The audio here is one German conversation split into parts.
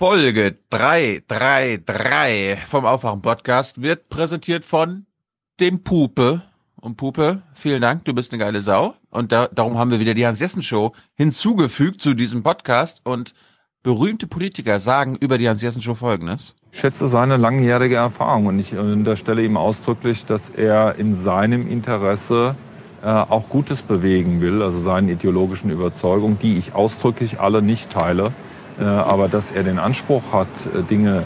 Folge 333 vom Aufwachen Podcast wird präsentiert von dem Pupe. Und Pupe, vielen Dank, du bist eine geile Sau. Und da, darum haben wir wieder die Hans-Jessen-Show hinzugefügt zu diesem Podcast. Und berühmte Politiker sagen über die Hans-Jessen-Show Folgendes. Ich schätze seine langjährige Erfahrung und ich unterstelle ihm ausdrücklich, dass er in seinem Interesse äh, auch Gutes bewegen will, also seinen ideologischen Überzeugungen, die ich ausdrücklich alle nicht teile. Äh, aber dass er den Anspruch hat, äh, Dinge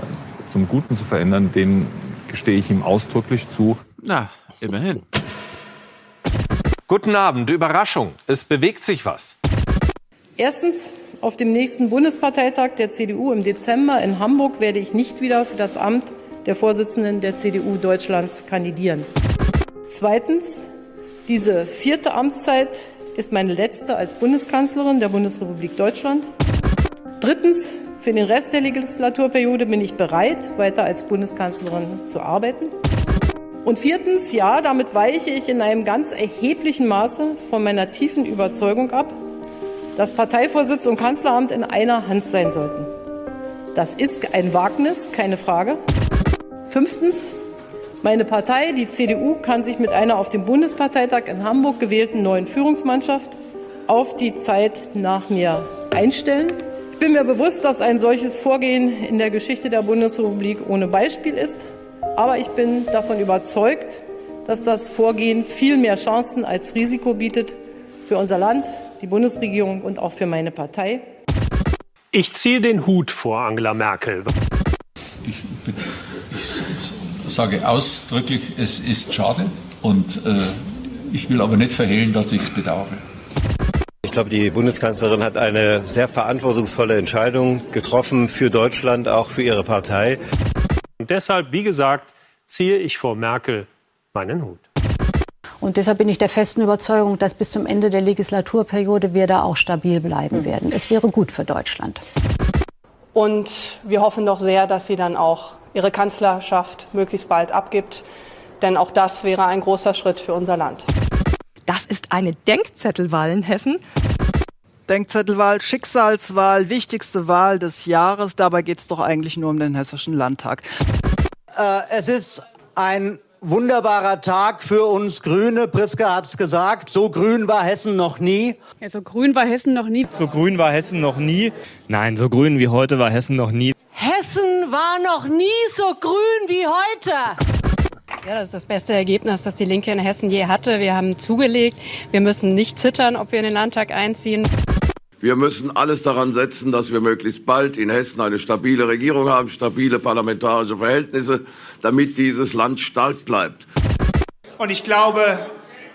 zum Guten zu verändern, den gestehe ich ihm ausdrücklich zu. Na, immerhin. Guten Abend, Überraschung. Es bewegt sich was. Erstens, auf dem nächsten Bundesparteitag der CDU im Dezember in Hamburg werde ich nicht wieder für das Amt der Vorsitzenden der CDU Deutschlands kandidieren. Zweitens, diese vierte Amtszeit ist meine letzte als Bundeskanzlerin der Bundesrepublik Deutschland. Drittens, für den Rest der Legislaturperiode bin ich bereit, weiter als Bundeskanzlerin zu arbeiten. Und viertens, ja, damit weiche ich in einem ganz erheblichen Maße von meiner tiefen Überzeugung ab, dass Parteivorsitz und Kanzleramt in einer Hand sein sollten. Das ist ein Wagnis, keine Frage. Fünftens, meine Partei, die CDU, kann sich mit einer auf dem Bundesparteitag in Hamburg gewählten neuen Führungsmannschaft auf die Zeit nach mir einstellen bin mir bewusst, dass ein solches Vorgehen in der Geschichte der Bundesrepublik ohne Beispiel ist. Aber ich bin davon überzeugt, dass das Vorgehen viel mehr Chancen als Risiko bietet für unser Land, die Bundesregierung und auch für meine Partei. Ich ziehe den Hut vor Angela Merkel. Ich, ich sage ausdrücklich, es ist schade und äh, ich will aber nicht verhehlen, dass ich es bedauere. Ich glaube, die Bundeskanzlerin hat eine sehr verantwortungsvolle Entscheidung getroffen für Deutschland, auch für ihre Partei. Und deshalb, wie gesagt, ziehe ich vor Merkel meinen Hut. Und deshalb bin ich der festen Überzeugung, dass bis zum Ende der Legislaturperiode wir da auch stabil bleiben werden. Es wäre gut für Deutschland. Und wir hoffen doch sehr, dass sie dann auch ihre Kanzlerschaft möglichst bald abgibt. Denn auch das wäre ein großer Schritt für unser Land. Das ist eine Denkzettelwahl in Hessen. Denkzettelwahl, Schicksalswahl, wichtigste Wahl des Jahres. Dabei geht es doch eigentlich nur um den Hessischen Landtag. Äh, es ist ein wunderbarer Tag für uns Grüne. Priska hat es gesagt, so grün war Hessen noch nie. Ja, so grün war Hessen noch nie. So grün war Hessen noch nie. Nein, so grün wie heute war Hessen noch nie. Hessen war noch nie so grün wie heute. Ja, das ist das beste Ergebnis, das die Linke in Hessen je hatte. Wir haben zugelegt. Wir müssen nicht zittern, ob wir in den Landtag einziehen. Wir müssen alles daran setzen, dass wir möglichst bald in Hessen eine stabile Regierung haben, stabile parlamentarische Verhältnisse, damit dieses Land stark bleibt. Und ich glaube,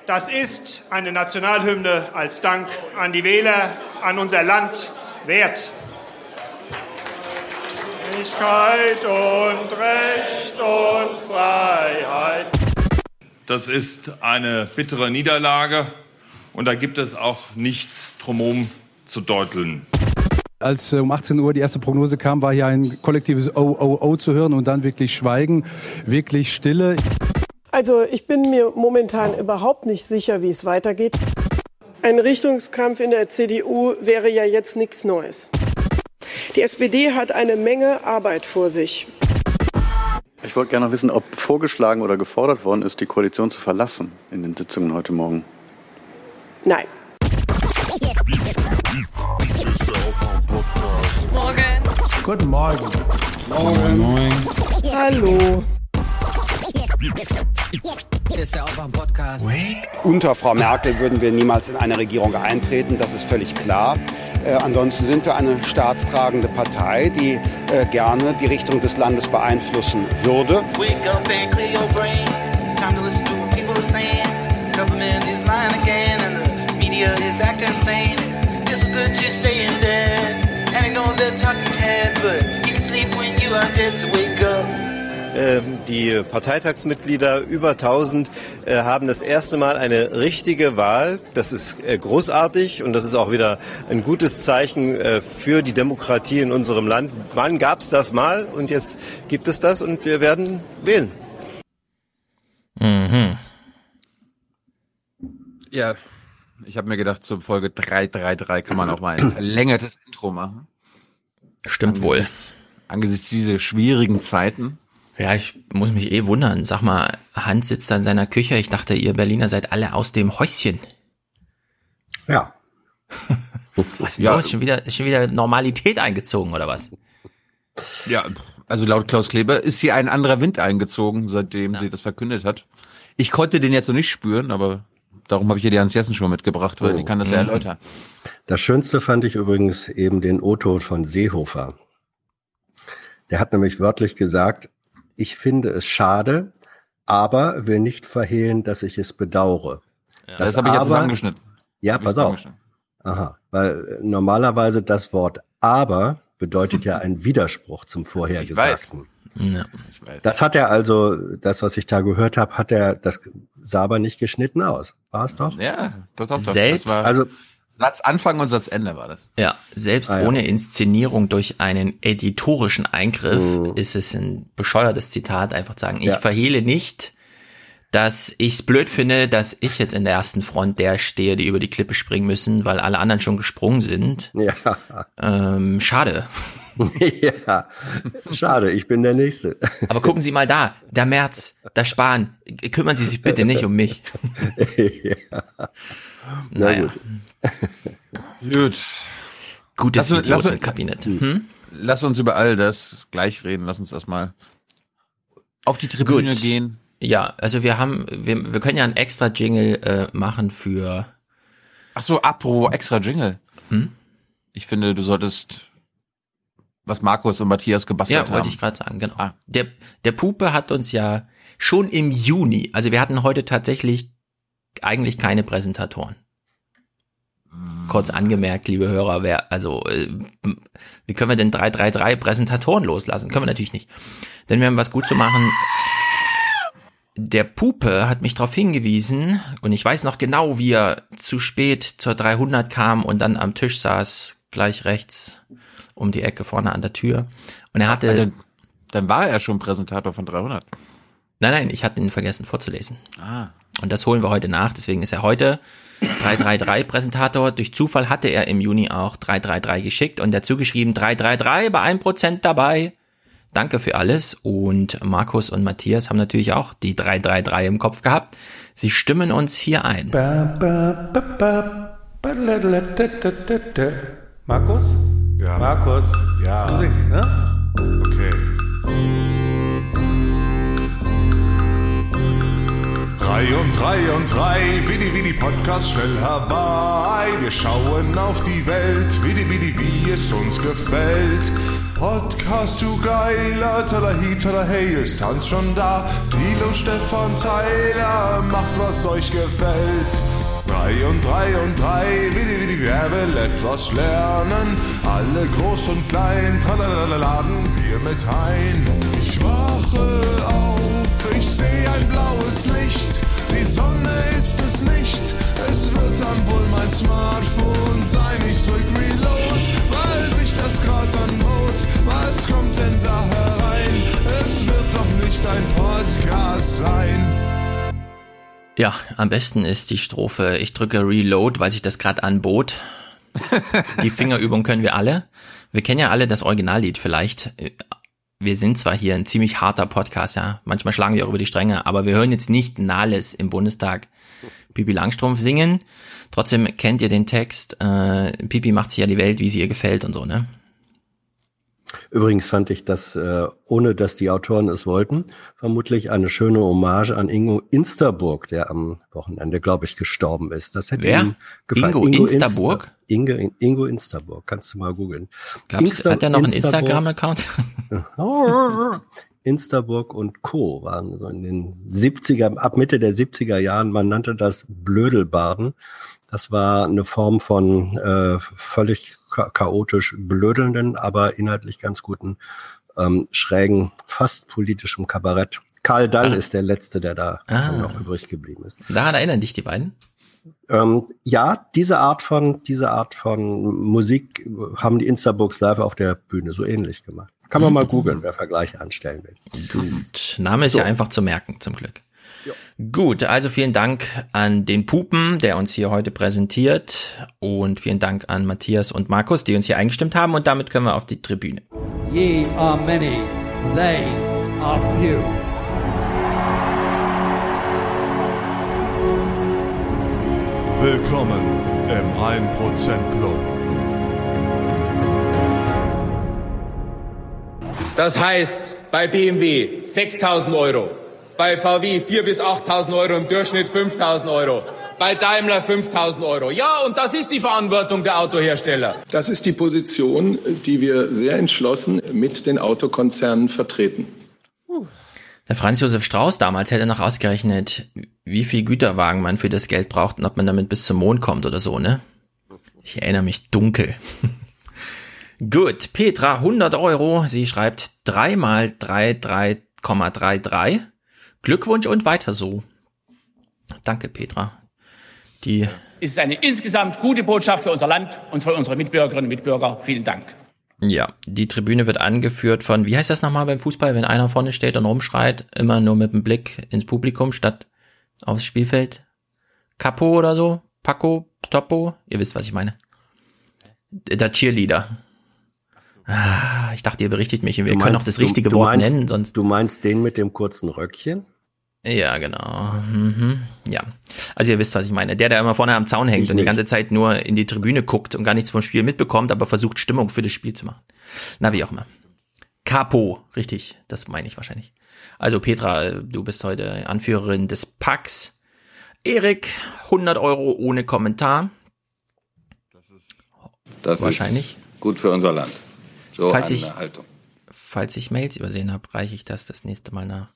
das ist eine Nationalhymne als Dank an die Wähler, an unser Land wert. Gerechtigkeit und Recht und Freiheit. Das ist eine bittere Niederlage und da gibt es auch nichts drumherum zu deuteln. Als äh, um 18 Uhr die erste Prognose kam, war hier ein kollektives Oh, oh, oh zu hören und dann wirklich Schweigen, wirklich Stille. Also ich bin mir momentan überhaupt nicht sicher, wie es weitergeht. Ein Richtungskampf in der CDU wäre ja jetzt nichts Neues. Die SPD hat eine Menge Arbeit vor sich. Ich wollte gerne noch wissen, ob vorgeschlagen oder gefordert worden ist, die Koalition zu verlassen in den Sitzungen heute Morgen. Nein. Morgen. Guten Morgen. Morgen. Morgen. Hallo. Ist der Aufwand-Podcast. Unter Frau Merkel würden wir niemals in eine Regierung eintreten, das ist völlig klar. Äh, ansonsten sind wir eine staatstragende Partei, die äh, gerne die Richtung des Landes beeinflussen würde. Wake up and clear your brain. Time to listen to what people are saying. Government is lying again and the media is acting insane. It's good to stay in bed die Parteitagsmitglieder, über 1000, äh, haben das erste Mal eine richtige Wahl. Das ist äh, großartig und das ist auch wieder ein gutes Zeichen äh, für die Demokratie in unserem Land. Wann gab es das mal und jetzt gibt es das und wir werden wählen. Mhm. Ja, ich habe mir gedacht, zur Folge 333 kann man auch mal ein verlängertes Intro machen. Stimmt wohl. angesichts dieser schwierigen Zeiten. Ja, ich muss mich eh wundern. Sag mal, Hans sitzt da in seiner Küche. Ich dachte, ihr Berliner seid alle aus dem Häuschen. Ja. Was ist Ja. los? Schon wieder, ist schon wieder Normalität eingezogen oder was? Ja, also laut Klaus Kleber ist hier ein anderer Wind eingezogen, seitdem sie das verkündet hat. Ich konnte den jetzt noch nicht spüren, aber darum habe ich hier die Hans Jessen schon mitgebracht, weil die kann das ja Mhm. erläutern. Das Schönste fand ich übrigens eben den O-Ton von Seehofer. Der hat nämlich wörtlich gesagt, ich finde es schade, aber will nicht verhehlen, dass ich es bedauere. das habe ich jetzt zusammengeschnitten. Ja, Hab ich pass auf. Aha, weil äh, normalerweise das Wort aber bedeutet ja ein Widerspruch zum Vorhergesagten. Ja. Ich weiß. Das hat er also, das, was ich da gehört habe, hat er, das sah aber nicht geschnitten aus. War es doch? Ja, doch, doch, doch. Selbst- Das war, Also, Satz Anfang und Satz Ende war das. Ja, selbst Ah, ja. ohne Inszenierung durch einen editorischen Eingriff Mhm. ist es ein bescheuertes Zitat, einfach zu sagen, ich Ja. verhehle nicht, dass ich's blöd finde, dass ich jetzt in der ersten Front der stehe, die über die Klippe springen müssen, weil alle anderen schon gesprungen sind. ja, Ähm, schade. ja, schade, ich bin der Nächste. Aber gucken Sie mal da, der Merz, der Spahn, kümmern Sie sich bitte nicht um mich. ja. Na Naja. gut. Gut. Gutes Lass lass uns- Idiotenkabinett. Hm? Lass uns über all das gleich reden. Lass uns erstmal auf die Tribüne Gut. gehen. Ja, also wir haben, wir, wir können ja einen extra Jingle äh, machen für Ach so, apro extra Jingle. Hm? Ich finde, du solltest was Markus und Matthias gebastelt Ja, haben. wollte ich gerade sagen, genau. Ah. Der, der Pupe hat uns ja schon im Juni, also wir hatten heute tatsächlich eigentlich keine Präsentatoren. Kurz angemerkt, liebe Hörer, wer, also, äh, wie können wir denn 333 Präsentatoren loslassen? Können wir natürlich nicht. Denn wir haben was gut zu machen. Der Pupe hat mich darauf hingewiesen und ich weiß noch genau, wie er zu spät zur 300 kam und dann am Tisch saß, gleich rechts um die Ecke vorne an der Tür. Und er hatte, dann, dann war er schon Präsentator von 300. nein, nein, ich hatte ihn vergessen vorzulesen. Ah. Und das holen wir heute nach. Deswegen ist er heute 333 Präsentator. Durch Zufall hatte er im Juni auch 333 geschickt und dazu geschrieben 333 bei 1% dabei. Danke für alles. Und Markus und Matthias haben natürlich auch die 333 im Kopf gehabt. Sie stimmen uns hier ein. Markus? Ja. Markus? Ja. Du singst, ne? Okay. Drei und drei und drei, wie die Podcast schnell herbei. Wir schauen auf die Welt, wie die, wie es uns gefällt. Podcast, du geiler, Talahi, Talahey, ist Hans schon da. Thilo, Stefan, Tyler, macht was euch gefällt. Drei und drei und drei, wie die, wer will etwas lernen? Alle groß und klein, tralalala, laden wir mit ein. Ich wache auf, ich sehe ein blaues Licht. Die Sonne ist es nicht, es wird dann wohl mein Smartphone sein. Ich drück Reload, weil sich das grad anbot. Was kommt denn da herein? Es wird doch nicht ein Podcast sein. Ja, am besten ist die Strophe, ich drücke Reload, weil sich das gerade anbot. Die Fingerübung können wir alle. Wir kennen ja alle das Originallied vielleicht. Wir sind zwar hier ein ziemlich harter Podcast, ja. Manchmal schlagen wir auch über die Stränge, aber wir hören jetzt nicht Nahles im Bundestag Pipi Langstrumpf singen. Trotzdem kennt ihr den Text, äh, Pipi macht sich ja die Welt, wie sie ihr gefällt und so, ne? Übrigens fand ich das, äh, ohne dass die Autoren es wollten, vermutlich eine schöne Hommage an Ingo Insterburg, der am Wochenende, glaube ich, gestorben ist. Das hätte Wer? ihm gefallen. Ingo Insterburg? Ingo, Ingo Insterburg, kannst du mal googeln. Insta- hat er noch einen Instagram-Account? Insterburg und Co. waren so in den 70er, ab Mitte der 70er Jahren, man nannte das Blödelbaden. Das war eine Form von äh, völlig cha chaotisch blödelnden, aber inhaltlich ganz guten, ähm, schrägen, fast politischem Kabarett. Karl Dall Ah. ist der Letzte, der da Ah. noch übrig geblieben ist. Daran erinnern dich die beiden? Ähm, ja, diese Art von, diese Art von Musik haben die Instaburgs live auf der Bühne so ähnlich gemacht. Kann man mal googeln, wer Vergleiche anstellen will. Gut. Name ist So. ja einfach zu merken, zum Glück. Gut, also vielen Dank an den Pupen, der uns hier heute präsentiert und vielen Dank an Matthias und Markus, die uns hier eingestimmt haben und damit können wir auf die Tribüne. Ye are many, they are few. Willkommen im 1% Club. Das heißt bei BMW 6.000 Euro, bei VW 4.000 bis 8.000 Euro, im Durchschnitt 5.000 Euro, bei Daimler 5.000 Euro. Ja, und das ist die Verantwortung der Autohersteller. Das ist die Position, die wir sehr entschlossen mit den Autokonzernen vertreten. Der Franz Josef Strauß damals hätte noch ausgerechnet, wie viel Güterwagen man für das Geld braucht und ob man damit bis zum Mond kommt oder so, ne? Ich erinnere mich dunkel. Gut, Petra, 100 Euro. Sie schreibt 3 mal 33,33. Glückwunsch und weiter so. Danke, Petra. Die Es ist eine insgesamt gute Botschaft für unser Land und für unsere Mitbürgerinnen und Mitbürger. Vielen Dank. Ja, die Tribüne wird angeführt von, wie heißt das nochmal beim Fußball, wenn einer vorne steht und rumschreit, immer nur mit dem Blick ins Publikum statt aufs Spielfeld? Capo oder so? Paco? Topo? Ihr wisst, was ich meine. Der Cheerleader. Ah, ich dachte, ihr berichtigt mich und wir Du können meinst- auch das richtige du, du Wort meinst, nennen, sonst. Du meinst den mit dem kurzen Röckchen? Ja, genau. Mhm. Ja. Also ihr wisst, was ich meine. Der, der immer vorne am Zaun hängt Ich und die nicht. ganze Zeit nur in die Tribüne guckt und gar nichts vom Spiel mitbekommt, aber versucht Stimmung für das Spiel zu machen. Na, wie auch immer. Capo, richtig, das meine ich wahrscheinlich. Also Petra, du bist heute Anführerin des Packs. Erik, 100 Euro ohne Kommentar. Das Wahrscheinlich. ist gut für unser Land. So Falls eine ich- Haltung. Falls ich Mails übersehen habe, reiche ich das das nächste Mal nach.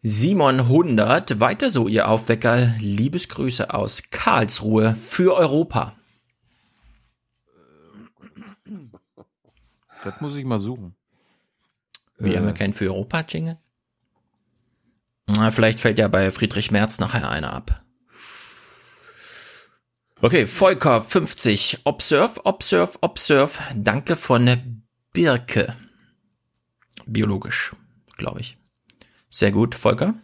Simon 100, weiter so, ihr Aufwecker. Liebesgrüße aus Karlsruhe für Europa. Das muss ich mal suchen. Wir haben ja keinen für Europa-Jingle. Na, vielleicht fällt ja bei Friedrich Merz nachher einer ab. Okay, Volker 50. Observe, observe, observe. Danke von Birke. Biologisch, glaube ich. Sehr gut, Volker.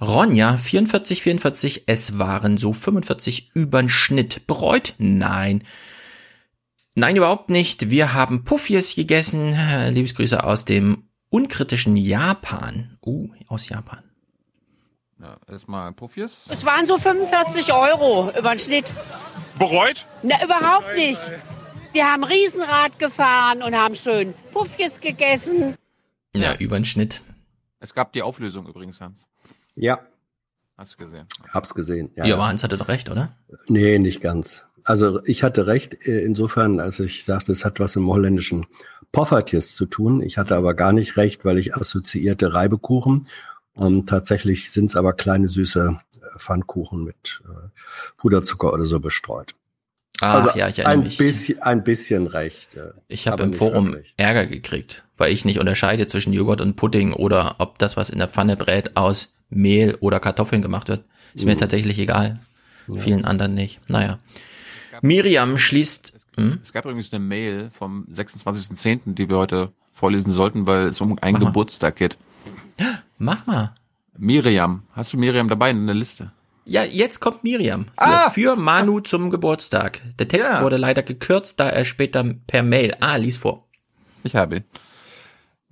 Ronja 44, 44. Es waren so 45 übern Schnitt. Bereut? Nein. Nein, überhaupt nicht. Wir haben Puffies gegessen. Liebesgrüße aus dem unkritischen Japan. Uh, aus Japan. Ja, erstmal Profis. Es waren so 45 Euro über den Schnitt. Bereut? Na, überhaupt nicht. Wir haben Riesenrad gefahren und haben schön Puffjes gegessen. Ja, über den Schnitt. Es gab die Auflösung übrigens, Hans. Ja, Hast du gesehen? hab's gesehen. Ja, aber Hans hatte doch recht, oder? Nee, nicht ganz. Also ich hatte recht äh, insofern, als ich sagte, es hat was im holländischen Poffertjes zu tun. Ich hatte aber gar nicht recht, weil ich assoziierte Reibekuchen. Und tatsächlich sind es aber kleine süße äh, Pfannkuchen mit äh, Puderzucker oder so bestreut. Ach also ja, ich erinnere ein mich. Bisschen, ein bisschen recht. Ich habe im Forum wirklich. Ärger gekriegt, weil ich nicht unterscheide zwischen Joghurt und Pudding oder ob das, was in der Pfanne brät, aus Mehl oder Kartoffeln gemacht wird. Ist mir Mhm. tatsächlich egal. Vielen anderen nicht. Naja. Miriam schließt. Hm? Es gab übrigens eine Mail vom 26.10., die wir heute vorlesen sollten, weil es um einen Mach mal. Geburtstag geht. Mach mal. Miriam. Hast du Miriam dabei in der Liste? Ja, jetzt kommt Miriam. Hier, Für Manu zum Geburtstag. Der Text Ja. wurde leider gekürzt, da er später per Mail. Ah, lies vor. Ich habe ihn.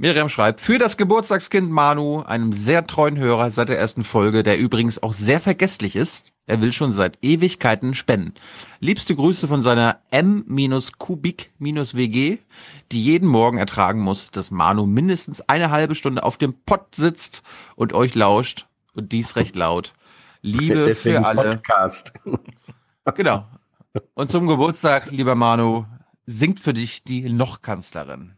Miriam schreibt, für das Geburtstagskind Manu, einem sehr treuen Hörer seit der ersten Folge, der übrigens auch sehr vergesslich ist. Er will schon seit Ewigkeiten spenden. Liebste Grüße von seiner M-Kubik-WG, die jeden Morgen ertragen muss, dass Manu mindestens eine halbe Stunde auf dem Pott sitzt und euch lauscht. Und dies recht laut. Liebe Deswegen für alle. Podcast. Genau. Und zum Geburtstag, lieber Manu, singt für dich die Lochkanzlerin.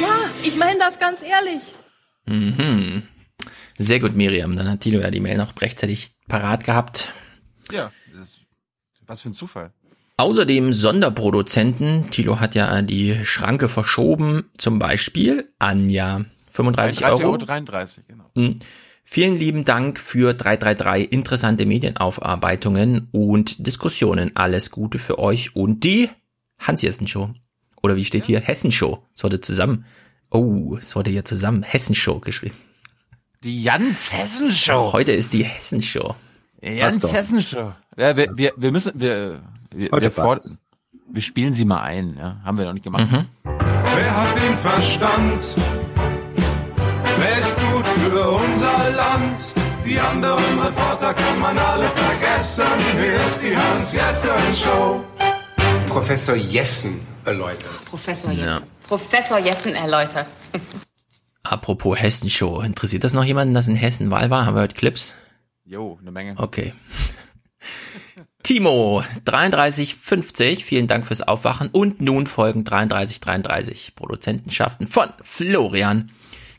Ja, ich meine das ganz ehrlich. Mhm. Sehr gut, Miriam. Dann hat Tilo ja die Mail noch rechtzeitig parat gehabt. Ja, das, was für ein Zufall. Außerdem Sonderproduzenten. Tilo hat ja die Schranke verschoben. Zum Beispiel Anja. 35 33 Euro. Euro 33, genau. Mhm. Vielen lieben Dank für 333 interessante Medienaufarbeitungen und Diskussionen. Alles Gute für euch und die Hans-Jessen-Show. Oder wie steht hier? Hessen-Show. Sollte zusammen Oh, es wurde hier zusammen Hessenshow geschrieben. Die Jans Hessen Show. Heute ist die Hessenshow. Jans doch. Hessen Show. Ja, wir, wir, wir müssen, wir, wir, Heute wir, passt's. wir spielen sie mal ein. Ja, haben wir noch nicht gemacht. Mhm. Wer hat den Verstand? Wer ist gut für unser Land? Die anderen Reporter kann man alle vergessen. Hier ist die Hans-Jessen-Show. Professor Jessen erläutert. Professor Jessen. Ja. Professor Jessen erläutert. Apropos Hessenshow. Interessiert das noch jemanden, dass in Hessen Wahl war? Haben wir heute Clips? Jo, eine Menge. Okay. Timo, 3350, vielen Dank fürs Aufwachen. Und nun folgen 3333 Produzentenschaften von Florian.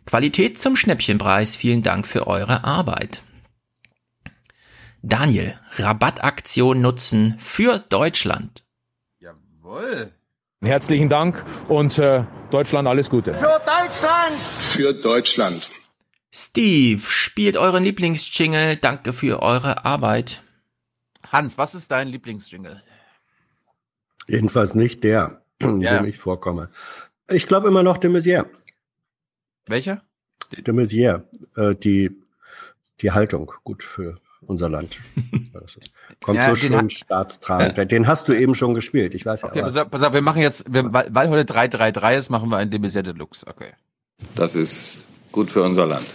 Qualität zum Schnäppchenpreis, vielen Dank für eure Arbeit. Daniel, Rabattaktion nutzen für Deutschland. Jawohl. Herzlichen Dank und äh, Deutschland alles Gute. Für Deutschland! Für Deutschland. Steve, spielt euren Lieblingsjingle. Danke für eure Arbeit. Hans, was ist dein Lieblingsjingle? Jedenfalls nicht der, Ja. dem ich vorkomme. Ich glaube immer noch de Maizière. Welcher? De Maizière, äh, die, die Haltung, gut für unser Land. Kommt Ja, so den schön staatstragend. Den hast du eben schon gespielt, ich weiß ja. Okay, pass auf, pass auf, wir machen jetzt, wir, weil, weil heute 333 ist, machen wir ein Demisier Deluxe. Okay. Das ist gut für unser Land.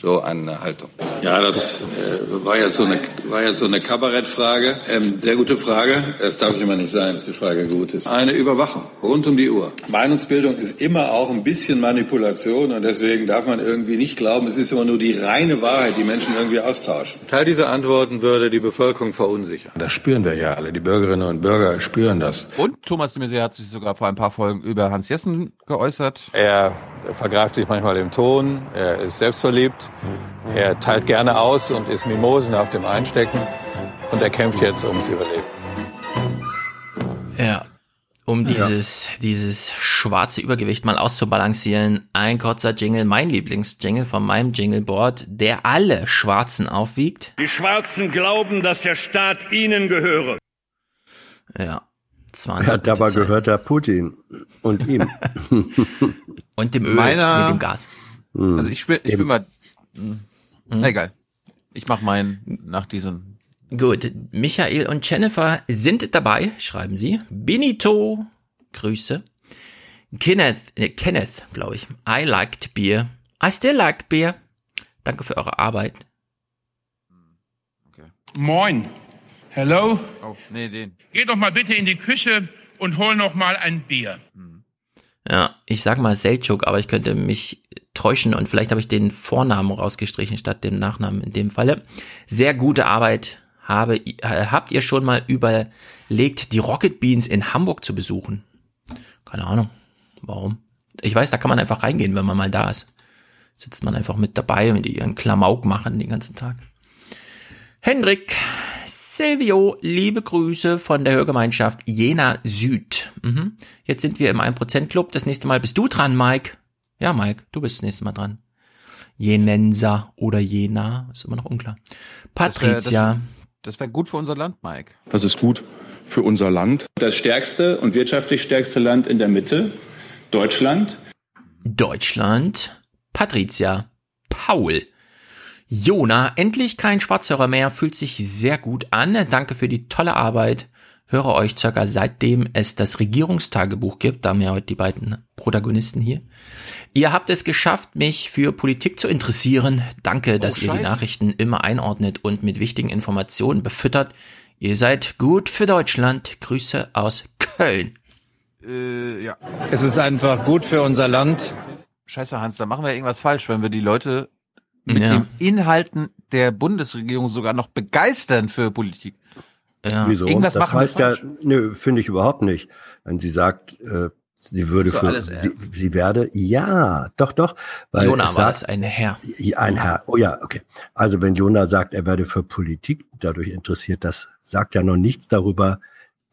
So eine Haltung. Ja, das äh, war jetzt so eine war jetzt so eine Kabarettfrage. Ähm, sehr gute Frage. Es darf immer nicht sein, dass die Frage gut ist. Eine Überwachung rund um die Uhr. Meinungsbildung ist immer auch ein bisschen Manipulation und deswegen darf man irgendwie nicht glauben, es ist immer nur die reine Wahrheit, die Menschen irgendwie austauschen. Teil dieser Antworten würde die Bevölkerung verunsichern. Das spüren wir ja alle. Die Bürgerinnen und Bürger spüren das. Und Thomas de Maizière hat sich sogar vor ein paar Folgen über Hans Jessen geäußert. Er vergreift sich manchmal im Ton, er ist selbstverliebt, er teilt gerne aus und ist Mimosen auf dem Einstecken und er kämpft jetzt ums Überleben. Ja. Um dieses, dieses schwarze Übergewicht mal auszubalancieren, ein kurzer Jingle, mein Lieblingsjingle von meinem Jingleboard, der alle Schwarzen aufwiegt. Die Schwarzen glauben, dass der Staat ihnen gehöre. Ja. 20 Ja, dabei Zeit. gehört er Putin und ihm. Und dem Öl Meiner- mit dem Gas. Also ich spiel, ich bin mal, hm, na egal. Ich mach meinen nach diesem. Gut, Michael und Jennifer sind dabei, schreiben sie. Benito, Grüße. Kenneth, äh, Kenneth, glaube ich. I liked beer. I still like beer. Danke für eure Arbeit. Moin. Hello. Oh, nee, den. Geh doch mal bitte in die Küche und hol noch mal ein Bier. Ja, ich sag mal Selçuk, aber ich könnte mich täuschen und vielleicht habe ich den Vornamen rausgestrichen statt dem Nachnamen in dem Falle. Sehr gute Arbeit. Habe, äh, habt ihr schon mal überlegt, die Rocket Beans in Hamburg zu besuchen? Keine Ahnung. Warum? Ich weiß, da kann man einfach reingehen, wenn man mal da ist. Sitzt man einfach mit dabei und die ihren Klamauk machen den ganzen Tag. Hendrik, Silvio, liebe Grüße von der Hörgemeinschaft Jena Süd. Mhm. Jetzt sind wir im 1% Club. Das nächste Mal bist du dran, Mike. Ja, Mike, du bist das nächste Mal dran. Jenenser oder Jena, ist immer noch unklar. Patricia. Das wäre wär gut für unser Land, Mike. Das ist gut für unser Land. Das stärkste und wirtschaftlich stärkste Land in der Mitte, Deutschland. Deutschland. Patricia. Paul. Jona, endlich kein Schwarzhörer mehr, fühlt sich sehr gut an. Danke für die tolle Arbeit. Höre euch circa seitdem es das Regierungstagebuch gibt. Da haben ja heute die beiden Protagonisten hier. Ihr habt es geschafft, mich für Politik zu interessieren. Danke, dass ihr die. Nachrichten immer einordnet und mit wichtigen Informationen befüttert. Ihr seid gut für Deutschland. Grüße aus Köln. Äh, ja. Es ist einfach gut für unser Land. Scheiße, Hans, da machen wir irgendwas falsch, wenn wir die Leute mit Ja. den Inhalten der Bundesregierung sogar noch begeistern für Politik. Ja. Wieso? Irgendwas das heißt ja, nö, finde ich überhaupt nicht. Wenn sie sagt, äh, sie würde Für für, alles, sie, sie werde, ja, doch, doch. Weil Jona es war sagt, das ein Herr. Ja, Ein Herr. Oh ja, okay. Also wenn Jona sagt, er werde für Politik dadurch interessiert, das sagt ja noch nichts darüber,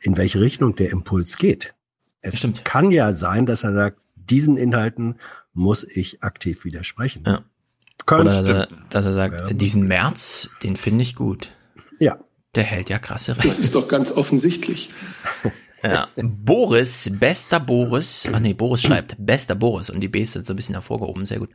in welche Richtung der Impuls geht. Es kann ja sein, dass er sagt, diesen Inhalten muss ich aktiv widersprechen. Ja. Kann, Oder dass er, stimmt. dass er sagt, diesen März, den finde ich gut. Ja. Der hält ja krasse Das Rechte. ist doch ganz offensichtlich. Ja. Boris, bester Boris, ach nee, Boris schreibt, bester Boris und die B sind so ein bisschen hervorgehoben, sehr gut.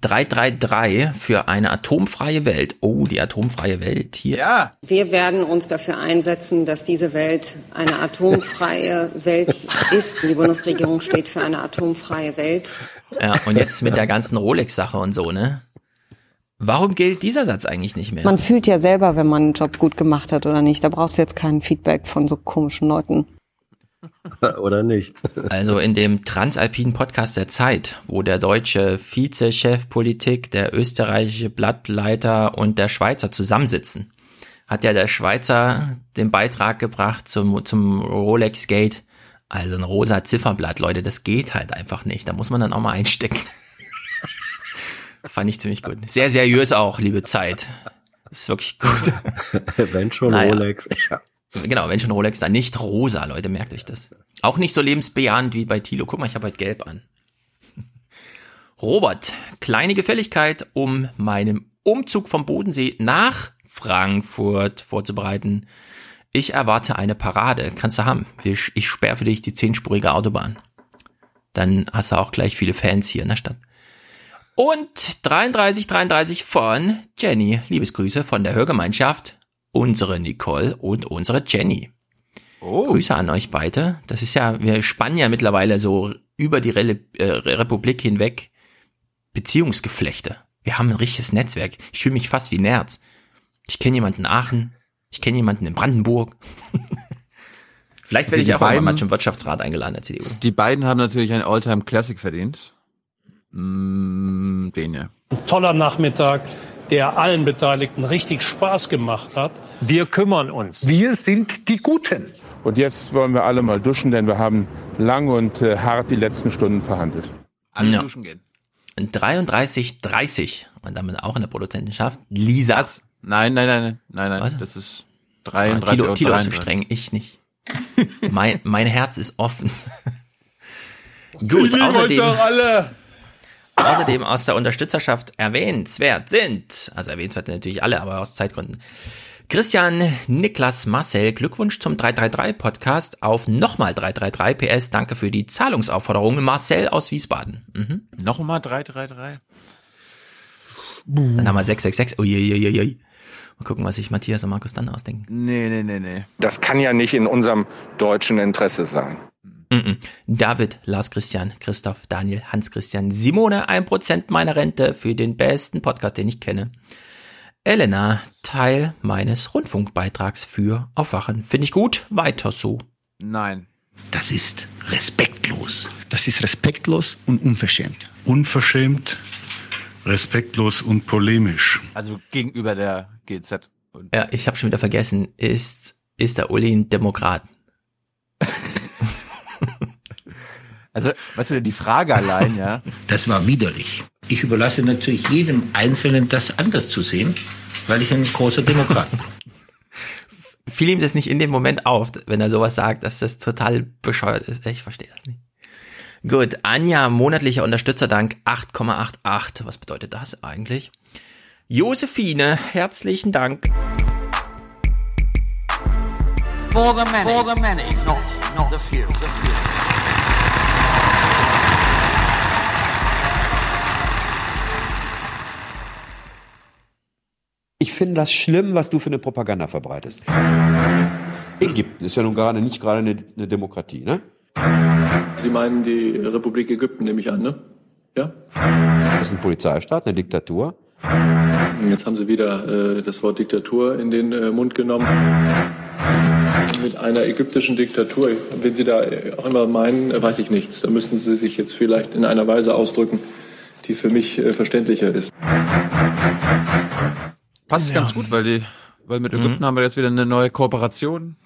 333 für eine atomfreie Welt. Oh, die atomfreie Welt hier. Ja. Wir werden uns dafür einsetzen, dass diese Welt eine atomfreie Welt ist. Die Bundesregierung steht für eine atomfreie Welt. Ja, und jetzt mit der ganzen Rolex-Sache und so, ne? Warum gilt dieser Satz eigentlich nicht mehr? Man fühlt ja selber, wenn man einen Job gut gemacht hat oder nicht. Da brauchst du jetzt kein Feedback von so komischen Leuten. Oder nicht? Also in dem transalpinen Podcast der Zeit, wo der deutsche Vizechef Politik, der österreichische Blattleiter und der Schweizer zusammensitzen, hat ja der Schweizer den Beitrag gebracht zum, zum Rolex Gate. Also ein rosa Zifferblatt, Leute, das geht halt einfach nicht. Da muss man dann auch mal einstecken. Fand ich ziemlich gut. Sehr seriös auch, liebe Zeit. Das ist wirklich gut. Wenn schon Naja. Rolex. Ja. Genau, wenn schon Rolex, dann nicht rosa, Leute, merkt euch das. Auch nicht so lebensbejahend wie bei Tilo. Guck mal, ich habe heute gelb an. Robert, kleine Gefälligkeit, um meinen Umzug vom Bodensee nach Frankfurt vorzubereiten. Ich erwarte eine Parade. Kannst du haben. Ich sperre für dich die zehnspurige Autobahn. Dann hast du auch gleich viele Fans hier in der Stadt. Und 3333 von Jenny. Liebesgrüße von der Hörgemeinschaft. Unsere Nicole und unsere Jenny. Grüße an euch beide. Das ist ja, wir spannen ja mittlerweile so über die Rele äh, Republik hinweg Beziehungsgeflechte. Wir haben ein richtiges Netzwerk. Ich fühle mich fast wie Nerz. Ich kenne jemanden in Aachen. Ich kenne jemanden in Brandenburg. Vielleicht werde ich auch irgendwann mal beiden- zum Wirtschaftsrat eingeladen, der CDU. Die beiden haben natürlich ein Alltime Classic verdient. Mm, den ja. Ein toller Nachmittag, der allen Beteiligten richtig Spaß gemacht hat. Wir kümmern uns. Wir sind die Guten. Und jetzt wollen wir alle mal duschen, denn wir haben lang und äh, hart die letzten Stunden verhandelt. Alle Ja. duschen gehen. 3330 und damit auch in der Produzentenschaft. Lisa. Was? Nein, nein, nein, nein, nein, nein. Das ist 33 Ah, Tilo, Tilo ist so 33. streng, ich nicht. mein, mein Herz ist offen. Ich Gut, euch außerdem, doch alle. Außerdem aus der Unterstützerschaft erwähnenswert sind, also erwähnenswert natürlich alle, aber aus Zeitgründen. Christian, Niklas, Marcel, Glückwunsch zum 333 Podcast auf nochmal 333 PS. Danke für die Zahlungsaufforderung. Marcel aus Wiesbaden. Mhm. Nochmal 333. Dann haben wir 666. Uiuiuiui. Mal gucken, was sich Matthias und Markus dann ausdenken. Nee, nee, nee, nee. Das kann ja nicht in unserem deutschen Interesse sein. David, Lars Christian, Christoph, Daniel, Hans Christian, Simone, ein Prozent meiner Rente für den besten Podcast, den ich kenne. Elena, Teil meines Rundfunkbeitrags für Aufwachen. Finde ich gut, weiter so. Nein. Das ist respektlos. Das ist respektlos und unverschämt. Unverschämt, respektlos und polemisch. Also gegenüber der GZ. Und Ja, ich habe schon wieder vergessen, ist, ist der Uli ein Demokrat? Also, weißt du, die Frage allein, ja. Das war widerlich. Ich überlasse natürlich jedem Einzelnen, das anders zu sehen, weil ich ein großer Demokrat bin. Fiel ihm das nicht in dem Moment auf, wenn er sowas sagt, dass das total bescheuert ist? Ich verstehe das nicht. Gut, Anja, monatlicher Unterstützerdank 8,88. Was bedeutet das eigentlich? Josephine, herzlichen Dank. For the many, for the many, not, not the few. The few. Ich finde das schlimm, was du für eine Propaganda verbreitest. Ägypten ist ja nun gerade nicht gerade eine, eine Demokratie, ne? Sie meinen die Republik Ägypten, nehme ich an, ne? Ja? Das ist ein Polizeistaat, eine Diktatur. Jetzt haben Sie wieder äh, das Wort Diktatur in den äh, Mund genommen. Mit einer ägyptischen Diktatur, wenn Sie da äh, auch immer meinen, äh, weiß ich nichts. Da müssten Sie sich jetzt vielleicht in einer Weise ausdrücken, die für mich äh, verständlicher ist. Passt ganz gut, weil die, weil mit Ägypten haben wir jetzt wieder eine neue Kooperation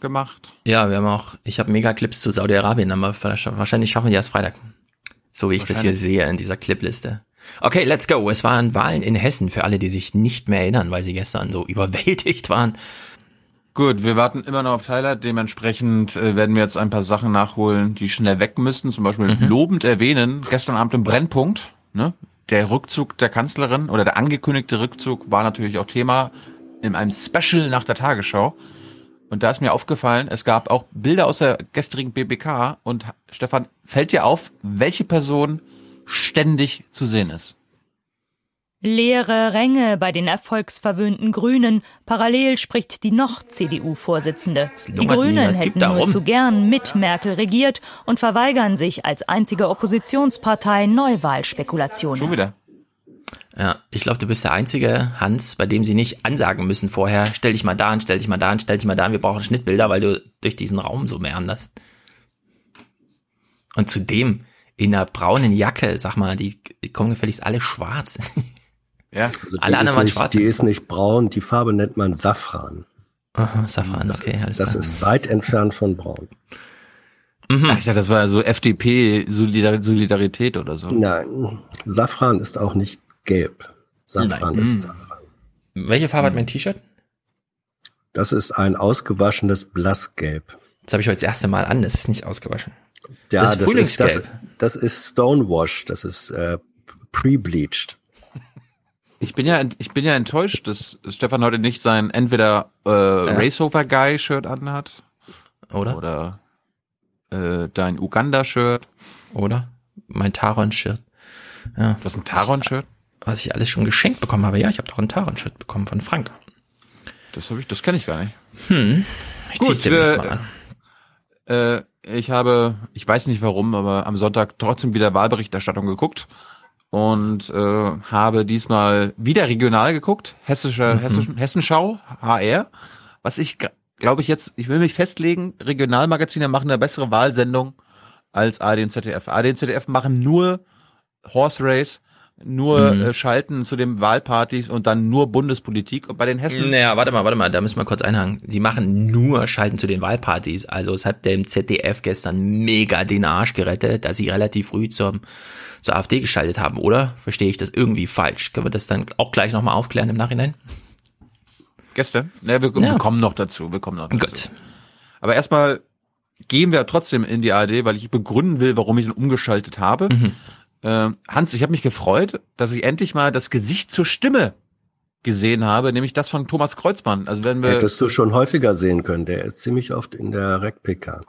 gemacht. Ja, wir haben auch, ich habe mega Clips zu Saudi-Arabien, aber wahrscheinlich schaffen wir die erst Freitag. So wie ich das hier sehe in dieser Clipliste. Okay, let's go. Es waren Wahlen in Hessen für alle, die sich nicht mehr erinnern, weil sie gestern so überwältigt waren. Gut, wir warten immer noch auf Tyler. Dementsprechend äh, werden wir jetzt ein paar Sachen nachholen, die schnell weg müssen. Zum Beispiel Mhm. lobend erwähnen, gestern Abend im Brennpunkt, ne? Der Rückzug der Kanzlerin oder der angekündigte Rückzug war natürlich auch Thema in einem Special nach der Tagesschau. Und da ist mir aufgefallen, es gab auch Bilder aus der gestrigen BBK und Stefan, fällt dir auf, welche Person ständig zu sehen ist? Leere Ränge bei den erfolgsverwöhnten Grünen. Parallel spricht die noch CDU-Vorsitzende. Die Grünen hätten da nur zu gern mit Merkel regiert und verweigern sich als einzige Oppositionspartei Neuwahlspekulationen. Schon wieder. Ja, ich glaube, du bist der einzige, Hans, bei dem sie nicht ansagen müssen vorher, stell dich mal da an, stell dich mal da an, stell dich mal da an, wir brauchen Schnittbilder, weil du durch diesen Raum so meanderst. Und zudem in einer braunen Jacke, sag mal, die, die kommen gefälligst alle schwarz. Ja. Also Alle die anderen ist waren nicht, schwarz. Die ist nicht braun, die Farbe nennt man Safran. Aha, Safran, okay, alles Das klar. ist weit entfernt von braun. Mhm. Ach, ich dachte, das war so FDP Solidar Solidarität oder so. Nein, Safran ist auch nicht gelb. Safran Nein. ist Hm. Safran. Welche Farbe hat mein T-Shirt? Das ist ein ausgewaschenes Blassgelb. Das habe ich heute das erste Mal an, das ist nicht ausgewaschen. Ja, das ist das ist, das, das ist Stonewash, das ist äh, pre-bleached. Ich bin ja, ich bin ja enttäuscht, dass Stefan heute nicht sein entweder äh, Racehofer Guy Shirt anhat Oder? oder äh, dein Uganda Shirt. Oder? Mein Taron-Shirt. Ja. Das ist ein Taron Shirt. Was ich alles schon geschenkt bekommen habe. Ja, ich habe doch ein Taron-Shirt bekommen von Frank. Das habe ich, das kenne ich gar nicht. Hm. Ich Gut, zieh's demnächst äh, mal an. Äh, ich habe, ich weiß nicht warum, aber am Sonntag trotzdem wieder Wahlberichterstattung geguckt und äh, habe diesmal wieder regional geguckt, hessische, Mhm. hessischen, Hessenschau, HR, was ich glaube ich jetzt, ich will mich festlegen, Regionalmagazine machen eine bessere Wahlsendung als ARD und ZDF. ARD und ZDF machen nur Horse Race, nur Mhm. äh, Schalten zu den Wahlpartys und dann nur Bundespolitik. Und bei den Hessen Naja, warte mal, warte mal, da müssen wir kurz einhaken. Sie machen nur Schalten zu den Wahlpartys. Also es hat dem ZDF gestern mega den Arsch gerettet, dass sie relativ früh zum, zur AfD geschaltet haben, oder? Verstehe ich das irgendwie falsch? Können wir das dann auch gleich nochmal aufklären im Nachhinein? Gestern? Ne, wir, Ja. wir kommen noch dazu. Wir kommen noch dazu. Gut. Aber erstmal gehen wir trotzdem in die ARD, weil ich begründen will, warum ich ihn umgeschaltet habe. Mhm. Äh, Hans, ich habe mich gefreut, dass ich endlich mal das Gesicht zur Stimme gesehen habe, nämlich das von Thomas Kreuzmann. Also wenn wir Hättest du schon häufiger sehen können. Der ist ziemlich oft in der REC-PK.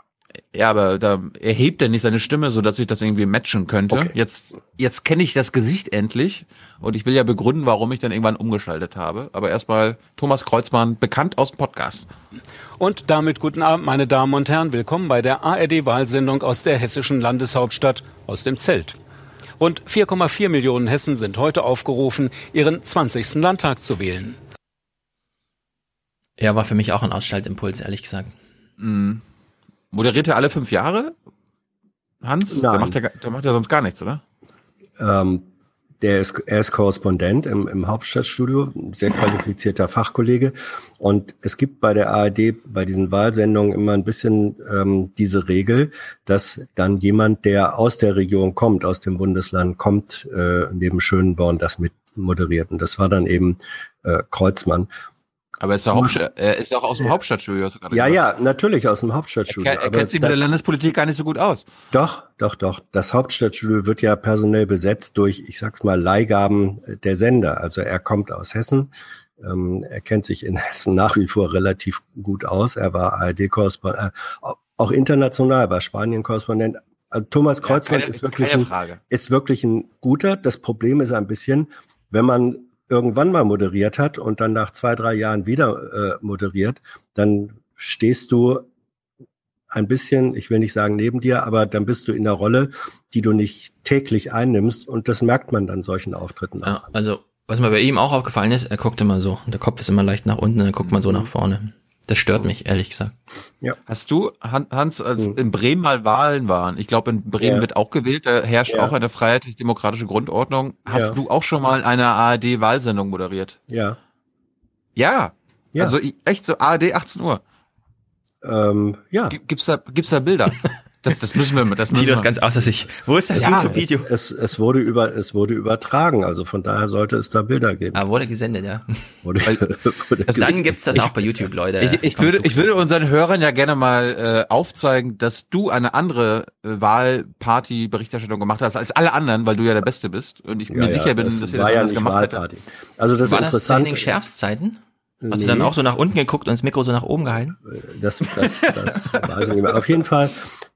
ja, aber da erhebt er nicht seine Stimme, so dass ich das irgendwie matchen könnte. Okay. Jetzt jetzt kenne ich das Gesicht endlich und ich will ja begründen, warum ich dann irgendwann umgeschaltet habe. Aber erstmal Thomas Kreuzmann, bekannt aus dem Podcast. Und damit guten Abend, meine Damen und Herren. Willkommen bei der ARD-Wahlsendung aus der hessischen Landeshauptstadt, aus dem Zelt. Rund 4,4 Millionen Hessen sind heute aufgerufen, ihren 20. Landtag zu wählen. Ja, war für mich auch ein Ausschaltimpuls, ehrlich gesagt. Mhm. Moderiert er alle fünf Jahre? Hans? Der Nein. macht, ja, der macht ja sonst gar nichts, oder? Ähm, der ist, er ist Korrespondent im, im Hauptstadtstudio, sehr qualifizierter Fachkollege. Und es gibt bei der ARD, bei diesen Wahlsendungen immer ein bisschen ähm, diese Regel, dass dann jemand, der aus der Region kommt, aus dem Bundesland kommt, äh, neben Schönborn das mit moderiert. Und das war dann eben äh, Kreuzmann. Aber er ist, der Hauptstadt, er ist ja auch aus dem Hauptstadtstudio. hast du gerade Ja, gesagt. ja, natürlich aus dem Er, Hauptstadtstudio. er aber kennt sich mit der Landespolitik gar nicht so gut aus. Doch, doch, doch. Das Hauptstadtstudio wird ja personell besetzt durch, ich sag's mal, Leihgaben der Sender. Also er kommt aus Hessen. Ähm, er kennt sich in Hessen nach wie vor relativ gut aus. Er war ARD-Korrespondent, äh, auch international, war Spanien-Korrespondent. Also Thomas Kreuzmann keine- ist wirklich, ein, ist wirklich ein guter. Das Problem ist ein bisschen, wenn man irgendwann mal moderiert hat und dann nach zwei, drei Jahren wieder äh, moderiert, dann stehst du ein bisschen, ich will nicht sagen neben dir, aber dann bist du in der Rolle, die du nicht täglich einnimmst und das merkt man dann solchen Auftritten. Ja, also, was mir bei ihm auch aufgefallen ist, er guckt immer so, der Kopf ist immer leicht nach unten, dann guckt man so nach vorne. Das stört mich, ehrlich gesagt. Ja. Hast du, Han- Hans, als in Bremen mal Wahlen waren, ich glaube, in Bremen Ja. wird auch gewählt, da herrscht Ja. auch eine freiheitlich-demokratische Grundordnung. Hast Ja. du auch schon mal eine ARD-Wahlsendung moderiert? Ja. Ja. Ja. Also ich- echt so ARD 18 Uhr. Ähm, ja. Gibt's da, gibt's da Bilder? Das, das müssen wir, das müssen Tito ist wir. ganz außer sich. Wo ist das Ja, YouTube-Video? Es, es, es wurde über, es wurde übertragen, also von daher sollte es da Bilder geben. Ah, wurde gesendet, ja. Wurde, wurde Also Dann gibt's das auch bei YouTube, Leute. Ich, ich, würde, ich würde unseren Hörern ja gerne mal äh, aufzeigen, dass du eine andere äh, Wahlparty-Berichterstattung gemacht hast als alle anderen, weil du ja der Beste bist. Und ich Ja, mir ja, sicher bin, das dass war das ja alles nicht gemacht. Wahlparty. Also das War das zu Interessante, Henning Schärfs Zeiten? Hast du dann auch so nach unten geguckt und das Mikro so nach oben gehalten? Das, das, das weiß ich nicht mehr. Auf jeden Fall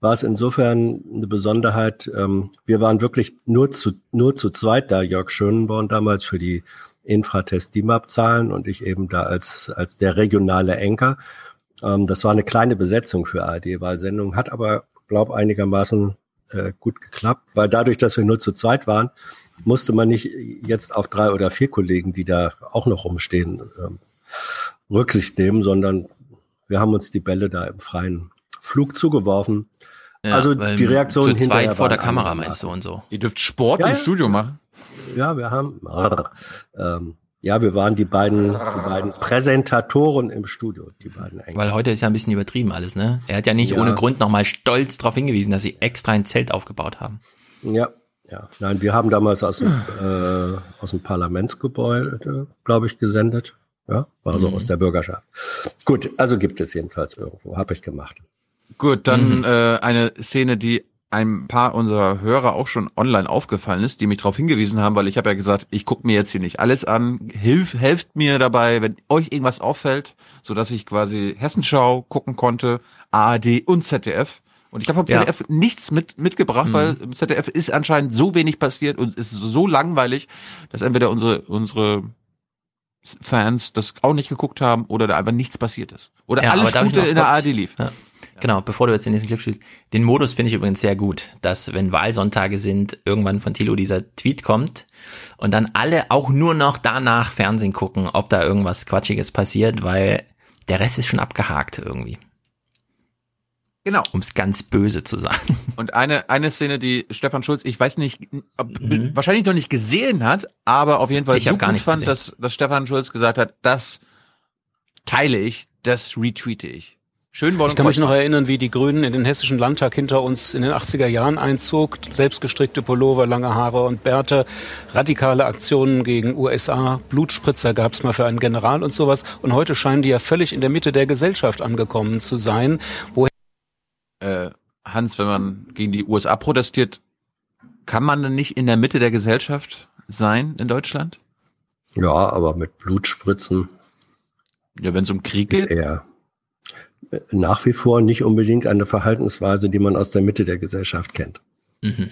war es insofern eine Besonderheit. Ähm, wir waren wirklich nur zu, nur zu zweit da, Jörg Schönborn damals für die Infratest DIMAP-Zahlen und ich eben da als, als der regionale Enker. Ähm, das war eine kleine Besetzung für ARD-Wahlsendung, hat aber, glaub einigermaßen äh, gut geklappt, weil dadurch, dass wir nur zu zweit waren, musste man nicht jetzt auf drei oder vier Kollegen, die da auch noch rumstehen, ähm, Rücksicht nehmen, sondern wir haben uns die Bälle da im freien Flug zugeworfen. Ja, also weil die Reaktion Zu zweit vor der Kamera meinst du und so. Ihr dürft Sport Ja, im. Studio machen. Ja, wir haben, ähm, ja, wir waren die beiden, die beiden Präsentatoren im Studio, die beiden Enkel. Weil heute ist ja ein bisschen übertrieben alles, ne? Er hat ja nicht Ja. ohne Grund nochmal stolz darauf hingewiesen, dass sie extra ein Zelt aufgebaut haben. Ja, ja. Nein, wir haben damals aus dem, äh, aus dem Parlamentsgebäude, glaube ich, gesendet. Ja, war so Mhm. aus der Bürgerschaft. Gut, also gibt es jedenfalls irgendwo, habe ich gemacht. Gut, dann Mhm. äh, eine Szene, die ein paar unserer Hörer auch schon online aufgefallen ist, die mich darauf hingewiesen haben, weil ich habe ja gesagt, ich gucke mir jetzt hier nicht alles an. Hilf, helft mir dabei, wenn euch irgendwas auffällt, so dass ich quasi Hessenschau gucken konnte, ARD und ZDF. Und ich habe vom Ja. ZDF nichts mit, mitgebracht, Mhm. weil im ZDF ist anscheinend so wenig passiert und ist so langweilig, dass entweder unsere, unsere Fans das auch nicht geguckt haben oder da einfach nichts passiert ist. Oder Ja, alles Gute in der ARD lief. Ja. Genau, bevor du jetzt den nächsten Clip spielst. Den Modus finde ich übrigens sehr gut, dass wenn Wahlsonntage sind, irgendwann von Thilo dieser Tweet kommt und dann alle auch nur noch danach Fernsehen gucken, ob da irgendwas Quatschiges passiert, weil der Rest ist schon abgehakt irgendwie. Genau. Um es ganz böse zu sagen. Und eine, eine Szene, die Stefan Schulz, ich weiß nicht, ob, Mhm. wahrscheinlich noch nicht gesehen hat, aber auf jeden Fall Ich so gar gut fand, gesehen. dass, dass Stefan Schulz gesagt hat, das teile ich, das retweete ich. Schönborn Ich kann mich noch erinnern, wie die Grünen in den hessischen Landtag hinter uns in den 80er Jahren einzog. Selbstgestrickte Pullover, lange Haare und Bärte, radikale Aktionen gegen USA, Blutspritzer gab es mal für einen General und sowas. Und heute scheinen die ja völlig in der Mitte der Gesellschaft angekommen zu sein. Woher äh, Hans, wenn man gegen die USA protestiert, kann man dann nicht in der Mitte der Gesellschaft sein in Deutschland? Ja, aber mit Blutspritzen Ja, wenn es um Krieg ist geht. er äh, nach wie vor nicht unbedingt eine Verhaltensweise, die man aus der Mitte der Gesellschaft kennt. Mhm.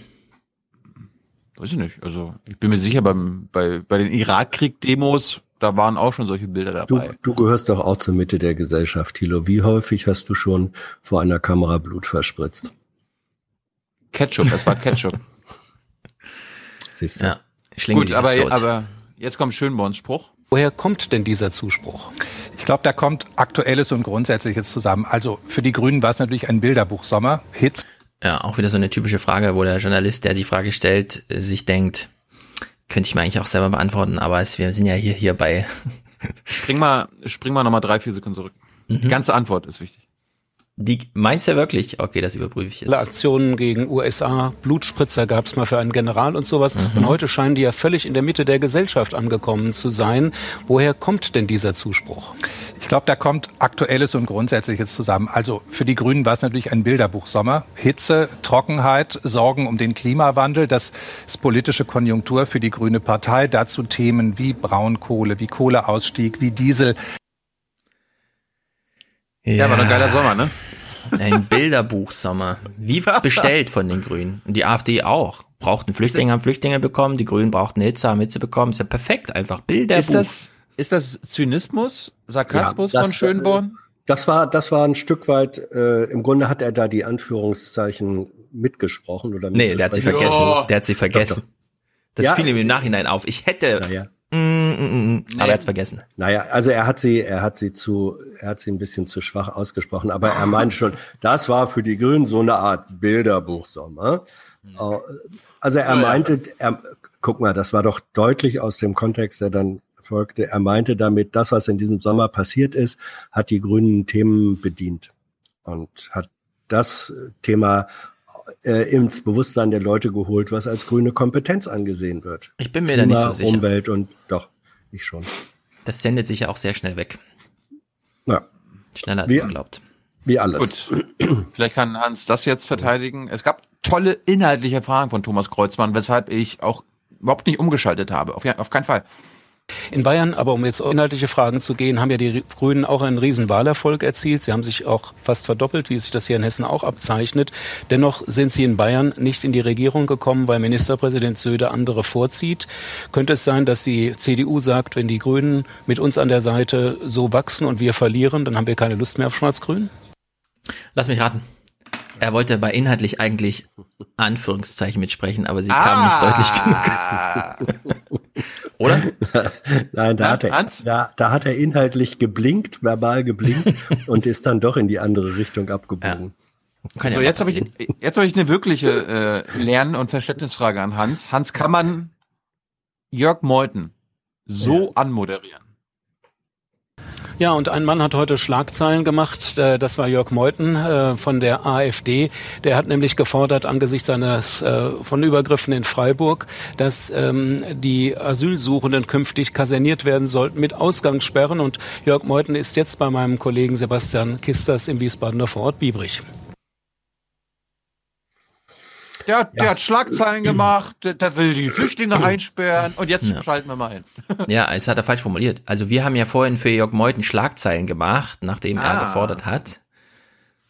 Weiß ich nicht. Also ich bin mir sicher, beim, bei, bei den Irakkrieg-Demos, da waren auch schon solche Bilder Du, dabei. du gehörst doch auch zur Mitte der Gesellschaft, Thilo. Wie häufig hast du schon vor einer Kamera Blut verspritzt? Ketchup, das war Ketchup. Siehst du? Ja, Schlingel Gut, aber, aber jetzt kommt Schönborns Spruch. Woher kommt denn dieser Zuspruch? Ich glaube, da kommt Aktuelles und Grundsätzliches zusammen. Also für die Grünen war es natürlich ein Bilderbuchsommer. Hits. Ja, auch wieder so eine typische Frage, wo der Journalist, der die Frage stellt, sich denkt, könnte ich mir eigentlich auch selber beantworten, aber es, wir sind ja hier, hier bei, Spring mal, spring mal nochmal drei, vier Sekunden zurück. Mhm. Die ganze Antwort ist wichtig. Die, meinst du wirklich? Okay, das überprüfe ich jetzt. Aktionen gegen USA, Blutspritzer gab es mal für einen General und sowas. Mhm. Und heute scheinen die ja völlig in der Mitte der Gesellschaft angekommen zu sein. Woher kommt denn dieser Zuspruch? Ich glaube, da kommt Aktuelles und Grundsätzliches zusammen. Also für die Grünen war es natürlich ein Bilderbuchsommer. Hitze, Trockenheit, Sorgen um den Klimawandel, das ist politische Konjunktur für die Grüne Partei. Dazu Themen wie Braunkohle, wie Kohleausstieg, wie Diesel. Ja, war doch ein geiler Sommer, ne? Ein Bilderbuchsommer. Wie bestellt von den Grünen. Und die AfD auch. Brauchten Flüchtlinge, haben Flüchtlinge bekommen, die Grünen brauchten Hitze, haben Hitze bekommen. Ist ja perfekt, einfach Bilderbuch. Ist das, ist das Zynismus, Sarkasmus Ja, das, von Schönborn? Das war, das war ein Stück weit, äh, im Grunde hat er da die Anführungszeichen mitgesprochen oder nee, der hat sie vergessen. Der hat sie vergessen. Doch, Das Ja. fiel ihm im Nachhinein auf. Ich hätte, Naja. Mm, mm, mm, aber er hat's vergessen. Naja, also er hat sie, er hat sie zu, er hat sie ein bisschen zu schwach ausgesprochen, aber er meinte schon, das war für die Grünen so eine Art Bilderbuchsommer. Äh, Also er meinte, er, guck mal, das war doch deutlich aus dem Kontext, der dann folgte. Er meinte damit, das, was in diesem Sommer passiert ist, hat die Grünen Themen bedient und hat das Thema äh, ins Bewusstsein der Leute geholt, was als grüne Kompetenz angesehen wird. Ich bin mir da nicht so Klima, sicher. Umwelt und doch, ich schon. Das sendet sich ja auch sehr schnell weg. Ja. Schneller als Wie- man glaubt. Wie alles. Gut. Vielleicht kann Hans das jetzt verteidigen. Es gab tolle inhaltliche Fragen von Thomas Kreuzmann, weshalb ich auch überhaupt nicht umgeschaltet habe. Auf, auf keinen Fall. In Bayern, aber um jetzt inhaltliche Fragen zu gehen, haben ja die Grünen auch einen riesen Wahlerfolg erzielt. Sie haben sich auch fast verdoppelt, wie sich das hier in Hessen auch abzeichnet. Dennoch sind sie in Bayern nicht in die Regierung gekommen, weil Ministerpräsident Söder andere vorzieht. Könnte es sein, dass die CDU sagt, wenn die Grünen mit uns an der Seite so wachsen und wir verlieren, dann haben wir keine Lust mehr auf Schwarz-Grün? Lass mich raten. Er wollte bei inhaltlich eigentlich Anführungszeichen mitsprechen, aber sie kam Ah. nicht deutlich genug. Oder? Nein, da, Ja, hat er, Hans? da, da hat er inhaltlich geblinkt, verbal geblinkt und ist dann doch in die andere Richtung abgebogen. Kann so, ja jetzt habe ich, jetzt habe ich eine wirkliche äh, Lern- und Verständnisfrage an Hans. Hans, kann man Jörg Meuthen so anmoderieren? Ja, und ein Mann hat heute Schlagzeilen gemacht. äh, Das war Jörg Meuthen äh, von der AfD. Der hat nämlich gefordert, angesichts eines äh, von Übergriffen in Freiburg, dass ähm, die Asylsuchenden künftig kaserniert werden sollten mit Ausgangssperren. Und Jörg Meuthen ist jetzt bei meinem Kollegen Sebastian Kisters im Wiesbadener Vorort Biebrich. Der, hat- der hat Schlagzeilen gemacht, der, der will die Flüchtlinge einsperren und jetzt Ja. schalten wir mal ein. Ja, es hat er falsch formuliert. Also wir haben ja vorhin für Jörg Meuthen Schlagzeilen gemacht, nachdem er Ah. gefordert hat.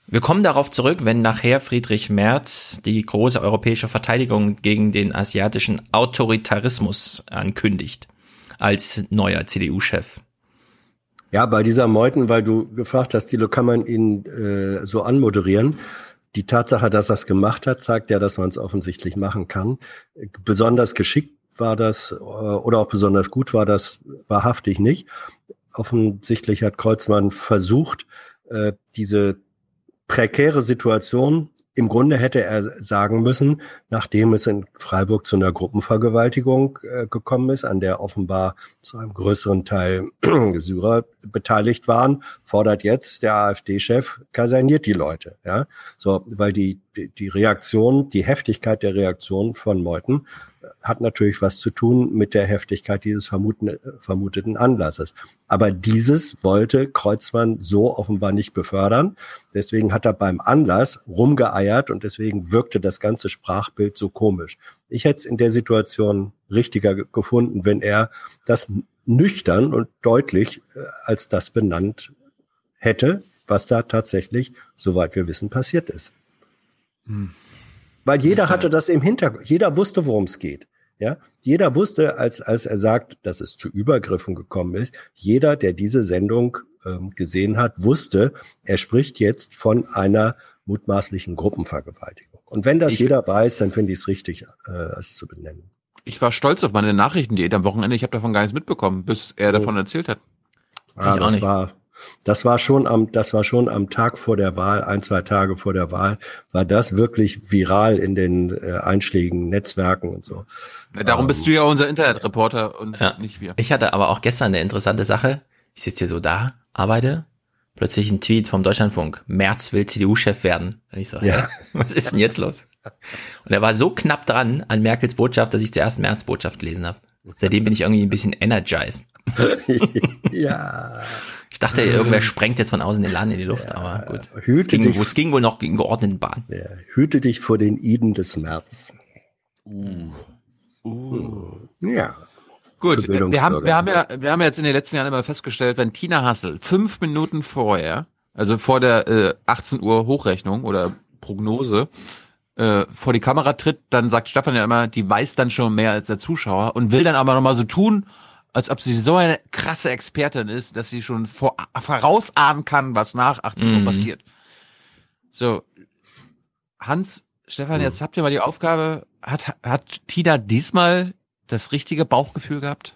Wir kommen darauf zurück, wenn nachher Friedrich Merz die große europäische Verteidigung gegen den asiatischen Autoritarismus ankündigt als neuer CDU-Chef. Ja, bei dieser Meuten, weil du gefragt hast, Dilo, kann man ihn äh, so anmoderieren? Die Tatsache, dass er es gemacht hat, zeigt ja, dass man es offensichtlich machen kann. Besonders geschickt war das äh, oder auch besonders gut war das wahrhaftig nicht. Offensichtlich hat Kreuzmann versucht, äh, diese prekäre Situation im Grunde hätte er sagen müssen, nachdem es in Freiburg zu einer Gruppenvergewaltigung äh, gekommen ist, an der offenbar zu einem größeren Teil Syrer beteiligt waren, fordert jetzt der AfD-Chef, kaserniert die Leute. Ja, so, weil die, die, die Reaktion, die Heftigkeit der Reaktion von Meuthen hat natürlich was zu tun mit der Heftigkeit dieses vermuten, vermuteten Anlasses. Aber dieses wollte Kreuzmann so offenbar nicht befördern. Deswegen hat er beim Anlass rumgeeiert und deswegen wirkte das ganze Sprachbild so komisch. Ich hätte es in der Situation richtiger ge- gefunden, wenn er das nüchtern und deutlich äh, als das benannt hätte, was da tatsächlich, soweit wir wissen, passiert ist. Weil jeder hatte das im Hintergrund, jeder wusste, worum es geht. Ja, jeder wusste, als, als er sagt, dass es zu Übergriffen gekommen ist, jeder, der diese Sendung ähm, gesehen hat, wusste, er spricht jetzt von einer mutmaßlichen Gruppenvergewaltigung. Und wenn das Ich- jeder weiß, dann finde ich es richtig, äh, es zu benennen. Ich war stolz auf meine Nachrichtendiät am Wochenende. Ich habe davon gar nichts mitbekommen, bis er davon erzählt hat. Ah, Ich auch das nicht. war, das war schon am, das war schon am Tag vor der Wahl, ein, zwei Tage vor der Wahl, war das wirklich viral in den äh, einschlägigen Netzwerken und so. Darum bist du ja unser Internetreporter und Ja. nicht wir. Ich hatte aber auch gestern eine interessante Sache. Ich sitze hier so da, arbeite, plötzlich ein Tweet vom Deutschlandfunk. Merz will CDU-Chef werden. Und ich so? Ja. was ist denn jetzt los? Und er war so knapp dran an Merkels Botschaft, dass ich zuerst Merz Botschaft gelesen habe. Seitdem bin ich irgendwie ein bisschen energized. ja. Ich dachte, irgendwer sprengt jetzt von außen den Laden in die Luft, aber gut. Hüte es, ging, dich- es ging wohl noch in geordneten Bahnen. Ja, hüte dich vor den Iden des März. Ja. Gut, Für wir haben, wir haben ja, wir haben ja jetzt in den letzten Jahren immer festgestellt, wenn Tina Hassel fünf Minuten vorher, also vor der äh, 18 Uhr Hochrechnung oder Prognose, äh, vor die Kamera tritt, dann sagt Stefan ja immer, die weiß dann schon mehr als der Zuschauer und will dann aber nochmal so tun, als ob sie so eine krasse Expertin ist, dass sie schon vor, vorausahnen kann, was nach 18 Uhr Mhm. passiert. So, Hans, Stefan, jetzt habt ihr mal die Aufgabe, hat, hat Tina diesmal das richtige Bauchgefühl gehabt?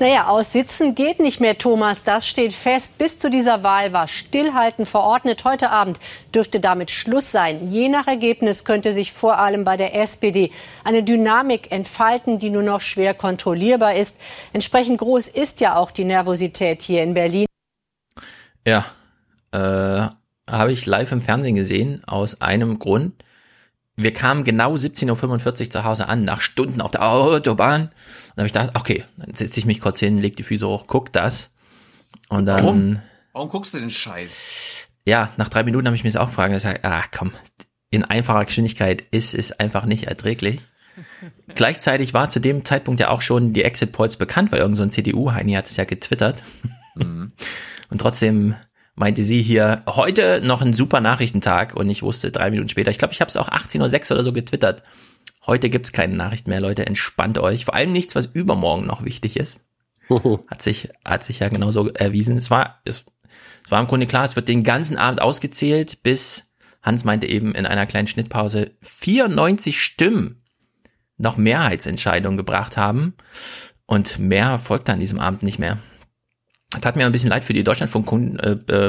Naja, aussitzen geht nicht mehr, Thomas. Das steht fest. Bis zu dieser Wahl war Stillhalten verordnet. Heute Abend dürfte damit Schluss sein. Je nach Ergebnis könnte sich vor allem bei der SPD eine Dynamik entfalten, die nur noch schwer kontrollierbar ist. Entsprechend groß ist ja auch die Nervosität hier in Berlin. Ja, äh, habe ich live im Fernsehen gesehen, aus einem Grund. Wir kamen genau 17.45 Uhr zu Hause an, nach Stunden auf der Autobahn. Und da habe ich gedacht, okay, dann setze ich mich kurz hin, leg die Füße hoch, guck das. Und dann, Warum? Warum guckst du den Scheiß? ja, nach drei Minuten habe ich mir das auch gefragt und gesagt, ah komm, in einfacher Geschwindigkeit ist es einfach nicht erträglich. Gleichzeitig war zu dem Zeitpunkt ja auch schon die Exit Polls bekannt, weil irgend so ein CDU-Heini hat es ja getwittert. Mhm. Und trotzdem meinte sie hier, heute noch ein super Nachrichtentag und ich wusste drei Minuten später, ich glaube, ich habe es auch 18.06 Uhr oder so getwittert. Heute gibt's keine Nachrichten mehr, Leute, entspannt euch. Vor allem nichts, was übermorgen noch wichtig ist. Hat sich, hat sich ja genauso erwiesen. Es war, es, es war im Grunde klar, es wird den ganzen Abend ausgezählt, bis Hans meinte eben in einer kleinen Schnittpause 94 Stimmen noch Mehrheitsentscheidungen gebracht haben. Und mehr folgte an diesem Abend nicht mehr. Tat mir ein bisschen leid für die Deutschlandfunk-Leute, äh,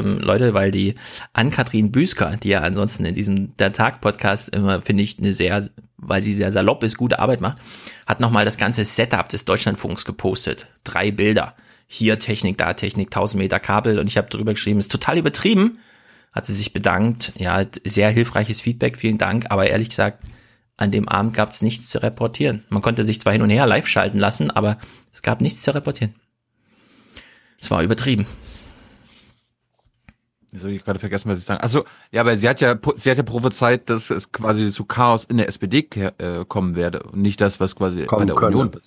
ähm, weil die Ann-Kathrin Büsker, die ja ansonsten in diesem Der Tag-Podcast immer, finde ich, eine sehr, weil sie sehr salopp ist, gute Arbeit macht, hat nochmal das ganze Setup des Deutschlandfunks gepostet. Drei Bilder. Hier Technik, da Technik, 1000 Meter Kabel und ich habe drüber geschrieben, ist total übertrieben. Hat sie sich bedankt. Ja, sehr hilfreiches Feedback, vielen Dank. Aber ehrlich gesagt, an dem Abend gab es nichts zu reportieren. Man konnte sich zwar hin und her live schalten lassen, aber es gab nichts zu reportieren. Es war übertrieben. Jetzt habe ich gerade vergessen, was ich sagen. Also ja, aber sie hat ja, sie hat ja prophezeit, dass es quasi zu Chaos in der SPD äh, kommen werde und nicht das, was quasi kommen bei der können. Union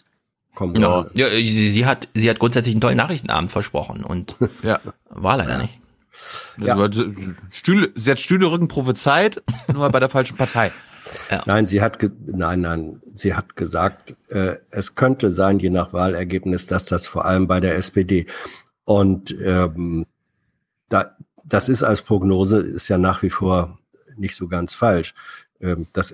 kommen ja, ja sie, sie, hat, sie hat grundsätzlich einen tollen Nachrichtenabend versprochen und ja. war leider nicht. Ja. Stühle, sie hat Stühlerücken prophezeit, nur bei der falschen Partei. Ja. Nein, sie hat nein, nein, sie hat gesagt, äh, es könnte sein, je nach Wahlergebnis, dass das vor allem bei der SPD und ähm, da, das ist als Prognose, ist ja nach wie vor nicht so ganz falsch. Ähm, das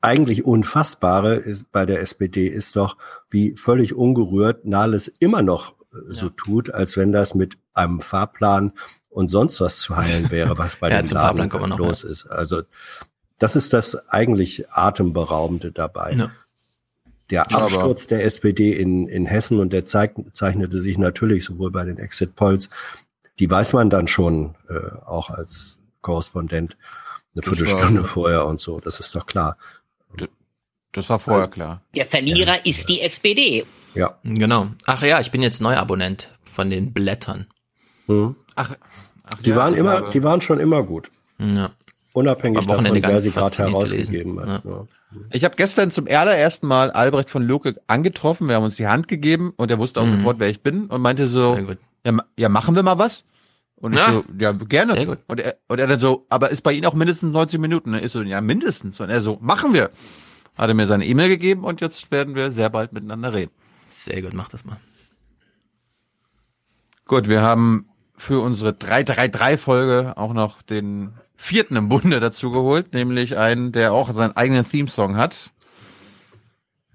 eigentlich Unfassbare ist bei der SPD ist doch, wie völlig ungerührt Nahles immer noch äh, so ja. tut, als wenn das mit einem Fahrplan und sonst was zu heilen wäre, was bei ja, den Laden los ist. Also das ist das eigentlich Atemberaubende dabei. Ja. Der Absturz der SPD in, in Hessen und der zeig, zeichnete sich natürlich sowohl bei den Exit Polls, die weiß man dann schon äh, auch als Korrespondent eine Viertelstunde vorher und so, das ist doch klar. Das war vorher klar. Der Verlierer ja. ist die SPD. Ja. Genau. Ach ja, ich bin jetzt Neuabonnent von den Blättern. Hm. Ach, ach, die ja, waren immer, die waren schon immer gut. Ja. Unabhängig davon, wer sie gerade herausgegeben hat. Ja. Ich habe gestern zum allerersten Mal Albrecht von Lucke angetroffen. Wir haben uns die Hand gegeben und er wusste auch mhm. sofort, wer ich bin und meinte so, ja, ja, machen wir mal was? Und ja. ich so, ja, gerne. Und er, und er dann so, aber ist bei Ihnen auch mindestens 90 Minuten? Und ich so, ja, mindestens. Und er so, machen wir. Hat er mir seine E-Mail gegeben und jetzt werden wir sehr bald miteinander reden. Sehr gut, mach das mal. Gut, wir haben für unsere 333-Folge auch noch den vierten im Bunde dazu geholt, nämlich einen, der auch seinen eigenen Theme-Song hat.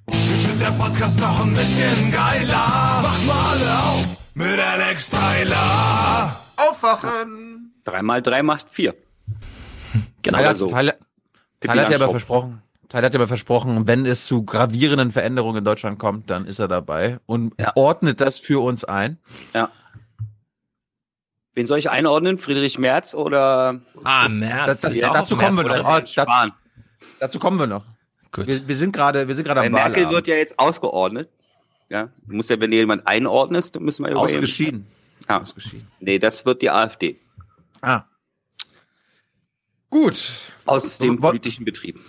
Jetzt wird der Podcast noch ein bisschen geiler. Macht mal alle auf mit Alex Tyler. Aufwachen. Drei mal drei macht vier. Genau Tyler, so. Tyler, Tyler hat ja aber versprochen, Tyler hat ja aber versprochen, wenn es zu gravierenden Veränderungen in Deutschland kommt, dann ist er dabei und ja. ordnet das für uns ein. Ja. Wen soll ich einordnen? Friedrich Merz oder? Ah, Merz. Das, das, dazu kommen Merz wir noch. Oh, dazu, dazu, kommen wir noch. Gut. Wir, wir sind gerade, wir sind gerade am Wahlabend. Merkel wird ja jetzt ausgeordnet. Ja, du musst ja, wenn du jemand einordnest, dann müssen wir über Ausgeschieden. Ja. Ausgeschieden. Nee, das wird die AfD. Ah. Gut. Aus dem politischen Betrieb.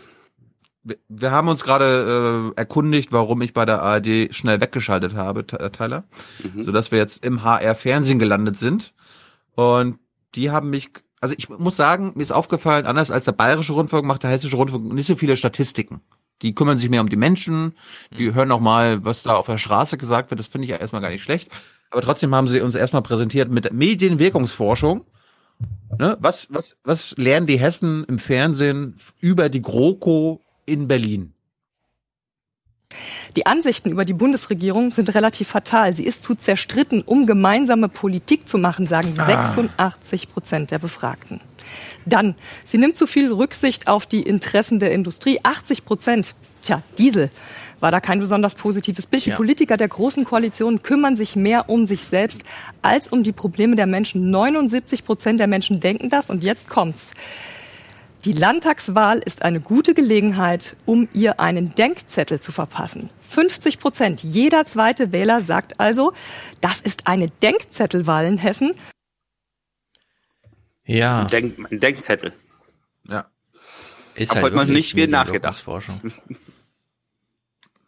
Wir haben uns gerade äh, erkundigt, warum ich bei der ARD schnell weggeschaltet habe, Tyler, mhm. sodass wir jetzt im HR Fernsehen gelandet sind. Und die haben mich, also ich muss sagen, mir ist aufgefallen, anders als der bayerische Rundfunk macht der hessische Rundfunk nicht so viele Statistiken. Die kümmern sich mehr um die Menschen, die mhm. hören auch mal, was da auf der Straße gesagt wird, das finde ich ja erstmal gar nicht schlecht. Aber trotzdem haben sie uns erstmal präsentiert mit Medienwirkungsforschung. Ne? Was, was, was lernen die Hessen im Fernsehen über die GroKo in Berlin? Die Ansichten über die Bundesregierung sind relativ fatal. Sie ist zu zerstritten, um gemeinsame Politik zu machen, sagen 86 Prozent der Befragten. Dann, sie nimmt zu viel Rücksicht auf die Interessen der Industrie. 80 Prozent. Tja, Diesel war da kein besonders positives Bild. Die Politiker der großen Koalition kümmern sich mehr um sich selbst als um die Probleme der Menschen. 79 Prozent der Menschen denken das und jetzt kommt's. Die Landtagswahl ist eine gute Gelegenheit, um ihr einen Denkzettel zu verpassen. 50 Prozent jeder zweite Wähler sagt also, das ist eine Denkzettelwahl in Hessen. Ja. Ein, Denk ein Denkzettel. Ja. Ist halt heute mal nicht viel nachgedacht.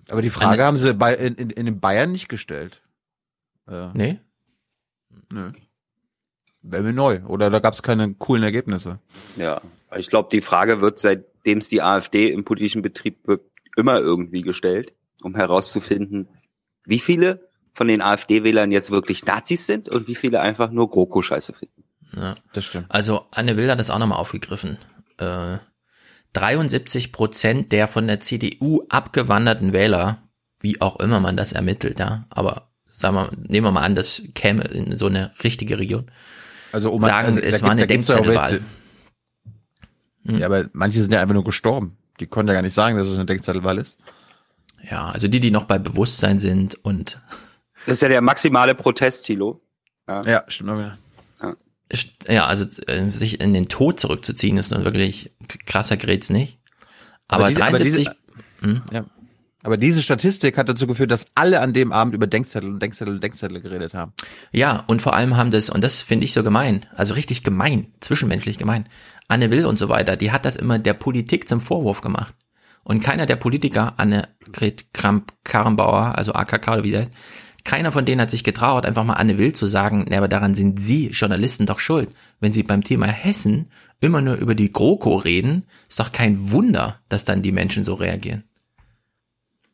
Aber die Frage Eine- haben sie bei, in, in, in den Bayern nicht gestellt. Äh, Nee? Nö. Wäre mir neu. Oder da gab es keine coolen Ergebnisse. Ja, ich glaube, die Frage wird, seitdem es die AfD im politischen Betrieb wirkt, immer irgendwie gestellt, um herauszufinden, wie viele von den AfD-Wählern jetzt wirklich Nazis sind und wie viele einfach nur GroKo-Scheiße finden. Ja. Das stimmt. Also Anne Will hat das auch nochmal aufgegriffen. Äh, 73 Prozent der von der CDU abgewanderten Wähler, wie auch immer man das ermittelt, ja, aber sagen wir, nehmen wir mal an, das käme in so eine richtige Region. Also, um sagen, also, es gibt- war eine ja auch Denkzettelwahl. welche- Ja, aber manche sind ja einfach nur gestorben. Die konnten ja gar nicht sagen, dass es eine Denkzettelwahl ist. Ja, also die, die noch bei Bewusstsein sind und Das ist ja der maximale Protest, Thilo. Ja, stimmt auch wieder. ja, also äh, sich in den Tod zurückzuziehen, ist nun wirklich krasser gerät's nicht. Aber, diese- 73, diese, ja. Aber diese Statistik hat dazu geführt, dass alle an dem Abend über Denkzettel und Denkzettel und Denkzettel geredet haben. Ja, und vor allem haben das, und das finde ich so gemein, also richtig gemein, zwischenmenschlich gemein. Anne Will und so weiter, die hat das immer der Politik zum Vorwurf gemacht. Und keiner der Politiker, Annegret Kramp-Karrenbauer, also AKK oder wie sie heißt, keiner von denen hat sich getraut, einfach mal Anne Will zu sagen, nee, aber daran sind Sie Journalisten doch schuld. Wenn Sie beim Thema Hessen immer nur über die GroKo reden, ist doch kein Wunder, dass dann die Menschen so reagieren.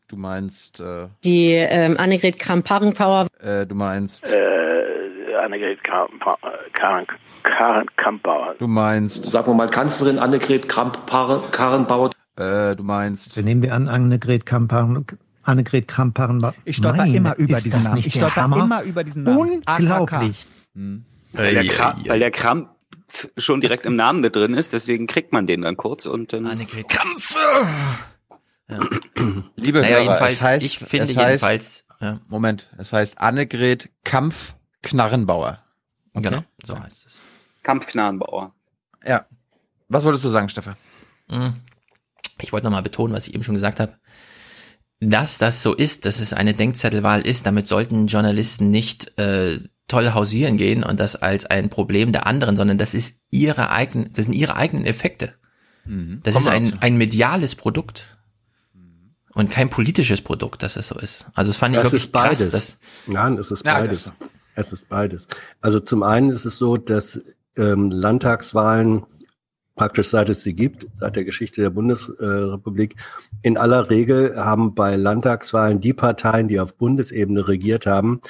Du meinst, äh, Die ähm, Annegret Kramp-Karrenbauer äh, du meinst, Äh, Annegret Kramp- Kampauer. du meinst, Sagen wir mal Kanzlerin Annegret Kramp-Karrenbauer. äh, du meinst, Nehmen wir an, Annegret Kramp Annegret Kramp-Karrenbauer. Ich stolper Meine, immer über diesen Namen. Ich stolper Hammer? immer über diesen Namen. Unglaublich. Weil der, Ei, Kram, ei, ei. weil der Kram schon direkt im Namen mit drin ist, deswegen kriegt man den dann kurz und dann. Annegret Krampf! liebe Naja, Hörer, jedenfalls, es heißt, ich finde es heißt, jedenfalls, ja, Moment, es heißt Annegret Kampf-Knarrenbauer. genau, so heißt es. Kampfknarrenbauer. Ja. Was wolltest du sagen, Stefan? Mhm. Ich wollte nochmal betonen, was ich eben schon gesagt habe. Dass das so ist, dass es eine Denkzettelwahl ist, damit sollten Journalisten nicht äh, toll hausieren gehen und das als ein Problem der anderen, sondern das ist ihre eigenen, das sind ihre eigenen Effekte. Mhm. Das Kommen ist ein, ein mediales Produkt und kein politisches Produkt, dass es so ist. Also das fand ich Das wirklich ist beides. krass. Nein, es ist Ja, beides. das- Es ist beides. Also zum einen ist es so, dass ähm, Landtagswahlen praktisch seit es sie gibt, seit der Geschichte der Bundesrepublik, in aller Regel haben bei Landtagswahlen die Parteien, die auf Bundesebene regiert haben,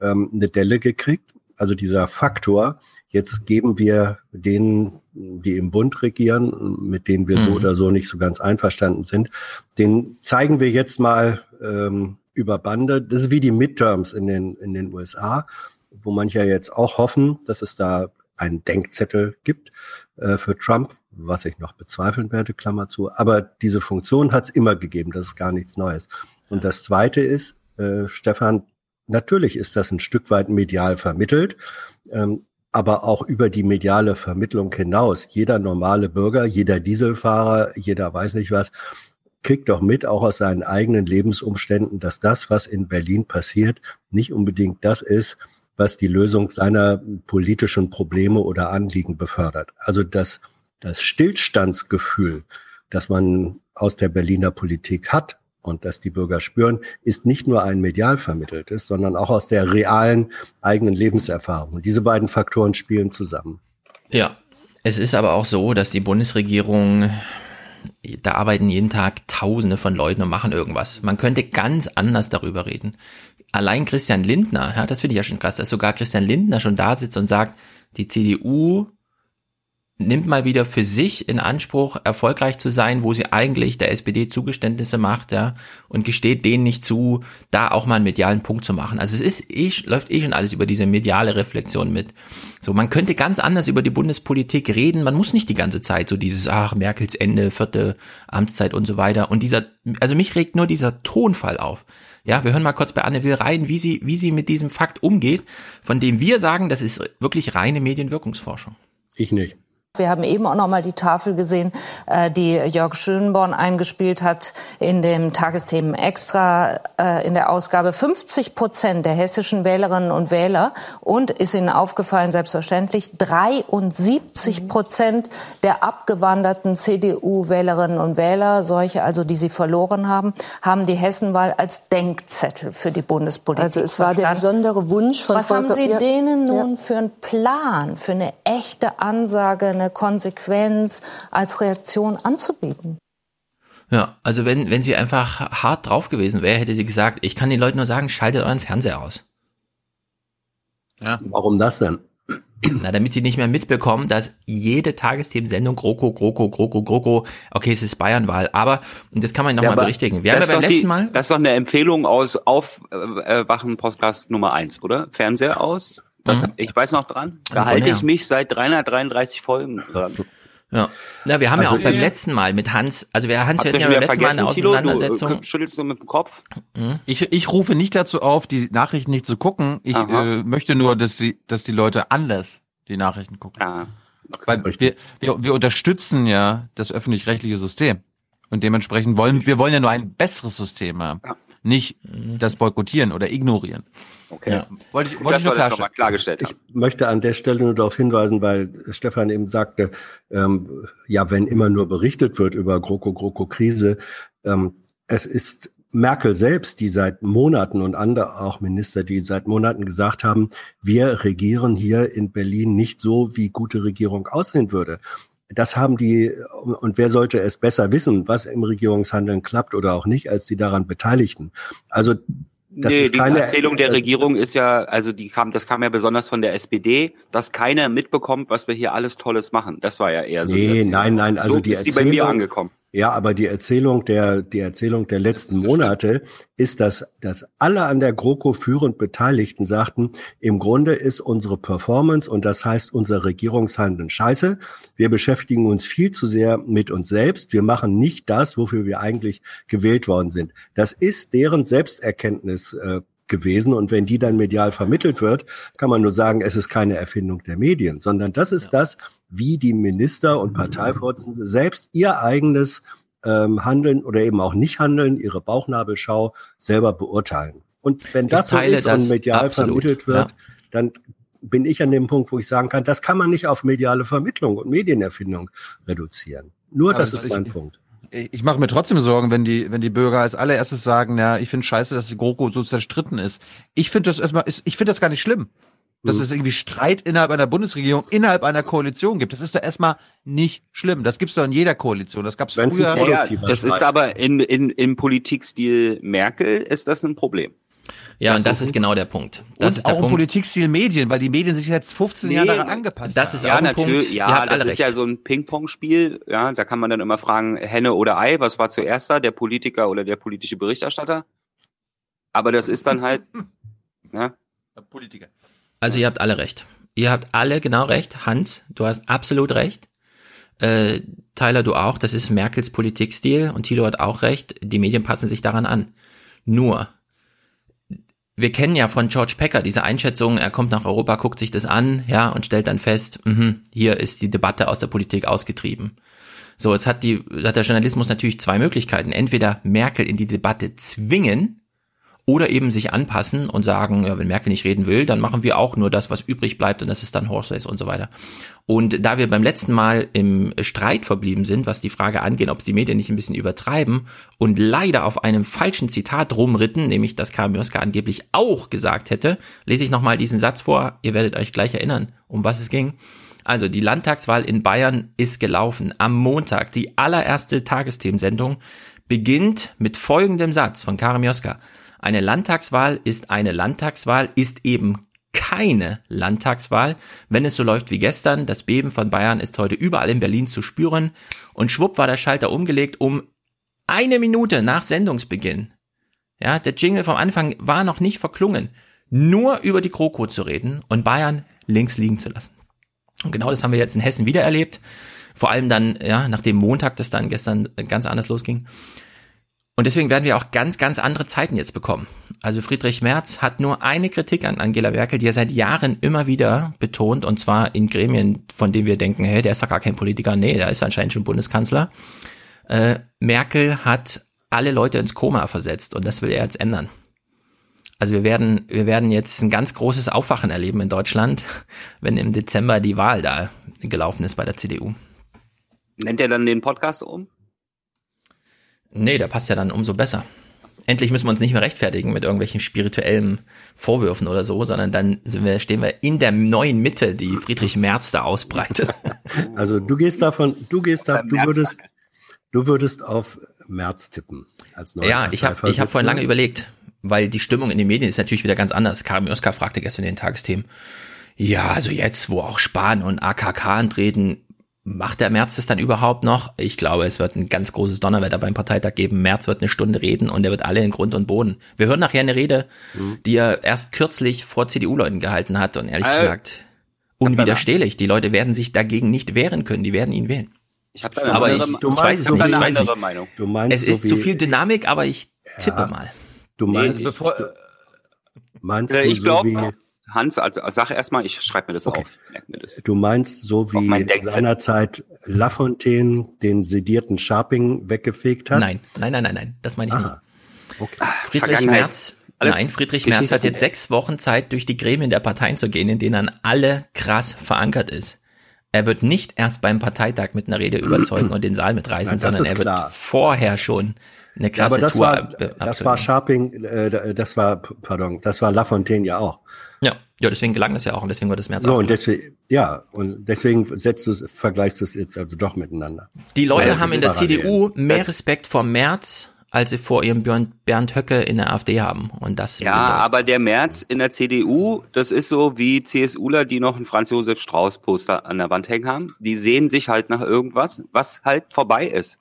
ähm, eine Delle gekriegt. Also dieser Faktor, jetzt geben wir denen, die im Bund regieren, mit denen wir so Mhm. oder so nicht so ganz einverstanden sind, den zeigen wir jetzt mal ähm, über Bande. Das ist wie die Midterms in den, in den USA, wo manche jetzt auch hoffen, dass es da einen Denkzettel gibt äh, für Trump, was ich noch bezweifeln werde, Klammer zu. Aber diese Funktion hat es immer gegeben, das ist gar nichts Neues. Und das Zweite ist, äh, Stefan, natürlich ist das ein Stück weit medial vermittelt, ähm, aber auch über die mediale Vermittlung hinaus. Jeder normale Bürger, jeder Dieselfahrer, jeder weiß nicht was, kriegt doch mit, auch aus seinen eigenen Lebensumständen, dass das, was in Berlin passiert, nicht unbedingt das ist, was die Lösung seiner politischen Probleme oder Anliegen befördert. Also das, das Stillstandsgefühl, das man aus der Berliner Politik hat und das die Bürger spüren, ist nicht nur ein medial vermitteltes, sondern auch aus der realen eigenen Lebenserfahrung. Und diese beiden Faktoren spielen zusammen. Ja, es ist aber auch so, dass die Bundesregierung, da arbeiten jeden Tag Tausende von Leuten und machen irgendwas. Man könnte ganz anders darüber reden. Allein Christian Lindner, ja, das finde ich ja schon krass, dass sogar Christian Lindner schon da sitzt und sagt, die CDU nimmt mal wieder für sich in Anspruch, erfolgreich zu sein, wo sie eigentlich der SPD Zugeständnisse macht, ja, und gesteht denen nicht zu, da auch mal einen medialen Punkt zu machen. Also es ist eh, läuft eh schon alles über diese mediale Reflexion mit. So, man könnte ganz anders über die Bundespolitik reden. Man muss nicht die ganze Zeit so dieses, ach, Merkels Ende, vierte Amtszeit und so weiter. Und dieser, also mich regt nur dieser Tonfall auf. Ja, wir hören mal kurz bei Anne Will rein, wie sie, wie sie mit diesem Fakt umgeht, von dem wir sagen, das ist wirklich reine Medienwirkungsforschung. Ich nicht. Wir haben eben auch noch mal die Tafel gesehen, äh, die Jörg Schönborn eingespielt hat in dem Tagesthemen Extra äh, in der Ausgabe. 50 Prozent der hessischen Wählerinnen und Wähler und ist Ihnen aufgefallen, selbstverständlich 73 Prozent der abgewanderten CDU-Wählerinnen und Wähler, solche also, die sie verloren haben, haben die Hessenwahl als Denkzettel für die Bundespolitik. Also es war der besondere Wunsch von Was Volker haben Sie denen nun ja. für einen Plan, für eine echte Ansage, eine Konsequenz als Reaktion anzubieten? Ja, also wenn, wenn sie einfach hart drauf gewesen wäre, hätte sie gesagt, ich kann den Leuten nur sagen, schaltet euren Fernseher aus. Ja. Warum das denn? Na, damit sie nicht mehr mitbekommen, dass jede Tagesthemensendung GroKo, GroKo, GroKo, GroKo, okay, es ist Bayernwahl, aber, und das kann man nochmal aber berichtigen. Wir haben das ja beim ist doch letzten die, Mal, Das ist doch eine Empfehlung aus Aufwachen Podcast Nummer eins, oder? Fernseher aus. Das, Mhm. Ich weiß noch dran. Da Also, halte ja. ich mich seit 333 Folgen dran. ja, na, wir haben ja Also auch beim letzten Mal mit Hans, also wir, Hans, hatten ja schon beim letzten Mal eine vergessen, Thilo? Du, Auseinandersetzung. äh, schüttelst du mit dem Kopf? Ich, ich rufe nicht dazu auf, die Nachrichten nicht zu gucken. Ich äh, möchte nur, dass die, dass die Leute anders die Nachrichten gucken. Ja. Weil wir, wir, wir unterstützen ja das öffentlich-rechtliche System. Und dementsprechend wollen wir wollen ja nur ein besseres System haben. Nicht das boykottieren oder ignorieren. Okay. Ja. Wollte ich, wollte Das ich nur schon mal klargestellt haben. Ich möchte an der Stelle nur darauf hinweisen, weil Stefan eben sagte, ähm, ja, wenn immer nur berichtet wird über GroKo-GroKo-Krise, ähm, es ist Merkel selbst, die seit Monaten und andere auch Minister, die seit Monaten gesagt haben, wir regieren hier in Berlin nicht so, wie gute Regierung aussehen würde. Das haben die, und wer sollte es besser wissen, was im Regierungshandeln klappt oder auch nicht, als die daran Beteiligten. Also das nee, ist die keine Erzählung der das- Regierung ist ja, also die kam, das kam ja besonders von der SPD, dass keiner mitbekommt, was wir hier alles Tolles machen. Das war ja eher so. Nee, Erzählung. nein, nein, also so die ist die bei mir Erzählung- angekommen. Ja, aber die Erzählung der, die Erzählung der letzten Monate ist, dass, dass alle an der GroKo führend Beteiligten sagten, im Grunde ist unsere Performance und das heißt unser Regierungshandeln scheiße. Wir beschäftigen uns viel zu sehr mit uns selbst. Wir machen nicht das, wofür wir eigentlich gewählt worden sind. Das ist deren Selbsterkenntnis äh, gewesen. Und wenn die dann medial vermittelt wird, kann man nur sagen, es ist keine Erfindung der Medien, sondern das ist das, wie die Minister und Parteivorsitzende selbst ihr eigenes ähm, Handeln oder eben auch nicht Handeln, ihre Bauchnabelschau selber beurteilen. Und wenn Ich das so ist das und medial absolut, vermittelt wird, ja. dann bin ich an dem Punkt, wo ich sagen kann, das kann man nicht auf mediale Vermittlung und Medienerfindung reduzieren. Nur Aber das ist mein Punkt. Ich, ich mache mir trotzdem Sorgen, wenn die, wenn die Bürger als allererstes sagen, ja, ich finde scheiße, dass die GroKo so zerstritten ist. Ich finde das erstmal, ich finde das gar nicht schlimm. Dass es irgendwie Streit innerhalb einer Bundesregierung, innerhalb einer Koalition gibt. Das ist doch erstmal nicht schlimm. Das gibt's doch in jeder Koalition. Das gab's Wenn's früher. Ja, das ist Streit. aber in, in, im Politikstil Merkel ist das ein Problem. Ja, Das und das ist ist genau der Punkt. Das und ist der auch im Punkt. Politikstil Medien, weil die Medien sich jetzt 15 Jahre daran angepasst das haben. ist Ja, auch ein. Punkt. Ja, das ist ja recht. so ein Ping-Pong-Spiel. Ja, da kann man dann immer fragen, Henne oder Ei, was war zuerst da, der Politiker oder der politische Berichterstatter? Aber das ist dann halt, ja, Politiker. Also ihr habt alle recht. Ihr habt alle genau recht. Hans, du hast absolut recht. Äh, Tyler, du auch. Das ist Merkels Politikstil und Thilo hat auch recht. Die Medien passen sich daran an. Nur, wir kennen ja von George Packer diese Einschätzung, er kommt nach Europa, guckt sich das an, ja, und stellt dann fest, mhm, hier ist die Debatte aus der Politik ausgetrieben. So, jetzt hat die, hat der Journalismus natürlich zwei Möglichkeiten. Entweder Merkel in die Debatte zwingen, oder eben sich anpassen und sagen, ja, wenn Merkel nicht reden will, dann machen wir auch nur das, was übrig bleibt und das ist dann Horse Race und so weiter. Und da wir beim letzten Mal im Streit verblieben sind, was die Frage angeht, ob es die Medien nicht ein bisschen übertreiben und leider auf einem falschen Zitat rumritten, nämlich dass Kamioska angeblich auch gesagt hätte, lese ich nochmal diesen Satz vor, ihr werdet euch gleich erinnern, um was es ging. Also die Landtagswahl in Bayern ist gelaufen. Am Montag, die allererste Tagesthemensendung, beginnt mit folgendem Satz von Karim Joska. Eine Landtagswahl ist eine Landtagswahl, ist eben keine Landtagswahl, wenn es so läuft wie gestern. Das Beben von Bayern ist heute überall in Berlin zu spüren. Und schwupp war der Schalter umgelegt um eine Minute nach Sendungsbeginn. Ja, der Jingle vom Anfang war noch nicht verklungen. Nur über die GroKo zu reden und Bayern links liegen zu lassen. Und genau das haben wir jetzt in Hessen wieder erlebt. Vor allem dann, ja, nach dem Montag, das dann gestern ganz anders losging. Und deswegen werden wir auch ganz, ganz andere Zeiten jetzt bekommen. Also Friedrich Merz hat nur eine Kritik an Angela Merkel, die er seit Jahren immer wieder betont, und zwar in Gremien, von denen wir denken, hey, der ist doch gar kein Politiker. Nee, der ist anscheinend schon Bundeskanzler. Äh, Merkel hat alle Leute ins Koma versetzt und das will er jetzt ändern. Also wir werden, wir werden jetzt ein ganz großes Aufwachen erleben in Deutschland, wenn im Dezember die Wahl da gelaufen ist bei der CDU. Nennt er dann den Podcast um? Nee, der passt ja dann umso besser. Endlich müssen wir uns nicht mehr rechtfertigen mit irgendwelchen spirituellen Vorwürfen oder so, sondern dann sind wir, stehen wir in der neuen Mitte, die Friedrich Merz da ausbreitet. Also du gehst davon, du gehst da, du würdest, du würdest auf Merz tippen als Ja, ich habe ich hab vorhin lange überlegt, weil die Stimmung in den Medien ist natürlich wieder ganz anders. Karim Oskar fragte gestern in den Tagesthemen, ja, also jetzt, wo auch Spahn und AKK antreten, Macht der März das dann überhaupt noch? Ich glaube, es wird ein ganz großes Donnerwetter beim Parteitag geben. März wird eine Stunde reden und er wird alle in Grund und Boden. Wir hören nachher eine Rede, mhm. die er erst kürzlich vor CDU-Leuten gehalten hat und ehrlich äh, gesagt unwiderstehlich. Die Leute werden sich dagegen nicht wehren können. Die werden ihn wählen. Ich habe da aber ich, ich weiß es nicht. Ich weiß nicht. Meinung. Du meinst es ist so zu viel Dynamik, aber ich tippe Ja. mal. Du meinst, Nee, bevor- du, meinst du ich so glaube, wie, Hans, also sag erstmal, ich schreibe mir das auf. Merk mir das. du meinst so Auf wie seinerzeit Lafontaine den sedierten Scharping weggefegt hat? Nein, nein, nein, nein, nein. Das meine ich Aha. nicht. Friedrich Vergangenheit. Merz, Alles nein, Friedrich Geschichte. Merz hat jetzt sechs Wochen Zeit, durch die Gremien der Parteien zu gehen, in denen er alle krass verankert ist. Er wird nicht erst beim Parteitag mit einer Rede überzeugen und den Saal mitreißen, Nein, sondern er wird klar. vorher schon eine Ja, aber krasse das Tour war, das war Scharping, äh, das war, pardon, das war Lafontaine ja auch. Ja, ja, deswegen gelang das ja auch und deswegen wird das Merz So, auch. und deswegen, ja, und deswegen setzt du, es- vergleichst du es jetzt also doch miteinander. Die Leute Ja, haben in der parallel. CDU mehr Das- Respekt vor Merz, als sie vor ihrem Björn, Bernd Höcke in der AfD haben. Und das Ja, aber der März in der CDU, das ist so wie CSUler, die noch ein Franz Josef Strauß Poster an der Wand hängen haben. Die sehen sich halt nach irgendwas, was halt vorbei ist.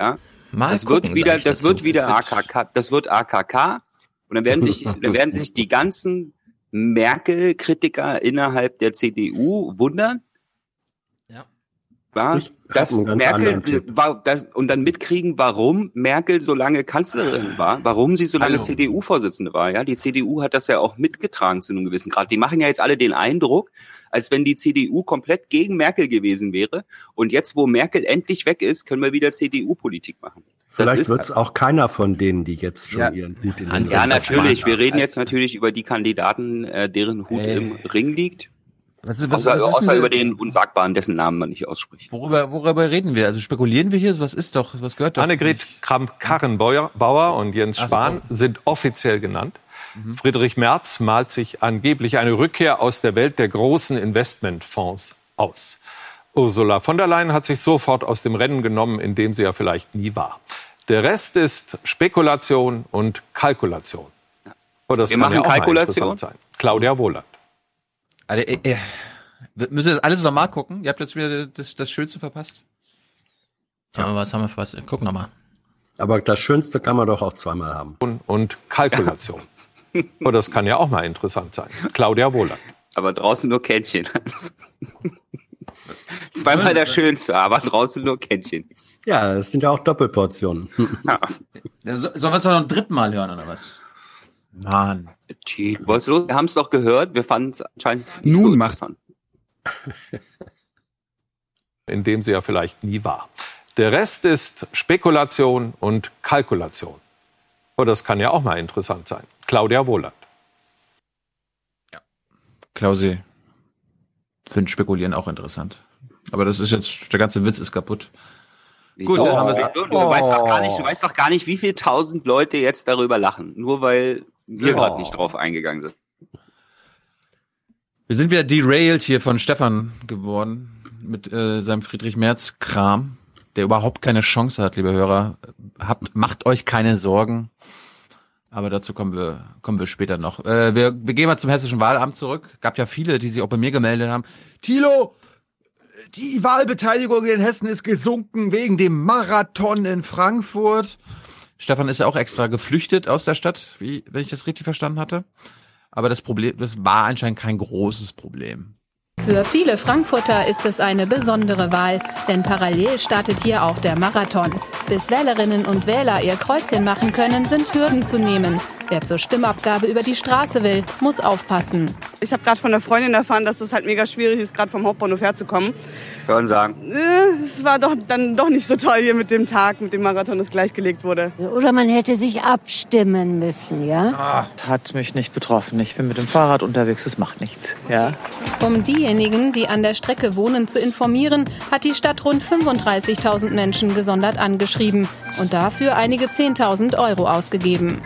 Ja. Mal das gucken, wird wieder, das dazu. wird wieder AKK, das wird AKK. Und dann werden sich, dann werden sich die ganzen Merkel-Kritiker innerhalb der CDU wundern. Ja. Hab dass Merkel war, das, und dann mitkriegen, warum Merkel so lange Kanzlerin war, warum sie so lange. CDU-Vorsitzende war. Ja, die CDU hat das ja auch mitgetragen zu einem gewissen Grad. Die machen ja jetzt alle den Eindruck, als wenn die CDU komplett gegen Merkel gewesen wäre. Und jetzt, wo Merkel endlich weg ist, können wir wieder CDU-Politik machen. Vielleicht wird es auch keiner von denen, die jetzt schon Ja. ihren Hut in den Ja, natürlich. Wir reden jetzt natürlich über die Kandidaten, äh, deren Hut Ey. im Ring liegt. Was, ist- was, Außer, was ist außer über den Unsagbaren, dessen Namen man nicht ausspricht. Worüber, worüber reden wir? Also spekulieren wir hier? Was ist doch, was gehört doch? Annegret Kramp-Karrenbauer Bauer und Jens Ach so. Spahn sind offiziell genannt. Friedrich Merz malt sich angeblich eine Rückkehr aus der Welt der großen Investmentfonds aus. Ursula von der Leyen hat sich sofort aus dem Rennen genommen, in dem sie ja vielleicht nie war. Der Rest ist Spekulation und Kalkulation. Oh, das Wir kann machen ja auch mal Kalkulation? interessant sein. Claudia Wohland. Also, äh, äh, müssen wir das alles nochmal gucken? Ihr habt jetzt wieder das, das Schönste verpasst. Ja, was haben wir verpasst? Guck nochmal. Aber das Schönste kann man doch auch zweimal haben. Und, und Kalkulation. Oh, das kann ja auch mal interessant sein. Claudia Wohland. Aber draußen nur Kännchen. Zweimal der Schönste, aber draußen nur Kännchen. Ja, das sind ja auch Doppelportionen. Ja, so- Sollen wir es noch ein dritten Mal hören, oder was? Mann. Was los? Wir haben es doch gehört. Wir fanden es anscheinend nicht Nun so macht- interessant. in dem sie ja vielleicht nie war. Der Rest ist Spekulation und Kalkulation. Oh, das kann ja auch mal interessant sein. Claudia Wohland. Klausi, finde Spekulieren auch interessant. Aber das ist jetzt, der ganze Witz ist kaputt. Wieso? Gut, dann haben wir du, du, weißt doch gar nicht, du weißt doch gar nicht, wie viele tausend Leute jetzt darüber lachen. Nur weil wir Oh. gerade nicht drauf eingegangen sind. Wir sind wieder derailed hier von Stefan geworden mit äh, seinem Friedrich Merz Kram, der überhaupt keine Chance hat, liebe Hörer. Habt, macht euch keine Sorgen. Aber dazu kommen wir, kommen wir später noch. Äh, wir, wir gehen mal zum hessischen Wahlamt zurück. Gab ja viele, die sich auch bei mir gemeldet haben. Thilo, die Wahlbeteiligung in Hessen ist gesunken wegen dem Marathon in Frankfurt. Stefan ist ja auch extra geflüchtet aus der Stadt, wie, wenn ich das richtig verstanden hatte. Aber das Problem, das war anscheinend kein großes Problem. Für viele Frankfurter ist es eine besondere Wahl, denn parallel startet hier auch der Marathon. Bis Wählerinnen und Wähler ihr Kreuzchen machen können, sind Hürden zu nehmen. Wer zur Stimmabgabe über die Straße will, muss aufpassen. Ich habe gerade von der Freundin erfahren, dass das halt mega schwierig ist, gerade vom Hauptbahnhof herzukommen. Hören sagen. Äh, Es war doch dann doch nicht so toll hier mit dem Tag, mit dem Marathon, das gleichgelegt wurde. Oder man hätte sich abstimmen müssen, ja? Ah, hat mich nicht betroffen. Ich bin mit dem Fahrrad unterwegs, das macht nichts. Ja. Um diejenigen, die an der Strecke wohnen, zu informieren, hat die Stadt rund 35.000 Menschen gesondert angeschrieben und dafür einige 10.000 Euro ausgegeben.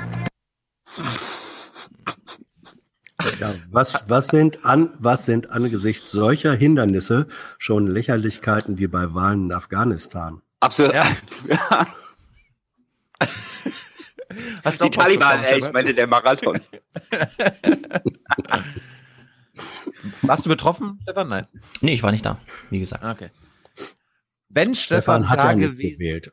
Ja, was, was, sind an, was sind angesichts solcher Hindernisse schon Lächerlichkeiten wie bei Wahlen in Afghanistan? Absolut. Ja. Hast du Die Taliban, ey, ich meinte der Marathon. Warst du betroffen, Stefan? Nein. Nee, ich war nicht da, wie gesagt. Okay. Wenn Stefan, Stefan hat da ja nicht gewählt.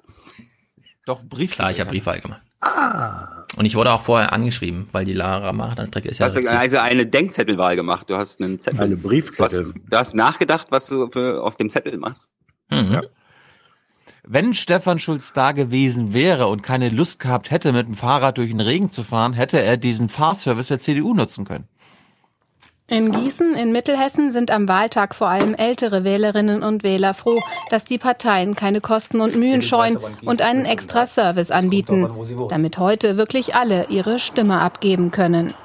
doch Brief. Klar, ich habe Briefwahl gemacht. Ah. Und ich wurde auch vorher angeschrieben, weil die Lara Marathon-Strecke ist Du ja hast aktiv. also eine Denkzettelwahl gemacht. Du hast einen Zettel. Eine Briefzettel. Du hast, du hast nachgedacht, was du für, auf dem Zettel machst. Mhm. Wenn Stefan Schulz da gewesen wäre und keine Lust gehabt hätte, mit dem Fahrrad durch den Regen zu fahren, hätte er diesen Fahrservice der CDU nutzen können. In Gießen in Mittelhessen sind am Wahltag vor allem ältere Wählerinnen und Wähler froh, dass die Parteien keine Kosten und Mühen scheuen und einen extra Service anbieten, damit heute wirklich alle ihre Stimme abgeben können.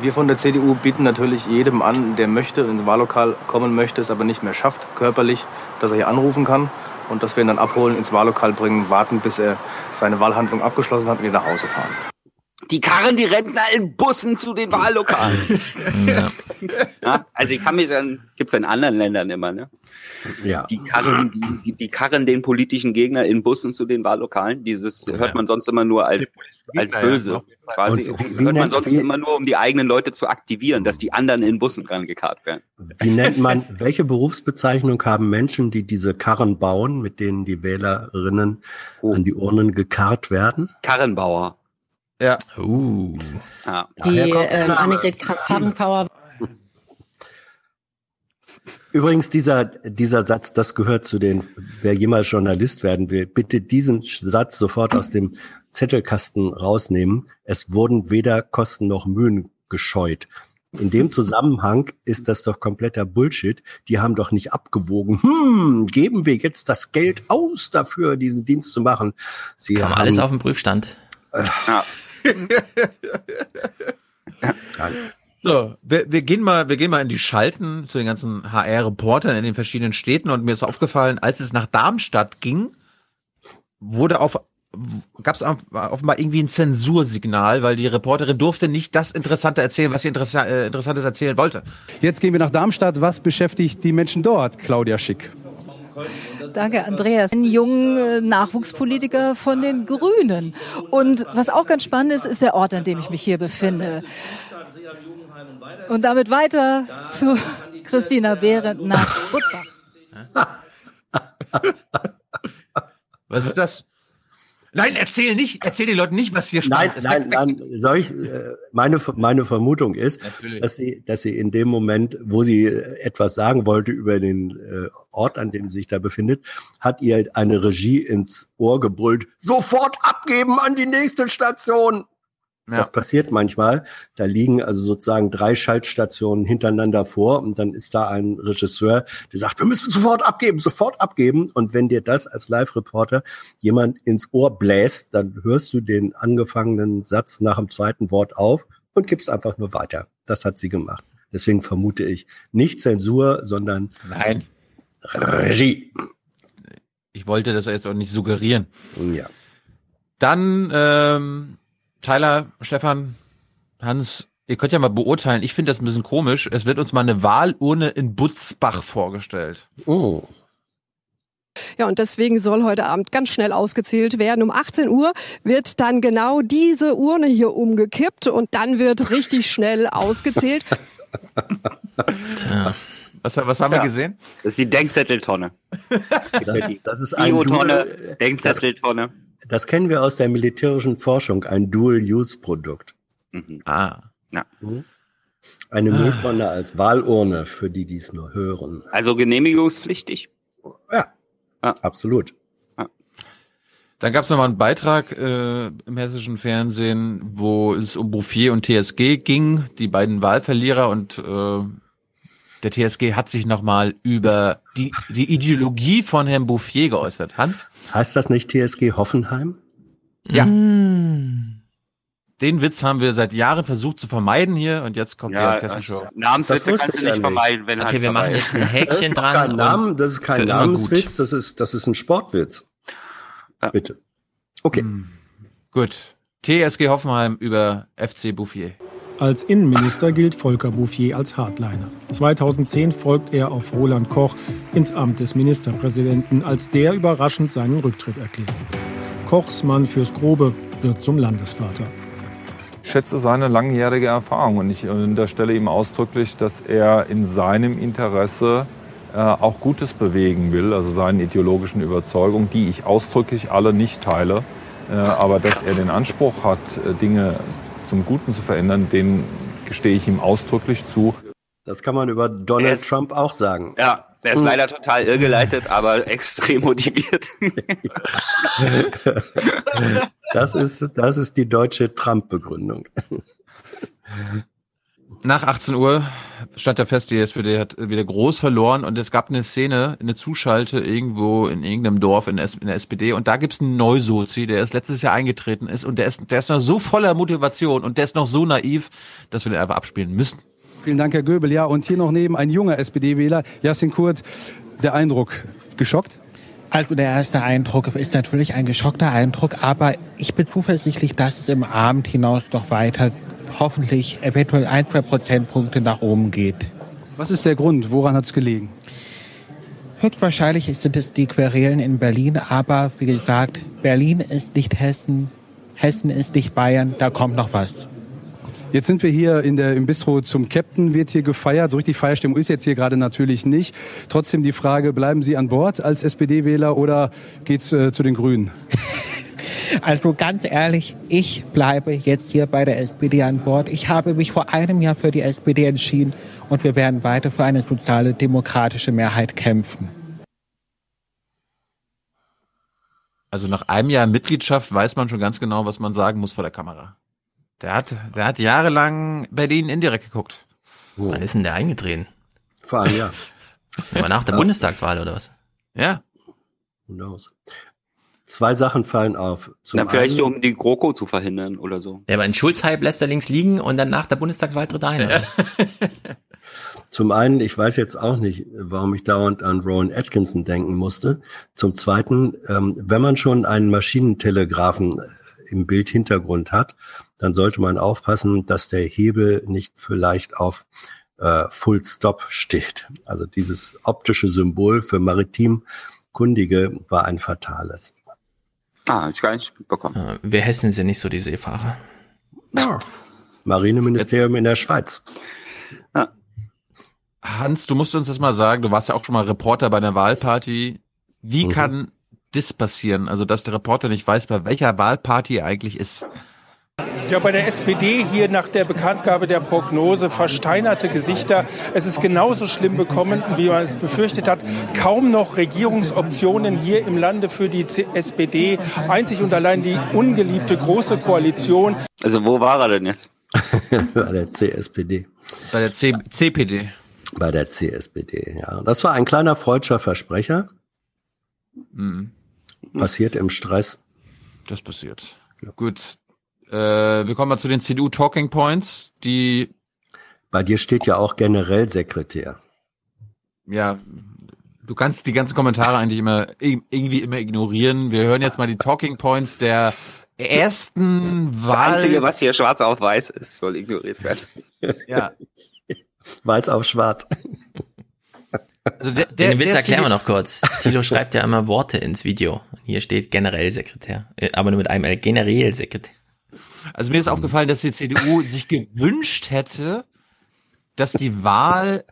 Wir von der CDU bieten natürlich jedem an, der möchte, ins Wahllokal kommen möchte, es aber nicht mehr schafft, körperlich, dass er hier anrufen kann und dass wir ihn dann abholen, ins Wahllokal bringen, warten, bis er seine Wahlhandlung abgeschlossen hat und ihn nach Hause fahren. Die karren die Rentner in Bussen zu den Wahllokalen. Ja. Ja, also ich kann mich an, gibt's in anderen Ländern immer, ne? Ja. Die karren, die, die karren den politischen Gegner in Bussen zu den Wahllokalen. Dieses hört man sonst immer nur als, als böse. Quasi wie- wie hört man sonst wie- immer nur, um die eigenen Leute zu aktivieren, dass die anderen in Bussen rangekarrt werden. Wie nennt man, welche Berufsbezeichnung haben Menschen, die diese Karren bauen, mit denen die Wählerinnen an die Urnen gekarrt werden? Karrenbauer. Ja. Uh. Ja. Die ähm. Annegret Kramp-Karrenbauer Übrigens, dieser, dieser Satz, das gehört zu den, wer jemals Journalist werden will, bitte diesen Satz sofort aus dem Zettelkasten rausnehmen. Es wurden weder Kosten noch Mühen gescheut. In dem Zusammenhang ist das doch kompletter Bullshit. Die haben doch nicht abgewogen. Hm, geben wir jetzt das Geld aus dafür, diesen Dienst zu machen. Sie Kam haben, alles auf den Prüfstand. Ja. So, wir, wir gehen mal, wir gehen mal in die Schalten zu den ganzen HR-Reportern in den verschiedenen Städten und mir ist aufgefallen, als es nach Darmstadt ging, wurde auf gab es offenbar irgendwie ein Zensursignal, weil die Reporterin durfte nicht das Interessante erzählen, was sie interessa äh, Interessantes erzählen wollte. Jetzt gehen wir nach Darmstadt. Was beschäftigt die Menschen dort, Claudia Schick? Danke, Andreas. Ein junger Nachwuchspolitiker von den Grünen. Und was auch ganz spannend ist, ist der Ort, an dem ich mich hier befinde. Und damit weiter zu Christina Behrendt nach Budbach. Was ist das? Nein, erzähl nicht, erzähl den Leuten nicht, was hier Nein, stand. nein, nein. Soll ich, äh, meine, meine Vermutung ist, Natürlich. dass sie, dass sie in dem Moment, wo sie äh, etwas sagen wollte über den äh, Ort, an dem sie sich da befindet, hat ihr eine Regie ins Ohr gebrüllt. Sofort abgeben an die nächste Station. Ja. Das passiert manchmal. Da liegen also sozusagen drei Schaltstationen hintereinander vor und dann ist da ein Regisseur, der sagt, wir müssen sofort abgeben, sofort abgeben. Und wenn dir das als Live-Reporter jemand ins Ohr bläst, dann hörst du den angefangenen Satz nach dem zweiten Wort auf und gibst einfach nur weiter. Das hat sie gemacht. Deswegen vermute ich nicht Zensur, sondern Nein. Regie. Ich wollte das jetzt auch nicht suggerieren. Ja. Dann ähm, Tyler, Stefan, Hans, ihr könnt ja mal beurteilen. Ich finde das ein bisschen komisch. Es wird uns mal eine Wahlurne in Butzbach vorgestellt. Oh. Ja, und deswegen soll heute Abend ganz schnell ausgezählt werden. Um 18 Uhr wird dann genau diese Urne hier umgekippt und dann wird richtig schnell ausgezählt. Tja. Was, was haben wir gesehen? Das ist die Denkzetteltonne. Das, das ist ein Biotonne, Denkzetteltonne. Das kennen wir aus der militärischen Forschung, ein Dual-Use-Produkt. Mhm. Ah. Ja. Mhm. Eine Ah. Mülltonne als Wahlurne, für die, die es nur hören. Also genehmigungspflichtig. Ja, absolut. Dann gab es nochmal einen Beitrag äh, im hessischen Fernsehen, wo es um Bouffier und TSG ging, die beiden Wahlverlierer und äh, der TSG hat sich nochmal über die, die Ideologie von Herrn Bouffier geäußert. Hans? Heißt das nicht TSG Hoffenheim? Ja. Den Witz haben wir seit Jahren versucht zu vermeiden hier und jetzt kommt Ja, die Hessenshow. Namenswitze kannst du ich nicht ja nicht. vermeiden, wenn Okay, Hans wir machen jetzt ein Häkchen Das dran. kein Namen, das ist kein Namenswitz, das ist, das ist ein Sportwitz. Bitte. Okay. Gut. TSG Hoffenheim über FC Bouffier. Als Innenminister gilt Volker Bouffier als Hardliner. 2010 folgt er auf Roland Koch ins Amt des Ministerpräsidenten, als der überraschend seinen Rücktritt erklärt. Kochs Mann fürs Grobe wird zum Landesvater. Ich schätze seine langjährige Erfahrung und ich unterstelle ihm ausdrücklich, dass er in seinem Interesse äh, auch Gutes bewegen will, also seinen ideologischen Überzeugungen, die ich ausdrücklich alle nicht teile. Äh, aber dass er den Anspruch hat, äh, Dinge zum Guten zu verändern, den gestehe ich ihm ausdrücklich zu. Das kann man über Donald Trump auch sagen. Ja, der ist Hm. leider total irrgeleitet, aber extrem motiviert. Das ist, das ist die deutsche Trump-Begründung. Nach 18 Uhr stand ja fest, die SPD hat wieder groß verloren und es gab eine Szene, eine Zuschalte irgendwo in irgendeinem Dorf in, der SPD und da gibt's einen Neusozi, der erst letztes Jahr eingetreten ist und der ist, der ist noch so voller Motivation und der ist noch so naiv, dass wir den einfach abspielen müssen. Vielen Dank, Herr Göbel. Ja, und hier noch neben ein junger SPD-Wähler, Jasin Kurt. Der Eindruck, geschockt? Also der erste Eindruck ist natürlich ein geschockter Eindruck, aber ich bin zuversichtlich, dass es im Abend hinaus doch weiter hoffentlich eventuell ein, zwei Prozentpunkte nach oben geht. Was ist der Grund? Woran hat es gelegen? Höchstwahrscheinlich sind es die Querelen in Berlin, aber wie gesagt, Berlin ist nicht Hessen, Hessen ist nicht Bayern, da kommt noch was. Jetzt sind wir hier in der, im Bistro zum Captain, wird hier gefeiert. So richtig Feierstimmung ist jetzt hier gerade natürlich nicht. Trotzdem die Frage, bleiben Sie an Bord als SPD-Wähler oder geht's äh, zu den Grünen? Also ganz ehrlich, ich bleibe jetzt hier bei der SPD an Bord. Ich habe mich vor einem Jahr für die SPD entschieden und wir werden weiter für eine soziale demokratische Mehrheit kämpfen. Also nach einem Jahr Mitgliedschaft weiß man schon ganz genau, was man sagen muss vor der Kamera. Der hat, der hat jahrelang Berlin indirekt geguckt. Wann ist denn der eingetreten? Vor einem Jahr. Aber nach der Ja. Bundestagswahl oder was? Ja. Who knows? Zwei Sachen fallen auf. Zum Na, vielleicht einen, um die GroKo zu verhindern oder so. Ja, aber ein Schulz-Hype lässt er links liegen und dann nach der Bundestagswahl tritt er ein. was? zum einen, ich weiß jetzt auch nicht, warum ich dauernd an Rowan Atkinson denken musste. Zum zweiten, ähm, wenn man schon einen Maschinentelegraphen äh, im Bildhintergrund hat, dann sollte man aufpassen, dass der Hebel nicht vielleicht auf äh, Full Stop steht. Also dieses optische Symbol für Maritimkundige war ein fatales. Ah, ich gar nicht mitbekommen. Ja, wir Hessen sind nicht so die Seefahrer. Marineministerium in der Schweiz. Hans, du musst uns das mal sagen, du warst ja auch schon mal Reporter bei einer Wahlparty. Wie Mhm. kann das passieren? Also, dass der Reporter nicht weiß, bei welcher Wahlparty er eigentlich ist. Ja, bei der SPD hier nach der Bekanntgabe der Prognose versteinerte Gesichter. Es ist genauso schlimm bekommen, wie man es befürchtet hat. Kaum noch Regierungsoptionen hier im Lande für die SPD. Einzig und allein die ungeliebte Große Koalition. Also wo war er denn jetzt? Bei der CSPD. Bei der C CPD. Bei der CSPD, ja. Das war ein kleiner freudscher Versprecher. Mhm. Passiert im Stress. Das passiert. Gut. Äh, wir kommen mal zu den CDU Talking Points, die Bei dir steht ja auch Generellsekretär. ja, du kannst die ganzen Kommentare eigentlich immer ir- irgendwie immer ignorieren. Wir hören jetzt mal die Talking Points der ersten Das Wahl. Einzige, was hier schwarz auf weiß ist, soll ignoriert werden. Ja. Weiß auf schwarz. Also der, Den Witz der erklären wir noch kurz. Thilo schreibt ja immer Worte ins Video. Hier steht Generellsekretär. Äh, Aber nur mit einem L. Generellsekretär. Also mir ist aufgefallen, dass die CDU sich gewünscht hätte, dass die Wahl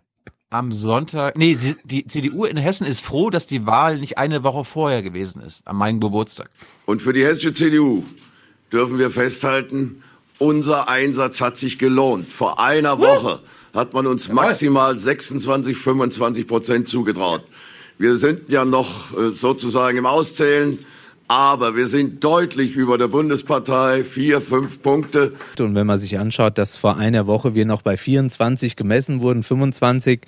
am Sonntag, nee, die CDU in Hessen ist froh, dass die Wahl nicht eine Woche vorher gewesen ist, an meinem Geburtstag. Und für die hessische CDU dürfen wir festhalten, unser Einsatz hat sich gelohnt. Vor einer Woche hat man uns maximal 26, 25 Prozent zugetraut. Wir sind ja noch äh, sozusagen im Auszählen. Aber wir sind deutlich über der Bundespartei, vier, fünf Punkte. Und wenn man sich anschaut, dass vor einer Woche wir noch bei 24 gemessen wurden, 25,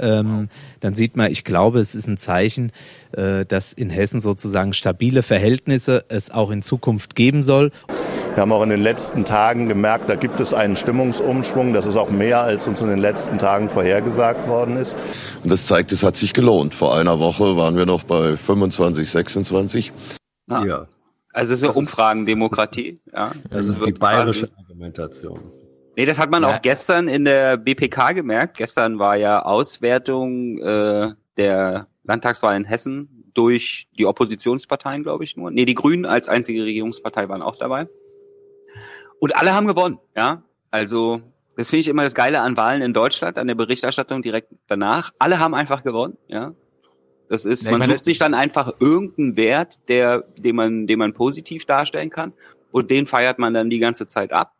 ähm, dann sieht man, ich glaube, es ist ein Zeichen, äh, dass in Hessen sozusagen stabile Verhältnisse es auch in Zukunft geben soll. Wir haben auch in den letzten Tagen gemerkt, da gibt es einen Stimmungsumschwung. Das ist auch mehr, als uns in den letzten Tagen vorhergesagt worden ist. Und das zeigt, es hat sich gelohnt. Vor einer Woche waren wir noch bei 25, 26. Ja. ja. Also es ist eine Umfragendemokratie. Ja. Das, ist die bayerische Argumentation. Nee, das hat man ja. auch gestern in der BPK gemerkt. Gestern war ja Auswertung äh, der Landtagswahl in Hessen durch die Oppositionsparteien, glaube ich nur. Nee, die Grünen als einzige Regierungspartei waren auch dabei. Und alle haben gewonnen, ja. Also, das finde ich immer das Geile an Wahlen in Deutschland, an der Berichterstattung direkt danach. Alle haben einfach gewonnen, ja. Das ist, man sucht sich dann einfach irgendeinen Wert, der, den man, den man positiv darstellen kann. Und den feiert man dann die ganze Zeit ab.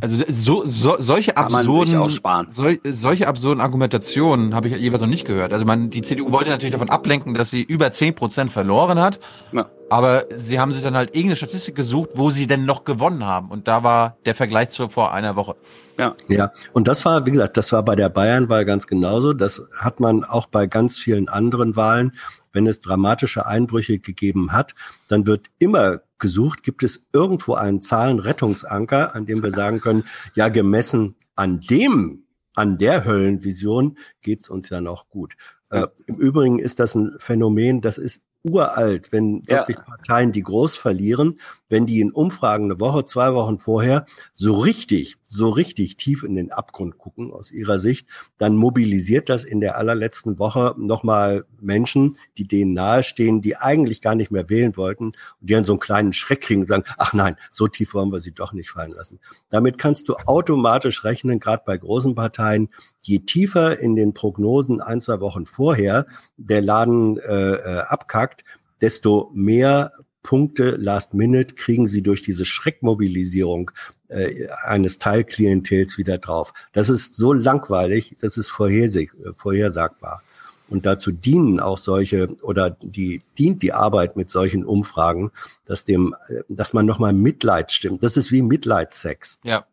Also so, so solche absurden sol, solche absurden Argumentationen habe ich jeweils noch nicht gehört. Also man die CDU wollte natürlich davon ablenken, dass sie über zehn Prozent verloren hat. Ja. Aber sie haben sich dann halt irgendeine Statistik gesucht, wo sie denn noch gewonnen haben und da war der Vergleich zu vor einer Woche. Ja. Ja, und das war wie gesagt, das war bei der Bayernwahl ganz genauso, das hat man auch bei ganz vielen anderen Wahlen wenn es dramatische Einbrüche gegeben hat, dann wird immer gesucht, gibt es irgendwo einen Zahlenrettungsanker, an dem wir sagen können, ja, gemessen an dem, an der Höllenvision geht's uns ja noch gut. Äh, Im Übrigen ist das ein Phänomen, das ist uralt, wenn wirklich ja. Parteien, die groß verlieren, wenn die in Umfragen eine Woche, zwei Wochen vorher so richtig, so richtig tief in den Abgrund gucken aus ihrer Sicht, dann mobilisiert das in der allerletzten Woche nochmal Menschen, die denen nahestehen, die eigentlich gar nicht mehr wählen wollten und die dann so einen kleinen Schreck kriegen und sagen, ach nein, so tief wollen wir sie doch nicht fallen lassen. Damit kannst du automatisch rechnen, gerade bei großen Parteien, je tiefer in den Prognosen ein, zwei Wochen vorher der Laden äh, äh, abkackt, desto mehr Punkte Last Minute kriegen sie durch diese Schreckmobilisierung äh, eines Teilklientels wieder drauf. Das ist so langweilig, das ist vorhersagbar. Und dazu dienen auch solche oder die dient die Arbeit mit solchen Umfragen, dass dem, äh, dass man nochmal Mitleid stimmt. Das ist wie Mitleidsex. Ja.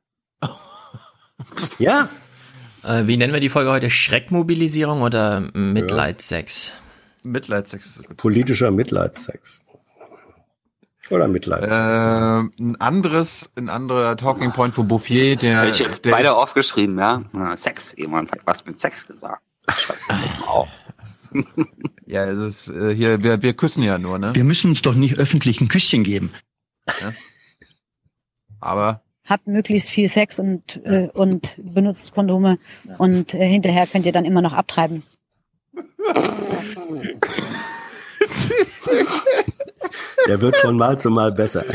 ja, äh, wie nennen wir die Folge heute? Schreckmobilisierung oder Mitleidsex? Ja. Mitleidsex ist gut. Politischer Mitleidsex. Oder Mitleidsex. Äh, ein anderes, ein anderer Talking Point von Bouffier, der. Hab ich jetzt der beide aufgeschrieben, ja? Sex, jemand hat was mit Sex gesagt. auf. ja, es ist äh, hier, wir, wir küssen ja nur, ne? Wir müssen uns doch nicht öffentlich ein Küsschen geben. Ja. Aber habt möglichst viel Sex und, äh, und benutzt Kondome und äh, hinterher könnt ihr dann immer noch abtreiben. Der wird von Mal zu Mal besser.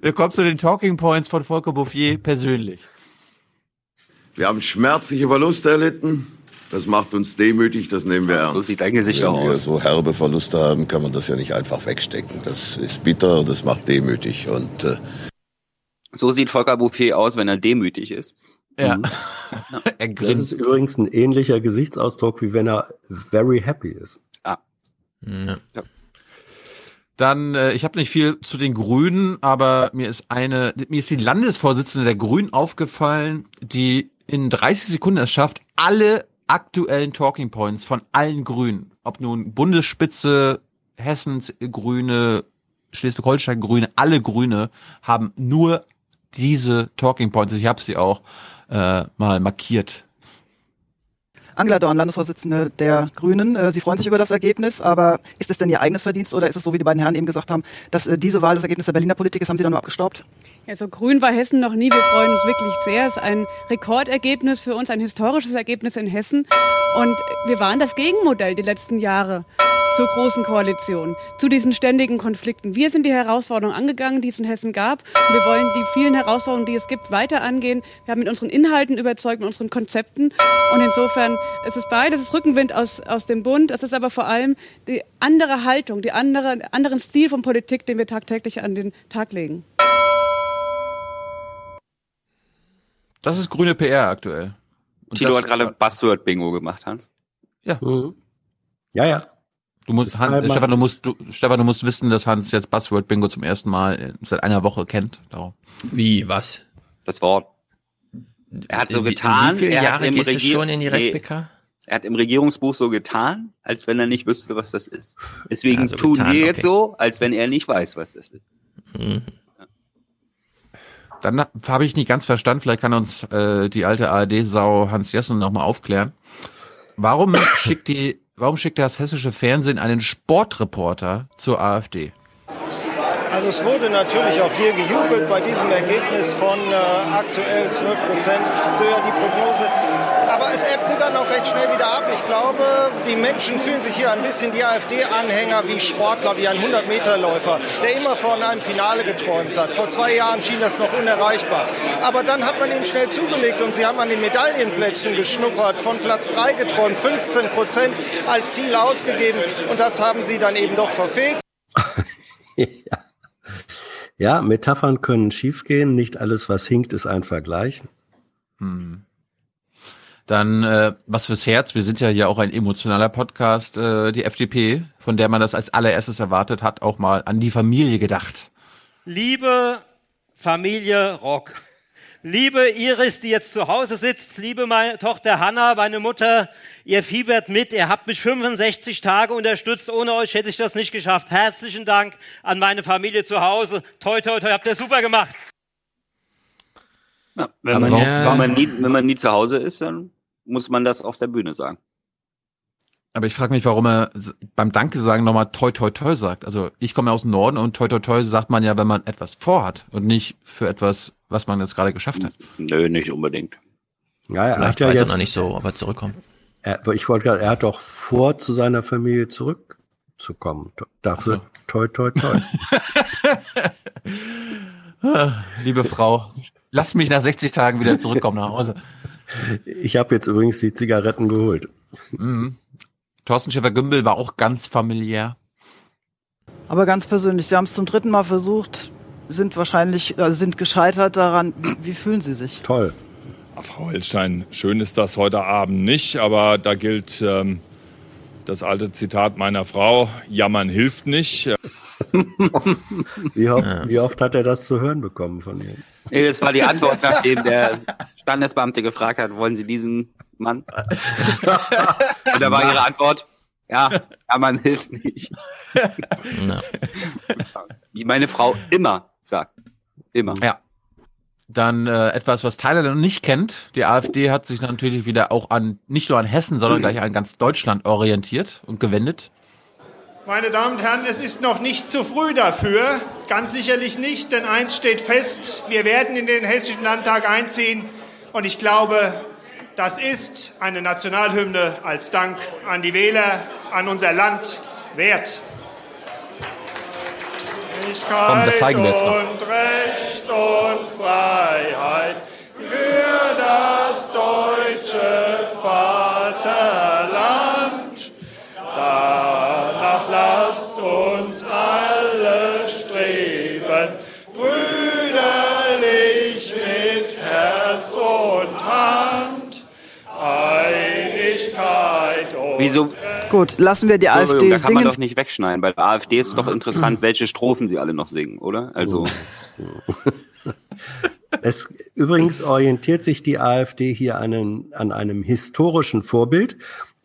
Wir kommen zu den Talking Points von Volker Bouffier persönlich. Wir haben schmerzliche Verluste erlitten. Das macht uns demütig, das nehmen wir ernst. So sieht dein Gesicht aus. Wenn wir so herbe Verluste haben, kann man das ja nicht einfach wegstecken. Das ist bitter und das macht demütig. Und äh, so sieht Volker Bouffier aus, wenn er demütig ist. Ja. Mhm. er grinst. Das ist übrigens ein ähnlicher Gesichtsausdruck, wie wenn er very happy ist. Ah. Ja. ja. Dann, äh, ich habe nicht viel zu den Grünen, aber mir ist eine, mir ist die Landesvorsitzende der Grünen aufgefallen, die in 30 Sekunden es schafft, alle aktuellen Talking Points von allen Grünen, ob nun Bundesspitze, Hessens Grüne, Schleswig-Holstein Grüne, alle Grüne haben nur diese Talking Points, ich habe sie auch äh, mal markiert. Angela Dorn, Landesvorsitzende der Grünen. Äh, sie freuen sich über das Ergebnis, aber ist es denn Ihr eigenes Verdienst oder ist es so, wie die beiden Herren eben gesagt haben, dass äh, diese Wahl das Ergebnis der Berliner Politik ist? Haben Sie da nur abgestaubt? Also grün war Hessen noch nie. Wir freuen uns wirklich sehr. Es ist ein Rekordergebnis für uns, ein historisches Ergebnis in Hessen. Und wir waren das Gegenmodell die letzten Jahre zur Großen Koalition, zu diesen ständigen Konflikten. Wir sind die Herausforderungen angegangen, die es in Hessen gab. Und wir wollen die vielen Herausforderungen, die es gibt, weiter angehen. Wir haben mit unseren Inhalten überzeugt, mit unseren Konzepten. Und insofern es ist beides, es ist Rückenwind aus, aus dem Bund. Es ist aber vor allem die andere Haltung, die andere, anderen Stil von Politik, den wir tagtäglich an den Tag legen. Das ist grüne PR aktuell. Und Tilo hat gerade Buzzword-Bingo gemacht, Hans. Ja. Ja, ja. Du musst, Hans, Stefan, du musst, du, Stefan, du musst wissen, dass Hans jetzt Buzzword Bingo zum ersten Mal seit einer Woche kennt. Darum. Wie, was? Das Wort. Er hat so Wie- wie getan. viele er Jahre hat im gehst du Regier- schon in die Nee, Red-PK? Er hat im Regierungsbuch so getan, als wenn er nicht wüsste, was das ist. Deswegen Also tun getan, wir jetzt okay. so, als wenn er nicht weiß, was das ist. Dann habe ich nicht ganz verstanden, vielleicht kann uns äh, die alte ARD-Sau Hans Jessen nochmal aufklären. Warum schickt die, warum schickt das hessische Fernsehen einen Sportreporter zur AfD? Also es wurde natürlich auch hier gejubelt bei diesem Ergebnis von äh, aktuell 12 Prozent, so ja die Prognose. Aber es ebbte dann auch recht schnell wieder ab. Ich glaube, die Menschen fühlen sich hier ein bisschen die AfD-Anhänger wie Sportler, wie ein 100-Meter-Läufer, der immer von einem Finale geträumt hat. Vor zwei Jahren schien das noch unerreichbar. Aber dann hat man ihm schnell zugelegt und sie haben an den Medaillenplätzen geschnuppert, von Platz 3 geträumt, 15 Prozent als Ziel ausgegeben und das haben sie dann eben doch verfehlt. Ja, Metaphern können schiefgehen. Nicht alles, was hinkt, ist ein Vergleich. Hm. Dann äh, was fürs Herz. Wir sind ja hier auch ein emotionaler Podcast. Äh, die FDP, von der man das als allererstes erwartet hat, auch mal an die Familie gedacht. Liebe Familie Rock, liebe Iris, die jetzt zu Hause sitzt, liebe meine Tochter Hanna, meine Mutter, ihr fiebert mit, ihr habt mich 65 Tage unterstützt, ohne euch hätte ich das nicht geschafft. Herzlichen Dank an meine Familie zu Hause. Toi, toi, toi, habt ihr super gemacht. Wenn, Aber man, ja. wenn, man nie, wenn man nie zu Hause ist, dann muss man das auf der Bühne sagen. Aber ich frage mich, warum er beim Danke sagen nochmal toi toi toi sagt. Also ich komme ja aus dem Norden und toi toi toi sagt man ja, wenn man etwas vorhat und nicht für etwas, was man jetzt gerade geschafft hat. Nö, nicht unbedingt. Ja, er Vielleicht hat ja weiß er jetzt, noch nicht so, ob er zurückkommt. Er, ich wollte gerade, er hat doch vor, zu seiner Familie zurückzukommen. Dafür toi toi toi. Ah, Liebe Frau, lass mich nach 60 Tagen wieder zurückkommen nach Hause. Ich habe jetzt übrigens die Zigaretten geholt. Mhm. Thorsten Schäfer-Gümbel war auch ganz familiär. Aber ganz persönlich, Sie haben es zum dritten Mal versucht, sind wahrscheinlich, also sind gescheitert daran. Wie, wie fühlen Sie sich? Toll. Frau Hellstein, schön ist das heute Abend nicht, aber da gilt ähm, das alte Zitat meiner Frau, jammern hilft nicht. Wie oft, wie oft hat er das zu hören bekommen von Ihnen? Nee, das war die Antwort, nachdem der Standesbeamte gefragt hat, wollen Sie diesen Mann? Und da war Ihre Antwort, ja, ja man hilft nicht. Wie meine Frau immer sagt. Immer. Ja. Dann äh, etwas, was Tyler noch nicht kennt. Die AfD hat sich natürlich wieder auch an, nicht nur an Hessen, sondern gleich an ganz Deutschland orientiert und gewendet. Meine Damen und Herren, es ist noch nicht zu früh dafür. Ganz sicherlich nicht, denn eins steht fest, wir werden in den Hessischen Landtag einziehen. Und ich glaube, das ist eine Nationalhymne als Dank an die Wähler, an unser Land wert. Komm, zeigen wir und Recht und Freiheit für das deutsche Vaterland. Danach Wieso? Gut, lassen wir die AfD da kann man singen. doch nicht wegschneiden. Bei der AfD ist es doch interessant, welche Strophen sie alle noch singen, oder? Also, Es, übrigens orientiert sich die AfD hier an, an einem historischen Vorbild.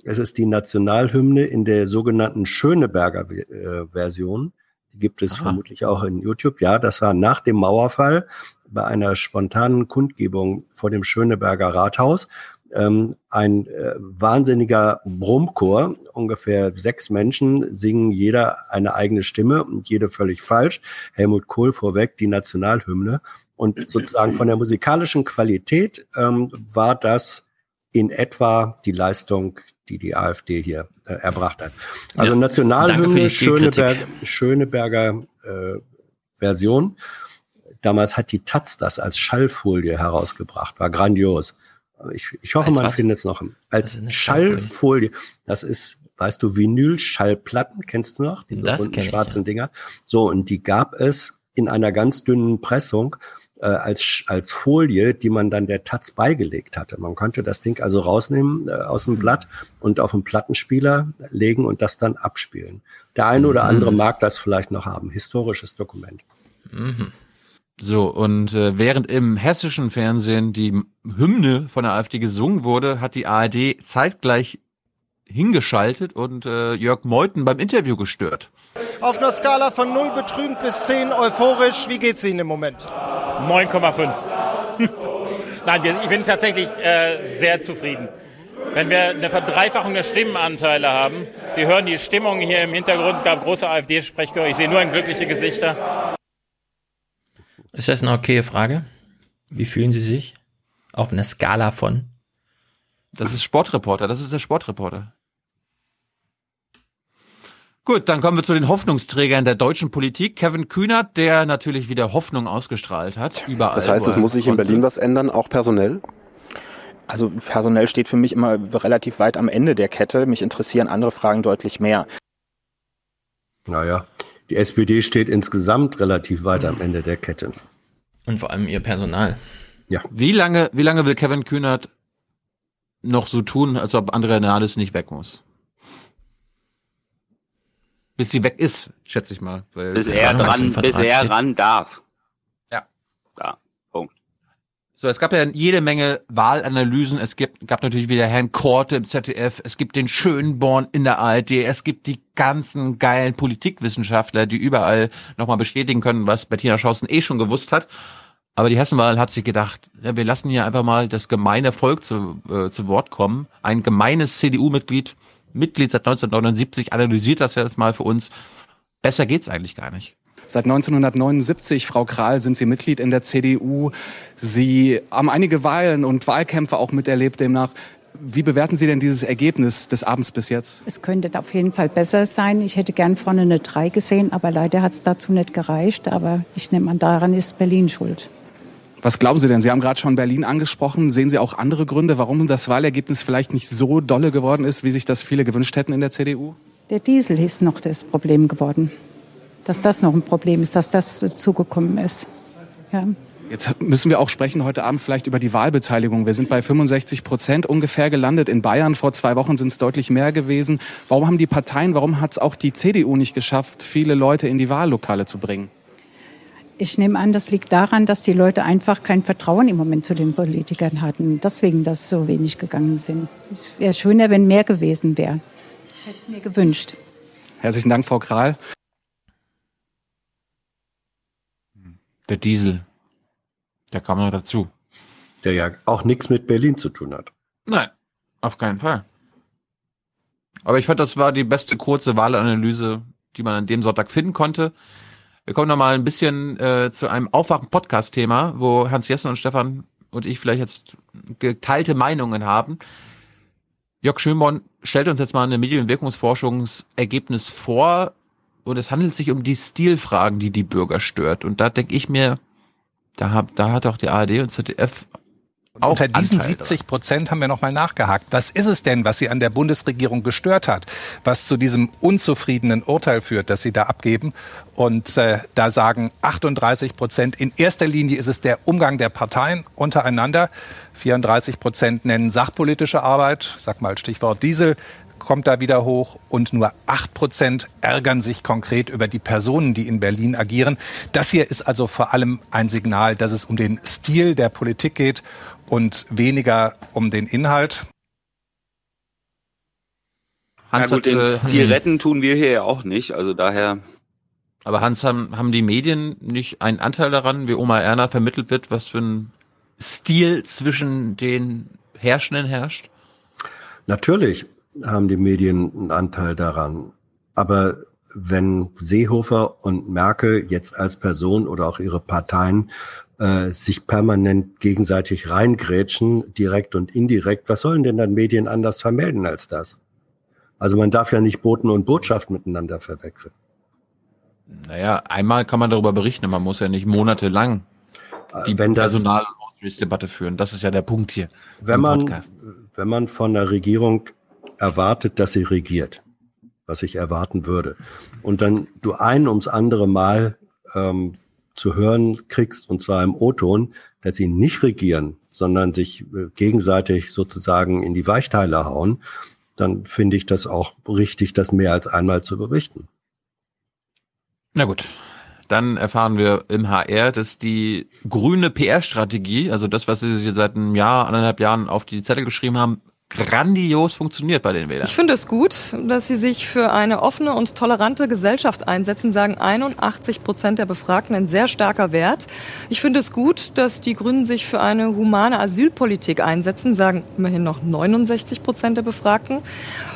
Es ist die Nationalhymne in der sogenannten Schöneberger äh, Version. Die gibt es Aha. vermutlich auch in YouTube. Ja, das war nach dem Mauerfall bei einer spontanen Kundgebung vor dem Schöneberger Rathaus. Ähm, ein äh, wahnsinniger Brummchor, ungefähr sechs Menschen singen jeder eine eigene Stimme und jede völlig falsch. Helmut Kohl vorweg, die Nationalhymne. Und sozusagen von der musikalischen Qualität ähm, war das in etwa die Leistung, die die AfD hier äh, erbracht hat. Also Ja, Nationalhymne. Schöneberg, Schöneberger äh, Version. Damals hat die Taz das als Schallfolie herausgebracht, war grandios. Ich, ich hoffe, Als man findet es noch. Als ist eine Schallfolie. Das ist, weißt du, Vinyl-Schallplatten, kennst du noch? Diese Das runden kenn ich, schwarzen Dinger. So, und die gab es in einer ganz dünnen Pressung. äh, als, als Folie, die man dann der Taz beigelegt hatte. Man konnte das Ding also rausnehmen äh, aus dem Blatt und auf einen Plattenspieler legen und das dann abspielen. Der eine oder andere mag das vielleicht noch haben. Historisches Dokument. Mhm. So, und äh, während im hessischen Fernsehen die Hymne von der AfD gesungen wurde, hat die ARD zeitgleich hingeschaltet und äh, Jörg Meuthen beim Interview gestört. Auf einer Skala von 0 betrübt bis 10 euphorisch, wie geht's Ihnen im Moment? 9,5. Nein, ich bin tatsächlich äh, sehr zufrieden. Wenn wir eine Verdreifachung der Stimmenanteile haben, Sie hören die Stimmung hier im Hintergrund, es gab große AfD-Sprechchöre, ich sehe nur ein glückliche Gesichter. Ist das eine okaye Frage? Wie fühlen Sie sich? Auf einer Skala von? Das ist Sportreporter, das ist der Sportreporter. Gut, dann kommen wir zu den Hoffnungsträgern der deutschen Politik. Kevin Kühnert, der natürlich wieder Hoffnung ausgestrahlt hat, überall. Das heißt, es muss sich in. Berlin was ändern, auch personell? Also personell steht für mich immer relativ weit am Ende der Kette. Mich interessieren andere Fragen deutlich mehr. Naja, die SPD steht insgesamt relativ weit am Ende der Kette. Und vor allem ihr Personal. Ja. Wie lange, wie lange will Kevin Kühnert noch so tun, als ob Andrea Nahles nicht weg muss? Bis sie weg ist, schätze ich mal. Weil Bis er dran, bis er ran darf. So, es gab ja jede Menge Wahlanalysen. Es gibt, gab natürlich wieder Herrn Korte im ZDF. Es gibt den Schönborn in der ARD. Es gibt die ganzen geilen Politikwissenschaftler, die überall nochmal bestätigen können, was Bettina Schausen eh schon gewusst hat. Aber die Hessenwahl hat sich gedacht, ja, wir lassen hier einfach mal das gemeine Volk zu, äh, zu Wort kommen. Ein gemeines CDU-Mitglied, Mitglied seit 1979, analysiert das jetzt mal für uns. Besser geht's eigentlich gar nicht. Seit 1979, Frau Kral, sind Sie Mitglied in der CDU. Sie haben einige Wahlen und Wahlkämpfe auch miterlebt demnach. Wie bewerten Sie denn dieses Ergebnis des Abends bis jetzt? Es könnte auf jeden Fall besser sein. Ich hätte gern vorne eine 3 gesehen, aber leider hat es dazu nicht gereicht. Aber ich nehme an, daran ist Berlin schuld. Was glauben Sie denn? Sie haben gerade schon Berlin angesprochen. Sehen Sie auch andere Gründe, warum das Wahlergebnis vielleicht nicht so dolle geworden ist, wie sich das viele gewünscht hätten in der CDU? Der Diesel ist noch das Problem geworden. Dass das noch ein Problem ist, dass das zugekommen ist. Ja. Jetzt müssen wir auch sprechen heute Abend vielleicht über die Wahlbeteiligung. Wir sind bei 65 Prozent ungefähr gelandet. In Bayern vor zwei Wochen sind es deutlich mehr gewesen. Warum haben die Parteien, warum hat es auch die CDU nicht geschafft, viele Leute in die Wahllokale zu bringen? Ich nehme an, das liegt daran, dass die Leute einfach kein Vertrauen im Moment zu den Politikern hatten. Deswegen, dass so wenig gegangen sind. Es wäre schöner, wenn mehr gewesen wäre. Ich hätte es mir gewünscht. Herzlichen Dank, Frau Kral. Der Diesel. Der kam noch dazu. Der ja auch nichts mit Berlin zu tun hat. Nein, auf keinen Fall. Aber ich fand, das war die beste kurze Wahlanalyse, die man an dem Sonntag finden konnte. Wir kommen noch mal ein bisschen äh, zu einem Aufwachen-Podcast-Thema, wo Hans Jessen und Stefan und ich vielleicht jetzt geteilte Meinungen haben. Jörg Schönborn stellt uns jetzt mal eine Medienwirkungsforschungsergebnis vor und es handelt sich um die Stilfragen, die die Bürger stört. Und da denke ich mir, da, hab, da hat auch die ARD und ZDF auch Unter diesen Anteil 70 Prozent haben wir nochmal nachgehakt. Was ist es denn, was Sie an der Bundesregierung gestört hat, was zu diesem unzufriedenen Urteil führt, das Sie da abgeben? Und äh, da sagen 38 Prozent, in erster Linie ist es der Umgang der Parteien untereinander. 34 Prozent nennen sachpolitische Arbeit, sag mal Stichwort Diesel, kommt da wieder hoch und nur 8 Prozent ärgern sich konkret über die Personen, die in Berlin agieren. Das hier ist also vor allem ein Signal, dass es um den Stil der Politik geht und weniger um den Inhalt. Hans ja gut, hat, den äh, Stil hm. retten tun wir hier ja auch nicht. Also daher. Aber Hans, haben, haben die Medien nicht einen Anteil daran, wie Oma Erna vermittelt wird, was für ein Stil zwischen den Herrschenden herrscht? Natürlich haben die Medien einen Anteil daran. Aber wenn Seehofer und Merkel jetzt als Person oder auch ihre Parteien äh, sich permanent gegenseitig reingrätschen, direkt und indirekt, was sollen denn dann Medien anders vermelden als das? Also man darf ja nicht Boten und Botschaft miteinander verwechseln. Naja, einmal kann man darüber berichten, man muss ja nicht monatelang die Äh, wenn das- Personal- und Debatte führen. Das ist ja der Punkt hier. Wenn man, Podcast. wenn man von der Regierung erwartet, dass sie regiert, was ich erwarten würde, und dann du ein ums andere Mal ähm, zu hören kriegst, und zwar im O-Ton, dass sie nicht regieren, sondern sich äh, gegenseitig sozusagen in die Weichteile hauen, dann finde ich das auch richtig, das mehr als einmal zu berichten. Na gut. Dann erfahren wir im HR, dass die grüne PR-Strategie, also das, was sie sich seit einem Jahr, anderthalb Jahren auf die Zettel geschrieben haben, grandios funktioniert bei den Wählern. Ich finde es gut, dass Sie sich für eine offene und tolerante Gesellschaft einsetzen, sagen 81 Prozent der Befragten, ein sehr starker Wert. Ich finde es gut, dass die Grünen sich für eine humane Asylpolitik einsetzen, sagen immerhin noch 69 Prozent der Befragten.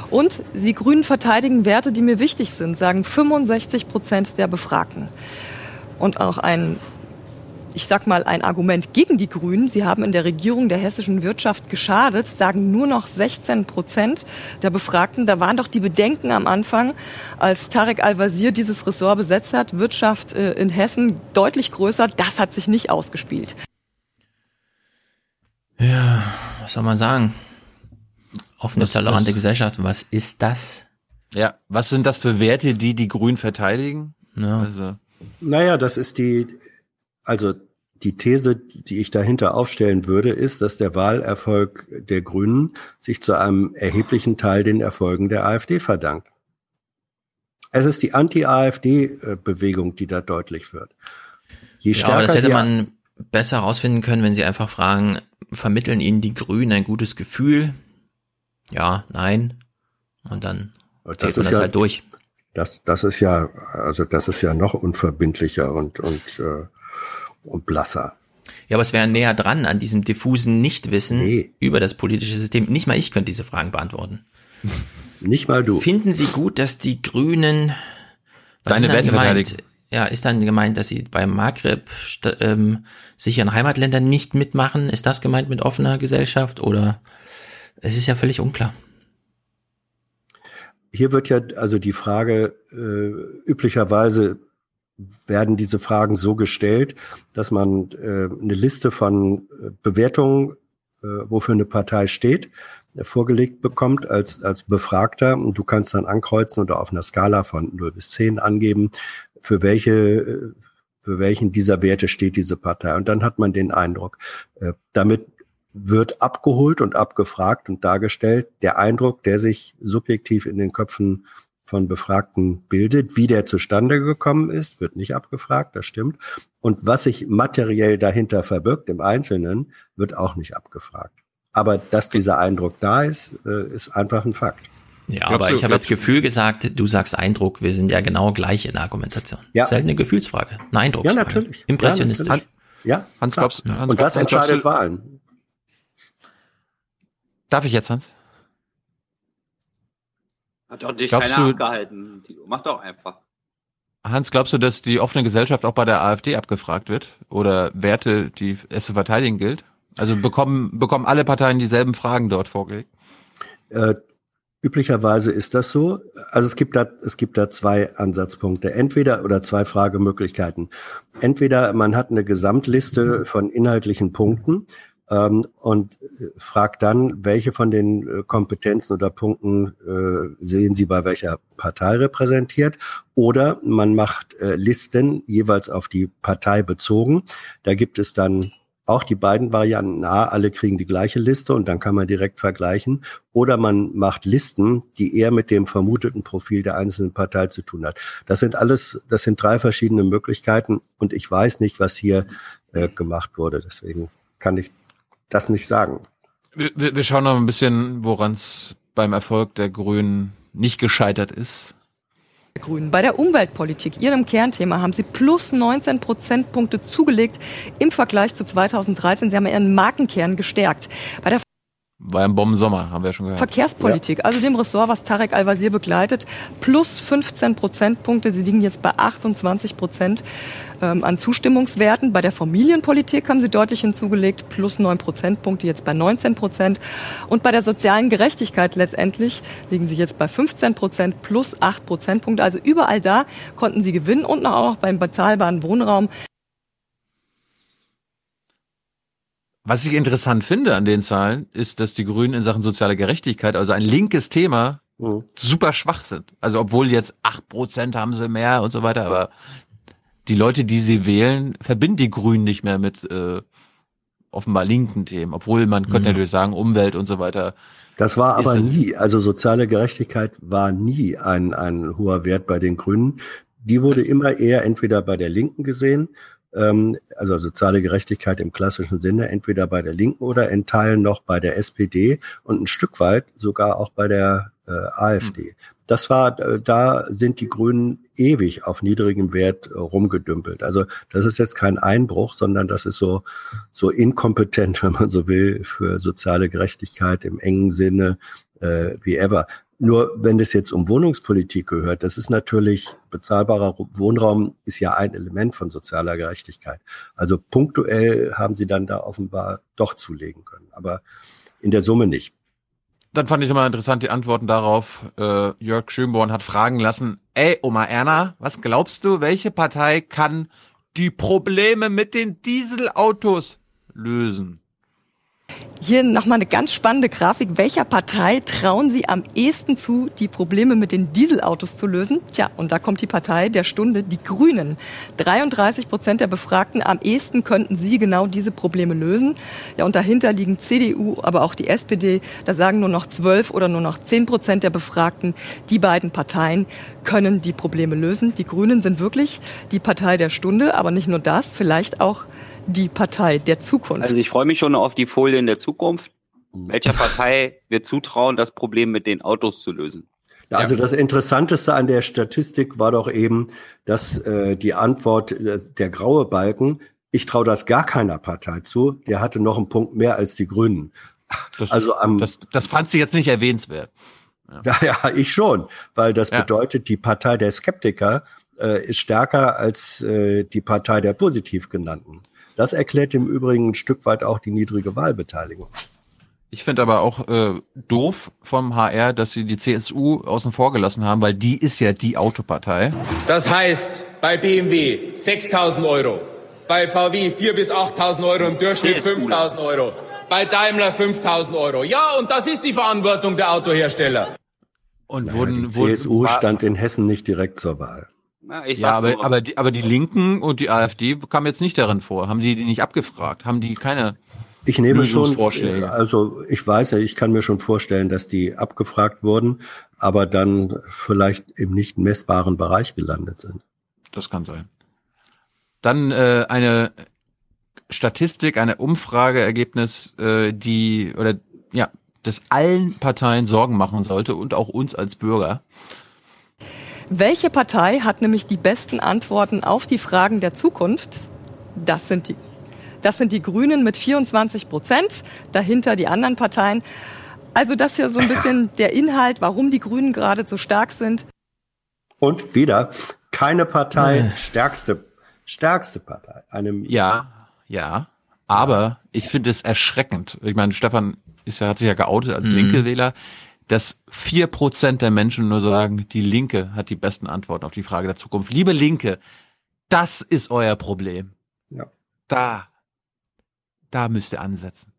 Und Sie Grünen verteidigen Werte, die mir wichtig sind, sagen 65 Prozent der Befragten. Und auch ein ich sag mal, ein Argument gegen die Grünen. Sie haben in der Regierung der hessischen Wirtschaft geschadet, sagen nur noch 16 Prozent der Befragten. Da waren doch die Bedenken am Anfang, als Tarek Al-Wazir dieses Ressort besetzt hat, Wirtschaft äh, in Hessen deutlich größer. Das hat sich nicht ausgespielt. Ja, was soll man sagen? Offene, tolerante Gesellschaft, was ist das? Ja, was sind das für Werte, die die Grünen verteidigen? Ja. Also, Naja, das ist die, also die These, die ich dahinter aufstellen würde, ist, dass der Wahlerfolg der Grünen sich zu einem erheblichen Teil den Erfolgen der AfD verdankt. Es ist die Anti-AfD-Bewegung, die da deutlich wird. Je Ja, aber das hätte man besser herausfinden können, wenn sie einfach fragen, vermitteln ihnen die Grünen ein gutes Gefühl? Ja, nein. Und dann zählt man das halt durch. Das, das ist ja, also das ist ja noch unverbindlicher und und äh, und blasser. Ja, aber es wäre näher dran an diesem diffusen Nichtwissen über das politische System. Nicht mal ich könnte diese Fragen beantworten. Nicht mal du. Finden Sie gut, dass die Grünen was Deine Werte gemeint? verteidigen. Ja, ist dann gemeint, dass sie beim Maghreb ähm, sicheren Heimatländern nicht mitmachen? Ist das gemeint mit offener Gesellschaft oder es ist ja völlig unklar. Hier wird ja also die Frage, äh, üblicherweise werden diese Fragen so gestellt, dass man äh, eine Liste von äh, Bewertungen, äh, wofür eine Partei steht, äh, vorgelegt bekommt als, als Befragter. Und du kannst dann ankreuzen oder auf einer Skala von 0 bis 10 angeben, für welche, äh, für welchen dieser Werte steht diese Partei. Und dann hat man den Eindruck, äh, damit wird abgeholt und abgefragt und dargestellt, der Eindruck, der sich subjektiv in den Köpfen von Befragten bildet, wie der zustande gekommen ist, wird nicht abgefragt, das stimmt. Und was sich materiell dahinter verbirgt im Einzelnen, wird auch nicht abgefragt. Aber dass dieser Eindruck da ist, äh, ist einfach ein Fakt. Ja, Glaubst aber du- ich habe jetzt Gefühl gesagt, du sagst Eindruck, wir sind ja genau gleich in der Argumentation. Ja. Das ist halt eine Gefühlsfrage, eine Ja, Eindrucksfrage. natürlich. Impressionistisch. Ja, natürlich. ja Hans, glaubst- Hans, und das entscheidet Wahlen. darf ich jetzt, Hans? Hat doch dich Glaubst keiner du- abgehalten. Tilo. Mach doch einfach. Hans, glaubst du, dass die offene Gesellschaft auch bei der AfD abgefragt wird? Oder Werte, die es zu verteidigen gilt? Also bekommen, bekommen alle Parteien dieselben Fragen dort vorgelegt? Äh, üblicherweise ist das so. Also es gibt da, es gibt da zwei Ansatzpunkte. Entweder oder zwei Fragemöglichkeiten. Entweder man hat eine Gesamtliste von inhaltlichen Punkten ähm, und äh, fragt dann, welche von den äh, Kompetenzen oder Punkten äh, sehen Sie bei welcher Partei repräsentiert. Oder man macht äh, Listen jeweils auf die Partei bezogen. Da gibt es dann auch die beiden Varianten. A, alle kriegen die gleiche Liste und dann kann man direkt vergleichen. Oder man macht Listen, die eher mit dem vermuteten Profil der einzelnen Partei zu tun hat. Das sind alles, das sind drei verschiedene Möglichkeiten und ich weiß nicht, was hier äh, gemacht wurde. Deswegen kann ich das nicht sagen. Wir, wir schauen noch ein bisschen, woran es beim Erfolg der Grünen nicht gescheitert ist. Grünen. Bei der Umweltpolitik, ihrem Kernthema, haben sie plus 19 Prozentpunkte zugelegt im Vergleich zu 2013. Sie haben ihren Markenkern gestärkt. Bei der War im Bombensommer, haben wir ja schon gehört. Verkehrspolitik, also dem Ressort, was Tarek Al-Wazir begleitet, plus 15 Prozentpunkte. Sie liegen jetzt bei 28 Prozent ähm, an Zustimmungswerten. Bei der Familienpolitik haben sie deutlich hinzugelegt, plus 9 Prozentpunkte, jetzt bei 19 Prozent. Und bei der sozialen Gerechtigkeit letztendlich liegen sie jetzt bei 15 Prozent plus 8 Prozentpunkte. Also überall da konnten sie gewinnen und auch noch beim bezahlbaren Wohnraum. Was ich interessant finde an den Zahlen, ist, dass die Grünen in Sachen soziale Gerechtigkeit, also ein linkes Thema, super schwach sind. Also obwohl jetzt acht Prozent haben sie mehr und so weiter, aber die Leute, die sie wählen, verbinden die Grünen nicht mehr mit äh, offenbar linken Themen, obwohl man könnte Mhm. natürlich sagen, Umwelt und so weiter. Das war aber nie, also soziale Gerechtigkeit war nie ein, ein hoher Wert bei den Grünen. Die wurde immer eher entweder bei der Linken gesehen, ähm, also soziale Gerechtigkeit im klassischen Sinne, entweder bei der Linken oder in Teilen noch bei der SPD und ein Stück weit sogar auch bei der äh, AfD. Das war, äh, da sind die Grünen ewig auf niedrigem Wert äh, rumgedümpelt. Also das ist jetzt kein Einbruch, sondern das ist so, so inkompetent, wenn man so will, für soziale Gerechtigkeit im engen Sinne äh, wie ever. Nur wenn es jetzt um Wohnungspolitik gehört, das ist natürlich bezahlbarer Wohnraum ist ja ein Element von sozialer Gerechtigkeit. Also punktuell haben sie dann da offenbar doch zulegen können, aber in der Summe nicht. Dann fand ich immer interessant die Antworten darauf. Äh, Jörg Schönborn hat fragen lassen, ey, Oma Erna, was glaubst du, welche Partei kann die Probleme mit den Dieselautos lösen? Hier nochmal eine ganz spannende Grafik. Welcher Partei trauen Sie am ehesten zu, die Probleme mit den Dieselautos zu lösen? Tja, und da kommt die Partei der Stunde, die Grünen. 33 Prozent der Befragten am ehesten könnten sie genau diese Probleme lösen. Ja, und dahinter liegen CDU, aber auch die SPD. Da sagen nur noch 12 oder nur noch 10 Prozent der Befragten, die beiden Parteien können die Probleme lösen. Die Grünen sind wirklich die Partei der Stunde, aber nicht nur das, vielleicht auch die Partei der Zukunft. Also ich freue mich schon auf die Folien der Zukunft. Welcher Partei wir zutrauen, das Problem mit den Autos zu lösen? Ja, Also das Interessanteste an der Statistik war doch eben, dass äh, die Antwort äh, der graue Balken, ich traue das gar keiner Partei zu, der hatte noch einen Punkt mehr als die Grünen. Das, also am, das, das fand sie jetzt nicht erwähnenswert. Ja, ja, ich schon, weil das Ja. bedeutet, die Partei der Skeptiker äh, ist stärker als äh, die Partei der positiv genannten. Das erklärt im Übrigen ein Stück weit auch die niedrige Wahlbeteiligung. Ich finde aber auch äh, doof vom HR, dass sie die CSU außen vor gelassen haben, weil die ist ja die Autopartei. Das heißt, bei BMW 6.000 Euro, bei VW 4.000 bis 8.000 Euro, im Durchschnitt 5.000 Euro, bei Daimler 5.000 Euro. Ja, und das ist die Verantwortung der Autohersteller. Und Naja, wurden, die wurden CSU war- stand in Hessen nicht direkt zur Wahl. Na, ich ja, sag's aber, aber, die, aber die Linken und die AfD kamen jetzt nicht darin vor. Haben die die nicht abgefragt? Haben die keine Ich nehme schon, also ich weiß ja, ich kann mir schon vorstellen, dass die abgefragt wurden, aber dann vielleicht im nicht messbaren Bereich gelandet sind. Das kann sein. Dann äh, eine Statistik, eine Umfrageergebnis, äh, die oder ja, das allen Parteien Sorgen machen sollte und auch uns als Bürger. Welche Partei hat nämlich die besten Antworten auf die Fragen der Zukunft? Das sind die. Das sind die Grünen mit 24 Prozent, dahinter die anderen Parteien. Also das hier so ein bisschen der Inhalt, warum die Grünen gerade so stark sind. Und wieder keine Partei, stärkste, stärkste Partei. Einem Ja, ja. Aber ich finde es erschreckend. Ich meine, Stefan ist ja, hat sich ja geoutet als Mhm. linke Wähler, dass vier Prozent der Menschen nur sagen, die Linke hat die besten Antworten auf die Frage der Zukunft. Liebe Linke, das ist euer Problem. Ja. Da, da müsst ihr ansetzen.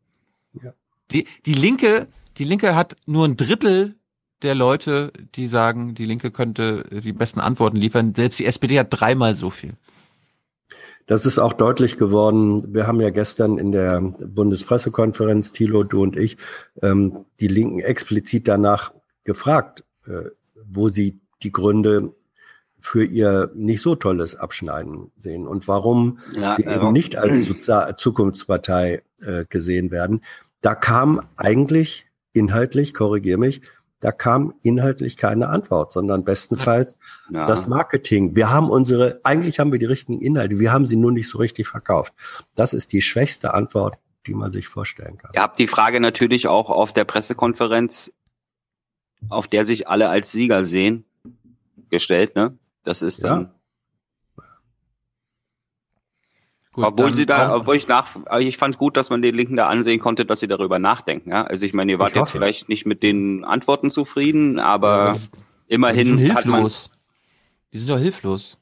Ja. Die, die Linke, die Linke hat nur ein Drittel der Leute, die sagen, die Linke könnte die besten Antworten liefern. Selbst die SPD hat dreimal so viel. Das ist auch deutlich geworden. Wir haben ja gestern in der Bundespressekonferenz, Thilo, du und ich, ähm, die Linken explizit danach gefragt, äh, wo sie die Gründe für ihr nicht so tolles Abschneiden sehen und warum Ja, sie äh, eben nicht als Zukunftspartei äh, gesehen werden. Da kam eigentlich inhaltlich, korrigier mich, da kam inhaltlich keine Antwort, sondern bestenfalls Ja. das Marketing. Wir haben unsere, eigentlich haben wir die richtigen Inhalte, wir haben sie nur nicht so richtig verkauft. Das ist die schwächste Antwort, die man sich vorstellen kann. Ihr habt die Frage natürlich auch auf der Pressekonferenz, auf der sich alle als Sieger sehen, gestellt, ne? Das ist dann. Gut, obwohl sie da, obwohl ich nach, ich fand gut, dass man den Linken da ansehen konnte, dass sie darüber nachdenken. Ja? Also ich meine, ihr wart jetzt hoffe. vielleicht nicht mit den Antworten zufrieden, aber die sind immerhin hat man. hilflos. Die sind doch hilflos.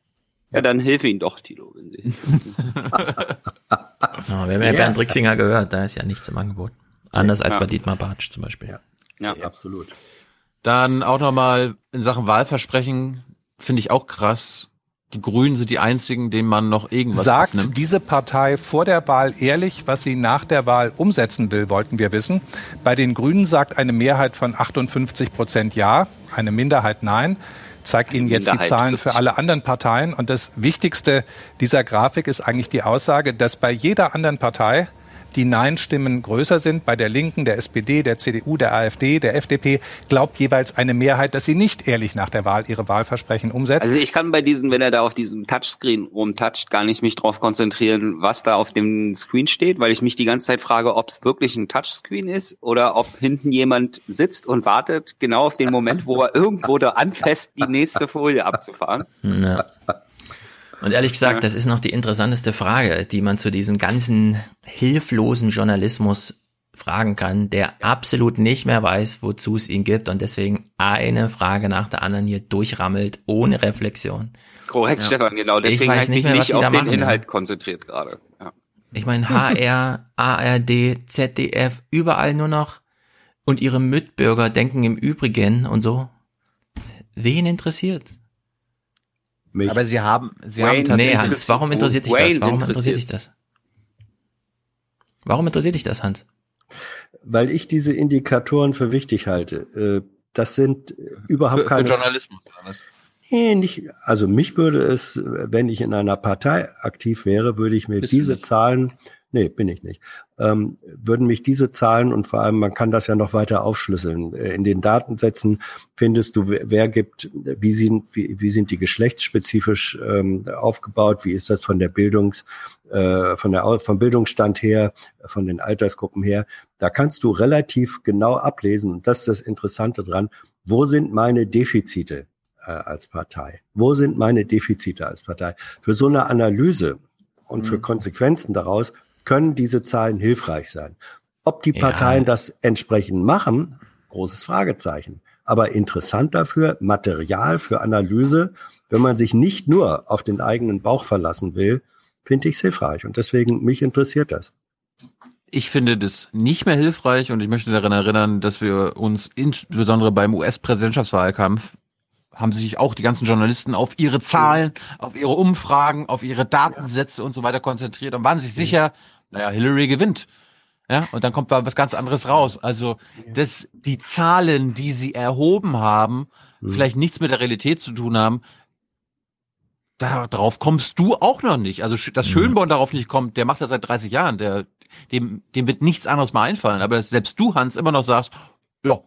Ja, dann hilf ihnen doch, Tilo. Wenn sie Ja, wir haben ja, Ja. Bernd Rixinger gehört, da ist ja nichts im Angebot. Anders als Ja. bei Dietmar Bartsch zum Beispiel. Ja, absolut. Dann auch nochmal in Sachen Wahlversprechen finde ich auch krass. Die Grünen sind die einzigen, denen man noch irgendwas Sagt abnimmt. diese Partei vor der Wahl ehrlich, was sie nach der Wahl umsetzen will, wollten wir wissen. Bei den Grünen sagt eine Mehrheit von 58 Prozent Ja, eine Minderheit Nein. Zeigt Ihnen jetzt die Zahlen für alle anderen Parteien. Und das Wichtigste dieser Grafik ist eigentlich die Aussage, dass bei jeder anderen Partei die Nein-Stimmen größer sind. Bei der Linken, der SPD, der CDU, der AfD, der FDP glaubt jeweils eine Mehrheit, dass sie nicht ehrlich nach der Wahl ihre Wahlversprechen umsetzt. Also ich kann bei diesen, wenn er da auf diesem Touchscreen rumtoucht, gar nicht mich drauf konzentrieren, was da auf dem Screen steht, weil ich mich die ganze Zeit frage, ob es wirklich ein Touchscreen ist oder ob hinten jemand sitzt und wartet genau auf den Moment, wo er irgendwo da anfasst, die nächste Folie abzufahren. Ja. Und ehrlich gesagt, das ist noch die interessanteste Frage, die man zu diesem ganzen hilflosen Journalismus fragen kann, der absolut nicht mehr weiß, wozu es ihn gibt und deswegen eine Frage nach der anderen hier durchrammelt, ohne Reflexion. Korrekt, Ja. Stefan, genau. Ich Deswegen weiß ich nicht mich mehr, was nicht auf da den machen, Inhalt ja. konzentriert gerade. Ja. Ich meine, HR, ARD, ZDF, überall nur noch und ihre Mitbürger denken im Übrigen und so. Wen interessiert? Aber sie haben, sie Wayne, haben nee, tatsächlich- Hans, warum interessiert dich das? Warum interessiert dich das? Warum interessiert dich das, Hans? Weil ich diese Indikatoren für wichtig halte. Äh, Das sind überhaupt Für, für keine Journalismus. oder was? Nee, nicht, also mich würde es, wenn ich in einer Partei aktiv wäre, würde ich mir Bist diese? Zahlen, nee, bin ich nicht, ähm, würden mich diese Zahlen und vor allem, man kann das ja noch weiter aufschlüsseln. Äh, In den Datensätzen findest du, wer, gibt, wie sind, wie, wie sind die geschlechtsspezifisch ähm, aufgebaut, wie ist das von der Bildungs, äh, von der, vom Bildungsstand her, von den Altersgruppen her. Da kannst du relativ genau ablesen, und das ist das Interessante dran, wo sind meine Defizite? äh, als Partei? Wo sind meine Defizite als Partei? Für so eine Analyse und für Konsequenzen daraus können diese Zahlen hilfreich sein. Ob die Ja. Parteien das entsprechend machen, großes Fragezeichen. Aber interessant dafür, Material für Analyse, wenn man sich nicht nur auf den eigenen Bauch verlassen will, finde ich es hilfreich. Und deswegen, mich interessiert das. Ich finde das nicht mehr hilfreich und ich möchte daran erinnern, dass wir uns insbesondere beim US-Präsidentschaftswahlkampf haben sich auch die ganzen Journalisten auf ihre Zahlen, auf ihre Umfragen, auf ihre Datensätze und so weiter konzentriert und waren sich sicher, naja, Hillary gewinnt. Ja, und dann kommt da was ganz anderes raus. Also, dass die Zahlen, die sie erhoben haben, vielleicht nichts mit der Realität zu tun haben, darauf kommst du auch noch nicht. Also, dass Schönborn darauf nicht kommt, der macht das seit 30 Jahren, der, dem, dem wird nichts anderes mal einfallen. Aber dass selbst du, Hans, immer noch sagst, ja,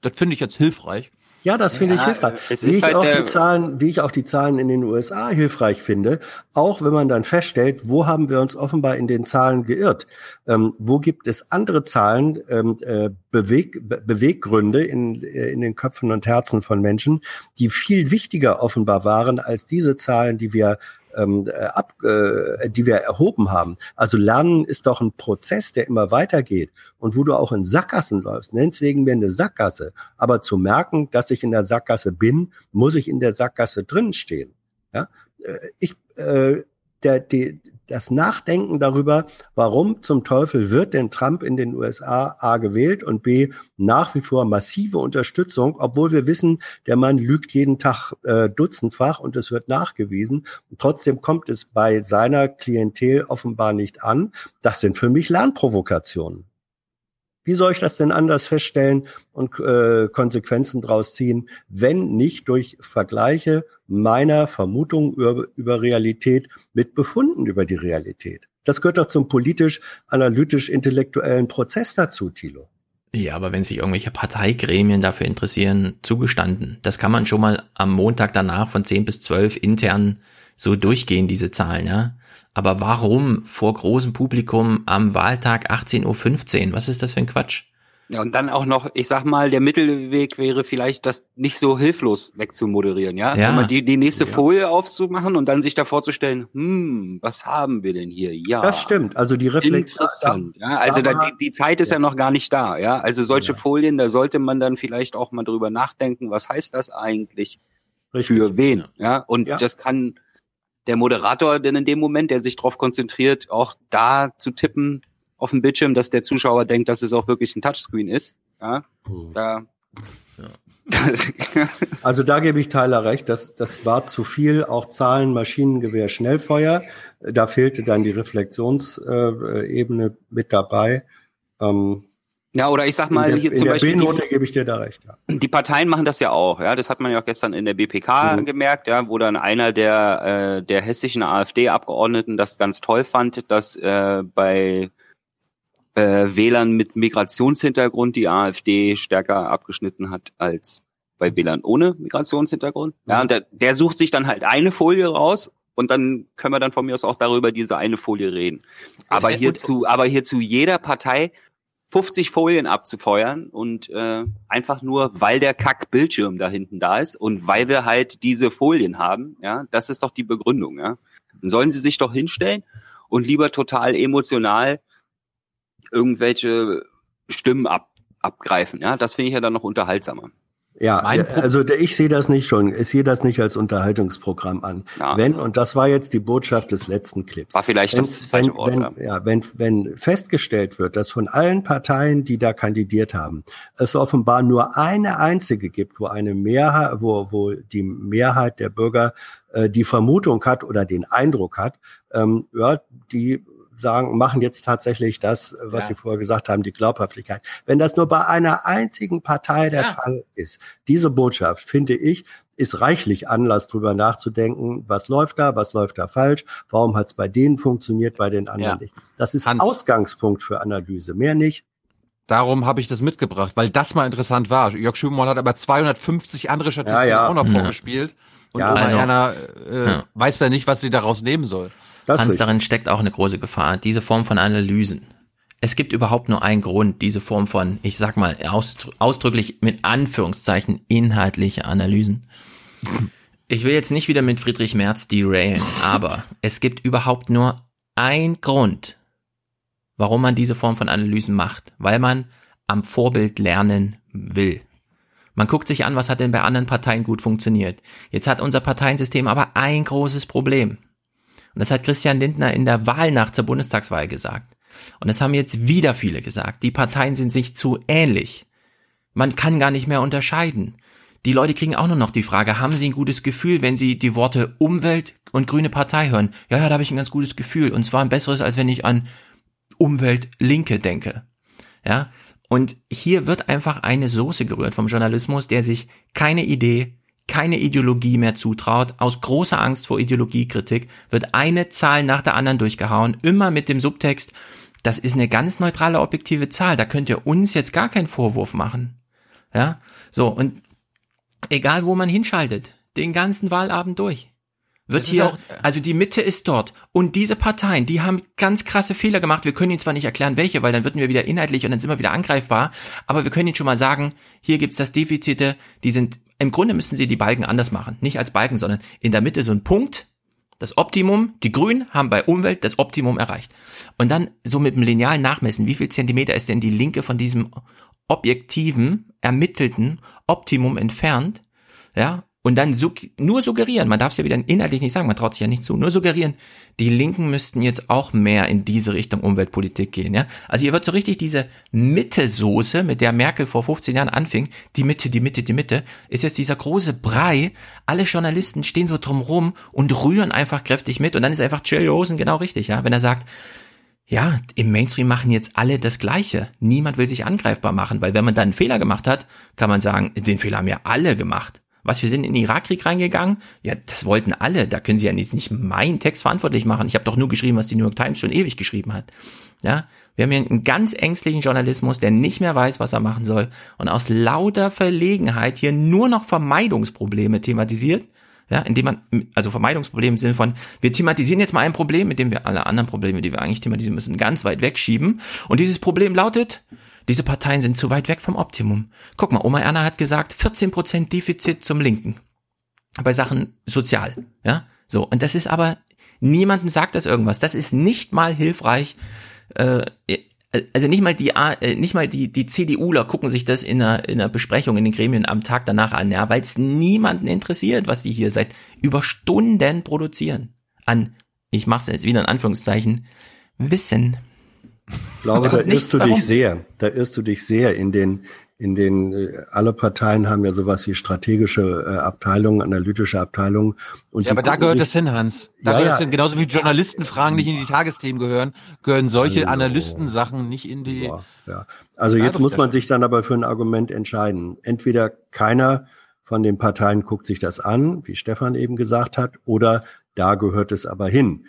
das finde ich jetzt hilfreich. Ja, das finde ich Ja, hilfreich. es Wie ich halt auch die Zahlen, wie ich auch die Zahlen in den USA hilfreich finde, auch wenn man dann feststellt, wo haben wir uns offenbar in den Zahlen geirrt? Ähm, wo gibt es andere Zahlen, ähm, äh, Beweg, Be Beweggründe in, äh, in den Köpfen und Herzen von Menschen, die viel wichtiger offenbar waren als diese Zahlen, die wir ähm, äh, ab, äh, die wir erhoben haben. Also Lernen ist doch ein Prozess, der immer weitergeht und wo du auch in Sackgassen läufst. Nenn's wegen mir eine Sackgasse. Aber zu merken, dass ich in der Sackgasse bin, muss ich in der Sackgasse drin stehen. Ja? Äh, Ich, äh, der, die, das Nachdenken darüber, warum zum Teufel wird denn Trump in den USA A gewählt und B nach wie vor massive Unterstützung, obwohl wir wissen, der Mann lügt jeden Tag äh, dutzendfach und es wird nachgewiesen. Und trotzdem kommt es bei seiner Klientel offenbar nicht an. Das sind für mich Lernprovokationen. Wie soll ich das denn anders feststellen und äh, Konsequenzen draus ziehen, wenn nicht durch Vergleiche meiner Vermutungen über, über Realität mit Befunden über die Realität? Das gehört doch zum politisch-analytisch-intellektuellen Prozess dazu, Thilo. Ja, aber wenn sich irgendwelche Parteigremien dafür interessieren, zugestanden. Das kann man schon mal am Montag danach von 10 bis 12 intern so durchgehen, diese Zahlen, ja. Aber warum vor großem Publikum am Wahltag 18.15 Uhr? Was ist das für ein Quatsch? Ja, und dann auch noch, ich sag mal, der Mittelweg wäre vielleicht, das nicht so hilflos wegzumoderieren, ja? Ja. Immer die, die nächste Folie aufzumachen und dann sich da vorzustellen, hm, was haben wir denn hier? Ja. Das stimmt. Also die Reflexion. Interessant, ja. Also da, die, die Zeit ist ja. noch gar nicht da, ja. Also solche Folien, da sollte man dann vielleicht auch mal drüber nachdenken, was heißt das eigentlich für wen, ja? Und Ja. das kann der Moderator denn in dem Moment, der sich darauf konzentriert, auch da zu tippen auf dem Bildschirm, dass der Zuschauer denkt, dass es auch wirklich ein Touchscreen ist, ja. Da Also da gebe ich Tyler recht, das, das war zu viel, auch Zahlen, Maschinengewehr, Schnellfeuer. Da fehlte dann die Reflexionsebene mit dabei. Ähm, Ja, oder ich sag mal in der, hier in zum der Beispiel. B-Note gebe ich dir da recht. Ja. Die Parteien machen das ja auch, ja. Das hat man ja auch gestern in der BPK Mhm. gemerkt, ja, wo dann einer der äh, der hessischen AfD-Abgeordneten das ganz toll fand, dass äh, bei äh, Wählern mit Migrationshintergrund die AfD stärker abgeschnitten hat als bei Wählern ohne Migrationshintergrund. Ja, und der, der sucht sich dann halt eine Folie raus und dann können wir dann von mir aus auch darüber diese eine Folie reden. Aber hierzu, aber hierzu jeder Partei 50 Folien abzufeuern und äh, einfach nur, weil der Kack-Bildschirm da hinten da ist und weil wir halt diese Folien haben, ja, das ist doch die Begründung, ja. Dann sollen sie sich doch hinstellen und lieber total emotional irgendwelche Stimmen ab, abgreifen, ja. Das finde ich ja dann noch unterhaltsamer. Ja, also ich sehe das nicht schon, ich sehe das nicht als Unterhaltungsprogramm an. Ja. Wenn, und das war jetzt die Botschaft des letzten Clips. War vielleicht wenn, das falsche wenn, Wort, wenn, ja. ja. wenn, wenn festgestellt wird, dass von allen Parteien, die da kandidiert haben, es offenbar nur eine einzige gibt, wo eine Mehrheit, wo, wo die Mehrheit der Bürger äh, die Vermutung hat oder den Eindruck hat, ähm, ja, die sagen, machen jetzt tatsächlich das, was Ja. Sie vorher gesagt haben, die Glaubhaftigkeit. Wenn das nur bei einer einzigen Partei der Ja. Fall ist, diese Botschaft, finde ich, ist reichlich Anlass, drüber nachzudenken, was läuft da, was läuft da falsch, warum hat es bei denen funktioniert, bei den anderen Ja. nicht. Das ist Ausgangspunkt für Analyse, mehr nicht. Darum habe ich das mitgebracht, weil das mal interessant war. Jörg Schübenmoll hat aber 250 andere Statistiken Ja, ja. auch noch Ja. vorgespielt. Und Ja, also- Erna äh, Ja. weiß ja nicht, was sie daraus nehmen soll. Hans, darin steckt auch eine große Gefahr, diese Form von Analysen. Es gibt überhaupt nur einen Grund, diese Form von, ich sag mal, ausdr ausdrücklich mit Anführungszeichen inhaltliche Analysen. Ich will jetzt nicht wieder mit Friedrich Merz derailen, aber es gibt überhaupt nur einen Grund, warum man diese Form von Analysen macht, weil man am Vorbild lernen will. Man guckt sich an, was hat denn bei anderen Parteien gut funktioniert. Jetzt hat unser Parteiensystem aber ein großes Problem. Und das hat Christian Lindner in der Wahlnacht zur Bundestagswahl gesagt. Und das haben jetzt wieder viele gesagt. Die Parteien sind sich zu ähnlich. Man kann gar nicht mehr unterscheiden. Die Leute kriegen auch nur noch die Frage, haben sie ein gutes Gefühl, wenn sie die Worte Umwelt und Grüne Partei hören? Ja, ja, da habe ich ein ganz gutes Gefühl. Und zwar ein besseres, als wenn ich an Umwelt Linke denke. Ja. Und hier wird einfach eine Soße gerührt vom Journalismus, der sich keine Idee, keine Ideologie mehr zutraut. Aus großer Angst vor Ideologiekritik wird eine Zahl nach der anderen durchgehauen, immer mit dem Subtext, das ist eine ganz neutrale, objektive Zahl, da könnt ihr uns jetzt gar keinen Vorwurf machen. Ja, so, und egal wo man hinschaltet, den ganzen Wahlabend durch. Wird Das hier, auch- also die Mitte ist dort. Und diese Parteien, die haben ganz krasse Fehler gemacht. Wir können Ihnen zwar nicht erklären, welche, weil dann würden wir wieder inhaltlich und dann sind wir wieder angreifbar. Aber wir können Ihnen schon mal sagen, hier gibt's das Defizite, die sind, im Grunde müssen Sie die Balken anders machen. Nicht als Balken, sondern in der Mitte so ein Punkt, das Optimum, die Grünen haben bei Umwelt das Optimum erreicht. Und dann so mit dem Lineal nachmessen, wie viel Zentimeter ist denn die Linke von diesem objektiven, ermittelten Optimum entfernt, ja, und dann sug nur suggerieren, man darf es ja wieder inhaltlich nicht sagen, man traut sich ja nicht zu, nur suggerieren, die Linken müssten jetzt auch mehr in diese Richtung Umweltpolitik gehen, ja. Also hier wird so richtig diese Mitte-Soße, mit der Merkel vor 15 Jahren anfing, die Mitte, die Mitte, die Mitte, ist jetzt dieser große Brei, alle Journalisten stehen so drumrum und rühren einfach kräftig mit und dann ist einfach Jerry Rosen genau richtig, ja, wenn er sagt, ja, im Mainstream machen jetzt alle das Gleiche. Niemand will sich angreifbar machen, weil wenn man dann einen Fehler gemacht hat, kann man sagen, den Fehler haben ja alle gemacht. Was, wir sind in den Irakkrieg reingegangen? Ja, das wollten alle. Da können sie ja nicht, nicht meinen Text verantwortlich machen. Ich habe doch nur geschrieben, was die New York Times schon ewig geschrieben hat. Ja, wir haben hier einen ganz ängstlichen Journalismus, der nicht mehr weiß, was er machen soll und aus lauter Verlegenheit hier nur noch Vermeidungsprobleme thematisiert. Ja, indem man, also Vermeidungsprobleme im Sinne von, wir thematisieren jetzt mal ein Problem, mit dem wir alle anderen Probleme, die wir eigentlich thematisieren müssen, ganz weit wegschieben. Und dieses Problem lautet, diese Parteien sind zu weit weg vom Optimum. Guck mal, Oma Erna hat gesagt, 14% Defizit zum Linken. Bei Sachen sozial. Ja, so. Und das ist aber, niemandem sagt das irgendwas. Das ist nicht mal hilfreich. Äh, also nicht mal die, äh, nicht mal die, die CDUler gucken sich das in einer, in einer Besprechung in den Gremien am Tag danach an, ja, weil es niemanden interessiert, was die hier seit über Stunden produzieren. An, ich mache es jetzt wieder in Anführungszeichen, Wissen. Ich glaube, Da irrst du dich sehr. Da irrst du dich sehr in den, in den äh, alle Parteien haben ja sowas wie strategische äh, Abteilungen, analytische Abteilungen. Und ja, aber da gehört das hin, Hans. Da Ja, gehört ja. das hin. Genauso wie Journalistenfragen nicht in die Tagesthemen gehören, gehören solche Hallo. Analystensachen nicht in die. Ja. Also jetzt muss man sich dann aber für ein Argument entscheiden. Entweder keiner von den Parteien guckt sich das an, wie Stefan eben gesagt hat, oder da gehört es aber hin,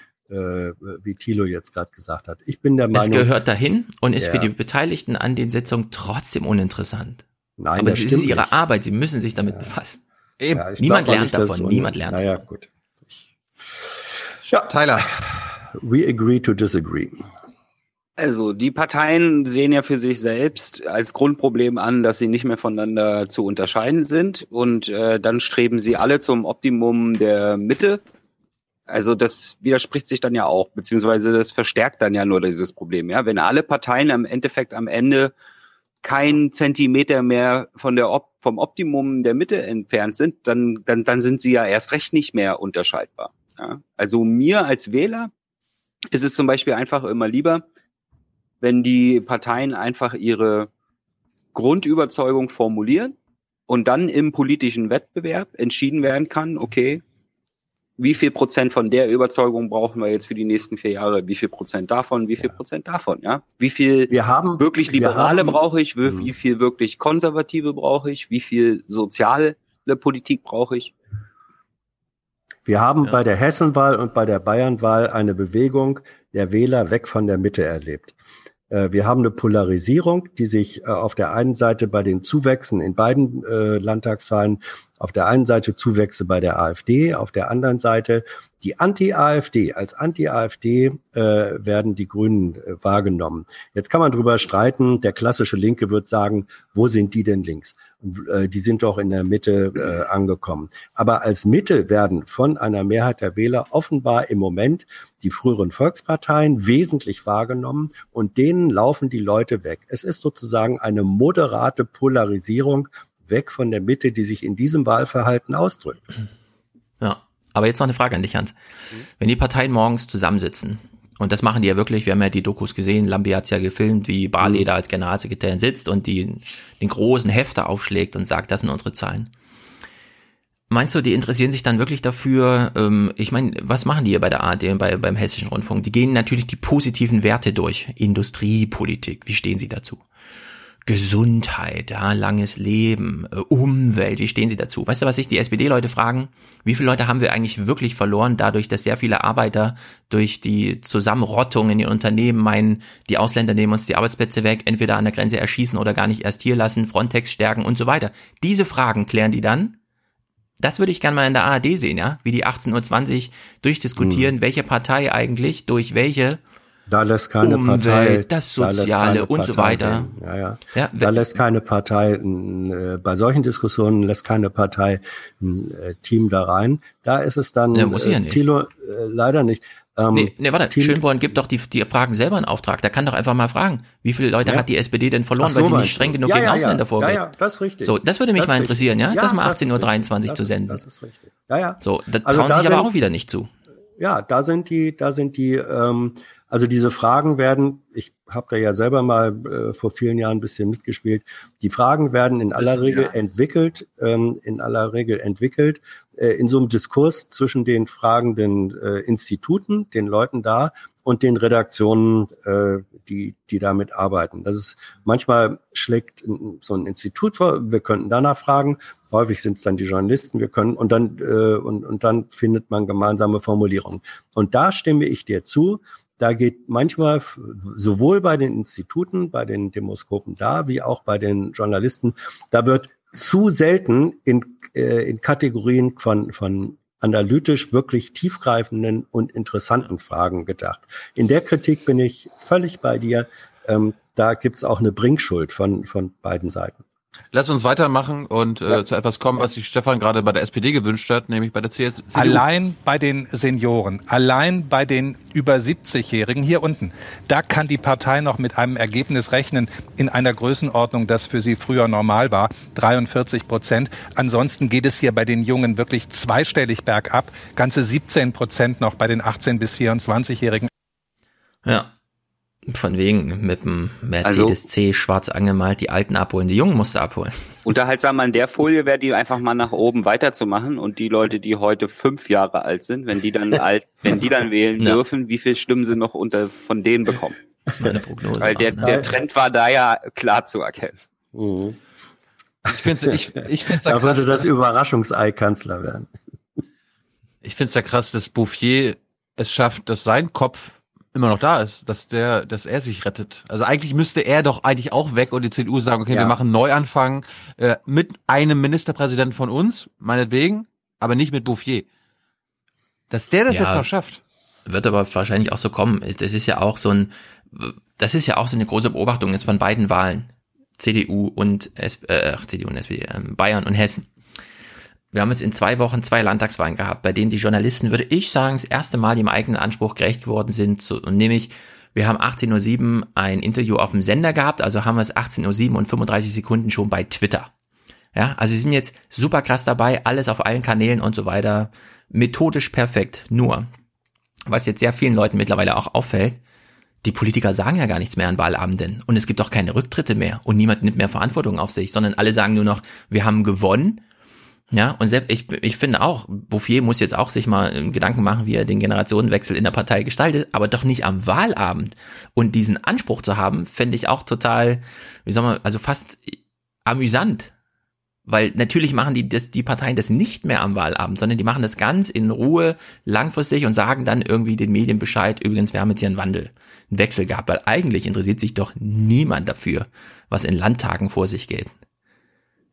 wie Thilo jetzt gerade gesagt hat. Ich bin der Es Meinung, gehört dahin und ist Ja. für die Beteiligten an den Sitzungen trotzdem uninteressant. Nein, Aber das es ist stimmt ihre nicht. Arbeit, sie müssen sich damit befassen. Eben. Ja, niemand lernt nicht, davon, es niemand lernt naja, davon. gut. Ja, Tyler. We agree to disagree. Also die Parteien sehen ja für sich selbst als Grundproblem an, dass sie nicht mehr voneinander zu unterscheiden sind und äh, dann streben sie alle zum Optimum der Mitte. Also das widerspricht sich dann ja auch, beziehungsweise das verstärkt dann ja nur dieses Problem. Ja, wenn alle Parteien am Endeffekt am Ende kein Zentimeter mehr von der Op vom Optimum der Mitte entfernt sind, dann, dann, dann sind sie ja erst recht nicht mehr unterscheidbar. Ja? Also mir als Wähler ist es zum Beispiel einfach immer lieber, wenn die Parteien einfach ihre Grundüberzeugung formulieren und dann im politischen Wettbewerb entschieden werden kann, okay, wie viel Prozent von der Überzeugung brauchen wir jetzt für die nächsten vier Jahre, wie viel Prozent davon, wie viel Prozent davon, ja? Wie viel wir haben, wirklich wir Liberale haben- Mhm. brauche ich, wie, wie viel wirklich Konservative brauche ich, wie viel soziale Politik brauche ich? Wir haben bei der Hessenwahl und bei der Bayernwahl eine Bewegung der Wähler weg von der Mitte erlebt. Äh, Wir haben eine Polarisierung, die sich äh, auf der einen Seite bei den Zuwächsen in beiden äh, Landtagswahlen, auf der einen Seite Zuwächse bei der AfD, auf der anderen Seite die Anti-AfD. Als Anti-AfD äh, werden die Grünen äh, wahrgenommen. Jetzt kann man drüber streiten. Der klassische Linke wird sagen, wo sind die denn links? Äh, die sind doch in der Mitte äh, angekommen. Aber als Mitte werden von einer Mehrheit der Wähler offenbar im Moment die früheren Volksparteien wesentlich wahrgenommen und denen laufen die Leute weg. Es ist sozusagen eine moderate Polarisierung weg von der Mitte, die sich in diesem Wahlverhalten ausdrückt. Ja. Aber jetzt noch eine Frage an dich, Hans. Wenn die Parteien morgens zusammensitzen, und das machen die ja wirklich, wir haben ja die Dokus gesehen, Lambi hat's ja gefilmt, wie Barley da als Generalsekretär sitzt und die, den großen Hefter aufschlägt und sagt, das sind unsere Zahlen. Meinst du, die interessieren sich dann wirklich dafür? Ähm, ich meine, was machen die hier bei der ARD und bei, beim Hessischen Rundfunk? Die gehen natürlich die positiven Werte durch. Industriepolitik, wie stehen sie dazu? Gesundheit, ja, langes Leben, äh, Umwelt, wie stehen sie dazu? Weißt du, was sich die SPD-Leute fragen? Wie viele Leute haben wir eigentlich wirklich verloren, dadurch, dass sehr viele Arbeiter durch die Zusammenrottung in den Unternehmen meinen, die Ausländer nehmen uns die Arbeitsplätze weg, entweder an der Grenze erschießen oder gar nicht erst hier lassen, Frontex stärken und so weiter. Diese Fragen klären die dann. Das würde ich gerne mal in der ARD sehen, ja, wie die 18.20 Uhr durchdiskutieren, welche Partei eigentlich durch welche Da lässt keine Umwelt, Partei, das da Soziale keine und so weiter. Ja, ja. Ja, da lässt keine Partei, äh, bei solchen Diskussionen lässt keine Partei ein äh, Team da rein. Da ist es dann, Ja, muss sie ja äh, nicht. Thilo, äh, leider nicht. Ähm, Nee, nee, warte, Team- Schönborn gibt doch die, die Fragen selber in Auftrag. Der kann doch einfach mal fragen, wie viele Leute Ja. hat die SPD denn verloren, so, weil sie nicht streng genug Ja, gegen ja, ja. Ausländer vorgeht. Ja, ja, das ist richtig. So, das würde mich Das mal interessieren, ja, das mal das ist 18.23 Uhr zu senden. Das ist richtig. Ja, ja. So, da Also trauen da sich aber sind- auch wieder nicht zu. Ja, da sind die, da sind die, ähm, also diese Fragen werden, ich habe da ja selber mal äh, vor vielen Jahren ein bisschen mitgespielt, die Fragen werden in aller Regel entwickelt, ähm, in aller Regel entwickelt, äh, in so einem Diskurs zwischen den fragenden äh, Instituten, den Leuten da und den Redaktionen, äh, die, die damit arbeiten. Das ist manchmal schlägt so ein Institut vor, wir könnten danach fragen, häufig sind es dann die Journalisten, wir können und dann äh, und, und dann findet man gemeinsame Formulierungen. Und da stimme ich dir zu. Da geht manchmal sowohl bei den Instituten, bei den Demoskopen da, wie auch bei den Journalisten, da wird zu selten in, äh, in Kategorien von, von analytisch wirklich tiefgreifenden und interessanten Fragen gedacht. In der Kritik bin ich völlig bei dir. Ähm, da gibt's auch eine Bringschuld von, von beiden Seiten. Lass uns weitermachen und äh, zu etwas kommen, was sich Stefan gerade bei der SPD gewünscht hat, nämlich bei der CS CDU. Allein bei den Senioren, allein bei den über 70-Jährigen hier unten, da kann die Partei noch mit einem Ergebnis rechnen in einer Größenordnung, das für sie früher normal war, 43 Prozent. Ansonsten geht es hier bei den Jungen wirklich zweistellig bergab, ganze 17 Prozent noch bei den 18 bis 24-Jährigen. Ja. Von wegen mit dem Mercedes C schwarz angemalt, die Alten abholen, die Jungen musste abholen. Unterhaltsam an der Folie wäre die einfach mal nach oben weiterzumachen und die Leute, die heute fünf Jahre alt sind, wenn die dann alt, wenn die dann wählen Ja. dürfen, wie viel Stimmen sie noch unter von denen bekommen? Meine Prognose. Weil der, der Trend war da ja klar zu erkennen. Ich finde ich, ich find's ja Da krass, würde das Überraschungsei Kanzler werden. Ich finde es ja krass, dass Bouffier es schafft, dass sein Kopf immer noch da ist, dass der, dass er sich rettet. Also eigentlich müsste er doch eigentlich auch weg und die CDU sagen, okay, Ja. wir machen einen Neuanfang äh, mit einem Ministerpräsidenten von uns, meinetwegen, aber nicht mit Bouffier. Dass der das Ja. jetzt noch schafft. Wird aber wahrscheinlich auch so kommen. Das ist ja auch so ein, das ist ja auch so eine große Beobachtung jetzt von beiden Wahlen. CDU und S äh, CDU und SPD, ähm, Bayern und Hessen. Wir haben jetzt in zwei Wochen zwei Landtagswahlen gehabt, bei denen die Journalisten, würde ich sagen, das erste Mal im eigenen Anspruch gerecht geworden sind. So, nämlich, wir haben 18.07 Uhr ein Interview auf dem Sender gehabt, also haben wir es 18.07 Uhr und 35 Sekunden schon bei Twitter. Ja, also sie sind jetzt super krass dabei, alles auf allen Kanälen und so weiter. Methodisch perfekt. Nur, was jetzt sehr vielen Leuten mittlerweile auch auffällt, die Politiker sagen ja gar nichts mehr an Wahlabenden und es gibt auch keine Rücktritte mehr und niemand nimmt mehr Verantwortung auf sich, sondern alle sagen nur noch, wir haben gewonnen. Ja, und selbst ich, ich finde auch, Bouffier muss jetzt auch sich mal äh, Gedanken machen, wie er den Generationenwechsel in der Partei gestaltet, aber doch nicht am Wahlabend. Und diesen Anspruch zu haben, fände ich auch total, wie soll man, also fast amüsant. Weil natürlich machen die, das, die Parteien das nicht mehr am Wahlabend, sondern die machen das ganz in Ruhe langfristig und sagen dann irgendwie den Medien Bescheid, übrigens, wir haben jetzt hier einen Wandel, einen Wechsel gehabt, weil eigentlich interessiert sich doch niemand dafür, was in Landtagen vor sich geht.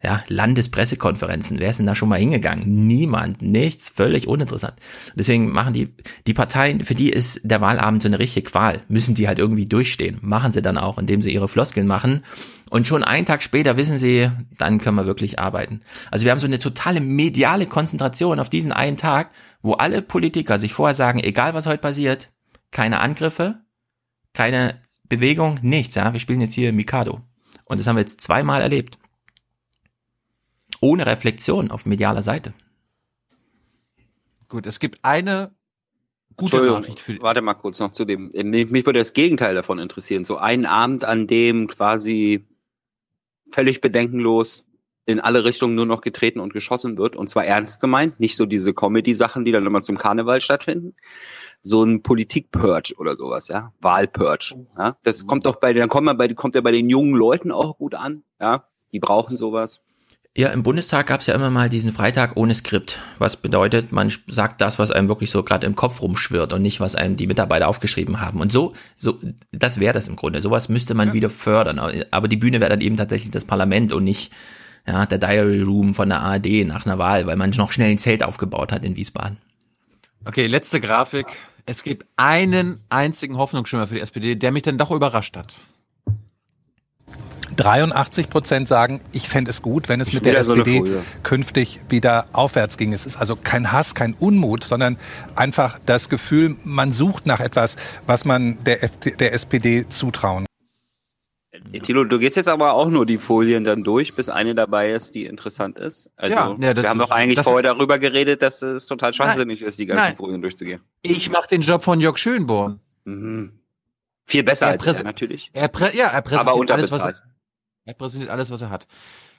Ja, Landespressekonferenzen, wer ist denn da schon mal hingegangen? Niemand, nichts, völlig uninteressant. Deswegen machen die, die Parteien, für die ist der Wahlabend so eine richtige Qual, müssen die halt irgendwie durchstehen. Machen sie dann auch, indem sie ihre Floskeln machen. Und schon einen Tag später wissen sie, dann können wir wirklich arbeiten. Also wir haben so eine totale mediale Konzentration auf diesen einen Tag, wo alle Politiker sich vorher sagen, egal was heute passiert, keine Angriffe, keine Bewegung, nichts, ja. Wir spielen jetzt hier Mikado. Und das haben wir jetzt zweimal erlebt ohne Reflexion auf medialer Seite. Gut, es gibt eine gute Nachricht für warte mal kurz noch zu dem. äh, Mich, mich würde das Gegenteil davon interessieren. So einen Abend, an dem quasi völlig bedenkenlos in alle Richtungen nur noch getreten und geschossen wird und zwar ernst gemeint, nicht so diese Comedy-Sachen, die dann immer zum Karneval stattfinden. So ein Politik-Purge oder sowas, ja, Wahl-Purge. Ja, das kommt doch bei, dann kommt man bei, kommt ja bei den jungen Leuten auch gut an, ja, die brauchen sowas. Ja, im Bundestag gab es ja immer mal diesen Freitag ohne Skript, was bedeutet, man sagt das, was einem wirklich so gerade im Kopf rumschwirrt und nicht, was einem die Mitarbeiter aufgeschrieben haben. Und so, so, das wäre das im Grunde. Sowas müsste man wieder fördern. Aber die Bühne wäre dann eben tatsächlich das Parlament und nicht ja, der Diary Room von der ARD nach einer Wahl, weil man noch schnell ein Zelt aufgebaut hat in Wiesbaden. Okay, letzte Grafik. Es gibt einen einzigen Hoffnungsschimmer für die SPD, der mich dann doch überrascht hat. 83 Prozent sagen, ich fände es gut, wenn es mit Wieder der SPD Folie. künftig wieder aufwärts ging. Es ist also kein Hass, kein Unmut, sondern einfach das Gefühl, man sucht nach etwas, was man der, FD der SPD zutrauen Tilo, du gehst jetzt aber auch nur die Folien dann durch, bis eine dabei ist, die interessant ist. Also, Ja, ja, das- wir haben doch eigentlich das- vorher darüber geredet, dass es total schwachsinnig ist, die ganzen Nein. Folien durchzugehen. Ich mache den Job von Jörg Schönborn. Mhm. Viel besser Er als er, natürlich. Er ja, er präsentiert Aber alles, was er. Er präsentiert alles, was er hat.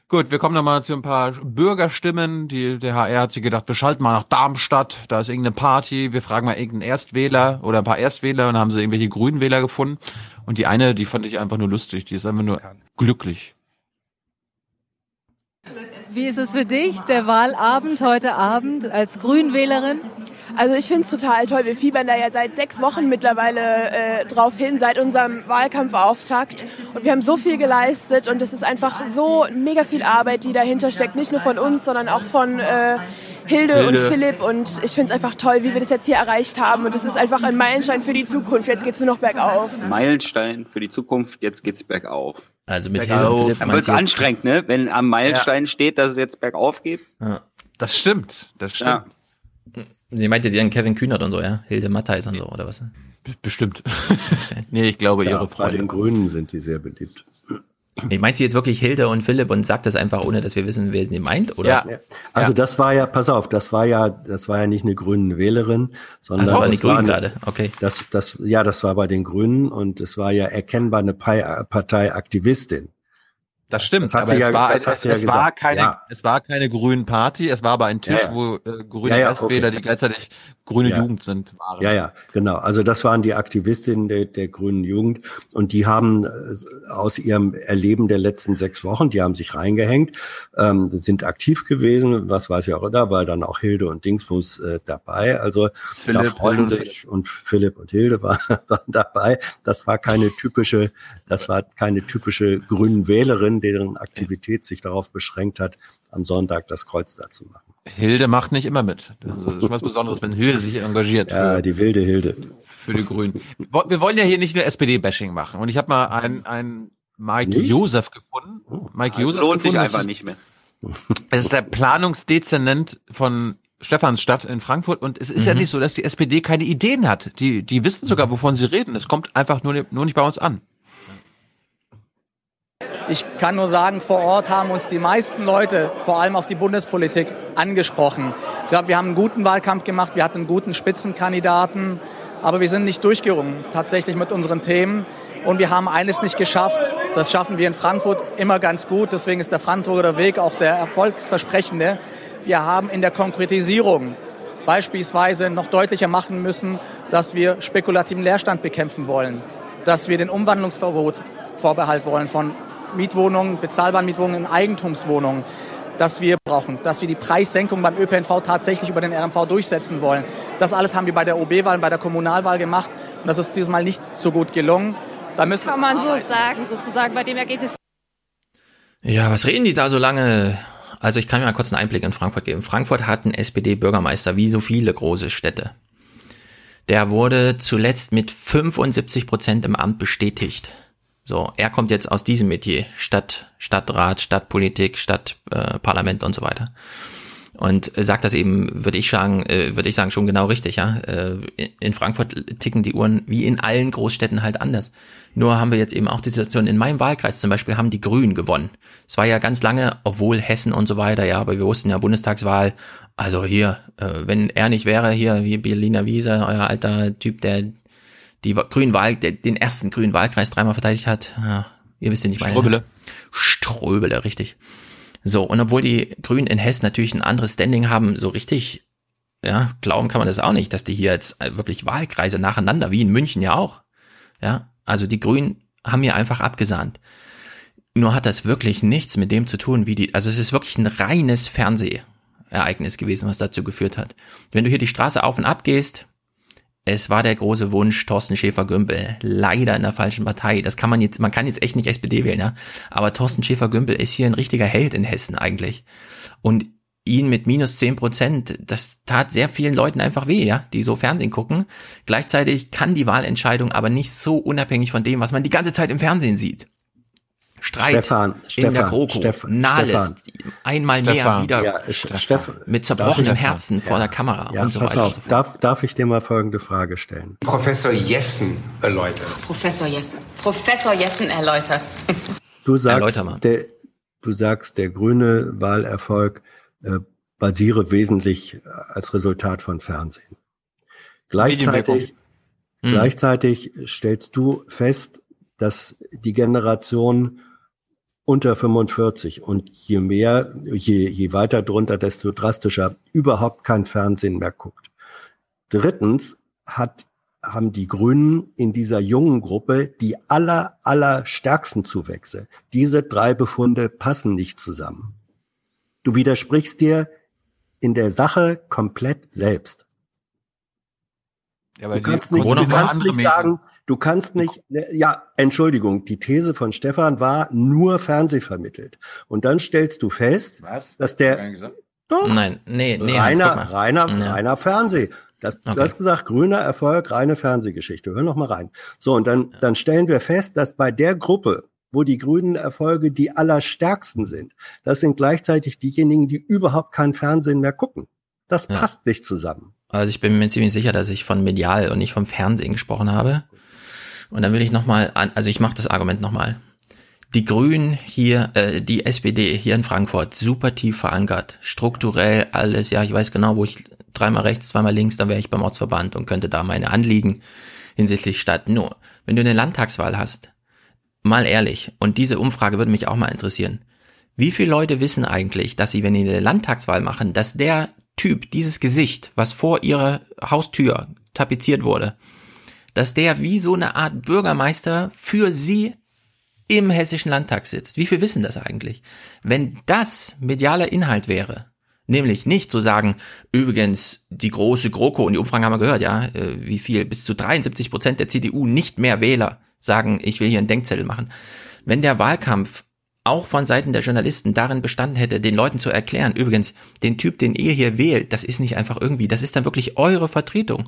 Gut, wir kommen nochmal zu ein paar Bürgerstimmen. Die, der HR hat sich gedacht, wir schalten mal nach Darmstadt, da ist irgendeine Party, wir fragen mal irgendeinen Erstwähler oder ein paar Erstwähler und haben sie irgendwelche Grünwähler gefunden. Und die eine, die fand ich einfach nur lustig, die ist einfach nur glücklich. Wie ist es für dich, der Wahlabend heute Abend als Grünwählerin? Also ich finde es total toll. Wir fiebern da ja seit sechs Wochen mittlerweile äh, drauf hin, seit unserem Wahlkampfauftakt. Und wir haben so viel geleistet und es ist einfach so mega viel Arbeit, die dahinter steckt. Nicht nur von uns, sondern auch von äh, Hilde, Hilde. und Philipp. Und ich finde es einfach toll, wie wir das jetzt hier erreicht haben. Und es ist einfach ein Meilenstein für die Zukunft. Jetzt geht es nur noch bergauf. Meilenstein für die Zukunft, jetzt geht's bergauf. Also mit bergauf. Hilde und Philipp Dann jetzt- anstrengend, ne? Wenn am Meilenstein steht, dass es jetzt bergauf geht. Ja. Das stimmt, das stimmt. Ja. Sie meint jetzt ihren Kevin Kühnert und so, ja? Hilde Mattheis und so, oder was? Bestimmt. nee, ich glaube, Ja, ihre bei den Freunde. Grünen sind die sehr beliebt. Ich meint sie jetzt wirklich Hilde und Philipp und sagt das einfach, ohne dass wir wissen, wer sie meint, oder? Ja. Also das war ja, pass auf, das war ja, das war ja nicht eine grüne Wählerin, sondern das war die das war Grünen eine- gerade, okay. Das, das, ja, das war bei den Grünen und es war ja erkennbar eine Parteiaktivistin. Das stimmt, Das hat aber es, ja- war, es, sie ja es war keine, Ja. es war keine grünen Party, es war aber ein Tisch, wo äh, grüne Ja, Restwähler, okay. die gleichzeitig grüne. Jugend sind, waren. Ja, ja, genau. Also das waren die Aktivistinnen der, der Grünen Jugend und die haben äh, aus ihrem Erleben der letzten sechs Wochen, die haben sich reingehängt, ähm, sind aktiv gewesen, was weiß ich auch, da war dann auch Hilde und Dingsbums äh, dabei. Also da Philipp, freuen Hilde und sich und Philipp und Hilde waren, waren dabei. Das war keine typische, das war keine typische Grünen Wählerin, deren Aktivität sich darauf beschränkt hat, am Sonntag das Kreuz da zu machen. Hilde macht nicht immer mit. Das ist schon was Besonderes, wenn Hilde sich engagiert. Ja, für- die wilde Hilde. für die Grünen. Wir wollen ja hier nicht nur SPD-Bashing machen. Und ich habe mal einen, einen Mike Nicht? Josef gefunden. Mike Das Josef lohnt sich gefunden. einfach Das ist- nicht mehr. Es ist der Planungsdezernent von Stephansstadt in Frankfurt und es ist ja Mhm. nicht so, dass die SPD keine Ideen hat. Die, die wissen sogar, wovon sie reden. Es kommt einfach nur, nur nicht bei uns an. Ich kann nur sagen, vor Ort haben uns die meisten Leute vor allem auf die Bundespolitik angesprochen. Ich glaube, wir haben einen guten Wahlkampf gemacht, wir hatten einen guten Spitzenkandidaten, aber wir sind nicht durchgerungen tatsächlich mit unseren Themen. Und wir haben eines nicht geschafft. Das schaffen wir in Frankfurt immer ganz gut. Deswegen ist der Frankfurter Weg auch der erfolgsversprechende. Wir haben in der Konkretisierung beispielsweise noch deutlicher machen müssen, dass wir spekulativen Leerstand bekämpfen wollen, dass wir den Umwandlungsverbot Vorbehalt wollen von Mietwohnungen, bezahlbaren Mietwohnungen in Eigentumswohnungen, dass wir brauchen, dass wir die Preissenkung beim ÖPNV tatsächlich über den RMV durchsetzen wollen. Das alles haben wir bei der OB-Wahl, bei der Kommunalwahl gemacht und das ist diesmal nicht so gut gelungen. Da müssen Kann man so sagen, sozusagen bei dem Ergebnis. Ja, was reden die da so lange? Also ich kann mir mal kurz einen Einblick in Frankfurt geben. Frankfurt hat einen SPD-Bürgermeister, wie so viele große Städte. Der wurde zuletzt mit 75 Prozent im Amt bestätigt. So, er kommt jetzt aus diesem Metier. Stadt, Stadtrat, Stadtpolitik, Stadtparlament äh, und so weiter. Und äh, sagt das eben, würde ich sagen, äh, würde ich sagen, schon genau richtig, ja. Äh, in Frankfurt ticken die Uhren wie in allen Großstädten halt anders. Nur haben wir jetzt eben auch die Situation, in meinem Wahlkreis zum Beispiel haben die Grünen gewonnen. Es war ja ganz lange, obwohl Hessen und so weiter, ja, aber wir wussten ja Bundestagswahl, also hier, äh, wenn er nicht wäre, hier, wie Berliner Wiese, euer alter Typ, der die grünen Wahl, der, den ersten grünen Wahlkreis dreimal verteidigt hat, ja, ihr wisst ja nicht meine. Ströbele. Ströbele, richtig. So, und obwohl die Grünen in Hessen natürlich ein anderes Standing haben, so richtig, ja, glauben kann man das auch nicht, dass die hier jetzt wirklich Wahlkreise nacheinander, wie in München ja auch. Ja, also die Grünen haben hier einfach abgesahnt. Nur hat das wirklich nichts mit dem zu tun, wie die, also es ist wirklich ein reines Fernsehereignis gewesen, was dazu geführt hat. Wenn du hier die Straße auf und ab gehst, es war der große Wunsch Thorsten Schäfer-Gümbel. Leider in der falschen Partei. Das kann man jetzt, man kann jetzt echt nicht SPD wählen, ja. Aber Thorsten Schäfer-Gümbel ist hier ein richtiger Held in Hessen eigentlich. Und ihn mit minus zehn Prozent, das tat sehr vielen Leuten einfach weh, ja, die so Fernsehen gucken. Gleichzeitig kann die Wahlentscheidung aber nicht so unabhängig von dem, was man die ganze Zeit im Fernsehen sieht. Streit Stefan, in Stefan, der GroKo, Stefan, Nahles, Stefan. einmal mehr Stefan, wieder ja, Stefan, mit zerbrochenem ich- Herzen vor der Kamera Ja, und so pass weiter auf, darf, darf ich dir mal folgende Frage stellen? Professor Jessen erläutert. Professor Jessen. Professor Jessen erläutert. Du sagst, Erläuter mal. der, du sagst, der grüne Wahlerfolg äh, basiere wesentlich als Resultat von Fernsehen. Gleichzeitig, Mhm. gleichzeitig stellst du fest, dass die Generation unter 45 und je mehr, je, je weiter drunter, desto drastischer überhaupt kein Fernsehen mehr guckt. Drittens hat, haben die Grünen in dieser jungen Gruppe die aller, aller stärksten Zuwächse. Diese drei Befunde passen nicht zusammen. Du widersprichst dir in der Sache komplett selbst. Ja, aber Du kannst nicht, du kannst nicht sagen, du kannst nicht, ja, Entschuldigung, die These von Stefan war nur Fernsehvermittelt. Und dann stellst du fest, Was? dass der, doch, Nein, nee, nee, reiner, mal. reiner, Ja. reiner Fernseh. Das, Okay. Du hast gesagt, grüner Erfolg, reine Fernsehgeschichte. Hör noch mal rein. So, und dann, dann stellen wir fest, dass bei der Gruppe, wo die grünen Erfolge die allerstärksten sind, das sind gleichzeitig diejenigen, die überhaupt kein Fernsehen mehr gucken. Das Ja. passt nicht zusammen. Also ich bin mir ziemlich sicher, dass ich von medial und nicht vom Fernsehen gesprochen habe. Und dann will ich nochmal an, also ich mache das Argument nochmal. die Grünen hier, äh, die SPD hier in Frankfurt, super tief verankert, strukturell alles, ja, ich weiß genau, wo ich dreimal rechts, zweimal links, dann wäre ich beim Ortsverband und könnte da meine Anliegen hinsichtlich Stadt. Nur, wenn du eine Landtagswahl hast, mal ehrlich, und diese Umfrage würde mich auch mal interessieren, wie viele Leute wissen eigentlich, dass sie, wenn sie eine Landtagswahl machen, dass der Typ, dieses Gesicht, was vor ihrer Haustür tapeziert wurde, dass der wie so eine Art Bürgermeister für sie im Hessischen Landtag sitzt. Wie viel wissen das eigentlich? Wenn das medialer Inhalt wäre, nämlich nicht zu sagen, übrigens die große GroKo, und die Umfragen haben wir gehört, ja, äh, wie viel, bis zu 73 Prozent der CDU nicht mehr Wähler sagen, ich will hier einen Denkzettel machen. Wenn der Wahlkampf auch von Seiten der Journalisten darin bestanden hätte, den Leuten zu erklären, übrigens, den Typ, den ihr hier wählt, das ist nicht einfach irgendwie, das ist dann wirklich eure Vertretung.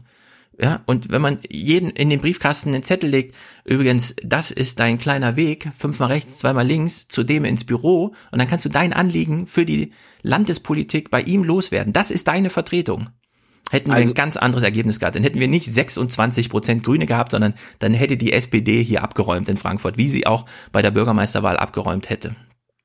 Ja, und wenn man jeden in den Briefkasten einen Zettel legt, übrigens, das ist dein kleiner Weg, fünfmal rechts, zweimal links, zu dem ins Büro, und dann kannst du dein Anliegen für die Landespolitik bei ihm loswerden. Das ist deine Vertretung. Hätten wir Also- ein ganz anderes Ergebnis gehabt. Dann hätten wir nicht 26 Prozent Grüne gehabt, sondern dann hätte die SPD hier abgeräumt in Frankfurt, wie sie auch bei der Bürgermeisterwahl abgeräumt hätte.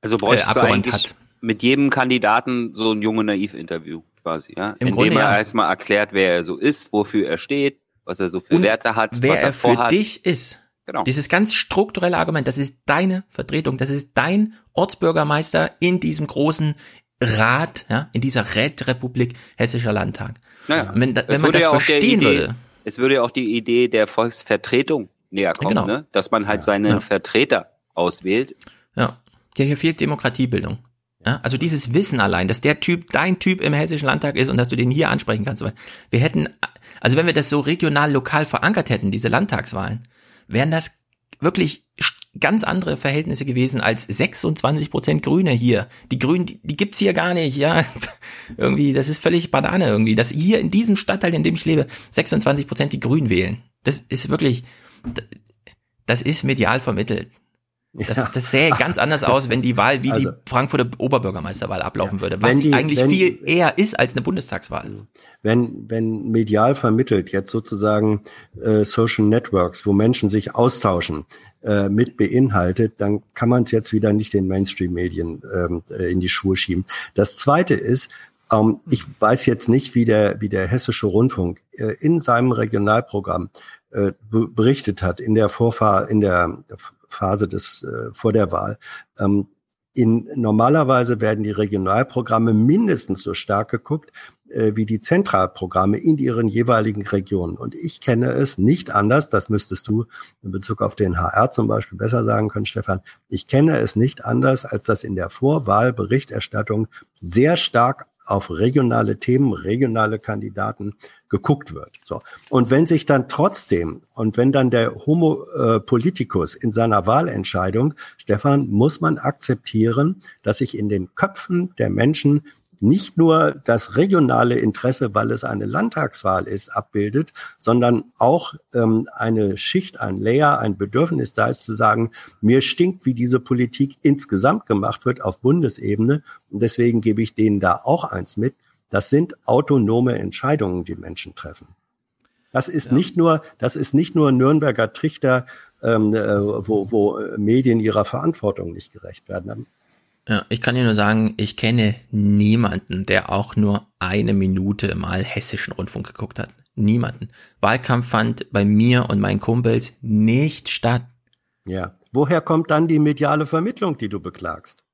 Also bräuchtest Äh, du abgeräumt eigentlich hat. mit jedem Kandidaten so ein junge Naiv-Interview quasi, ja? Im In Grunde er ja. erstmal erklärt, wer er so ist, wofür er steht, was er so für Und Werte hat, wer was er, er für vorhat. dich ist. Genau. Dieses ganz strukturelle Argument, das ist deine Vertretung, das ist dein Ortsbürgermeister in diesem großen Rat, ja, in dieser Rätrepublik Hessischer Landtag. Naja, wenn, da, wenn man das ja verstehen Idee, würde, Es würde ja auch die Idee der Volksvertretung näher kommen, Genau. ne? dass man halt Ja. Vertreter auswählt. Ja, ja, hier fehlt Demokratiebildung. Ja, also dieses Wissen allein, dass der Typ dein Typ im Hessischen Landtag ist und dass du den hier ansprechen kannst. Wir hätten, also wenn wir das so regional, lokal verankert hätten, diese Landtagswahlen, wären das wirklich ganz andere Verhältnisse gewesen als 26 Prozent Grüne hier. Die Grünen, die, die gibt's hier gar nicht, ja. irgendwie, das ist völlig Banane irgendwie, dass hier in diesem Stadtteil, in dem ich lebe, 26 Prozent die Grünen wählen. Das ist wirklich, das ist medial vermittelt. Das, Ja. das sähe ganz anders aus, wenn die Wahl wie Also- die Frankfurter Oberbürgermeisterwahl ablaufen würde, was die- eigentlich wenn- viel eher ist als eine Bundestagswahl. wenn, wenn medial vermittelt jetzt sozusagen äh, Social Networks, wo Menschen sich austauschen, äh, mit beinhaltet, dann kann man es jetzt wieder nicht den Mainstream-Medien ähm, äh, in die Schuhe schieben. Das Zweite ist, ähm, ich weiß jetzt nicht, wie der, wie der Hessische Rundfunk äh, in seinem Regionalprogramm äh, be- berichtet hat, in der Vorfahr in der Phase des äh, vor der Wahl. Ähm, in, normalerweise werden die Regionalprogramme mindestens so stark geguckt äh, wie die Zentralprogramme in ihren jeweiligen Regionen. Und ich kenne es nicht anders, das müsstest du in Bezug auf den HR zum Beispiel besser sagen können, Stefan. Ich kenne es nicht anders, als dass in der Vorwahlberichterstattung sehr stark auf regionale Themen, regionale Kandidaten geguckt wird. So. Und wenn sich dann trotzdem und wenn dann der Homo äh, Politicus in seiner Wahlentscheidung, Stefan, muss man akzeptieren, dass sich in den Köpfen der Menschen nicht nur das regionale Interesse, weil es eine Landtagswahl ist, abbildet, sondern auch ähm, eine Schicht, ein Layer, ein Bedürfnis da ist zu sagen, mir stinkt, wie diese Politik insgesamt gemacht wird auf Bundesebene. Und deswegen gebe ich denen da auch eins mit. Das sind autonome Entscheidungen, die Menschen treffen. Das ist nicht nur, das ist nicht nur Nürnberger Trichter, ähm, äh, wo, wo Medien ihrer Verantwortung nicht gerecht werden. Ja, ich kann dir nur sagen, ich kenne niemanden, der auch nur eine Minute mal hessischen Rundfunk geguckt hat. Niemanden. Wahlkampf fand bei mir und meinen Kumpels nicht statt. Ja. Woher kommt dann die mediale Vermittlung, die du beklagst?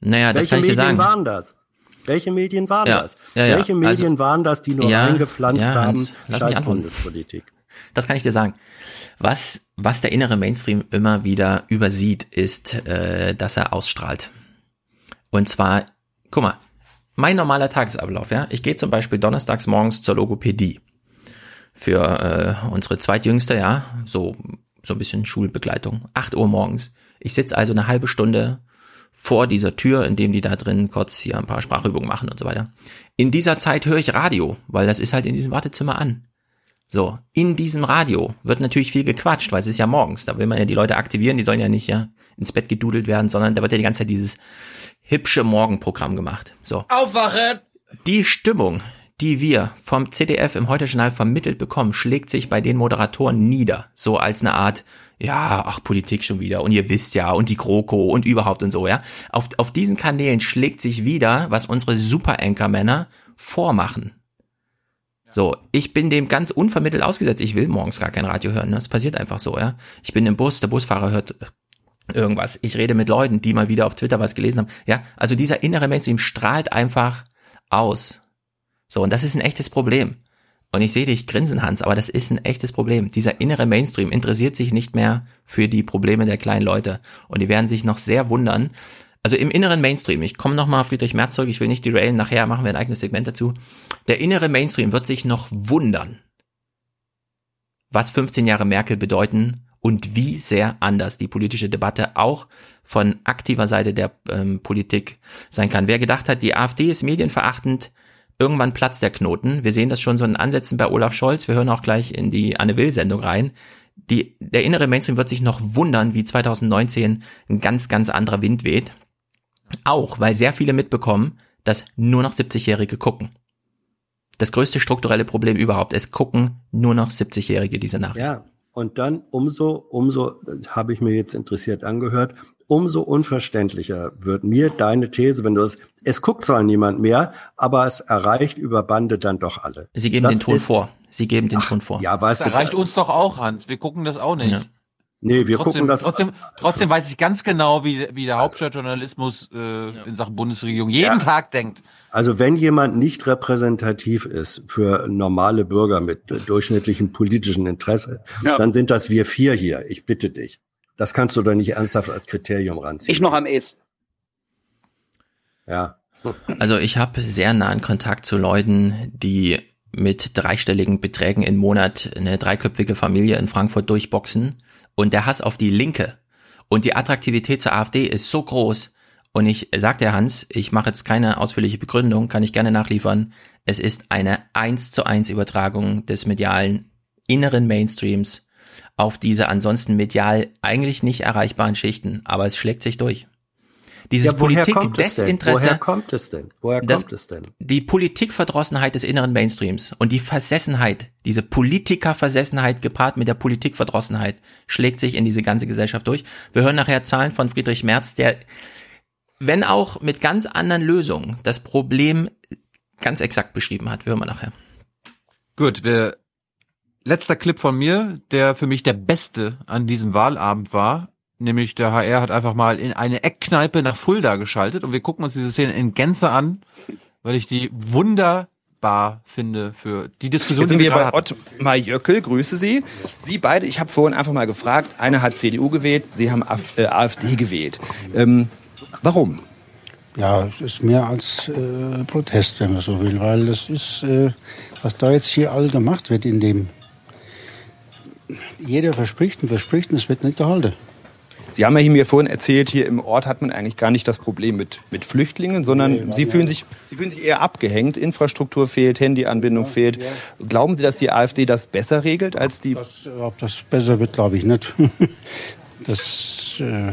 Naja, das Welche kann ich dir Medien sagen. waren das? Welche Medien waren Ja, das? ja, ja. Welche Medien Also- waren das, die nur Ja, eingepflanzt haben, scheiß. Bundespolitik? Das kann ich dir sagen. Was, was der innere Mainstream immer wieder übersieht, ist, äh, dass er ausstrahlt. Und zwar, guck mal, mein normaler Tagesablauf, ja. Ich gehe zum Beispiel donnerstags morgens zur Logopädie. Für äh, unsere zweitjüngste, ja, so, so ein bisschen Schulbegleitung. 8 Uhr morgens. Ich sitze also eine halbe Stunde vor dieser Tür, in dem die da drin kurz hier ein paar Sprachübungen machen und so weiter. In dieser Zeit höre ich Radio, weil das ist halt in diesem Wartezimmer an. So, in diesem Radio wird natürlich viel gequatscht, weil es ist ja morgens. Da will man ja die Leute aktivieren, die sollen ja nicht ja ins Bett gedudelt werden, sondern da wird ja die ganze Zeit dieses hübsche Morgenprogramm gemacht. So. Aufwachen! Die Stimmung, die wir vom CDF im Heute-Journal vermittelt bekommen, schlägt sich bei den Moderatoren nieder. So als eine Art, ja, ach, Politik schon wieder und ihr wisst ja und die GroKo und überhaupt und so, ja. Auf, auf diesen Kanälen schlägt sich wieder, was unsere Super-Anchor-Männer vormachen. So, ich bin dem ganz unvermittelt ausgesetzt. Ich will morgens gar kein Radio hören. Ne? Das passiert einfach so, ja. Ich bin im Bus, der Busfahrer hört irgendwas. Ich rede mit Leuten, die mal wieder auf Twitter was gelesen haben. Ja, also dieser innere Mainstream strahlt einfach aus. So, und das ist ein echtes Problem. Und ich sehe dich grinsen, Hans, aber das ist ein echtes Problem. Dieser innere Mainstream interessiert sich nicht mehr für die Probleme der kleinen Leute. Und die werden sich noch sehr wundern. Also im inneren Mainstream, ich komme nochmal auf Friedrich Merz zurück, ich will nicht derailen, nachher machen wir ein eigenes Segment dazu. Der innere Mainstream wird sich noch wundern, was 15 Jahre Merkel bedeuten und wie sehr anders die politische Debatte auch von aktiver Seite der ähm, Politik sein kann. Wer gedacht hat, die AfD ist medienverachtend, irgendwann platzt der Knoten. Wir sehen das schon so in Ansätzen bei Olaf Scholz. Wir hören auch gleich in die Anne Will Sendung rein. Die, der innere Mainstream wird sich noch wundern, wie 2019 ein ganz, ganz anderer Wind weht. Auch, weil sehr viele mitbekommen, dass nur noch 70-Jährige gucken. Das größte strukturelle Problem überhaupt. Es gucken nur noch 70-Jährige diese Nachricht. Ja, und dann umso, umso, habe ich mir jetzt interessiert angehört, umso unverständlicher wird mir deine These, wenn du es, es guckt zwar niemand mehr, aber es erreicht über Bande dann doch alle. Sie geben Das den Ton ist- vor. Sie geben den Ach, Ton vor. Ja, weißt Das du, erreicht uns doch auch, Hans. Wir gucken das auch nicht. Ja. Nee, wir trotzdem, gucken das. trotzdem, trotzdem weiß ich ganz genau, wie, wie der Hauptstadtjournalismus äh, in Sachen Bundesregierung jeden Ja. Tag denkt. Also wenn jemand nicht repräsentativ ist für normale Bürger mit äh, durchschnittlichem politischen Interesse, Ja. dann sind das wir vier hier. Ich bitte dich. Das kannst du doch nicht ernsthaft als Kriterium ranziehen. Ich noch am ehesten. Ja. Also ich habe sehr nahen Kontakt zu Leuten, die mit dreistelligen Beträgen im Monat eine dreiköpfige Familie in Frankfurt durchboxen. Und der Hass auf die Linke und die Attraktivität zur AfD ist so groß. Und ich sag der Hans, ich mache jetzt keine ausführliche Begründung, kann ich gerne nachliefern. Es ist eine eins zu eins Übertragung des medialen inneren Mainstreams auf diese ansonsten medial eigentlich nicht erreichbaren Schichten, aber es schlägt sich durch. Dieses ja, woher Politik kommt es denn? Desinteresse Woher kommt es denn? Woher Das- kommt es denn? die Politikverdrossenheit des inneren Mainstreams und die Versessenheit, diese Politikerversessenheit gepaart mit der Politikverdrossenheit schlägt sich in diese ganze Gesellschaft durch. Wir hören nachher Zahlen von Friedrich Merz, der, wenn auch mit ganz anderen Lösungen, das Problem ganz exakt beschrieben hat. Wir hören mal nachher. Gut, wir, letzter Clip von mir, der für mich der beste an diesem Wahlabend war. Nämlich der HR hat einfach mal in eine Eckkneipe nach Fulda geschaltet und wir gucken uns diese Szene in Gänze an, weil ich die wunderbar finde für die Diskussion, Jetzt sind die wir wir bei. Ottmar Jöckel, grüße Sie. Sie beide, ich habe vorhin einfach mal gefragt, einer hat CDU gewählt, Sie haben Af äh, AfD gewählt. Ähm, warum? Ja, es ist mehr als äh, Protest, wenn man so will, weil das ist, äh, was da jetzt hier all gemacht wird in dem, jeder verspricht und verspricht und es wird nicht gehalten. Sie haben ja mir vorhin erzählt, hier im Ort hat man eigentlich gar nicht das Problem mit, mit Flüchtlingen, sondern Nee, Sie, fühlen sich, Sie fühlen sich eher abgehängt, Infrastruktur fehlt, Handyanbindung fehlt. Glauben Sie, dass die AfD das besser regelt als die... Das, ob das besser wird, glaube ich nicht. das äh,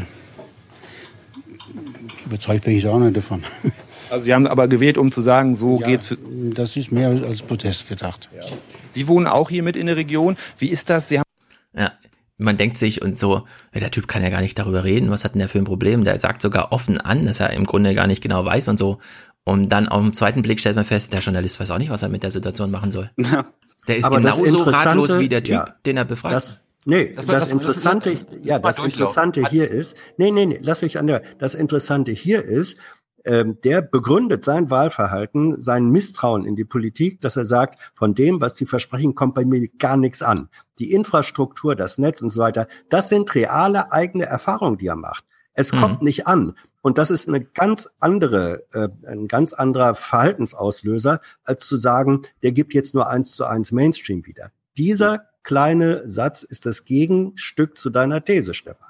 überzeugt bin ich auch nicht davon. Also Sie haben aber gewählt, um zu sagen, so geht's. Für Das ist mehr als Protest gedacht. Sie wohnen auch hier mit in der Region. Wie ist das? Sie haben Ja, man denkt sich und so, ja, der Typ kann ja gar nicht darüber reden, was hat denn der für ein Problem? Der sagt sogar offen an, dass er im Grunde gar nicht genau weiß und so. Und dann auf den zweiten Blick stellt man fest, der Journalist weiß auch nicht, was er mit der Situation machen soll. Der ist Aber das genauso Interessante- ratlos wie der Typ, ja, den er befragt. Das, nee, Das das, das- Interessante, ja, das. Interessante hier ist, nee, nee, nee, lass mich an der, das Interessante hier ist, der begründet sein Wahlverhalten, sein Misstrauen in die Politik, dass er sagt, von dem, was die versprechen, kommt bei mir gar nichts an. Die Infrastruktur, das Netz und so weiter, das sind reale eigene Erfahrungen, die er macht. Es Mhm. kommt nicht an. Und das ist eine ganz andere, äh, ein ganz anderer Verhaltensauslöser, als zu sagen, der gibt jetzt nur eins zu eins Mainstream wieder. Dieser kleine Satz ist das Gegenstück zu deiner These, Stefan.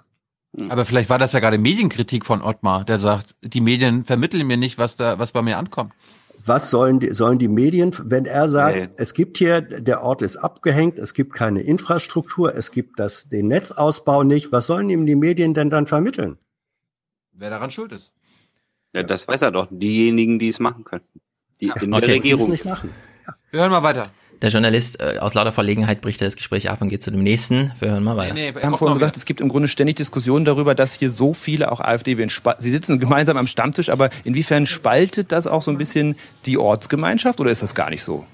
Aber vielleicht war das ja gerade Medienkritik von Ottmar, der sagt, die Medien vermitteln mir nicht, was da, was bei mir ankommt. Was sollen die, sollen die Medien, wenn er sagt, Nee. es gibt hier, der Ort ist abgehängt, es gibt keine Infrastruktur, es gibt das, den Netzausbau nicht, was sollen ihm die Medien denn dann vermitteln? Wer daran schuld ist. Ja, das weiß er doch. Diejenigen, die es machen können. Die in okay. der Regierung. nicht machen. Wir hören mal weiter. Der Journalist äh, aus lauter Verlegenheit bricht er das Gespräch ab und geht zu dem nächsten. Wir hören mal weiter. Nee, Wir haben vorhin gesagt, es gibt im Grunde ständig Diskussionen darüber, dass hier so viele auch AfD wählen. Sie sitzen gemeinsam am Stammtisch, aber inwiefern spaltet das auch so ein bisschen die Ortsgemeinschaft oder ist das gar nicht so?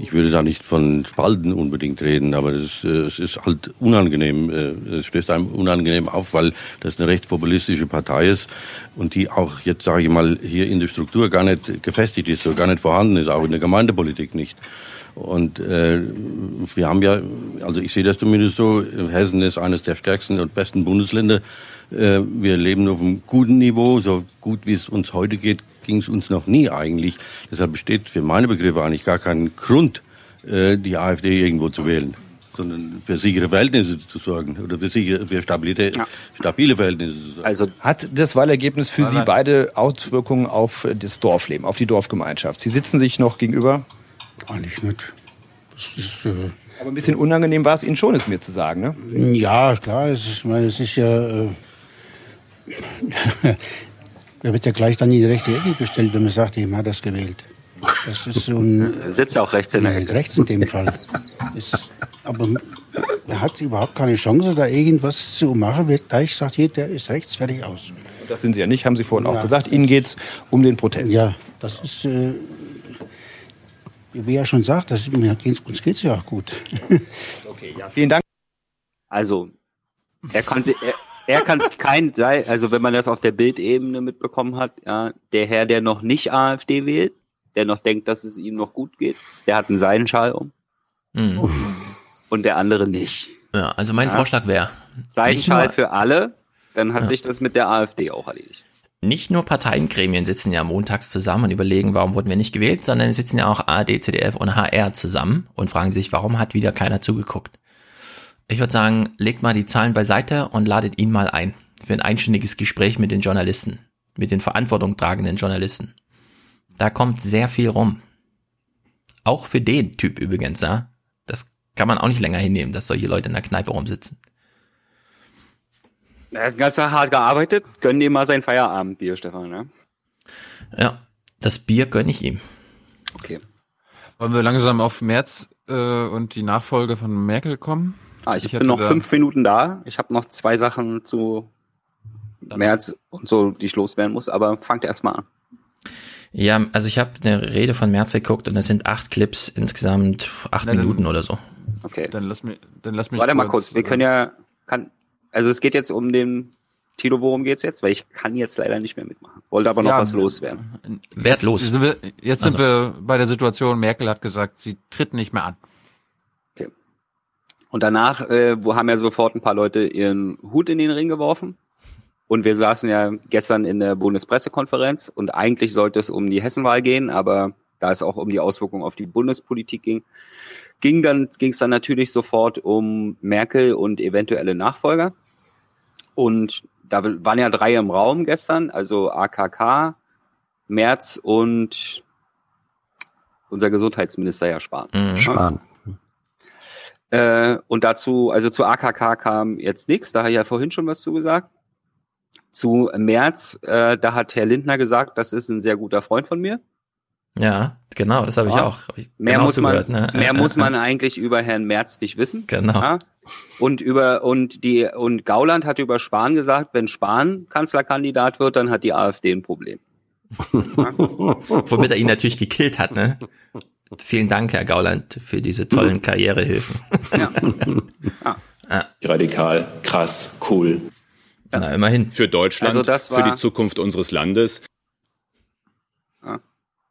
Ich würde da nicht von Spalten unbedingt reden, aber das, äh, es ist halt unangenehm. äh, Es stößt einem unangenehm auf, weil das eine rechtspopulistische Partei ist und die auch jetzt, sage ich mal, hier in der Struktur gar nicht gefestigt ist, oder gar nicht vorhanden ist, auch in der Gemeindepolitik nicht. Und äh, wir haben ja, also ich sehe das zumindest so, Hessen ist eines der stärksten und besten Bundesländer. Äh, wir leben auf einem guten Niveau, so gut wie es uns heute geht, ging es uns noch nie eigentlich. Deshalb besteht für meine Begriffe eigentlich gar kein Grund, äh, die AfD irgendwo zu wählen, sondern für sichere Verhältnisse zu sorgen oder für, sichere, für Stabilität, stabile Verhältnisse zu sorgen. Also hat das Wahlergebnis für Sie beide Auswirkungen auf das Dorfleben, auf die Dorfgemeinschaft? Sie sitzen sich noch gegenüber? Eigentlich nicht. Das ist, äh, Aber ein bisschen unangenehm war es Ihnen schon, es mir zu sagen, ne? ja, klar, es ist, ich meine, es ist ja. Äh, da wird ja gleich dann in die rechte Ecke gestellt, wenn man sagt, ich hat das gewählt. Das ist so ein. Sitzt ja auch rechts in der Ecke. rechts in dem Fall. Ist, aber er hat überhaupt keine Chance, da irgendwas zu machen. Wird gleich gesagt, hier, der ist rechts, fertig aus. Das sind Sie ja nicht, haben Sie vorhin auch Ja. gesagt. Ihnen geht es um den Protest. Ja, das ist, äh, wie er schon sagt, das, mir geht's, uns geht es ja auch gut. Okay, ja, vielen Dank. Also, er konnte, er, er kann kein sein, also wenn man das auf der Bildebene mitbekommen hat, ja, der Herr, der noch nicht AfD wählt, der noch denkt, dass es ihm noch gut geht, der hat einen Seidenschal um. Mhm. Und der andere nicht. Ja, also mein Ja. Vorschlag wäre, Seidenschal nur- für alle, dann hat Ja. sich das mit der AfD auch erledigt. Nicht nur Parteiengremien sitzen ja montags zusammen und überlegen, warum wurden wir nicht gewählt, sondern sitzen ja auch ARD, ZDF und HR zusammen und fragen sich, warum hat wieder keiner zugeguckt. Ich würde sagen, legt mal die Zahlen beiseite und ladet ihn mal ein für ein einstündiges Gespräch mit den Journalisten, mit den verantwortungstragenden Journalisten. Da kommt sehr viel rum. Auch für den Typ übrigens, ja. Das kann man auch nicht länger hinnehmen, dass solche Leute in der Kneipe rumsitzen. Er hat ganz hart gearbeitet, gönn dir mal sein Feierabendbier, Stefan, ne? Ja, das Bier gönne ich ihm. Okay. Wollen wir langsam auf März äh, und die Nachfolge von Merkel kommen? Ah, ich, hatte bin noch fünf Minuten da. Ich habe noch zwei Sachen zu März und so, die ich loswerden muss, aber fangt erst mal an. Ja, also ich habe eine Rede von Merz geguckt und das sind acht Clips, insgesamt acht dann- Minuten oder so. Okay. Dann lass mich, dann lass mich Warte mal kurz, wir können ja, kann, also es geht jetzt um den, Tilo, worum geht's jetzt? Weil ich kann jetzt leider nicht mehr mitmachen. Wollte aber noch Ja, was loswerden. Werd los. Sind wir, jetzt sind Also. wir bei der Situation, Merkel hat gesagt, sie tritt nicht mehr an. Und danach, äh, wo haben ja sofort ein paar Leute ihren Hut in den Ring geworfen. Und wir saßen ja gestern in der Bundespressekonferenz und eigentlich sollte es um die Hessenwahl gehen, aber da es auch um die Auswirkungen auf die Bundespolitik ging, ging dann ging es dann natürlich sofort um Merkel und eventuelle Nachfolger. Und da waren ja drei im Raum gestern, also AKK, Merz und unser Gesundheitsminister ja Spahn. Mhm. Spahn. Äh, und dazu, also zu AKK kam jetzt nichts, da habe ich ja vorhin schon was zu gesagt. Zu Merz, äh, da hat Herr Lindner gesagt, das ist ein sehr guter Freund von mir. Ja, genau, das habe ich Ja. auch. Hab ich Mehr, genau muss, man, ne? mehr muss man eigentlich über Herrn Merz nicht wissen. Genau. Ja? Und über und die und Gauland hat über Spahn gesagt, wenn Spahn Kanzlerkandidat wird, dann hat die AfD ein Problem. Womit er ihn natürlich gekillt hat, ne? Vielen Dank, Herr Gauland, für diese tollen Karrierehilfen. Radikal, krass, cool. Na, immerhin. Für Deutschland, Also das für war- die Zukunft unseres Landes.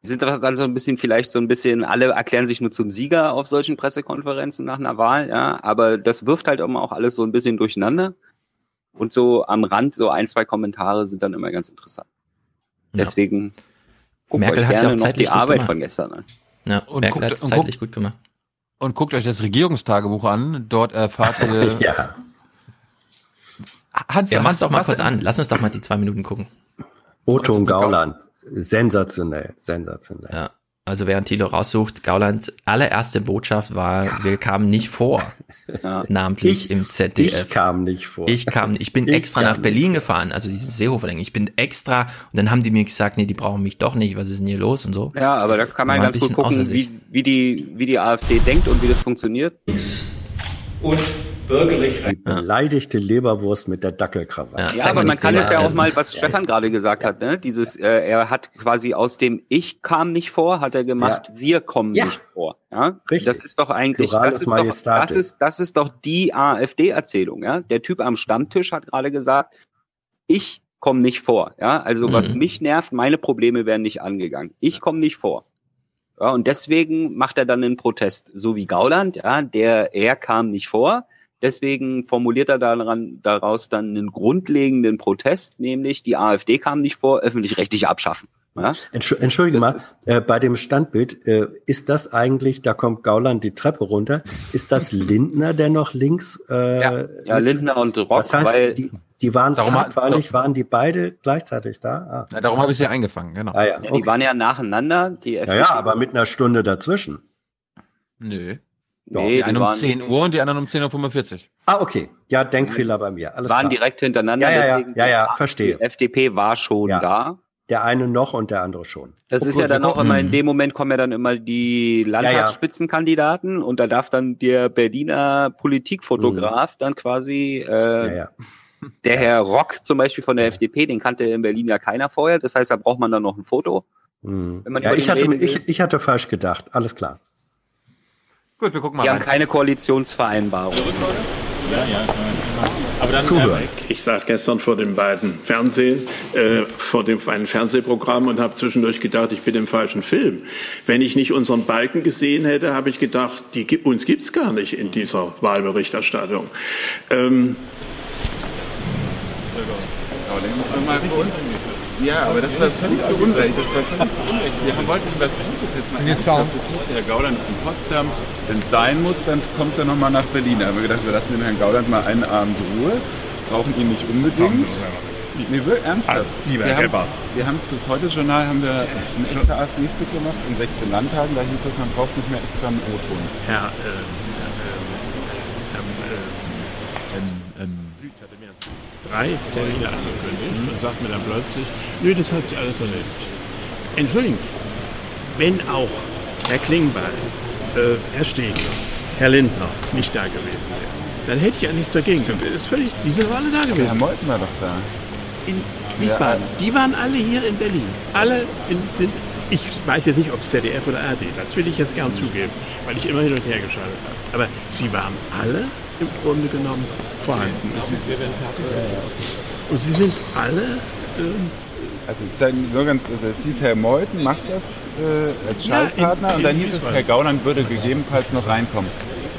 Die sind aber dann so ein bisschen, vielleicht so ein bisschen, alle erklären sich nur zum Sieger auf solchen Pressekonferenzen nach einer Wahl, ja, aber das wirft halt immer auch alles so ein bisschen durcheinander. Und so am Rand, so ein, zwei Kommentare sind dann immer ganz interessant. Deswegen guckt Merkel euch hat's ja gerne auch die Arbeit gemacht. von gestern an. Ja, Und Merkel guckt- hat es zeitlich guckt- gut gemacht. Und guckt euch das Regierungstagebuch an. Dort erfahrt ihr. ja. Hans, Ja, mach's Hans, doch mal kurz an. Lass uns doch mal die zwei Minuten gucken. Otto und Gauland. Sensationell, sensationell. Ja. Also während Thilo raussucht, Gauland allererste Botschaft war, wir kamen nicht vor. Namentlich Ich- im ZDF. ich kam nicht vor. Ich kam, ich bin Ich extra nach Berlin gefahren, also dieses Seehofer-Ding. Ich bin extra, und dann haben die mir gesagt, nee, die brauchen mich doch nicht, was ist denn hier los und so. Ja, aber da kann man ganz gut gucken, wie, wie, die, wie die AfD denkt und wie das funktioniert. Und bürgerlich Die beleidigte Leberwurst mit der Dackelkrawatte. Ja, aber man kann es ja auch mal, was Stefan gerade gesagt hat, ne? Dieses, äh, er hat quasi aus dem Ich kam nicht vor, hat er gemacht, wir kommen Ja. nicht vor. Ja, Richtig. Das ist doch eigentlich, das ist doch, das ist, das ist doch die AfD-Erzählung. Ja, der Typ am Stammtisch hat gerade gesagt, ich komme nicht vor. Ja, also was Mhm. mich nervt, meine Probleme werden nicht angegangen. Ich komme nicht vor. Ja, und deswegen macht er dann einen Protest, so wie Gauland, ja, der er kam nicht vor. Deswegen formuliert er daran, daraus dann einen grundlegenden Protest, nämlich die AfD kam nicht vor, öffentlich-rechtlich abschaffen. Ja? Entschu- Entschuldige mal, äh, bei dem Standbild, äh, ist das eigentlich, da kommt Gauland die Treppe runter, ist das Lindner, der noch links? Äh, Ja, ja, Lindner und Rock, Das heißt, weil die, die waren Darum zeitweilig, waren die beide gleichzeitig da? Ah. Ja, darum habe ich sie eingefangen, genau. Ah, ja, ja, okay. die waren ja nacheinander. Die ja, ja, aber mit einer Stunde dazwischen. Nö. Nee, die die einen um waren- 10 Uhr und die anderen um 10.45 Uhr. Ah, okay. Ja, Denkfehler bei mir. Alles waren klar. direkt hintereinander. Ja, ja, ja, deswegen ja, ja, die verstehe. FDP war schon Ja. da. Der eine noch und der andere schon. Das Oh, ist gut, ja dann auch immer, in gucken. dem Moment kommen ja dann immer die Landtagsspitzenkandidaten und da darf dann der Berliner Politikfotograf dann quasi, äh, ja. der Herr Rock zum Beispiel von der FDP, den kannte in Berlin ja keiner vorher, das heißt, da braucht man dann noch ein Foto. Hm. Wenn man Ja, ich hatte, ich, ich hatte falsch gedacht. Alles klar. Gut, wir gucken mal haben rein. keine Koalitionsvereinbarung. Ja, ja. Aber dann Zuhören. Ich saß gestern vor den beiden Fernsehen, äh, vor dem einen Fernsehprogramm und habe zwischendurch gedacht, ich bin im falschen Film. Wenn ich nicht unseren Balken gesehen hätte, habe ich gedacht, die, gibt- uns gibt's gar nicht in dieser Wahlberichterstattung. Ähm, Ja, aber das war völlig zu Unrecht. Das war völlig zu Unrecht. Wir haben- wollten was Gutes jetzt mal ernst gehabt. Das hieß, Herr Gauland ist in Potsdam. Wenn es sein muss, dann kommt er nochmal nach Berlin. Da haben wir gedacht, wir lassen dem Herrn Gauland mal einen Abend Ruhe. Brauchen ihn nicht unbedingt. Nee, wirklich ernsthaft. Lieber wir Herr haben, wir haben es fürs Heute-Journal haben wir ein extra AfD-Stück gemacht in 16 Landtagen. Da hieß es, man braucht nicht mehr extra einen O-Ton. Herr, äh, ähm, ähm, Lüth hatte mir drei Termine angekündigt sagt mir dann plötzlich, nö, das hat sich alles erledigt. Entschuldigung, wenn auch Herr Klingbeil, äh, Herr Stegner, Herr Lindner nicht da gewesen wären, dann hätte ich ja nichts dagegen. Das ist völlig, die sind doch alle da gewesen. Herr Meuthen war doch da. In Wiesbaden. Die waren alle hier in Berlin. Alle in, sind, ich weiß jetzt nicht, ob es ZDF oder ARD, das will ich jetzt gern zugeben, weil ich immer hin und her geschaltet habe. Aber sie waren alle im Grunde genommen vorhanden. Sie, und sie sind alle ähm, Also ich sage nur ganz, also es hieß, Herr Meuthen macht das äh, als Ja, in- Schaltpartner und dann hieß es. Herr Gauland würde gegebenenfalls noch reinkommen.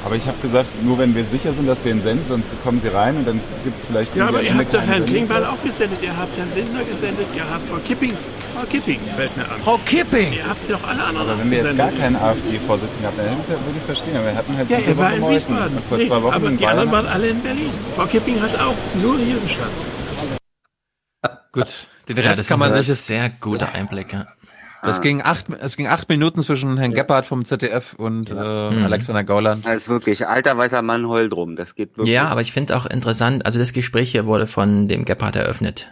Aber ich habe gesagt, nur wenn wir sicher sind, dass wir ihn senden, sonst kommen Sie rein und dann gibt es vielleicht... Ja, aber ihr habt doch Herrn. Klingbeil auch gesendet, ihr habt Herrn Lindner gesendet, ihr habt Frau Kipping, Frau Kipping fällt mir an. Frau Kipping! Ihr habt doch alle anderen Aber wenn wir jetzt gar gesendet. keinen AfD-Vorsitzenden gehabt, dann hätte ich es ja- würde ich es verstehen. Aber wir hatten halt Ja, er war in. Wiesbaden. Vor Nee, zwei Wochen aber in die anderen waren alle in Berlin. Frau Kipping hat auch nur hier gestanden. Gut, den Ja, Rest das kann man ist ein sich... sehr guter Einblick, ja. Es ging acht, es ging acht Minuten zwischen Herrn Gebhardt vom ZDF und äh, Mhm. Alexander Gauland. Das ist wirklich, alter weißer Mann heult drum. Das geht wirklich. Ja, aber ich finde auch interessant, also das Gespräch hier wurde von dem Gebhardt eröffnet.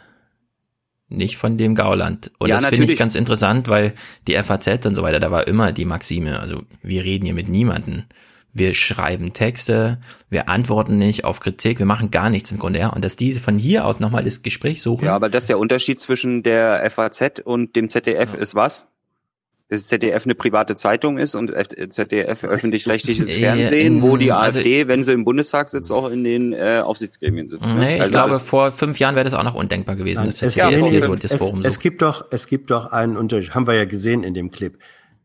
Nicht von dem Gauland. Und Ja, das finde ich ganz interessant, weil die FAZ und so weiter, da war immer die Maxime, also wir reden hier mit niemanden. Wir schreiben Texte, wir antworten nicht auf Kritik, wir machen gar nichts im Grunde, ja. Und dass diese von hier aus nochmal das Gespräch suchen. Ja, aber das der Unterschied zwischen der FAZ und dem ZDF ist was? Dass ZDF eine private Zeitung ist und ZDF öffentlich-rechtliches Fernsehen, wo die also- AfD, wenn sie im Bundestag sitzt, auch in den äh, Aufsichtsgremien sitzt. ne? Nee, ich Also glaube, das- vor fünf Jahren wäre das auch noch undenkbar gewesen, dass das es, ZDF hier so das es, Forum es sucht. gibt doch, es gibt doch einen Unterschied, haben wir ja gesehen in dem Clip.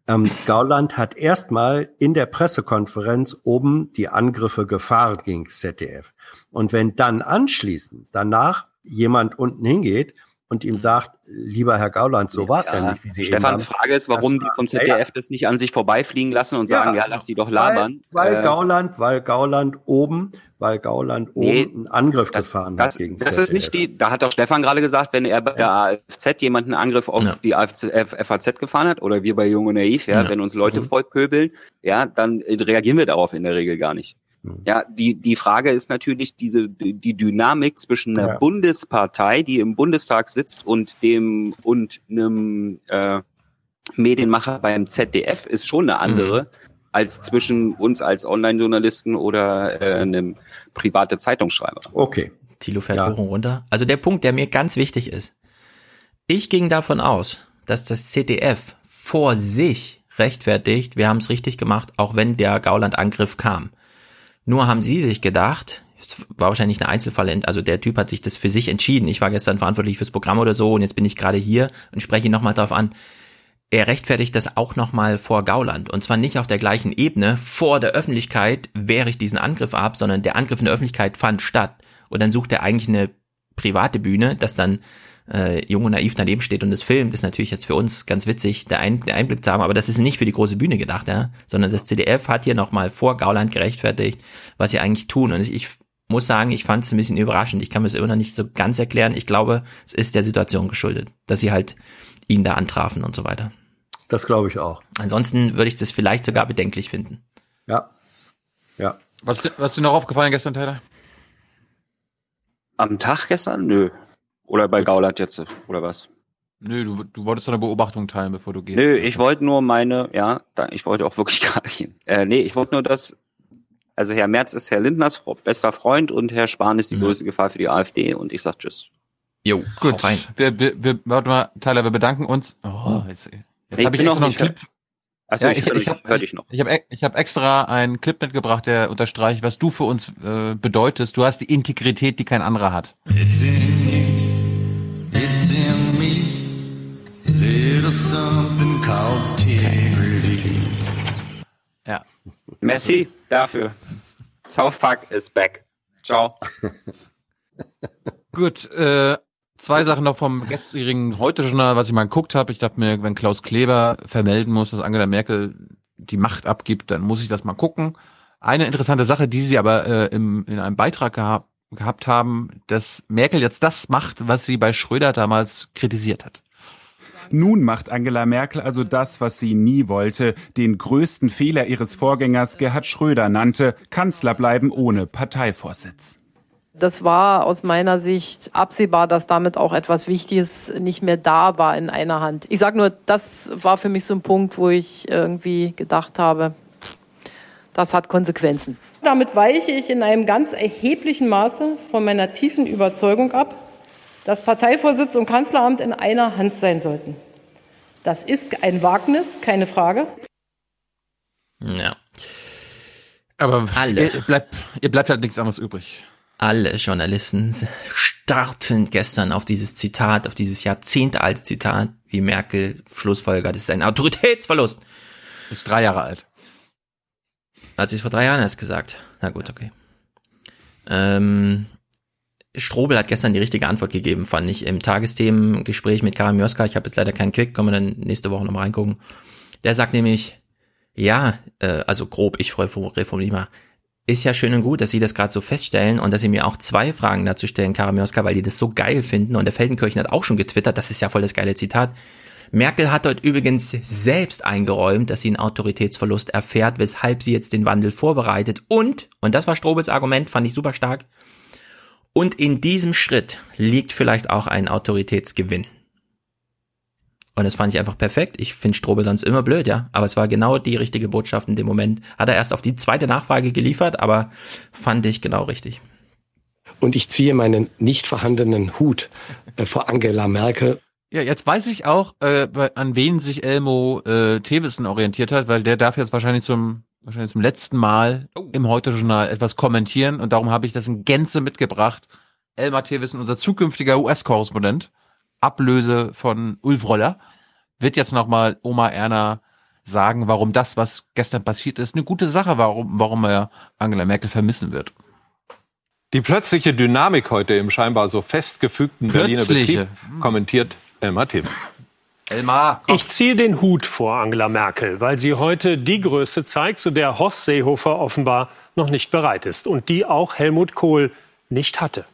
Ähm, Gauland hat erstmal in der Pressekonferenz oben die Angriffe gefahren gegen das ZDF. Und wenn dann anschließend danach jemand unten hingeht und ihm sagt, lieber Herr Gauland, so war es ja, nicht, wie Sie Stefans eben Frage ist, warum die vom Ja, ZDF ja. das nicht an sich vorbeifliegen lassen und sagen, ja, lass die doch labern. Weil, weil Äh, Gauland, weil Gauland oben weil Gauland Nee, oben einen Angriff das, gefahren das, hat gegen das ist nicht die, da hat doch Stefan gerade gesagt, wenn er bei der AFZ jemanden einen Angriff auf die AFZ, FAZ gefahren hat, oder wir bei Jung und Naiv, ja, Ja. wenn uns Leute Mhm. vollpöbeln, ja, dann reagieren wir darauf in der Regel gar nicht. Mhm. Ja, die, die Frage ist natürlich diese, die Dynamik zwischen einer Ja. Bundespartei, die im Bundestag sitzt und dem, und einem, äh, Medienmacher beim ZDF ist schon eine andere als zwischen uns als Online-Journalisten oder äh, einem private Zeitungsschreiber. Okay. Thilo fährt hoch und runter. Also der Punkt, der mir ganz wichtig ist. Ich ging davon aus, dass das ZDF vor sich rechtfertigt, wir haben es richtig gemacht, auch wenn der Gauland-Angriff kam. Nur haben sie sich gedacht, es war wahrscheinlich eine Einzelfall, also der Typ hat sich das für sich entschieden. Ich war gestern verantwortlich fürs Programm oder so und jetzt bin ich gerade hier und spreche ihn nochmal drauf an. Er rechtfertigt das auch nochmal vor Gauland. Und zwar nicht auf der gleichen Ebene. Vor der Öffentlichkeit wehre ich diesen Angriff ab, sondern der Angriff in der Öffentlichkeit fand statt. Und dann sucht er eigentlich eine private Bühne, dass dann äh, Jung und Naiv daneben steht und es filmt, ist natürlich jetzt für uns ganz witzig, der, Ein der Einblick zu haben, aber das ist nicht für die große Bühne gedacht, ja, sondern das CDF hat hier nochmal vor Gauland gerechtfertigt, was sie eigentlich tun. Und ich, ich muss sagen, ich fand es ein bisschen überraschend. Ich kann mir es immer noch nicht so ganz erklären. Ich glaube, es ist der Situation geschuldet, dass sie halt ihn da antrafen und so weiter. Das glaube ich auch. Ansonsten würde ich das vielleicht sogar bedenklich finden. Ja. Ja. Was, was ist dir noch aufgefallen gestern, Taylor? Am Tag gestern? Nö. Oder bei Gauland jetzt, oder was? Nö, du, du wolltest eine Beobachtung teilen, bevor du gehst. Nö, ich wollte nur meine, ja, da, ich wollte auch wirklich gerade hin. Äh, nee, ich wollte nur das, also Herr Merz ist Herr Lindners bester Freund und Herr Spahn ist die größte Gefahr für die AfD und ich sag Tschüss. Jo, Gut, wir, wir, wir, warte mal, Tyler, wir bedanken uns. Oh, jetzt jetzt Ich habe ich extra noch noch einen Clip. Achso, ich, ich, hab- hör dich noch. Ich habe ich hab extra einen Clip mitgebracht, der unterstreicht, was du für uns äh, bedeutest. Du hast die Integrität, die kein anderer hat. It's in you, it's in me, little something called integrity. Ja. Messi, dafür. South Park is back. Ciao. Gut, äh, zwei Sachen noch vom gestrigen Heute-Journal, was ich mal geguckt habe. Ich dachte mir, wenn Klaus Kleber vermelden muss, dass Angela Merkel die Macht abgibt, dann muss ich das mal gucken. Eine interessante Sache, die sie aber äh, im, in einem Beitrag gehabt, gehabt haben, dass Merkel jetzt das macht, was sie bei Schröder damals kritisiert hat. Nun macht Angela Merkel also das, was sie nie wollte, den größten Fehler ihres Vorgängers Gerhard Schröder nannte, Kanzler bleiben ohne Parteivorsitz. Das war aus meiner Sicht absehbar, dass damit auch etwas Wichtiges nicht mehr da war in einer Hand. Ich sage nur, das war für mich so ein Punkt, wo ich irgendwie gedacht habe, das hat Konsequenzen. Damit weiche ich in einem ganz erheblichen Maße von meiner tiefen Überzeugung ab, dass Parteivorsitz und Kanzleramt in einer Hand sein sollten. Das ist ein Wagnis, keine Frage. Ja. Aber Alle. Ihr, bleibt, ihr bleibt halt nichts anderes übrig. Alle Journalisten starten gestern auf dieses Zitat, auf dieses jahrzehntealte Zitat, wie Merkel schlussfolgert, das ist ein Autoritätsverlust. Ist drei Jahre alt. Hat sie es vor drei Jahren erst gesagt. Na gut, okay. Ähm, Strobel hat gestern die richtige Antwort gegeben, fand ich, im Tagesthemengespräch mit Karin Mioska. Ich habe jetzt leider keinen Quick, können wir dann nächste Woche nochmal reingucken. Der sagt nämlich, ja, äh, also grob, ich reformiere mal, ist ja schön und gut, dass Sie das gerade so feststellen und dass Sie mir auch zwei Fragen dazu stellen, Karin Mioska, weil die das so geil finden. Und der Feldenkirchen hat auch schon getwittert, das ist ja voll das geile Zitat. Merkel hat dort übrigens selbst eingeräumt, dass sie einen Autoritätsverlust erfährt, weshalb sie jetzt den Wandel vorbereitet. Und, und das war Strobels Argument, fand ich super stark, und in diesem Schritt liegt vielleicht auch ein Autoritätsgewinn. Und das fand ich einfach perfekt. Ich finde Strobel sonst immer blöd, ja. Aber es war genau die richtige Botschaft in dem Moment. Hat er erst auf die zweite Nachfrage geliefert, aber fand ich genau richtig. Und ich ziehe meinen nicht vorhandenen Hut äh, vor Angela Merkel. Ja, jetzt weiß ich auch, äh, an wen sich Elmo äh, Thewissen orientiert hat, weil der darf jetzt wahrscheinlich zum wahrscheinlich zum letzten Mal im Heute-Journal etwas kommentieren und darum habe ich das in Gänze mitgebracht. Elmar Thewissen, unser zukünftiger US-Korrespondent, Ablöse von Ulf Roller, wird jetzt nochmal Oma Erna sagen, warum das, was gestern passiert ist, eine gute Sache, warum, warum er Angela Merkel vermissen wird. Die plötzliche Dynamik heute im scheinbar so festgefügten Berliner Plötzliche. Betrieb kommentiert Elmar Thewissen. Elmar. Ich ziehe den Hut vor Angela Merkel, weil sie heute die Größe zeigt, zu der Horst Seehofer offenbar noch nicht bereit ist und die auch Helmut Kohl nicht hatte.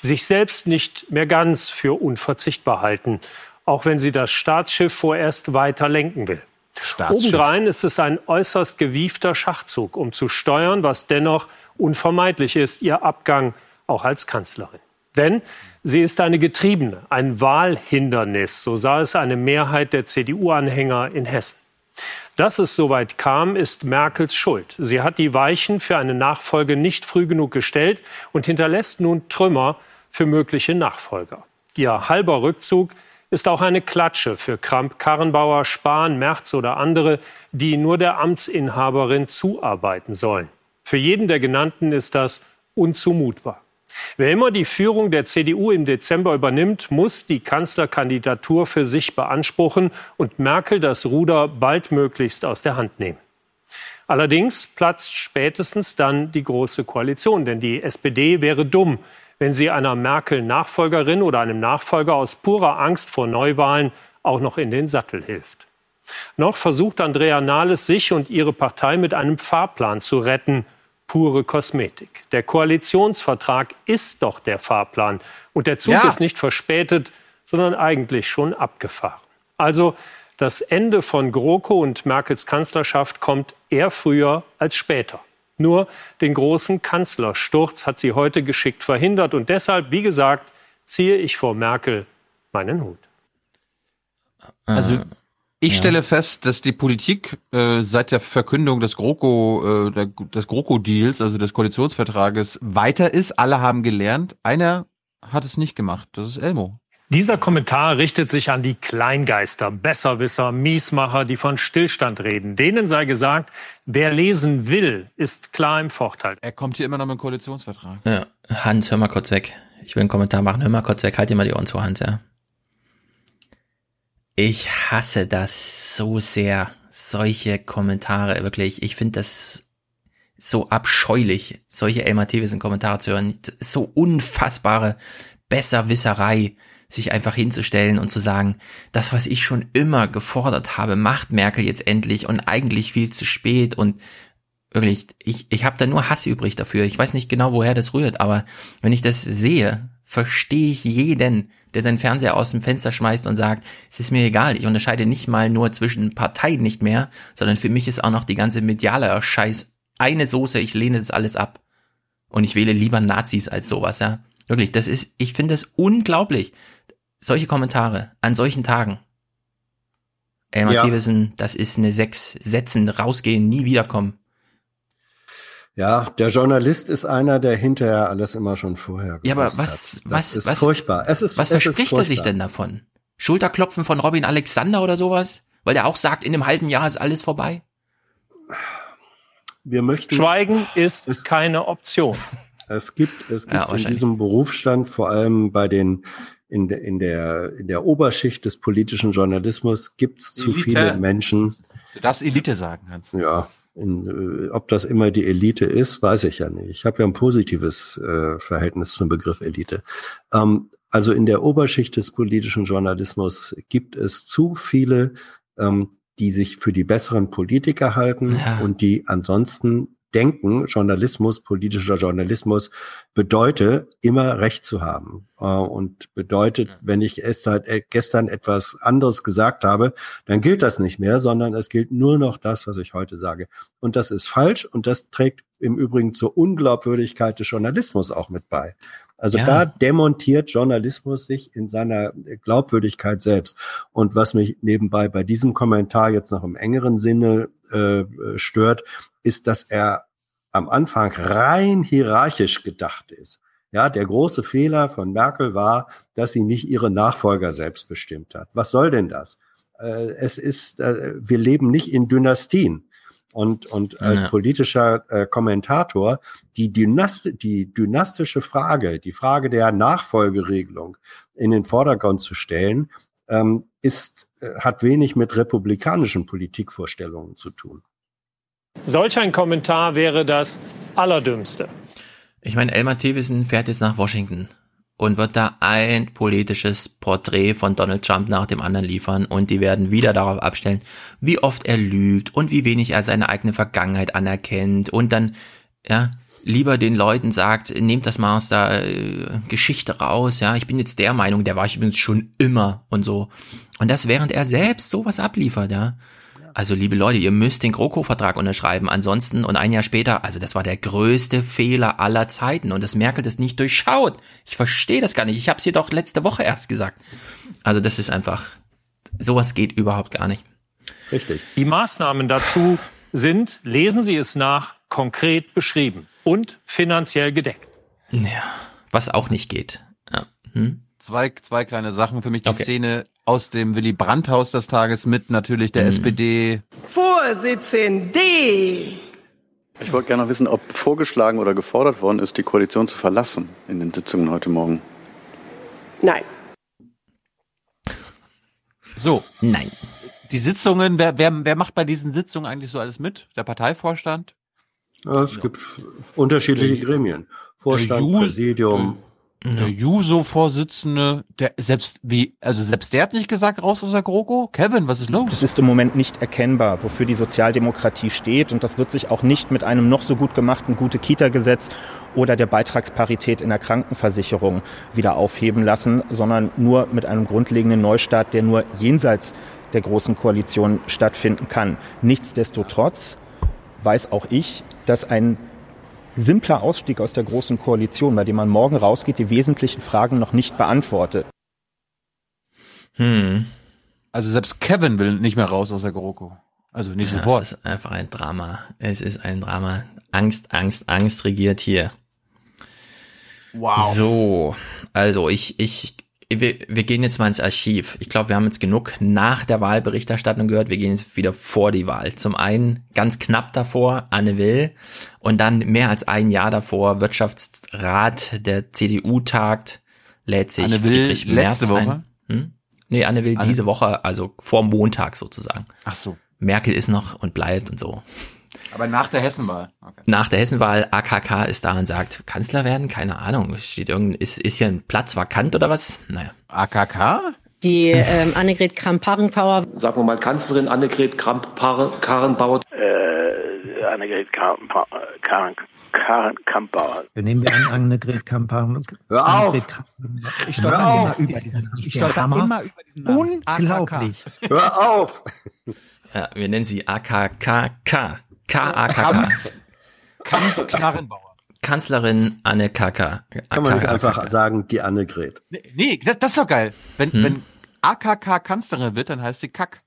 Sich selbst nicht mehr ganz für unverzichtbar halten, auch wenn sie das Staatsschiff vorerst weiter lenken will. Obendrein ist es ein äußerst gewiefter Schachzug, um zu steuern, was dennoch unvermeidlich ist, ihr Abgang auch als Kanzlerin. Denn sie ist eine Getriebene, ein Wahlhindernis, so sah es eine Mehrheit der CDU-Anhänger in Hessen. Dass es soweit kam, ist Merkels Schuld. Sie hat die Weichen für eine Nachfolge nicht früh genug gestellt und hinterlässt nun Trümmer für mögliche Nachfolger. Ihr halber Rückzug ist auch eine Klatsche für Kramp, Karrenbauer, Spahn, Merz oder andere, die nur der Amtsinhaberin zuarbeiten sollen. Für jeden der genannten ist das unzumutbar. Wer immer die Führung der CDU im Dezember übernimmt, muss die Kanzlerkandidatur für sich beanspruchen und Merkel das Ruder baldmöglichst aus der Hand nehmen. Allerdings platzt spätestens dann die Große Koalition, denn die SPD wäre dumm, wenn sie einer Merkel-Nachfolgerin oder einem Nachfolger aus purer Angst vor Neuwahlen auch noch in den Sattel hilft. Noch versucht Andrea Nahles sich und ihre Partei mit einem Fahrplan zu retten – pure Kosmetik. Der Koalitionsvertrag ist doch der Fahrplan. Und der Zug Ja. ist nicht verspätet, sondern eigentlich schon abgefahren. Also das Ende von GroKo und Merkels Kanzlerschaft kommt eher früher als später. Nur den großen Kanzlersturz hat sie heute geschickt verhindert. Und deshalb, wie gesagt, ziehe ich vor Merkel meinen Hut. Also ich Ja. stelle fest, dass die Politik äh, seit der Verkündung des GroKo, äh, der, des GroKo-Deals, also des Koalitionsvertrages, weiter ist. Alle haben gelernt. Einer hat es nicht gemacht. Das ist Elmo. Dieser Kommentar richtet sich an die Kleingeister, Besserwisser, Miesmacher, die von Stillstand reden. Denen sei gesagt, wer lesen will, ist klar im Vorteil. Er kommt hier immer noch mit dem Koalitionsvertrag. Ja, Hans, hör mal kurz weg. Ich will einen Kommentar machen. Hör mal kurz weg. Halt dir mal die Ohren zu, Hans, ja. Ich hasse das so sehr. Solche Kommentare, wirklich. Ich finde das so abscheulich, solche Elmar Thewissen Kommentare zu hören. So unfassbare Besserwisserei, sich einfach hinzustellen und zu sagen, das, was ich schon immer gefordert habe, macht Merkel jetzt endlich und eigentlich viel zu spät und wirklich, ich, ich habe da nur Hass übrig dafür. Ich weiß nicht genau, woher das rührt, aber wenn ich das sehe, verstehe ich jeden, der seinen Fernseher aus dem Fenster schmeißt und sagt, es ist mir egal, ich unterscheide nicht mal nur zwischen Parteien nicht mehr, sondern für mich ist auch noch die ganze mediale Scheiß eine Soße, ich lehne das alles ab. Und ich wähle lieber Nazis als sowas, ja. Wirklich, das ist, ich finde es unglaublich. Solche Kommentare an solchen Tagen. Elmar Ja. Thewissen, das ist eine sechs Sätzen rausgehen, nie wiederkommen. Ja, der Journalist ist einer, der hinterher alles immer schon vorher Ja, aber was, hat. Das was, ist was, furchtbar. Es ist, was es ist verspricht er sich denn davon? Schulterklopfen von Robin Alexander oder sowas? Weil der auch sagt, in einem halben Jahr ist alles vorbei? Wir möchten Schweigen ist keine Option. Es gibt, es gibt Ja, in diesem Berufsstand vor allem bei den in der, in der, in der Oberschicht des politischen Journalismus gibt es zu viele Menschen. Du darfst Elite sagen, Hans. Ja, in, äh, ob das immer die Elite ist, weiß ich ja nicht. Ich habe ja ein positives äh, Verhältnis zum Begriff Elite. Ähm, also in der Oberschicht des politischen Journalismus gibt es zu viele, ähm, die sich für die besseren Politiker halten Ja. und die ansonsten denken, Journalismus, politischer Journalismus bedeutet, immer Recht zu haben. Äh, und bedeutet, wenn ich erst seit äh, gestern etwas anderes gesagt habe, dann gilt das nicht mehr, sondern es gilt nur noch das, was ich heute sage. Und das ist falsch und das trägt im Übrigen zur Unglaubwürdigkeit des Journalismus auch mit bei. Also Ja. da demontiert Journalismus sich in seiner Glaubwürdigkeit selbst. Und was mich nebenbei bei diesem Kommentar jetzt noch im engeren Sinne äh, stört, ist, dass er am Anfang rein hierarchisch gedacht ist. Ja, der große Fehler von Merkel war, dass sie nicht ihre Nachfolger selbst bestimmt hat. Was soll denn das? Äh, es ist, äh, wir leben nicht in Dynastien. Und, und als Ja. politischer äh, Kommentator die, Dynast die dynastische Frage, die Frage der Nachfolgeregelung in den Vordergrund zu stellen, ähm, ist, äh, hat wenig mit republikanischen Politikvorstellungen zu tun. Solch ein Kommentar wäre das Allerdümmste. Ich meine, Elmar Thewissen fährt jetzt nach Washington. Und wird da ein politisches Porträt von Donald Trump nach dem anderen liefern und die werden wieder darauf abstellen, wie oft er lügt und wie wenig er seine eigene Vergangenheit anerkennt und dann, ja, lieber den Leuten sagt, nehmt das mal aus der äh, Geschichte raus, ja, ich bin jetzt der Meinung, der war ich übrigens schon immer und so. Und das während er selbst sowas abliefert, ja. Also liebe Leute, ihr müsst den GroKo-Vertrag unterschreiben. Ansonsten und ein Jahr später, also das war der größte Fehler aller Zeiten und das Merkel das nicht durchschaut. Ich verstehe das gar nicht. Ich habe es doch letzte Woche erst gesagt. Also das ist einfach, sowas geht überhaupt gar nicht. Richtig. Die Maßnahmen dazu sind, lesen Sie es nach, konkret beschrieben und finanziell gedeckt. Ja, was auch nicht geht. Ja. Hm? Zwei, zwei kleine Sachen für mich. Die Okay. Szene aus dem Willy Brandt-Haus des Tages mit natürlich der SPD. Vorsitzende! Ich wollte gerne noch wissen, ob vorgeschlagen oder gefordert worden ist, die Koalition zu verlassen in den Sitzungen heute Morgen. Nein. So. Nein. Die Sitzungen, wer, wer, wer macht bei diesen Sitzungen eigentlich so alles mit? Der Parteivorstand? Ja, es gibt unterschiedliche Gremien. Vorstand, Präsidium. Der Juso-Vorsitzende, der selbst wie, also selbst der hat nicht gesagt, raus aus der GroKo. Kevin, was ist los? Das ist im Moment nicht erkennbar, wofür die Sozialdemokratie steht. Und das wird sich auch nicht mit einem noch so gut gemachten Gute-Kita-Gesetz oder der Beitragsparität in der Krankenversicherung wieder aufheben lassen, sondern nur mit einem grundlegenden Neustart, der nur jenseits der Großen Koalition stattfinden kann. Nichtsdestotrotz weiß auch ich, dass ein simpler Ausstieg aus der Großen Koalition, bei dem man morgen rausgeht, die wesentlichen Fragen noch nicht beantwortet. Hm. Also selbst Kevin will nicht mehr raus aus der GroKo. Also nicht Ja, sofort. Es ist einfach ein Drama. Es ist ein Drama. Angst, Angst, Angst regiert hier. Wow. So, also ich, ich, wir, wir gehen jetzt mal ins Archiv. Ich glaube, wir haben jetzt genug nach der Wahlberichterstattung gehört. Wir gehen jetzt wieder vor die Wahl. Zum einen ganz knapp davor Anne Will und dann mehr als ein Jahr davor Wirtschaftsrat der CDU tagt, lädt sich Anne Will Friedrich Merz letzte Woche? ein. Hm? Nee, Anne Will Anne- diese Woche, also vor Montag sozusagen. Ach so. Merkel ist noch und bleibt und so. Aber nach der Hessenwahl. Okay. Nach der Hessenwahl, AKK ist da und sagt, Kanzler werden? Keine Ahnung. Es Steht irgendein, ist, ist hier ein Platz vakant oder was? Naja. AKK? Die ähm, Annegret Kramp-Karrenbauer Sagen wir mal Kanzlerin Annegret Kramp-Karrenbauer. Äh, Annegret Kramp- Karen, Karen Kampauer. Nehmen wir an, Annegret Kampan. Hör auf! Kramp- Ich Hör stolper auf! immer über diesen Ich immer über diesen Namen. Unglaublich. Hör auf! Ja, wir nennen sie AKKK. KAKK. Kampf Knarrenbauer. Kanzlerin Anne Kaka. Kann man nicht einfach sagen, die Annegret. Nee, das, das ist doch geil. Wenn, Hm? wenn AKK Kanzlerin wird, dann heißt sie Kack.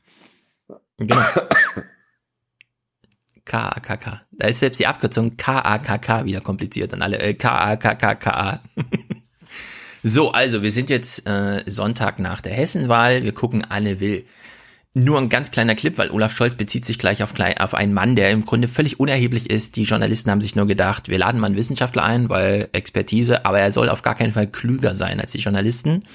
Genau. KAKK. Da ist selbst die Abkürzung KAKK wieder kompliziert und alle äh, KAKKKA. so, also wir sind jetzt äh, Sonntag nach der Hessenwahl. Wir gucken Anne Will. Nur ein ganz kleiner Clip, weil Olaf Scholz bezieht sich gleich auf, auf einen Mann, der im Grunde völlig unerheblich ist. Die Journalisten haben sich nur gedacht, wir laden mal einen Wissenschaftler ein, weil Expertise, aber er soll auf gar keinen Fall klüger sein als die Journalisten.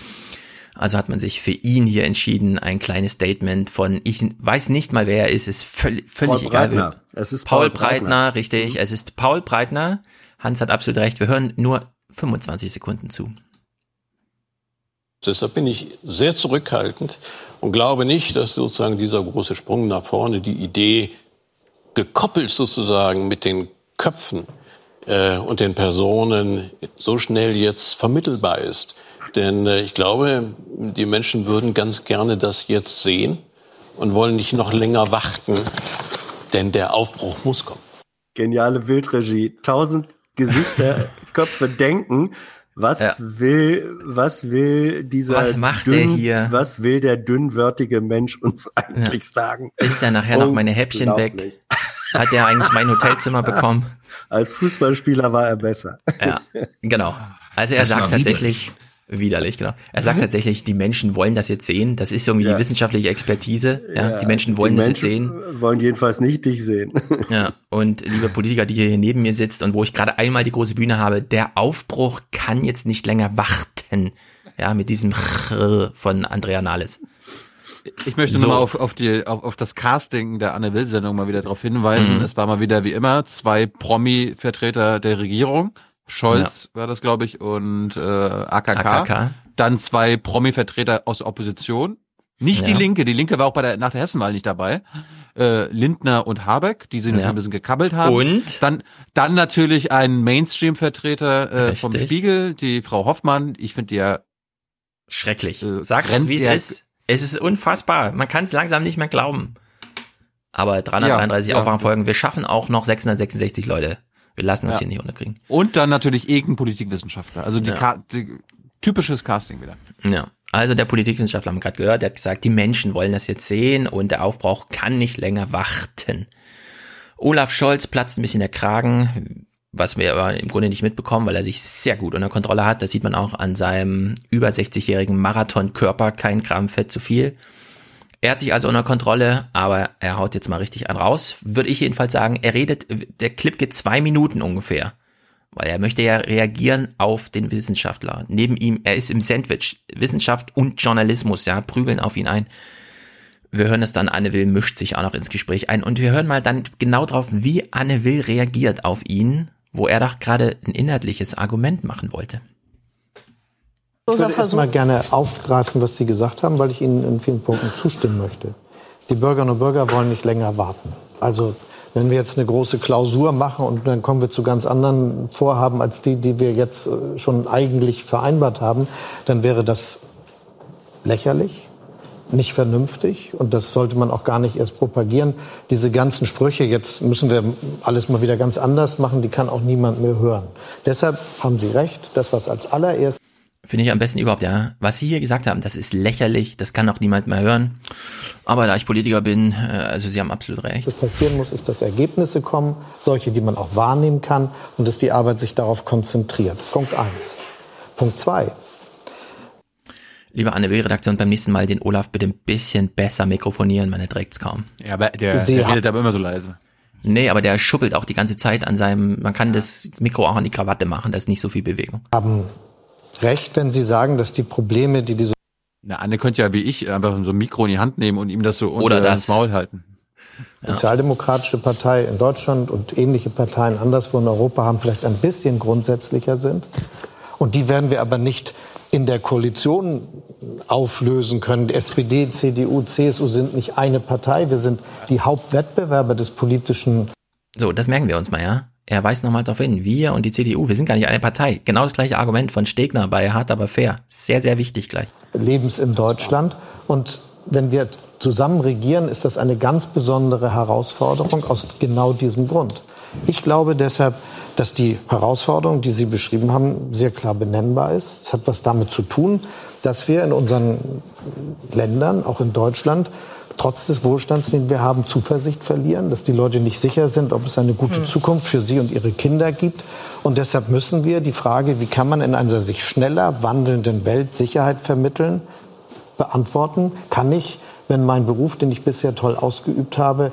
Also hat man sich für ihn hier entschieden, ein kleines Statement von, ich weiß nicht mal, wer er ist, ist völlig, völlig Paul egal. Breitner. Es ist Paul, Paul Breitner, Breitner. richtig. Es ist Paul Breitner. Hans hat absolut recht. Wir hören nur 25 Sekunden zu. Deshalb bin ich sehr zurückhaltend und glaube nicht, dass sozusagen dieser große Sprung nach vorne, die Idee gekoppelt sozusagen mit den Köpfen äh, und den Personen so schnell jetzt vermittelbar ist. Denn äh, ich glaube, die Menschen würden ganz gerne das jetzt sehen und wollen nicht noch länger warten, denn der Aufbruch muss kommen. Geniale Bildregie. Tausend Gesichter, Köpfe denken. Was Ja. will, was will dieser Was macht der hier? Was will der dünnwörtige Mensch uns eigentlich sagen? Ist er nachher noch meine Häppchen weg? Hat er eigentlich mein Hotelzimmer bekommen? Als Fußballspieler war er besser. Ja, genau. Also er Das sagt tatsächlich, widerlich, genau. Er sagt Mhm. tatsächlich, die Menschen wollen das jetzt sehen. Das ist irgendwie Ja. die wissenschaftliche Expertise. Ja, die Menschen wollen die das jetzt Menschen sehen. Wollen jedenfalls nicht dich sehen. Ja, und liebe Politiker, die hier neben mir sitzt und wo ich gerade einmal die große Bühne habe, der Aufbruch kann jetzt nicht länger warten. Ja, mit diesem von Andrea Nahles. Ich möchte So. nur mal auf, auf, die, auf, auf das Casting der Anne Will-Sendung mal wieder darauf hinweisen. Mhm. Es war mal wieder wie immer zwei Promi-Vertreter der Regierung. Scholz war das, glaube ich, und äh, AKK. AKK. Dann zwei Promi-Vertreter aus der Opposition. Nicht die Ja. Linke, die Linke war auch bei der, nach der Hessenwahl nicht dabei. Äh, Lindner und Habeck, die sich Ja. ein bisschen gekabbelt haben. Und? Dann, dann natürlich ein Mainstream-Vertreter äh, vom. Spiegel, die Frau Hoffmann. Ich finde die ja Schrecklich. Äh, Sag's, wie es ja- ist. Es ist unfassbar. Man kann es langsam nicht mehr glauben. Aber 333 Ja, ja. Aufwachenfolgen. Wir schaffen auch noch 666 Leute. Wir lassen uns Ja. hier nicht unterkriegen. Und dann natürlich irgendein Politikwissenschaftler. Also die, Ja. Ka die typisches Casting wieder. Ja. Also der Politikwissenschaftler haben wir gerade gehört, der hat gesagt, die Menschen wollen das jetzt sehen und der Aufbruch kann nicht länger warten. Olaf Scholz platzt ein bisschen der Kragen, was wir aber im Grunde nicht mitbekommen, weil er sich sehr gut unter Kontrolle hat. Das sieht man auch an seinem über 60-jährigen Marathonkörper, kein Gramm Fett zu viel. Er hat sich also unter Kontrolle, aber er haut jetzt mal richtig an raus. Würde ich jedenfalls sagen, er redet, der Clip geht zwei Minuten ungefähr. Weil er möchte ja reagieren auf den Wissenschaftler. Neben ihm, er ist im Sandwich. Wissenschaft und Journalismus, ja, prügeln auf ihn ein. Wir hören es dann, Anne Will mischt sich auch noch ins Gespräch ein. Und wir hören mal dann genau drauf, wie Anne Will reagiert auf ihn, wo er doch gerade ein inhaltliches Argument machen wollte. Ich würde erst mal gerne aufgreifen, was Sie gesagt haben, weil ich Ihnen in vielen Punkten zustimmen möchte. Die Bürgerinnen und Bürger wollen nicht länger warten. Also wenn wir jetzt eine große Klausur machen und dann kommen wir zu ganz anderen Vorhaben als die, die wir jetzt äh, schon eigentlich vereinbart haben, dann wäre das lächerlich, nicht vernünftig und das sollte man auch gar nicht erst propagieren. Diese ganzen Sprüche, jetzt müssen wir alles mal wieder ganz anders machen, die kann auch niemand mehr hören. Deshalb haben Sie recht, das was als allererstes Finde ich am besten überhaupt, ja. Was Sie hier gesagt haben, das ist lächerlich, das kann auch niemand mehr hören. Aber da ich Politiker bin, äh, also Sie haben absolut recht. Was passieren muss, ist, dass Ergebnisse kommen, solche, die man auch wahrnehmen kann und dass die Arbeit sich darauf konzentriert. Punkt eins. Punkt zwei. Liebe Anne Will, Redaktion, beim nächsten Mal den Olaf bitte ein bisschen besser mikrofonieren, man erträgt's kaum. Ja, aber der, Sie der redet aber immer so leise. Nee, aber der schuppelt auch die ganze Zeit an seinem, man kann das Mikro auch an die Krawatte machen, da ist nicht so viel Bewegung. Haben recht, wenn Sie sagen, dass die Probleme, die diese Na, Anne könnte ja wie ich einfach so ein Mikro in die Hand nehmen und ihm das so unter das das. Maul halten. Sozialdemokratische Partei in Deutschland und ähnliche Parteien anderswo in Europa haben, vielleicht ein bisschen grundsätzlicher sind. Und die werden wir aber nicht in der Koalition auflösen können. Die SPD, CDU, CSU sind nicht eine Partei. Wir sind die Hauptwettbewerber des politischen So, das merken wir uns mal, ja. Er weist nochmal darauf hin, wir und die CDU, wir sind gar nicht eine Partei. Genau das gleiche Argument von Stegner bei Hart aber fair. Sehr, sehr wichtig gleich. Lebens in Deutschland. Und wenn wir zusammen regieren, ist das eine ganz besondere Herausforderung aus genau diesem Grund. Ich glaube deshalb, dass die Herausforderung, die Sie beschrieben haben, sehr klar benennbar ist. Es hat was damit zu tun, dass wir in unseren Ländern, auch in Deutschland, trotz des Wohlstands, den wir haben, Zuversicht verlieren, dass die Leute nicht sicher sind, ob es eine gute Zukunft für sie und ihre Kinder gibt. Und deshalb müssen wir die Frage, wie kann man in einer sich schneller wandelnden Welt Sicherheit vermitteln, beantworten. Kann ich, wenn mein Beruf, den ich bisher toll ausgeübt habe,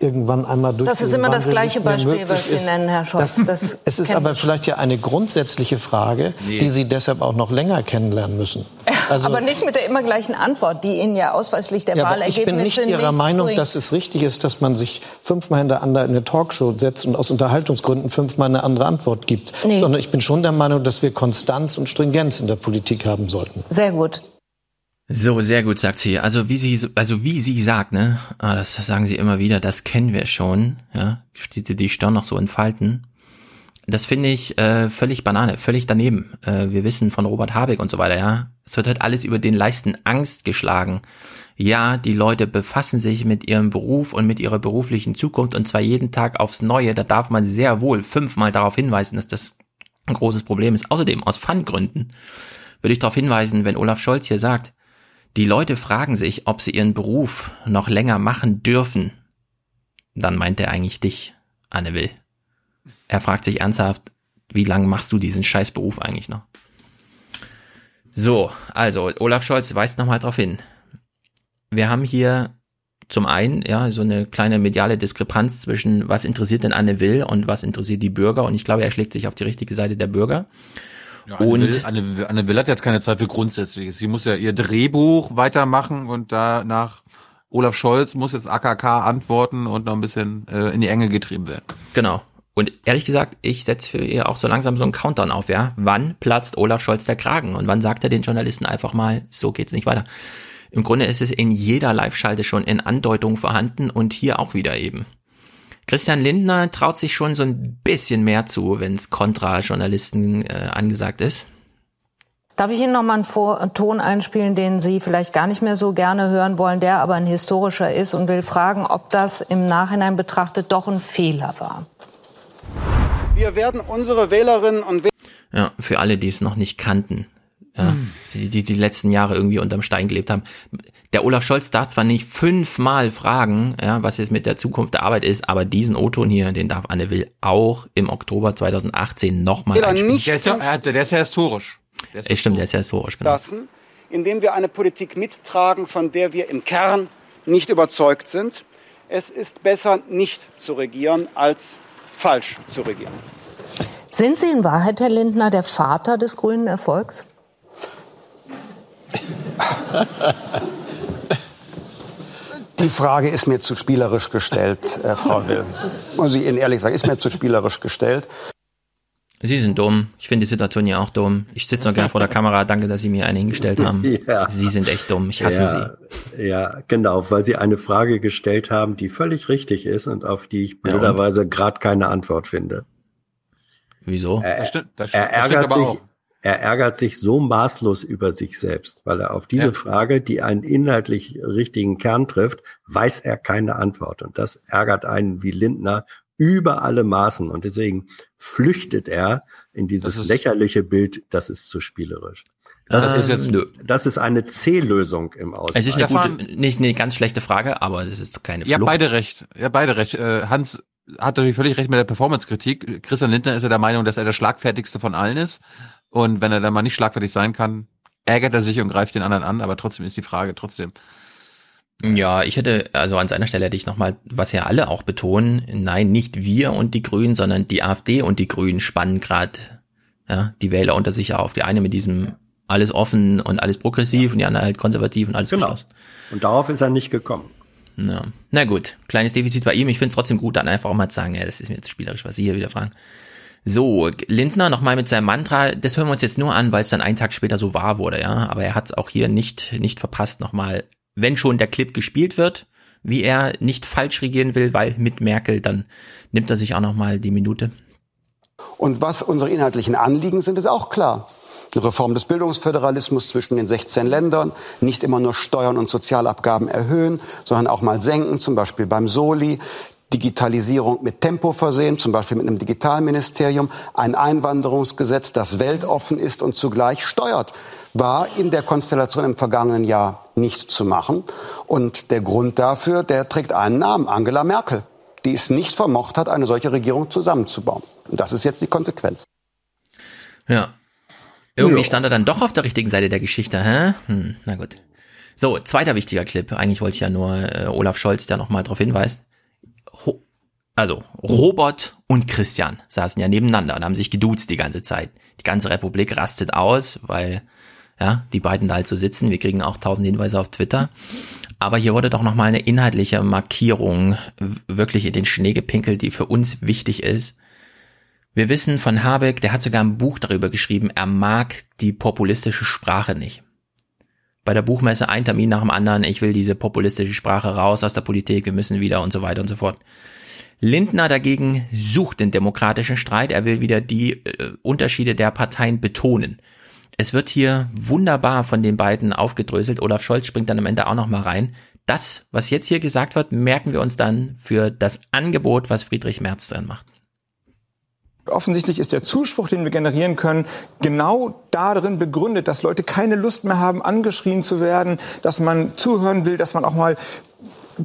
irgendwann einmal durch Das ist immer das Wandel gleiche nicht mehr Beispiel, was Sie ist. nennen, Herr Scholz. Das, Das es ist aber vielleicht ja eine grundsätzliche Frage, Nee. die Sie deshalb auch noch länger kennenlernen müssen. Also, aber nicht mit der immer gleichen Antwort, die Ihnen ja ausweislich der ja, aber ich Wahlergebnisse bin nicht Ihrer Meinung, bringt. dass es richtig ist, dass man sich fünfmal hintereinander in eine Talkshow setzt und aus Unterhaltungsgründen fünfmal eine andere Antwort gibt. Nee. Sondern ich bin schon der Meinung, dass wir Konstanz und Stringenz in der Politik haben sollten. Sehr gut. So, sehr gut, sagt sie. Also wie sie, also wie sie sagt, ne, ah, das sagen sie immer wieder, das kennen wir schon, ja, steht sie die Stirn noch so in Falten. Das finde ich äh, völlig Banane, völlig daneben. Äh, wir wissen von Robert Habeck und so weiter, ja. Es wird halt alles über den Leisten Angst geschlagen. Ja, die Leute befassen sich mit ihrem Beruf und mit ihrer beruflichen Zukunft und zwar jeden Tag aufs Neue. Da darf man sehr wohl fünfmal darauf hinweisen, dass das ein großes Problem ist. Außerdem, aus Fun-Gründen, würde ich darauf hinweisen, wenn Olaf Scholz hier sagt, die Leute fragen sich, ob sie ihren Beruf noch länger machen dürfen. Dann meint er eigentlich dich, Anne Will. Er fragt sich ernsthaft, wie lange machst du diesen Scheißberuf eigentlich noch? So, also Olaf Scholz weist nochmal darauf hin. Wir haben hier zum einen ja so eine kleine mediale Diskrepanz zwischen was interessiert denn Anne Will und was interessiert die Bürger und ich glaube, er schlägt sich auf die richtige Seite der Bürger. Ja, Anne, und Will, Anne, Anne Will hat jetzt keine Zeit für Grundsätzliches. Sie muss ja ihr Drehbuch weitermachen und danach Olaf Scholz muss jetzt AKK antworten und noch ein bisschen äh, in die Enge getrieben werden. Genau. Und ehrlich gesagt, ich setze für ihr auch so langsam so einen Countdown auf, ja. Wann platzt Olaf Scholz der Kragen? Und wann sagt er den Journalisten einfach mal, so geht's nicht weiter? Im Grunde ist es in jeder Live-Schalte schon in Andeutung vorhanden und hier auch wieder eben. Christian Lindner traut sich schon so ein bisschen mehr zu, wenn es Kontra-Journalisten äh, angesagt ist. Darf ich Ihnen noch mal einen, Vor Ton einspielen, den Sie vielleicht gar nicht mehr so gerne hören wollen, der aber ein historischer ist und will fragen, ob das im Nachhinein betrachtet doch ein Fehler war? Wir werden unsere Wählerinnen und Wähler Ja, für alle, die es noch nicht kannten, ja, die, die die letzten Jahre irgendwie unterm Stein gelebt haben. Der Olaf Scholz darf zwar nicht fünfmal fragen, ja, was jetzt mit der Zukunft der Arbeit ist, aber diesen O-Ton hier, den darf Anne Will auch im Oktober 2018 nochmal einspielen. nicht Der ist ja, der ist ja historisch. Der ist Äh, Stimmt, der ist ja historisch, genau. lassen, indem wir eine Politik mittragen, von der wir im Kern nicht überzeugt sind. Es ist besser, nicht zu regieren, als falsch zu regieren. Sind Sie in Wahrheit, Herr Lindner, der Vater des grünen Erfolgs? Die Frage ist mir zu spielerisch gestellt, äh, Frau Will. Muss ich Ihnen ehrlich sagen, ist mir zu spielerisch gestellt. Sie sind dumm. Ich finde die Situation ja auch dumm. Ich sitze noch gerne vor der Kamera. Danke, dass Sie mir einen hingestellt haben. Ja. Sie sind echt dumm. Ich hasse ja, Sie. Ja, genau, weil Sie eine Frage gestellt haben, die völlig richtig ist und auf die ich blöderweise gerade keine Antwort finde. Wieso? Er, Das stimmt- das er ärgert sich, auch. er ärgert sich so maßlos über sich selbst, weil er auf diese Ja. Frage, die einen inhaltlich richtigen Kern trifft, weiß er keine Antwort. Und das ärgert einen wie Lindner über alle Maßen. Und deswegen flüchtet er in dieses lächerliche Bild, das ist zu spielerisch. Das, Ähm, ist, jetzt, nö. das ist eine C-Lösung im Ausland. Es ist eine gute, nicht eine ganz schlechte Frage, aber das ist keine Ja, Flucht. beide recht. Ja, beide recht. Äh, Hans hat natürlich völlig recht mit der Performance-Kritik. Christian Lindner ist ja der Meinung, dass er der schlagfertigste von allen ist. Und wenn er dann mal nicht schlagfertig sein kann, ärgert er sich und greift den anderen an. Aber trotzdem ist die Frage trotzdem. Ja, ich hätte, also an seiner Stelle hätte ich nochmal, was ja alle auch betonen, nein, nicht wir und die Grünen, sondern die AfD und die Grünen spannen gerade ja, die Wähler unter sich auf. Die eine mit diesem alles offen und alles progressiv und die andere halt konservativ und alles Genau. geschlossen. Und darauf ist er nicht gekommen. Ja. Na gut, kleines Defizit bei ihm. Ich finde es trotzdem gut, dann einfach auch mal zu sagen, ja, das ist mir jetzt spielerisch, was Sie hier wieder fragen. So, Lindner nochmal mit seinem Mantra, das hören wir uns jetzt nur an, weil es dann einen Tag später so wahr wurde, ja. Aber er hat es auch hier nicht, nicht verpasst, nochmal, wenn schon der Clip gespielt wird, wie er nicht falsch regieren will, weil mit Merkel, dann nimmt er sich auch nochmal die Minute. Und was unsere inhaltlichen Anliegen sind, ist auch klar. Eine Reform des Bildungsföderalismus zwischen den 16 Ländern, nicht immer nur Steuern und Sozialabgaben erhöhen, sondern auch mal senken, zum Beispiel beim Soli. Digitalisierung mit Tempo versehen, zum Beispiel mit einem Digitalministerium, ein Einwanderungsgesetz, das weltoffen ist und zugleich steuert, war in der Konstellation im vergangenen Jahr nicht zu machen. Und der Grund dafür, der trägt einen Namen, Angela Merkel, die es nicht vermocht hat, eine solche Regierung zusammenzubauen. Und das ist jetzt die Konsequenz. Ja. Irgendwie stand er dann doch auf der richtigen Seite der Geschichte, hä? Hm, na gut. So, zweiter wichtiger Clip. Eigentlich wollte ich ja nur äh, Olaf Scholz, der nochmal darauf hinweist. Ho also, Robert und Christian saßen ja nebeneinander und haben sich geduzt die ganze Zeit. Die ganze Republik rastet aus, weil ja, die beiden da halt so sitzen. Wir kriegen auch tausend Hinweise auf Twitter. Aber hier wurde doch nochmal eine inhaltliche Markierung wirklich in den Schnee gepinkelt, die für uns wichtig ist. Wir wissen von Habeck, der hat sogar ein Buch darüber geschrieben, er mag die populistische Sprache nicht. Bei der Buchmesse ein Termin nach dem anderen, ich will diese populistische Sprache raus aus der Politik, wir müssen wieder und so weiter und so fort. Lindner dagegen sucht den demokratischen Streit, er will wieder die äh, Unterschiede der Parteien betonen. Es wird hier wunderbar von den beiden aufgedröselt. Olaf Scholz springt dann am Ende auch noch mal rein. Das, was jetzt hier gesagt wird, merken wir uns dann für das Angebot, was Friedrich Merz drin macht. Offensichtlich ist der Zuspruch, den wir generieren können, genau darin begründet, dass Leute keine Lust mehr haben, angeschrien zu werden, dass man zuhören will, dass man auch mal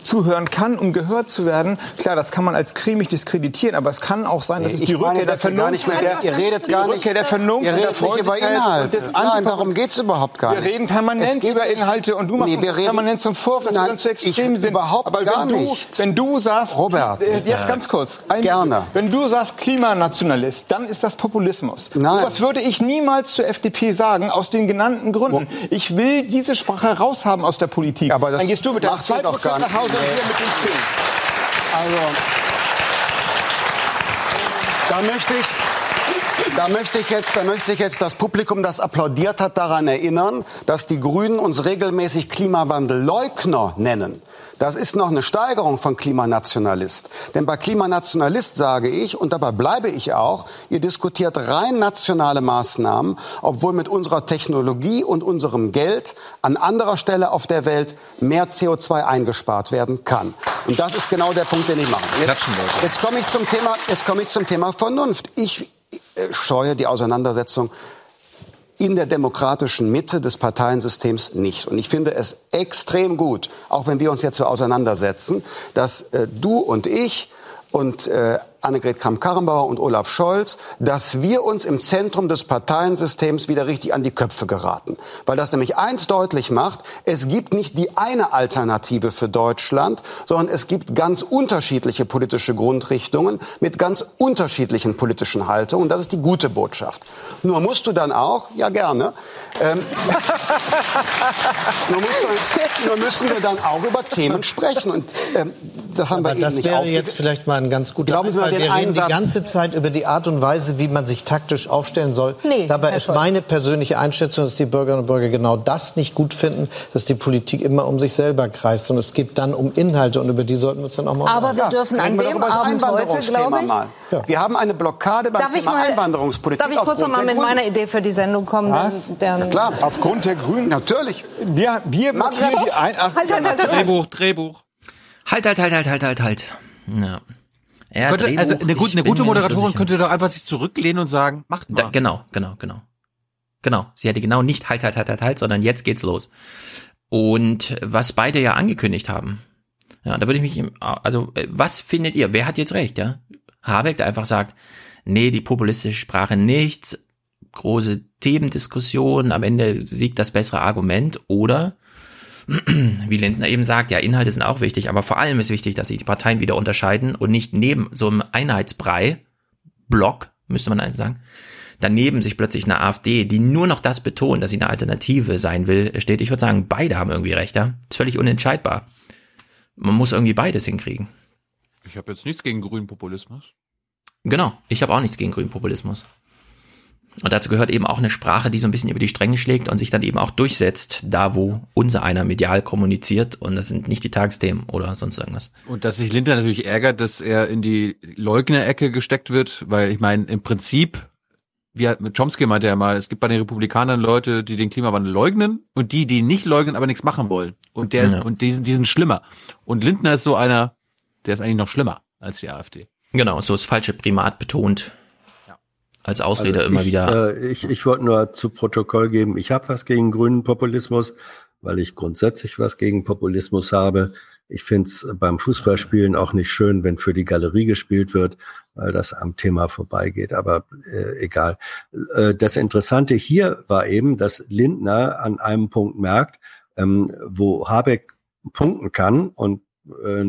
zuhören kann, um gehört zu werden. Klar, das kann man als cremig diskreditieren, aber es kann auch sein, dass es Ich die meine, Rückkehr der Vernunft, mehr, ihr redet gar nicht, Rückkehr der Vernunft, ihr der redet nicht über Inhalte. Nein, darum geht's überhaupt gar Wir nicht. reden Es permanent geht über Inhalte und du machst Nee, wir reden- permanent zum Vorwurf, dass Nein, wir dann zu ich extrem sind. überhaupt aber gar wenn du, nicht. wenn du sagst, Robert. äh, jetzt ganz kurz, ein, Gerne. wenn du sagst Klimanationalist, dann ist das Populismus. Nein. Das würde ich niemals zur FDP sagen, aus den genannten Gründen. Ich will diese Sprache raushaben aus der Politik. Aber das dann gehst du mit sie 2% doch gar nach Hause wir mit den 10. Also, Da möchte ich, da möchte ich jetzt, da möchte ich jetzt das Publikum, das applaudiert hat, daran erinnern, dass die Grünen uns regelmäßig Klimawandelleugner nennen. Das ist noch eine Steigerung von Klimanationalist. Denn bei Klimanationalist sage ich, und dabei bleibe ich auch, ihr diskutiert rein nationale Maßnahmen, obwohl mit unserer Technologie und unserem Geld an anderer Stelle auf der Welt mehr CO2 eingespart werden kann. Und das ist genau der Punkt, den ich mache. Jetzt, jetzt komme ich zum Thema, jetzt komme ich zum Thema Vernunft. Ich äh, scheue die Auseinandersetzung in der demokratischen Mitte des Parteiensystems nicht. Und ich finde es extrem gut, auch wenn wir uns jetzt so auseinandersetzen, dass äh, du und ich und äh, Annegret Kramp-Karrenbauer und Olaf Scholz, dass wir uns im Zentrum des Parteiensystems wieder richtig an die Köpfe geraten. Weil das nämlich eins deutlich macht, es gibt nicht die eine Alternative für Deutschland, sondern es gibt ganz unterschiedliche politische Grundrichtungen mit ganz unterschiedlichen politischen Haltungen. Und das ist die gute Botschaft. Nur musst du dann auch, ja gerne, ähm, nur, musst du, nur müssen wir dann auch über Themen sprechen. Und ähm, das haben Aber wir eben das nicht wäre jetzt vielleicht mal ein ganz guter Glauben Sie mal Einfall. den Wir reden Einsatz. die ganze Zeit über die Art und Weise, wie man sich taktisch aufstellen soll. Nee, Dabei Herr ist Scholz. meine persönliche Einschätzung, dass die Bürgerinnen und Bürger genau das nicht gut finden, dass die Politik immer um sich selber kreist. Und es geht dann um Inhalte und über die sollten wir uns dann auch mal Aber wir dürfen an Reden wir dem über Abend heute, glaube ich, mal. Wir haben eine Blockade beim Darf ich Thema mal- Einwanderungspolitik. Darf ich kurz noch mal mit meiner Idee für die Sendung kommen? Was? Denn Ja, klar. Aufgrund der Grünen? Natürlich. Wir, wir blockieren die ein... Ach, Halt, halt, halt, halt. Drehbuch, Drehbuch. Halt, halt, halt, halt, halt, halt, halt. Ja. Ja, Könnte, Drehbuch, also eine, gute, eine gute so Moderatorin sicher. könnte doch einfach sich zurücklehnen und sagen, macht mal. Da, genau, genau, genau. Genau. Sie hätte genau nicht halt, halt, halt, halt, halt, sondern jetzt geht's los. Und was beide ja angekündigt haben. Ja, da würde ich mich, also, äh, was findet ihr? Wer hat jetzt recht, ja? Habeck, der einfach sagt, nee, die populistische Sprache nichts, große Themendiskussion, am Ende siegt das bessere Argument, oder wie Lindner eben sagt, ja, Inhalte sind auch wichtig, aber vor allem ist wichtig, dass sich die Parteien wieder unterscheiden und nicht neben so einem Einheitsbrei, Block, müsste man eigentlich sagen, daneben sich plötzlich eine AfD, die nur noch das betont, dass sie eine Alternative sein will, steht. Ich würde sagen, beide haben irgendwie recht, ja. Ist völlig unentscheidbar. Man muss irgendwie beides hinkriegen. Ich habe jetzt nichts gegen grünen Populismus. Genau, ich habe auch nichts gegen grünen Populismus. Und dazu gehört eben auch eine Sprache, die so ein bisschen über die Stränge schlägt und sich dann eben auch durchsetzt, da wo unser einer medial kommuniziert und das sind nicht die Tagesthemen oder sonst irgendwas. Und dass sich Lindner natürlich ärgert, dass er in die Leugnerecke gesteckt wird, weil ich meine, im Prinzip, wie hat, mit Chomsky meinte er mal, es gibt bei den Republikanern Leute, die den Klimawandel leugnen und die, die nicht leugnen, aber nichts machen wollen. Und der Ja. und die, sind- die sind schlimmer. Und Lindner ist so einer, der ist eigentlich noch schlimmer als die AfD. Genau, so das falsche Primat betont. Als Ausrede Also immer ich, wieder. Äh, ich ich wollte nur zu Protokoll geben, ich habe was gegen grünen Populismus, weil ich grundsätzlich was gegen Populismus habe. Ich finde es beim Fußballspielen auch nicht schön, wenn für die Galerie gespielt wird, weil das am Thema vorbeigeht. Aber äh, egal. Äh, das Interessante hier war eben, dass Lindner an einem Punkt merkt, ähm, wo Habeck punkten kann und äh,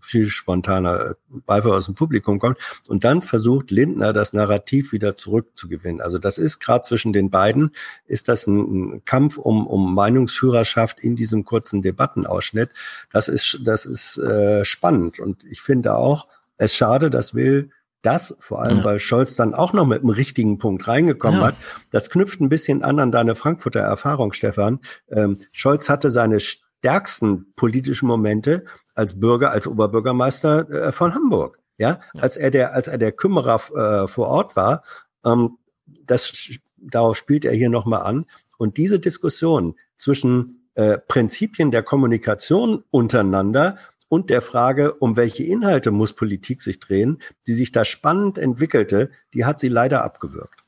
viel spontaner Beifall aus dem Publikum kommt. Und dann versucht Lindner das Narrativ wieder zurückzugewinnen. Also das ist gerade zwischen den beiden, ist das ein, ein Kampf um, um Meinungsführerschaft in diesem kurzen Debattenausschnitt. Das ist, das ist äh, spannend. Und ich finde auch, es schade, das will das, vor allem Ja. weil Scholz dann auch noch mit dem richtigen Punkt reingekommen Ja. hat. Das knüpft ein bisschen an an deine Frankfurter Erfahrung, Stefan. Ähm, Scholz hatte seine stärksten politischen Momente als Bürger, als Oberbürgermeister äh, von Hamburg. Ja, als er der, als er der Kümmerer äh, vor Ort war, ähm, das, darauf spielt er hier nochmal an. Und diese Diskussion zwischen äh, Prinzipien der Kommunikation untereinander und der Frage, um welche Inhalte muss Politik sich drehen, die sich da spannend entwickelte, die hat sie leider abgewürgt.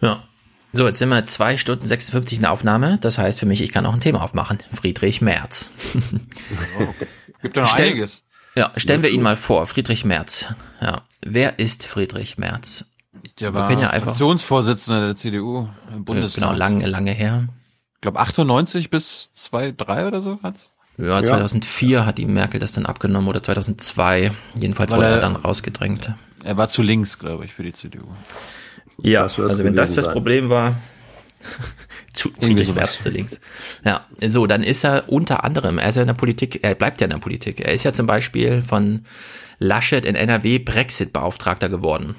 Ja. So, jetzt sind wir zwei Stunden 56 in der Aufnahme. Das heißt für mich, ich kann auch ein Thema aufmachen. Friedrich Merz. Gibt ja noch Stell- einiges. Ja, stellen wir ihn mal vor. Friedrich Merz. Ja. Wer ist Friedrich Merz? Der war ja einfach- Fraktionsvorsitzender der CDU im Bundestag. Genau, lange, lange her. Ich glaube 98 bis 2003 oder so hat's. Ja, 2004 hat die Merkel das dann abgenommen oder 2002. Jedenfalls Weil wurde er er- dann rausgedrängt. Er war zu links, glaube ich, für die CDU. Ja, also wenn das das sein. Problem war, zu Friedrich Merz zu links. Ja, so, dann ist er unter anderem, er ist ja in der Politik, er bleibt ja in der Politik. Er ist ja zum Beispiel von Laschet in NRW Brexit-Beauftragter geworden.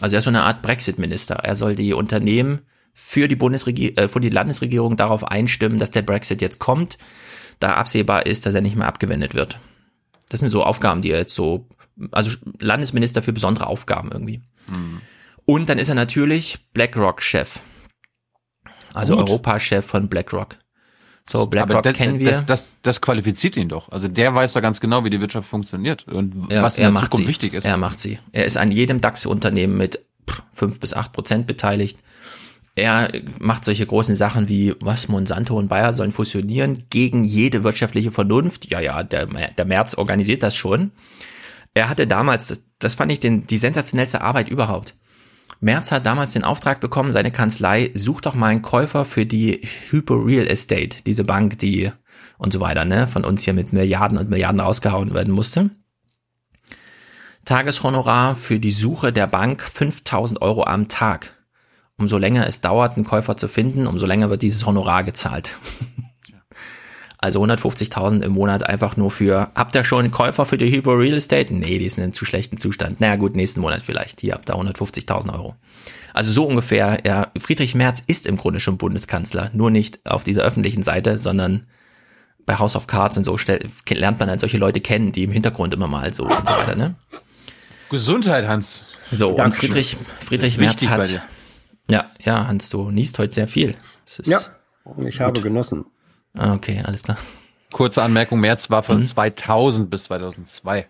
Also er ist so eine Art Brexit-Minister. Er soll die Unternehmen für die Bundesregierung, äh, für die Landesregierung darauf einstimmen, dass der Brexit jetzt kommt, da absehbar ist, dass er nicht mehr abgewendet wird. Das sind so Aufgaben, die er jetzt so, also Landesminister für besondere Aufgaben irgendwie. Hm. Und dann ist er natürlich BlackRock-Chef. Also Gut. Europachef von BlackRock. So, BlackRock das, kennen wir. Das, das, das qualifiziert ihn doch. Also der weiß da ganz genau, wie die Wirtschaft funktioniert und Ja, was in er der macht Zukunft sie. wichtig ist. Er macht sie. Er ist an jedem DAX-Unternehmen mit fünf bis acht Prozent beteiligt. Er macht solche großen Sachen wie, was Monsanto und Bayer sollen fusionieren gegen jede wirtschaftliche Vernunft. Ja, ja, der, der März organisiert das schon. Er hatte damals, das, das fand ich den, die sensationellste Arbeit überhaupt. Merz hat damals den Auftrag bekommen, seine Kanzlei sucht doch mal einen Käufer für die Hyper Real Estate, diese Bank, die und so weiter, ne, von uns hier mit Milliarden und Milliarden rausgehauen werden musste. Tageshonorar für die Suche der Bank 5000 Euro am Tag. Umso länger es dauert, einen Käufer zu finden, umso länger wird dieses Honorar gezahlt. Also 150.000 im Monat einfach nur für, habt ihr schon einen Käufer für die Hyper Real Estate? Nee, die sind in zu schlechten Zustand. Naja gut, nächsten Monat vielleicht. Hier habt ihr 150.000 Euro. Also so ungefähr, ja, Friedrich Merz ist im Grunde schon Bundeskanzler, nur nicht auf dieser öffentlichen Seite, sondern bei House of Cards und so stell, lernt man dann solche Leute kennen, die im Hintergrund immer mal so und so weiter, ne? Gesundheit, Hans. So, und Dankeschön. Friedrich, Friedrich Ist Merz hat, dir. ja, ja, Hans, du niest heute sehr viel. Ist Ja, ich habe genossen. Ah, Okay, alles klar. Kurze Anmerkung, Merz war von Mhm. 2000 bis 2002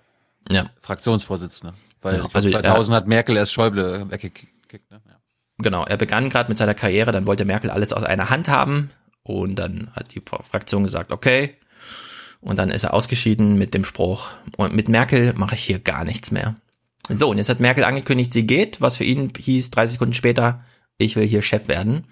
Ja. Fraktionsvorsitzender. Weil Ja, also, 2000 hat Merkel erst Schäuble weggekickt. Ne? Ja. Genau, er begann gerade mit seiner Karriere, dann wollte Merkel alles aus einer Hand haben und dann hat die Fraktion gesagt, okay. Und dann ist er ausgeschieden mit dem Spruch, und mit Merkel mache ich hier gar nichts mehr. So, und jetzt hat Merkel angekündigt, sie geht, was für ihn hieß 30 Sekunden später, ich will hier Chef werden.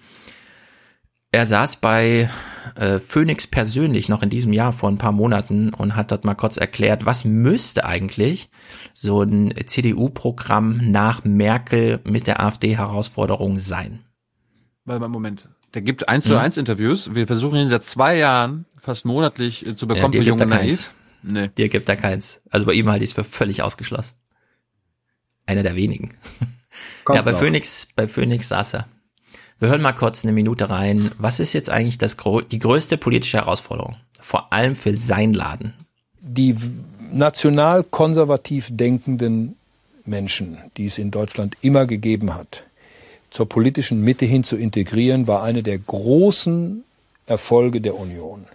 Er saß bei äh, Phoenix persönlich noch in diesem Jahr vor ein paar Monaten und hat dort mal kurz erklärt, was müsste eigentlich so ein CDU-Programm nach Merkel mit der AfD-Herausforderung sein. Weil, Moment, der gibt 1 zu Mhm. 1 Interviews. Wir versuchen ihn seit zwei Jahren fast monatlich äh, zu bekommen dir für gibt Jung er und keins. Naiv. Nee. Dir gibt er keins. Also bei ihm halte ich es für völlig ausgeschlossen. Einer der wenigen. Kommt ja, bei noch. Phoenix, bei Phoenix saß er. Wir hören mal kurz eine Minute rein. Was ist jetzt eigentlich das, die größte politische Herausforderung? Vor allem für sein Laden. die national konservativ denkenden Menschen, die es in Deutschland immer gegeben hat, zur politischen Mitte hin zu integrieren, war eine der großen Erfolge der Union.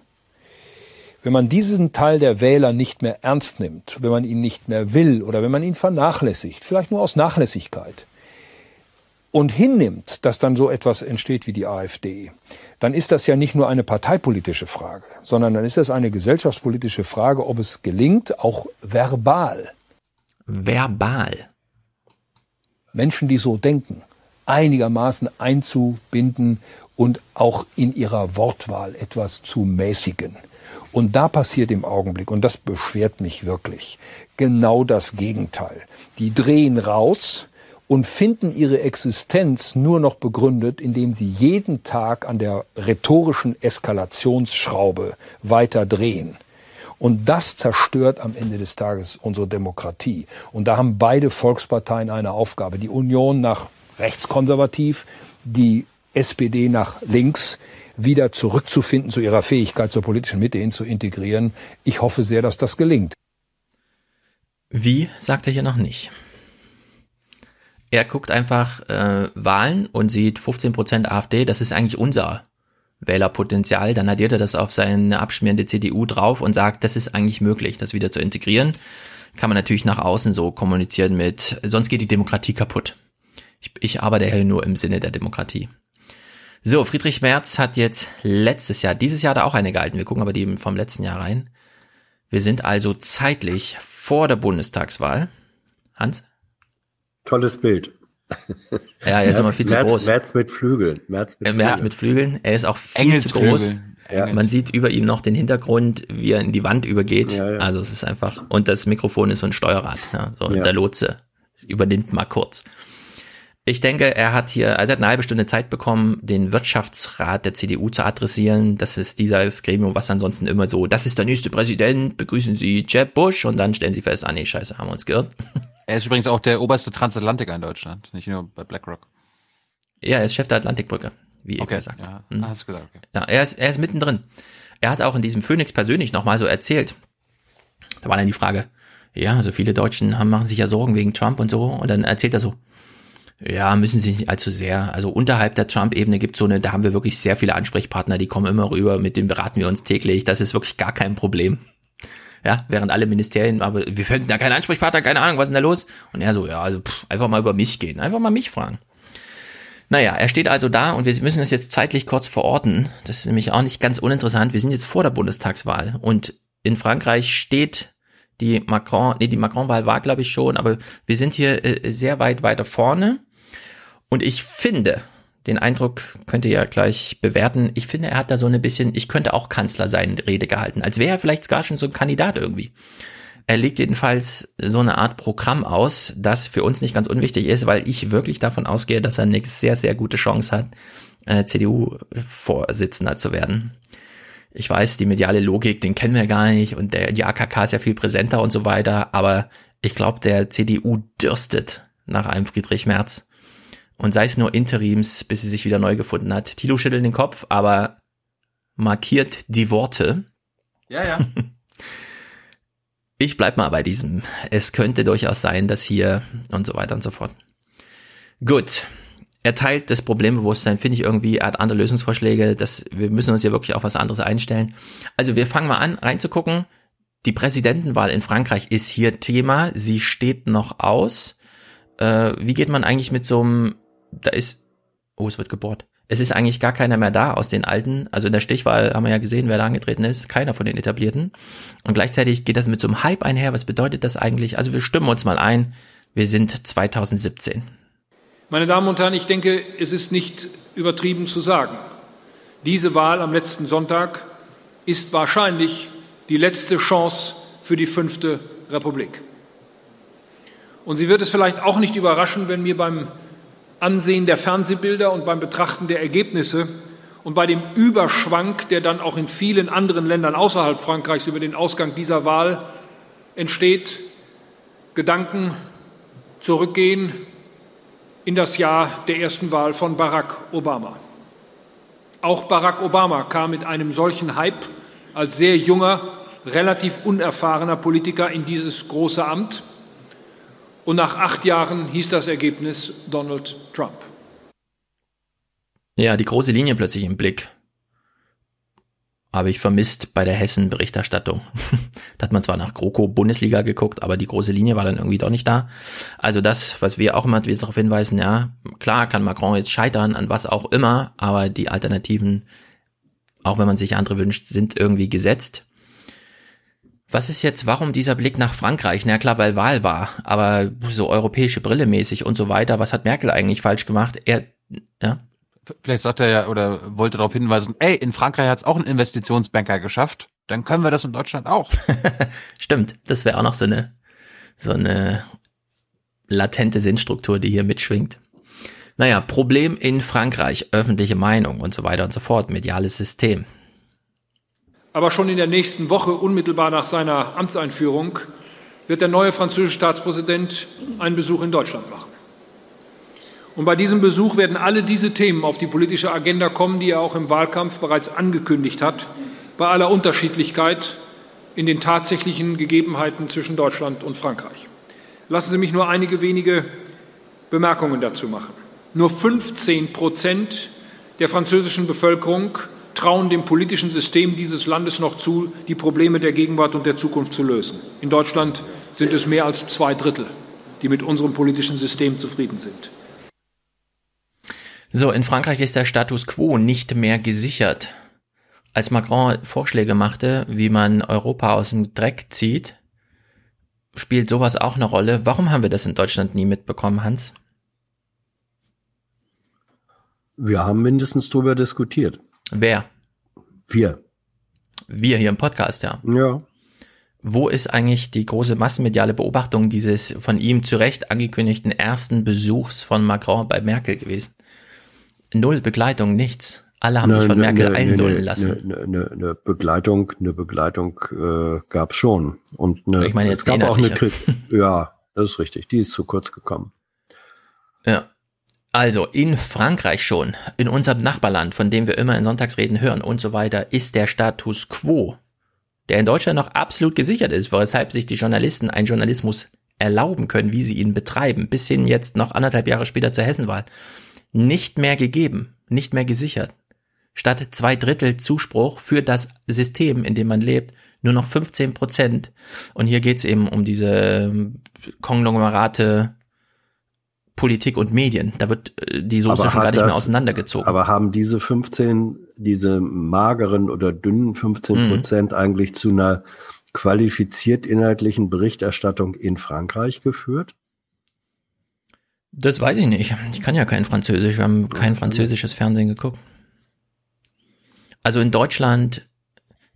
Wenn man diesen Teil der Wähler nicht mehr ernst nimmt, wenn man ihn nicht mehr will oder wenn man ihn vernachlässigt, vielleicht nur aus Nachlässigkeit, und hinnimmt, dass dann so etwas entsteht wie die AfD, dann ist das ja nicht nur eine parteipolitische Frage, sondern dann ist das eine gesellschaftspolitische Frage, ob es gelingt, auch verbal Verbal. Menschen, die so denken, einigermaßen einzubinden und auch in ihrer Wortwahl etwas zu mäßigen. Und da passiert im Augenblick, und das beschwert mich wirklich, genau das Gegenteil. Die drehen raus und finden ihre Existenz nur noch begründet, indem sie jeden Tag an der rhetorischen Eskalationsschraube weiter drehen. Und das zerstört am Ende des Tages unsere Demokratie. Und da haben beide Volksparteien eine Aufgabe. Die Union nach rechtskonservativ, die SPD nach links, wieder zurückzufinden zu ihrer Fähigkeit zur politischen Mitte hin zu integrieren. Ich hoffe sehr, dass das gelingt. Wie, sagt er hier noch nicht. Er guckt einfach äh, Wahlen und sieht 15% AfD, das ist eigentlich unser Wählerpotenzial. Dann addiert er das auf seine abschmierende CDU drauf und sagt, das ist eigentlich möglich, das wieder zu integrieren. Kann man natürlich nach außen so kommunizieren mit, sonst geht die Demokratie kaputt. Ich, ich arbeite hier nur im Sinne der Demokratie. So, Friedrich Merz hat jetzt letztes Jahr, dieses Jahr er auch eine gehalten. Wir gucken aber die vom letzten Jahr rein. Wir sind also zeitlich vor der Bundestagswahl. Hans? Tolles Bild. Ja, er ist immer viel zu März, groß. März mit Flügeln. März mit Äh, Merz Flügeln. mit Flügeln. Er ist auch viel zu groß. Ja. Man sieht über ihm noch den Hintergrund, wie er in die Wand übergeht. Ja, ja. Also es ist einfach, und das Mikrofon ist so ein Steuerrad. Ja, so, und Ja. der Lotse übernimmt mal kurz. Ich denke, er hat hier, also er hat eine halbe Stunde Zeit bekommen, den Wirtschaftsrat der CDU zu adressieren. Das ist dieses Gremium, was ansonsten immer so, das ist der nächste Präsident, begrüßen Sie Jeb Bush und dann stellen Sie fest, ah nee, scheiße, haben wir uns geirrt. Er ist übrigens auch der oberste Transatlantiker in Deutschland, nicht nur bei BlackRock. Ja, er ist Chef der Atlantikbrücke, wie ihr Okay, gesagt. ja. Hm. Hast du gesagt, okay. Ja, er ist, er ist mittendrin. Er hat auch in diesem Phoenix persönlich nochmal so erzählt. Da war dann die Frage, ja, also viele Deutschen haben, machen sich ja Sorgen wegen Trump und so. Und dann erzählt er so, ja, müssen sie nicht allzu sehr. Also unterhalb der Trump-Ebene gibt so eine, da haben wir wirklich sehr viele Ansprechpartner, die kommen immer rüber, mit denen beraten wir uns täglich. Das ist wirklich gar kein Problem. Ja, während alle Ministerien, aber wir finden da keinen Ansprechpartner, keine Ahnung, was ist denn da los? Und er so, ja, also pff, einfach mal über mich gehen, einfach mal mich fragen. Naja, er steht also da und wir müssen es jetzt zeitlich kurz verorten. Das ist nämlich auch nicht ganz uninteressant. Wir sind jetzt vor der Bundestagswahl und in Frankreich steht die Macron, nee, die Macron-Wahl war, glaube ich, schon, aber wir sind hier äh, sehr weit weiter vorne. Und ich finde, den Eindruck könnt ihr ja gleich bewerten, ich finde, er hat da so ein bisschen, ich könnte auch Kanzler sein, Rede gehalten, als wäre er vielleicht gar schon so ein Kandidat irgendwie. Er legt jedenfalls so eine Art Programm aus, das für uns nicht ganz unwichtig ist, weil ich wirklich davon ausgehe, dass er eine sehr, sehr gute Chance hat, äh, CDU-Vorsitzender zu werden. Ich weiß, die mediale Logik, den kennen wir gar nicht und der, die AKK ist ja viel präsenter und so weiter, aber ich glaube, der CDU dürstet nach einem Friedrich Merz. Und sei es nur Interims, bis sie sich wieder neu gefunden hat. Tilo schüttelt den Kopf, aber markiert die Worte. Ja, ja. Ich bleib mal bei diesem. Es könnte durchaus sein, dass hier und so weiter und so fort. Gut. Er teilt das Problembewusstsein, finde ich irgendwie, er hat andere Lösungsvorschläge, das, wir müssen uns ja wirklich auf was anderes einstellen. Also wir fangen mal an, reinzugucken. Die Präsidentenwahl in Frankreich ist hier Thema, sie steht noch aus. Äh, wie geht man eigentlich mit so einem, da ist, oh, es wird gebohrt. Es ist eigentlich gar keiner mehr da aus den alten. Also in der Stichwahl haben wir ja gesehen, wer da angetreten ist. Keiner von den etablierten. Und gleichzeitig geht das mit so einem Hype einher. Was bedeutet das eigentlich? Also wir stimmen uns mal ein. Wir sind 2017. Meine Damen und Herren, ich denke, es ist nicht übertrieben zu sagen, diese Wahl am letzten Sonntag ist wahrscheinlich die letzte Chance für die fünfte Republik. Und sie wird es vielleicht auch nicht überraschen, wenn mir beim Ansehen der Fernsehbilder und beim Betrachten der Ergebnisse und bei dem Überschwank, der dann auch in vielen anderen Ländern außerhalb Frankreichs über den Ausgang dieser Wahl entsteht, Gedanken zurückgehen in das Jahr der ersten Wahl von Barack Obama. Auch Barack Obama kam mit einem solchen Hype als sehr junger, relativ unerfahrener Politiker in dieses große Amt. Und nach acht Jahren hieß das Ergebnis Donald Trump. Ja, die große Linie plötzlich im Blick. Habe ich vermisst bei der Hessen-Berichterstattung. da hat man zwar nach GroKo Bundesliga geguckt, aber die große Linie war dann irgendwie doch nicht da. Also das, was wir auch immer wieder darauf hinweisen, ja, klar kann Macron jetzt scheitern an was auch immer, aber die Alternativen, auch wenn man sich andere wünscht, sind irgendwie gesetzt. Was ist jetzt, warum dieser Blick nach Frankreich? Na klar, weil Wahl war, aber so europäische Brille mäßig und so weiter. Was hat Merkel eigentlich falsch gemacht? Er, ja, Vielleicht sagt er ja oder wollte darauf hinweisen, ey, in Frankreich hat es auch ein Investitionsbanker geschafft, dann können wir das in Deutschland auch. Stimmt, das wäre auch noch so eine, so eine latente Sinnstruktur, die hier mitschwingt. Naja, Problem in Frankreich, öffentliche Meinung und so weiter und so fort, mediales System. Aber schon in der nächsten Woche, unmittelbar nach seiner Amtseinführung, wird der neue französische Staatspräsident einen Besuch in Deutschland machen. Und bei diesem Besuch werden alle diese Themen auf die politische Agenda kommen, die er auch im Wahlkampf bereits angekündigt hat, bei aller Unterschiedlichkeit in den tatsächlichen Gegebenheiten zwischen Deutschland und Frankreich. Lassen Sie mich nur einige wenige Bemerkungen dazu machen. Nur 15 Prozent der französischen Bevölkerung trauen dem politischen System dieses Landes noch zu, die Probleme der Gegenwart und der Zukunft zu lösen. In Deutschland sind es mehr als zwei Drittel, die mit unserem politischen System zufrieden sind. So, in Frankreich ist der Status quo nicht mehr gesichert. Als Macron Vorschläge machte, wie man Europa aus dem Dreck zieht, spielt sowas auch eine Rolle. Warum haben wir das in Deutschland nie mitbekommen, Hans? Wir haben mindestens drüber diskutiert. Wer? Wir. Wir hier im Podcast, ja. Ja. Wo ist eigentlich die große massenmediale Beobachtung dieses von ihm zu Recht angekündigten ersten Besuchs von Macron bei Merkel gewesen? Null Begleitung, nichts. Alle haben sich von Merkel einlullen lassen. Eine ne, ne Begleitung, eine Begleitung äh, gab schon. Und eine, Ich meine jetzt es gab auch eine. Kritik. Ja, das ist richtig. Die ist zu kurz gekommen. Ja. Also in Frankreich schon, in unserem Nachbarland, von dem wir immer in Sonntagsreden hören und so weiter, ist der Status quo, der in Deutschland noch absolut gesichert ist, weshalb sich die Journalisten einen Journalismus erlauben können, wie sie ihn betreiben, bis hin jetzt noch anderthalb Jahre später zur Hessenwahl, nicht mehr gegeben, nicht mehr gesichert. Statt zwei Drittel Zuspruch für das System, in dem man lebt, nur noch 15 Prozent. Und hier geht's eben um diese ähm, Konglomerate Politik und Medien. Da wird äh, die Soße Aber schon gar nicht mehr das- auseinandergezogen. Aber haben diese 15, diese mageren oder dünnen 15 Mhm. Prozent eigentlich zu einer qualifiziert inhaltlichen Berichterstattung in Frankreich geführt? Das weiß ich nicht. Ich kann ja kein Französisch. Wir haben kein französisches Fernsehen geguckt. Also in Deutschland,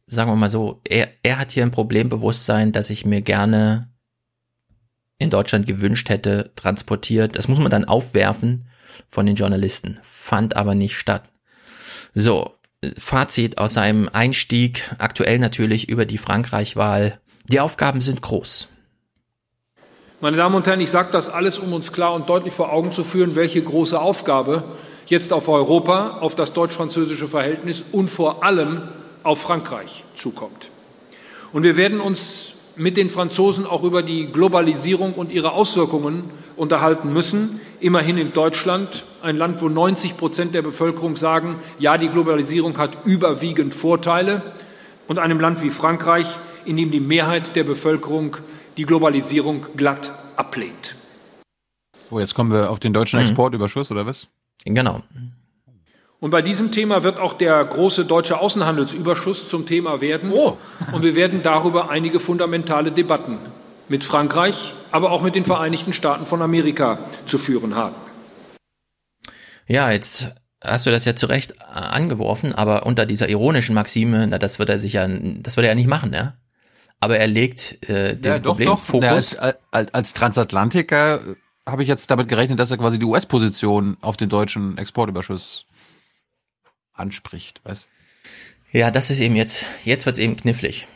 sagen wir mal so, er, er hat hier ein Problembewusstsein, das ich mir gerne in Deutschland gewünscht hätte, transportiert. Das muss man dann aufwerfen von den Journalisten. Fand aber nicht statt. So, Fazit aus seinem Einstieg, aktuell natürlich über die Frankreich-Wahl. Die Aufgaben sind groß. Meine Damen und Herren, ich sage das alles, um uns klar und deutlich vor Augen zu führen, welche große Aufgabe jetzt auf Europa, auf das deutsch-französische Verhältnis und vor allem auf Frankreich zukommt. Und wir werden uns mit den Franzosen auch über die Globalisierung und ihre Auswirkungen unterhalten müssen. Immerhin in Deutschland, ein Land, wo 90 Prozent der Bevölkerung sagen, ja, die Globalisierung hat überwiegend Vorteile, und einem Land wie Frankreich, in dem die Mehrheit der Bevölkerung die Globalisierung glatt ablehnt. Oh, jetzt kommen wir auf den deutschen Mhm. Exportüberschuss, oder was? Genau. Und bei diesem Thema wird auch der große deutsche Außenhandelsüberschuss zum Thema werden. Und wir werden darüber einige fundamentale Debatten mit Frankreich, aber auch mit den Vereinigten Staaten von Amerika zu führen haben. Ja, jetzt hast du das ja zu Recht äh, angeworfen, aber unter dieser ironischen Maxime, na, das wird er sich ja, das wird er ja nicht machen, ja. Aber er legt äh, den Ja, doch, doch. Problemfokus. Na, als, als, als Transatlantiker äh, habe ich jetzt damit gerechnet, dass er quasi die US-Position auf den deutschen Exportüberschuss anspricht, weißt? Ja, das ist eben jetzt, jetzt wird's eben knifflig.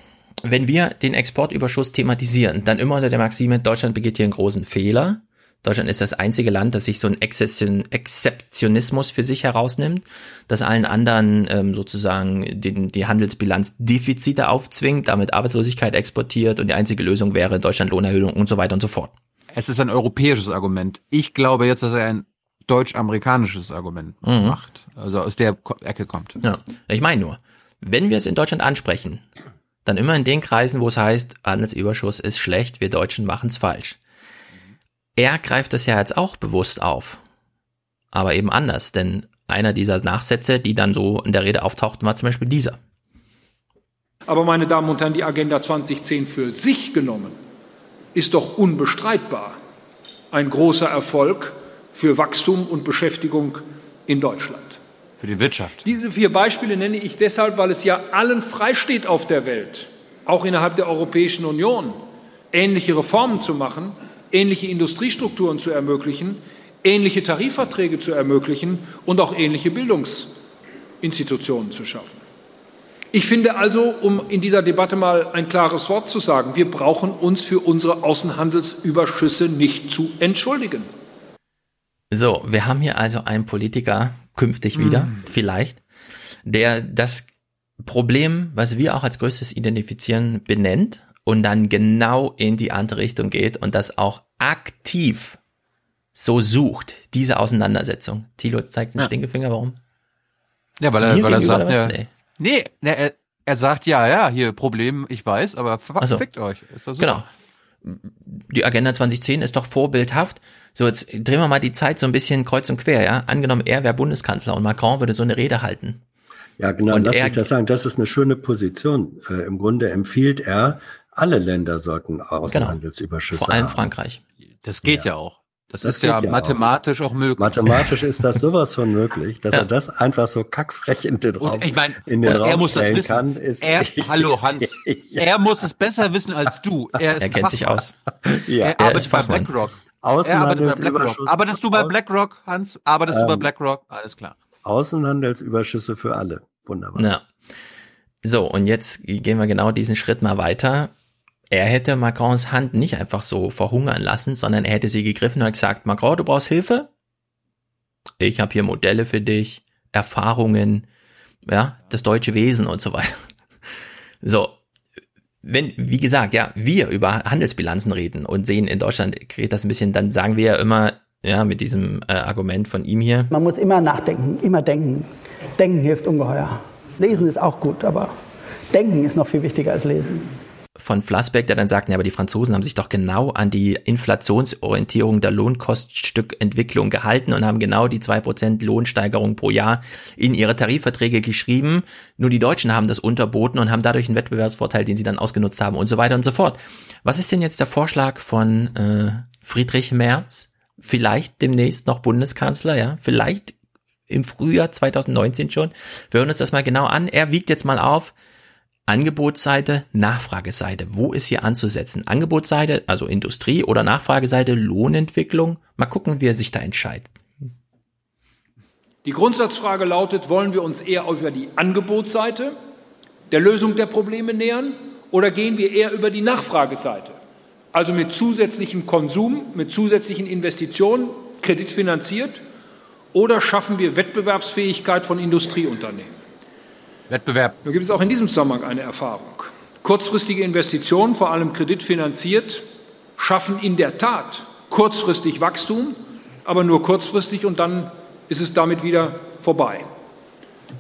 Wenn wir den Exportüberschuss thematisieren, dann immer unter der Maxime, Deutschland begeht hier einen großen Fehler. Deutschland ist das einzige Land, das sich so einen Exzession, Exzeptionismus für sich herausnimmt, das allen anderen ähm, sozusagen den, die Handelsbilanz Defizite aufzwingt, damit Arbeitslosigkeit exportiert und die einzige Lösung wäre in Deutschland Lohnerhöhung und so weiter und so fort. Es ist ein europäisches Argument. Ich glaube jetzt, dass er ein deutsch-amerikanisches Argument Mhm. macht. Also aus der Ecke kommt. Ja, ich meine nur, wenn wir es in Deutschland ansprechen, dann immer in den Kreisen, wo es heißt, Handelsüberschuss ist schlecht, wir Deutschen machen es falsch. Er greift es ja jetzt auch bewusst auf, aber eben anders, denn einer dieser Nachsätze, die dann so in der Rede auftauchten, war zum Beispiel dieser. Aber meine Damen und Herren, die Agenda 2010 für sich genommen ist doch unbestreitbar ein großer Erfolg für Wachstum und Beschäftigung in Deutschland. Für die Wirtschaft. Diese vier Beispiele nenne ich deshalb, weil es ja allen freisteht auf der Welt, auch innerhalb der Europäischen Union, ähnliche Reformen zu machen, ähnliche Industriestrukturen zu ermöglichen, ähnliche Tarifverträge zu ermöglichen und auch ähnliche Bildungsinstitutionen zu schaffen. Ich finde also, um in dieser Debatte mal ein klares Wort zu sagen, wir brauchen uns für unsere Außenhandelsüberschüsse nicht zu entschuldigen. So, wir haben hier also einen Politiker künftig wieder, Mhm. vielleicht, der das Problem, was wir auch als größtes identifizieren, benennt und dann genau in die andere Richtung geht und das auch aktiv so sucht, diese Auseinandersetzung. Thilo zeigt den Ja. Stinkefinger, warum? Ja, weil er, weil er sagt, ja? Nee. nee, nee er, er sagt, ja, ja, hier Problem, ich weiß, aber Ach so. fickt euch. Ist das so? Genau. Die Agenda 2010 ist doch vorbildhaft. So, jetzt drehen wir mal die Zeit so ein bisschen kreuz und quer, ja. Angenommen, er wäre Bundeskanzler und Macron würde so eine Rede halten. Ja, genau, Und lass er- mich das sagen. Das ist eine schöne Position. Äh, Im Grunde empfiehlt er, alle Länder sollten Außenhandelsüberschüsse Vor allem haben. Frankreich. Das geht ja, auch. Das, Das ist ja, ja mathematisch auch, möglich. Mathematisch ist das sowas von möglich, dass Ja. er das einfach so kackfrech in den Raum, Und ich meine, in den er Raum muss das stellen wissen. kann. Ist, er, hallo Hans, er muss es besser wissen als du. Er, ist Er kennt sich aus. Ja, er er arbeitet ist bei Fachmann. Bei BlackRock. Außenhandelsüberschuss, Arbeitest du bei BlackRock, Hans? Arbeitest du bei Ähm, BlackRock? Alles klar. Außenhandelsüberschüsse für alle. Wunderbar. Ja. So, und jetzt gehen wir genau diesen Schritt mal weiter. Er hätte Macrons Hand nicht einfach so verhungern lassen, sondern er hätte sie gegriffen und gesagt, Macron, du brauchst Hilfe? Ich habe hier Modelle für dich, Erfahrungen, ja, das deutsche Wesen und so weiter. So, wenn, wie gesagt, ja, wir über Handelsbilanzen reden und sehen in Deutschland geht das ein bisschen, dann sagen wir ja immer, ja, mit diesem äh, Argument von ihm hier. Man muss immer nachdenken, immer denken. Denken hilft ungeheuer. Lesen ist auch gut, aber denken ist noch viel wichtiger als lesen von Flassbeck, der dann sagt, ja, aber die Franzosen haben sich doch genau an die Inflationsorientierung der Lohnkoststückentwicklung gehalten und haben genau die zwei Prozent Lohnsteigerung pro Jahr in ihre Tarifverträge geschrieben. Nur die Deutschen haben das unterboten und haben dadurch einen Wettbewerbsvorteil, den sie dann ausgenutzt haben und so weiter und so fort. Was ist denn jetzt der Vorschlag von äh, Friedrich Merz? Vielleicht demnächst noch Bundeskanzler, ja? Vielleicht im Frühjahr 2019 schon. Wir hören uns das mal genau an. Er wiegt jetzt mal auf, Angebotsseite, Nachfrageseite. Wo ist hier anzusetzen? Angebotsseite, also Industrie oder Nachfrageseite, Lohnentwicklung. Mal gucken, wie er sich da entscheidet. Die Grundsatzfrage lautet, wollen wir uns eher über die Angebotsseite der Lösung der Probleme nähern oder gehen wir eher über die Nachfrageseite? Also mit zusätzlichem Konsum, mit zusätzlichen Investitionen, kreditfinanziert oder schaffen wir Wettbewerbsfähigkeit von Industrieunternehmen? Wettbewerb. Da gibt es auch in diesem Zusammenhang eine Erfahrung. Kurzfristige Investitionen, vor allem kreditfinanziert, schaffen in der Tat kurzfristig Wachstum, aber nur kurzfristig und dann ist es damit wieder vorbei.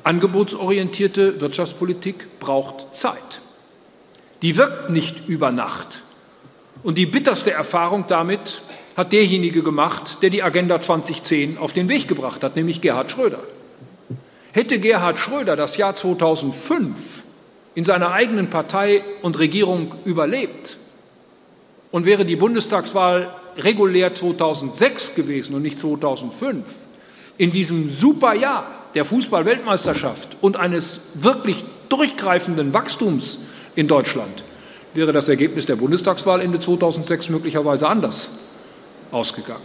Angebotsorientierte Wirtschaftspolitik braucht Zeit. Die wirkt nicht über Nacht. Und die bitterste Erfahrung damit hat derjenige gemacht, der die Agenda 2010 auf den Weg gebracht hat, nämlich Gerhard Schröder. Hätte Gerhard Schröder das Jahr 2005 in seiner eigenen Partei und Regierung überlebt und wäre die Bundestagswahl regulär 2006 gewesen und nicht 2005, in diesem super Jahr der Fußball-Weltmeisterschaft und eines wirklich durchgreifenden Wachstums in Deutschland, wäre das Ergebnis der Bundestagswahl Ende 2006 möglicherweise anders ausgegangen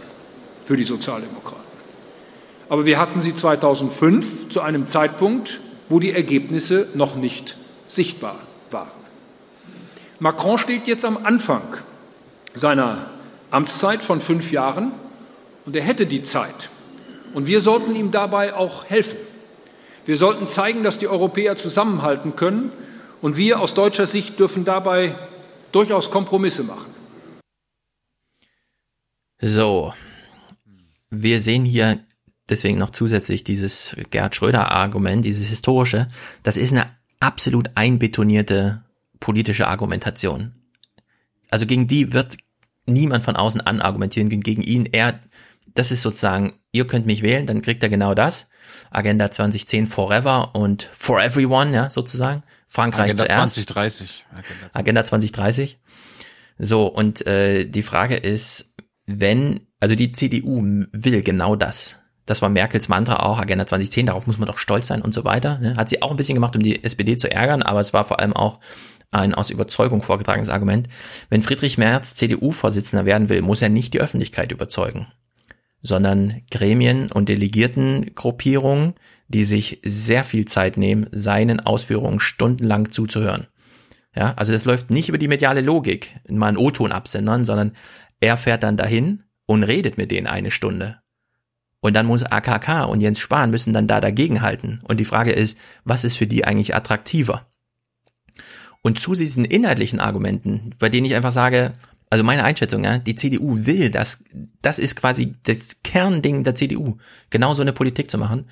für die Sozialdemokraten. Aber wir hatten sie 2005 zu einem Zeitpunkt, wo die Ergebnisse noch nicht sichtbar waren. Macron steht jetzt am Anfang seiner Amtszeit von fünf Jahren und er hätte die Zeit. Und wir sollten ihm dabei auch helfen. Wir sollten zeigen, dass die Europäer zusammenhalten können und wir aus deutscher Sicht dürfen dabei durchaus Kompromisse machen. So, wir sehen hier deswegen noch zusätzlich dieses Gerhard Schröder-Argument, dieses historische, das ist eine absolut einbetonierte politische Argumentation. Also gegen die wird niemand von außen anargumentieren, gegen ihn. Er, das ist sozusagen, ihr könnt mich wählen, dann kriegt er genau das. Agenda 2010 forever und for everyone, ja, sozusagen. Frankreich Agenda zuerst. 2030. Agenda, Agenda 2030. So, und äh, die Frage ist, wenn, also die CDU will genau das. Das war Merkels Mantra auch, Agenda 2010, darauf muss man doch stolz sein und so weiter. Ne? Hat sie auch ein bisschen gemacht, um die SPD zu ärgern, aber es war vor allem auch ein aus Überzeugung vorgetragenes Argument. Wenn Friedrich Merz CDU-Vorsitzender werden will, muss er nicht die Öffentlichkeit überzeugen, sondern Gremien und Delegiertengruppierungen, die sich sehr viel Zeit nehmen, seinen Ausführungen stundenlang zuzuhören. Ja, also das läuft nicht über die mediale Logik, mal einen O-Ton absendern, sondern er fährt dann dahin und redet mit denen eine Stunde und dann muss AKK und Jens Spahn müssen dann da dagegenhalten. Und die Frage ist, was ist für die eigentlich attraktiver? Und zu diesen inhaltlichen Argumenten, bei denen ich einfach sage, also meine Einschätzung, ja, die CDU will das, das ist quasi das Kernding der CDU, genau so eine Politik zu machen,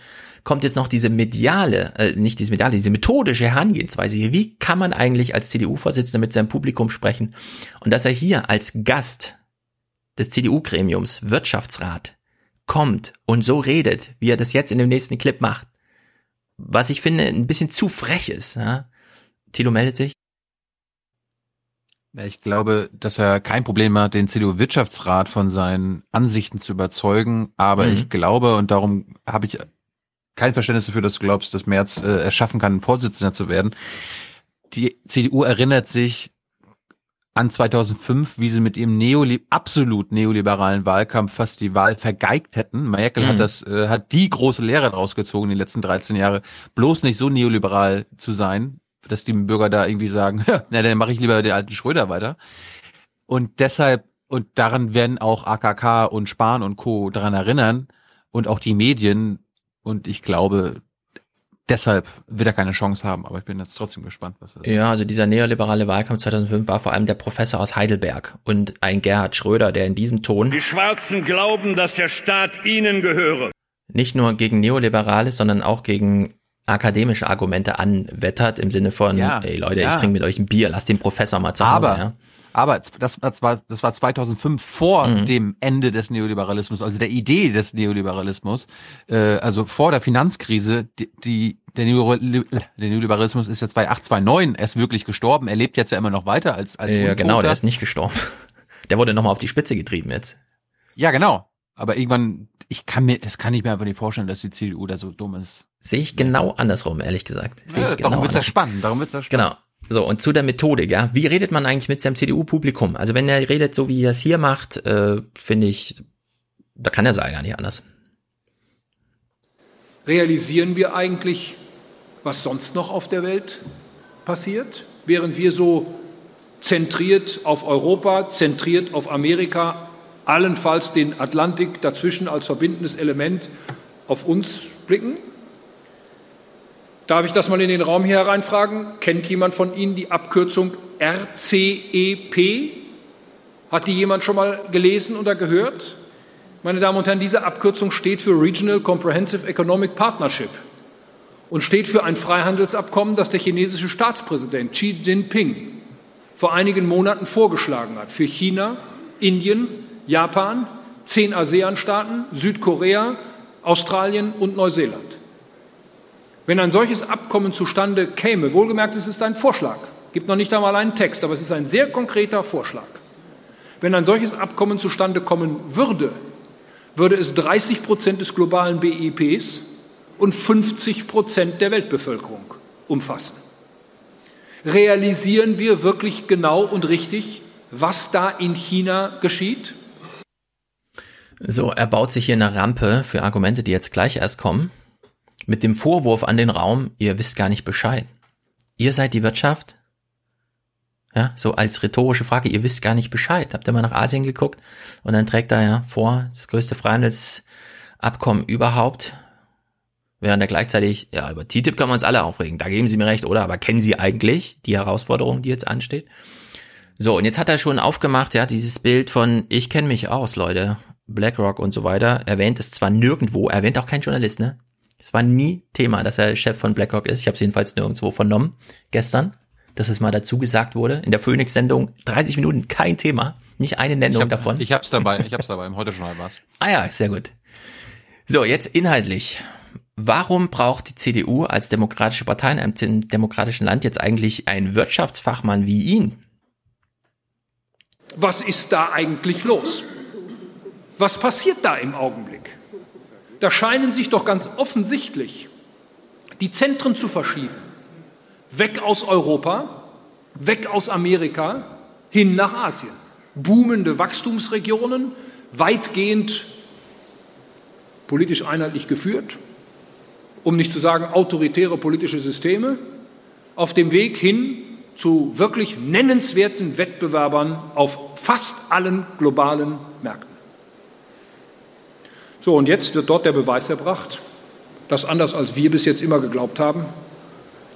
kommt jetzt noch diese mediale, äh, nicht diese mediale, diese methodische Herangehensweise. Wie kann man eigentlich als CDU-Vorsitzender mit seinem Publikum sprechen? Und dass er hier als Gast des CDU-Gremiums, Wirtschaftsrat, kommt und so redet, wie er das jetzt in dem nächsten Clip macht, was ich finde ein bisschen zu frech ist. Ja? Tilo meldet sich. Ich glaube, dass er kein Problem hat, den CDU-Wirtschaftsrat von seinen Ansichten zu überzeugen. Aber mhm. ich glaube, und darum habe ich kein Verständnis dafür, dass du glaubst, dass Merz äh, es schaffen kann, Vorsitzender zu werden. Die CDU erinnert sich an 2005, wie sie mit ihrem Neoli absolut neoliberalen Wahlkampf fast die Wahl vergeigt hätten. Merkel mhm. hat das, äh, hat die große Lehre daraus gezogen, die letzten 13 Jahre, bloß nicht so neoliberal zu sein, dass die Bürger da irgendwie sagen, na, dann mache ich lieber den alten Schröder weiter. Und deshalb, und daran werden auch AKK und Spahn und Co. daran erinnern und auch die Medien. Und ich glaube, deshalb wird er keine Chance haben. Aber ich bin jetzt trotzdem gespannt, was er Ja, also dieser neoliberale Wahlkampf 2005 war vor allem der Professor aus Heidelberg und ein Gerhard Schröder, der in diesem Ton Die Schwarzen glauben, dass der Staat ihnen gehöre. nicht nur gegen Neoliberales, sondern auch gegen akademische Argumente anwettert im Sinne von, Ja, ey Leute, ja. ich trinke mit euch ein Bier, lasst den Professor mal zu Hause. Aber, ja. Aber das, das, war, das war 2005 vor Mhm. dem Ende des Neoliberalismus, also der Idee des Neoliberalismus, äh, also vor der Finanzkrise, die, die der, Neo, der Neoliberalismus ist ja 2008, 2009 erst wirklich gestorben. Er lebt jetzt ja immer noch weiter als als Ja, genau, der ist nicht gestorben. Der wurde nochmal auf die Spitze getrieben jetzt. Ja, genau. Aber irgendwann, ich kann mir, das kann ich mir einfach nicht vorstellen, dass die CDU da so dumm ist. Sehe ich genau andersrum, ehrlich gesagt. Sehe Ja, ich genau darum wird's ja spannend, darum wird's ja spannend. Genau. So, und zu der Methodik, ja. Wie redet man eigentlich mit seinem CDU-Publikum? Also wenn er redet, so wie er es hier macht, äh, finde ich, da kann er sagen gar nicht anders. Realisieren wir eigentlich, was sonst noch auf der Welt passiert? Während wir so zentriert auf Europa, zentriert auf Amerika, allenfalls den Atlantik dazwischen als verbindendes Element auf uns blicken? Darf ich das mal in den Raum hier hereinfragen? Kennt jemand von Ihnen die Abkürzung RCEP? Hat die jemand schon mal gelesen oder gehört? Meine Damen und Herren, diese Abkürzung steht für Regional Comprehensive Economic Partnership und steht für ein Freihandelsabkommen, das der chinesische Staatspräsident Xi Jinping vor einigen Monaten vorgeschlagen hat für China, Indien, Japan, zehn ASEAN-Staaten, Südkorea, Australien und Neuseeland. Wenn ein solches Abkommen zustande käme, wohlgemerkt, es ist ein Vorschlag, gibt noch nicht einmal einen Text, aber es ist ein sehr konkreter Vorschlag. Wenn ein solches Abkommen zustande kommen würde, würde es 30 Prozent des globalen BIPs und 50 Prozent der Weltbevölkerung umfassen. Realisieren wir wirklich genau und richtig, was da in China geschieht? So, er baut sich hier eine Rampe für Argumente, die jetzt gleich erst kommen, mit dem Vorwurf an den Raum, ihr wisst gar nicht Bescheid. Ihr seid die Wirtschaft? Ja, so als rhetorische Frage, ihr wisst gar nicht Bescheid. Habt ihr mal nach Asien geguckt? Und dann trägt er ja vor, das größte Freihandelsabkommen überhaupt. Während er gleichzeitig, ja, über TTIP können wir uns alle aufregen. Da geben Sie mir recht, oder? Aber kennen Sie eigentlich die Herausforderung, die jetzt ansteht? So, und jetzt hat er schon aufgemacht, ja, dieses Bild von, ich kenne mich aus, Leute, BlackRock und so weiter, erwähnt es zwar nirgendwo, erwähnt auch kein Journalist, ne? Es war nie Thema, dass er Chef von BlackRock ist. Ich habe es jedenfalls nirgendwo vernommen, gestern, dass es mal dazu gesagt wurde. In der Phoenix-Sendung 30 Minuten kein Thema, nicht eine Nennung Ich hab, davon. Ich hab's dabei, ich hab's dabei, im Heute-Journal war's. Ah ja, sehr gut. So, jetzt inhaltlich. Warum braucht die CDU als demokratische Partei in einem demokratischen Land jetzt eigentlich einen Wirtschaftsfachmann wie ihn? Was ist da eigentlich los? Was passiert da im Augenblick? Da scheinen sich doch ganz offensichtlich die Zentren zu verschieben. Weg aus Europa, weg aus Amerika, hin nach Asien. Boomende Wachstumsregionen, weitgehend politisch einheitlich geführt, um nicht zu sagen autoritäre politische Systeme, auf dem Weg hin zu wirklich nennenswerten Wettbewerbern auf fast allen globalen Märkten. So, und jetzt wird dort der Beweis erbracht, dass anders als wir bis jetzt immer geglaubt haben,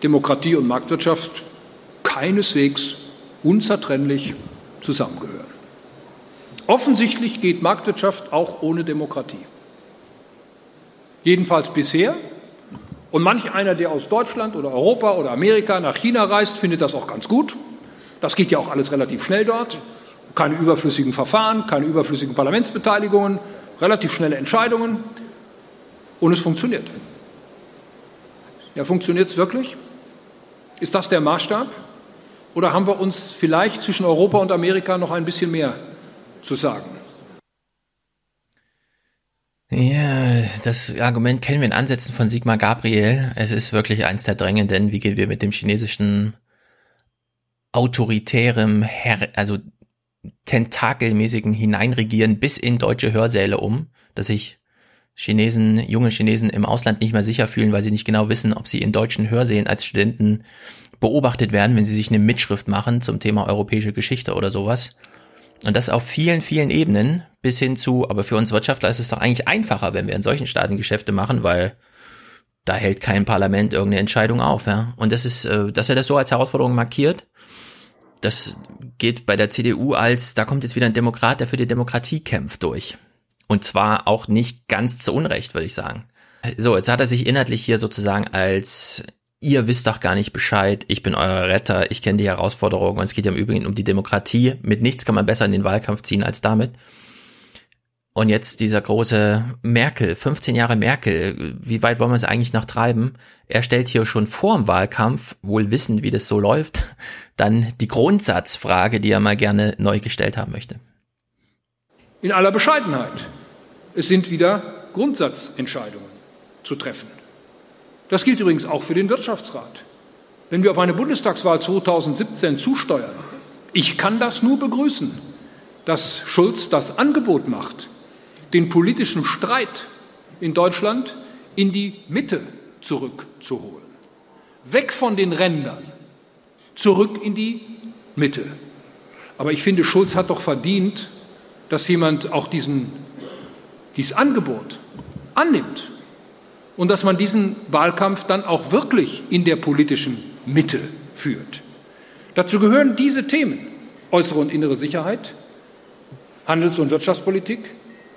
Demokratie und Marktwirtschaft keineswegs unzertrennlich zusammengehören. Offensichtlich geht Marktwirtschaft auch ohne Demokratie. Jedenfalls bisher. Und manch einer, der aus Deutschland oder Europa oder Amerika nach China reist, findet das auch ganz gut. Das geht ja auch alles relativ schnell dort. Keine überflüssigen Verfahren, keine überflüssigen Parlamentsbeteiligungen, relativ schnelle Entscheidungen. Und es funktioniert. Ja, funktioniert es wirklich? Ist das der Maßstab? Oder haben wir uns vielleicht zwischen Europa und Amerika noch ein bisschen mehr zu sagen? Ja, das Argument kennen wir in Ansätzen von Sigmar Gabriel. Es ist wirklich eins der drängenden. Wie gehen wir mit dem chinesischen autoritärem, Her also tentakelmäßigen Hineinregieren bis in deutsche Hörsäle um, dass sich Chinesen, junge Chinesen im Ausland nicht mehr sicher fühlen, weil sie nicht genau wissen, ob sie in deutschen Hörsälen als Studenten beobachtet werden, wenn sie sich eine Mitschrift machen zum Thema europäische Geschichte oder sowas. Und das auf vielen, vielen Ebenen bis hin zu, aber für uns Wirtschaftler ist es doch eigentlich einfacher, wenn wir in solchen Staaten Geschäfte machen, weil da hält kein Parlament irgendeine Entscheidung auf, ja. Und das ist, äh, dass er das so als Herausforderung markiert, das geht bei der CDU als, da kommt jetzt wieder ein Demokrat, der für die Demokratie kämpft durch. Und zwar auch nicht ganz zu Unrecht, würde ich sagen. So, jetzt hat er sich inhaltlich hier sozusagen als ihr wisst doch gar nicht Bescheid, ich bin euer Retter, ich kenne die Herausforderungen und es geht ja im Übrigen um die Demokratie. Mit nichts kann man besser in den Wahlkampf ziehen als damit. Und jetzt dieser große Merkel, 15 Jahre Merkel, wie weit wollen wir es eigentlich noch treiben? Er stellt hier schon vor dem Wahlkampf, wohl wissend, wie das so läuft, dann die Grundsatzfrage, die er mal gerne neu gestellt haben möchte. In aller Bescheidenheit. Es sind wieder Grundsatzentscheidungen zu treffen. Das gilt übrigens auch für den Wirtschaftsrat. Wenn wir auf eine Bundestagswahl 2017 zusteuern, ich kann das nur begrüßen, dass Schulz das Angebot macht, den politischen Streit in Deutschland in die Mitte zurückzuholen. Weg von den Rändern, zurück in die Mitte. Aber ich finde, Schulz hat doch verdient, dass jemand auch diesen, dieses Angebot annimmt und dass man diesen Wahlkampf dann auch wirklich in der politischen Mitte führt. Dazu gehören diese Themen äußere und innere Sicherheit, Handels- und Wirtschaftspolitik,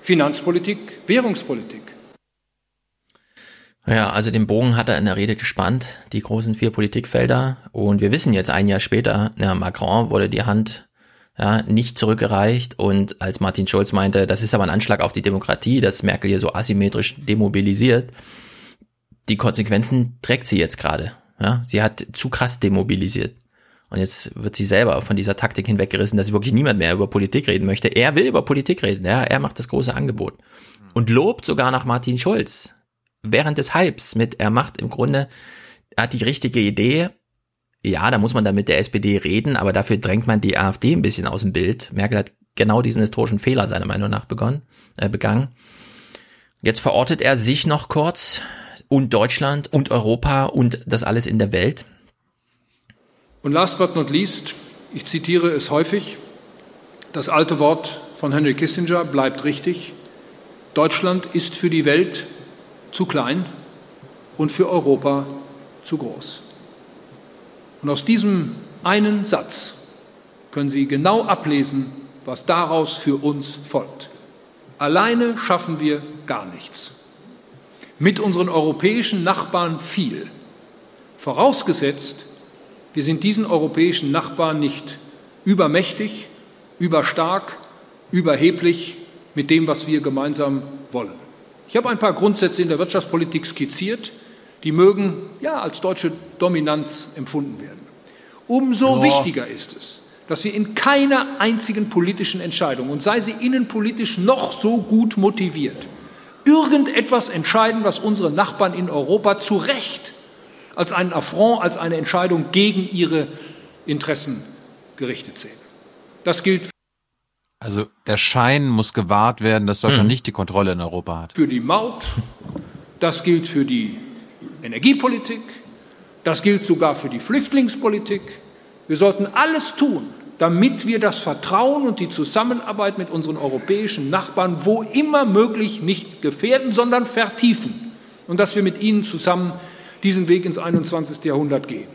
Finanzpolitik, Währungspolitik. Ja, also den Bogen hat er in der Rede gespannt, die großen vier Politikfelder. Und wir wissen jetzt ein Jahr später, ja, Macron wurde die Hand ja, nicht zurückgereicht. Und als Martin Schulz meinte, das ist aber ein Anschlag auf die Demokratie, dass Merkel hier so asymmetrisch demobilisiert, die Konsequenzen trägt sie jetzt gerade. Ja, sie hat zu krass demobilisiert. Und jetzt wird sie selber von dieser Taktik hinweggerissen, dass sie wirklich niemand mehr über Politik reden möchte. Er will über Politik reden, ja, er macht das große Angebot. Und lobt sogar nach Martin Schulz. Während des Hypes mit, er macht im Grunde, er hat die richtige Idee. Ja, da muss man dann mit der SPD reden, aber dafür drängt man die AfD ein bisschen aus dem Bild. Merkel hat genau diesen historischen Fehler seiner Meinung nach begonnen, äh, begangen. Jetzt verortet er sich noch kurz und Deutschland und Europa und das alles in der Welt. Und last but not least, ich zitiere es häufig, das alte Wort von Henry Kissinger bleibt richtig. Deutschland ist für die Welt zu klein und für Europa zu groß. Und aus diesem einen Satz können Sie genau ablesen, was daraus für uns folgt. Alleine schaffen wir gar nichts mit unseren europäischen Nachbarn viel. Vorausgesetzt, wir sind diesen europäischen Nachbarn nicht übermächtig, überstark, überheblich mit dem, was wir gemeinsam wollen. Ich habe ein paar Grundsätze in der Wirtschaftspolitik skizziert, die mögen ja als deutsche Dominanz empfunden werden. Umso ja. wichtiger ist es, dass wir in keiner einzigen politischen Entscheidung, und sei sie innenpolitisch noch so gut motiviert, irgendetwas entscheiden, was unsere Nachbarn in Europa zu Recht als einen Affront, als eine Entscheidung gegen ihre Interessen gerichtet sehen. Das gilt. Also der Schein muss gewahrt werden, dass Deutschland hm. nicht die Kontrolle in Europa hat. Für die Maut, das gilt für die Energiepolitik, das gilt sogar für die Flüchtlingspolitik. Wir sollten alles tun, damit wir das Vertrauen und die Zusammenarbeit mit unseren europäischen Nachbarn wo immer möglich nicht gefährden, sondern vertiefen und dass wir mit ihnen zusammen diesen Weg ins 21. Jahrhundert gehen.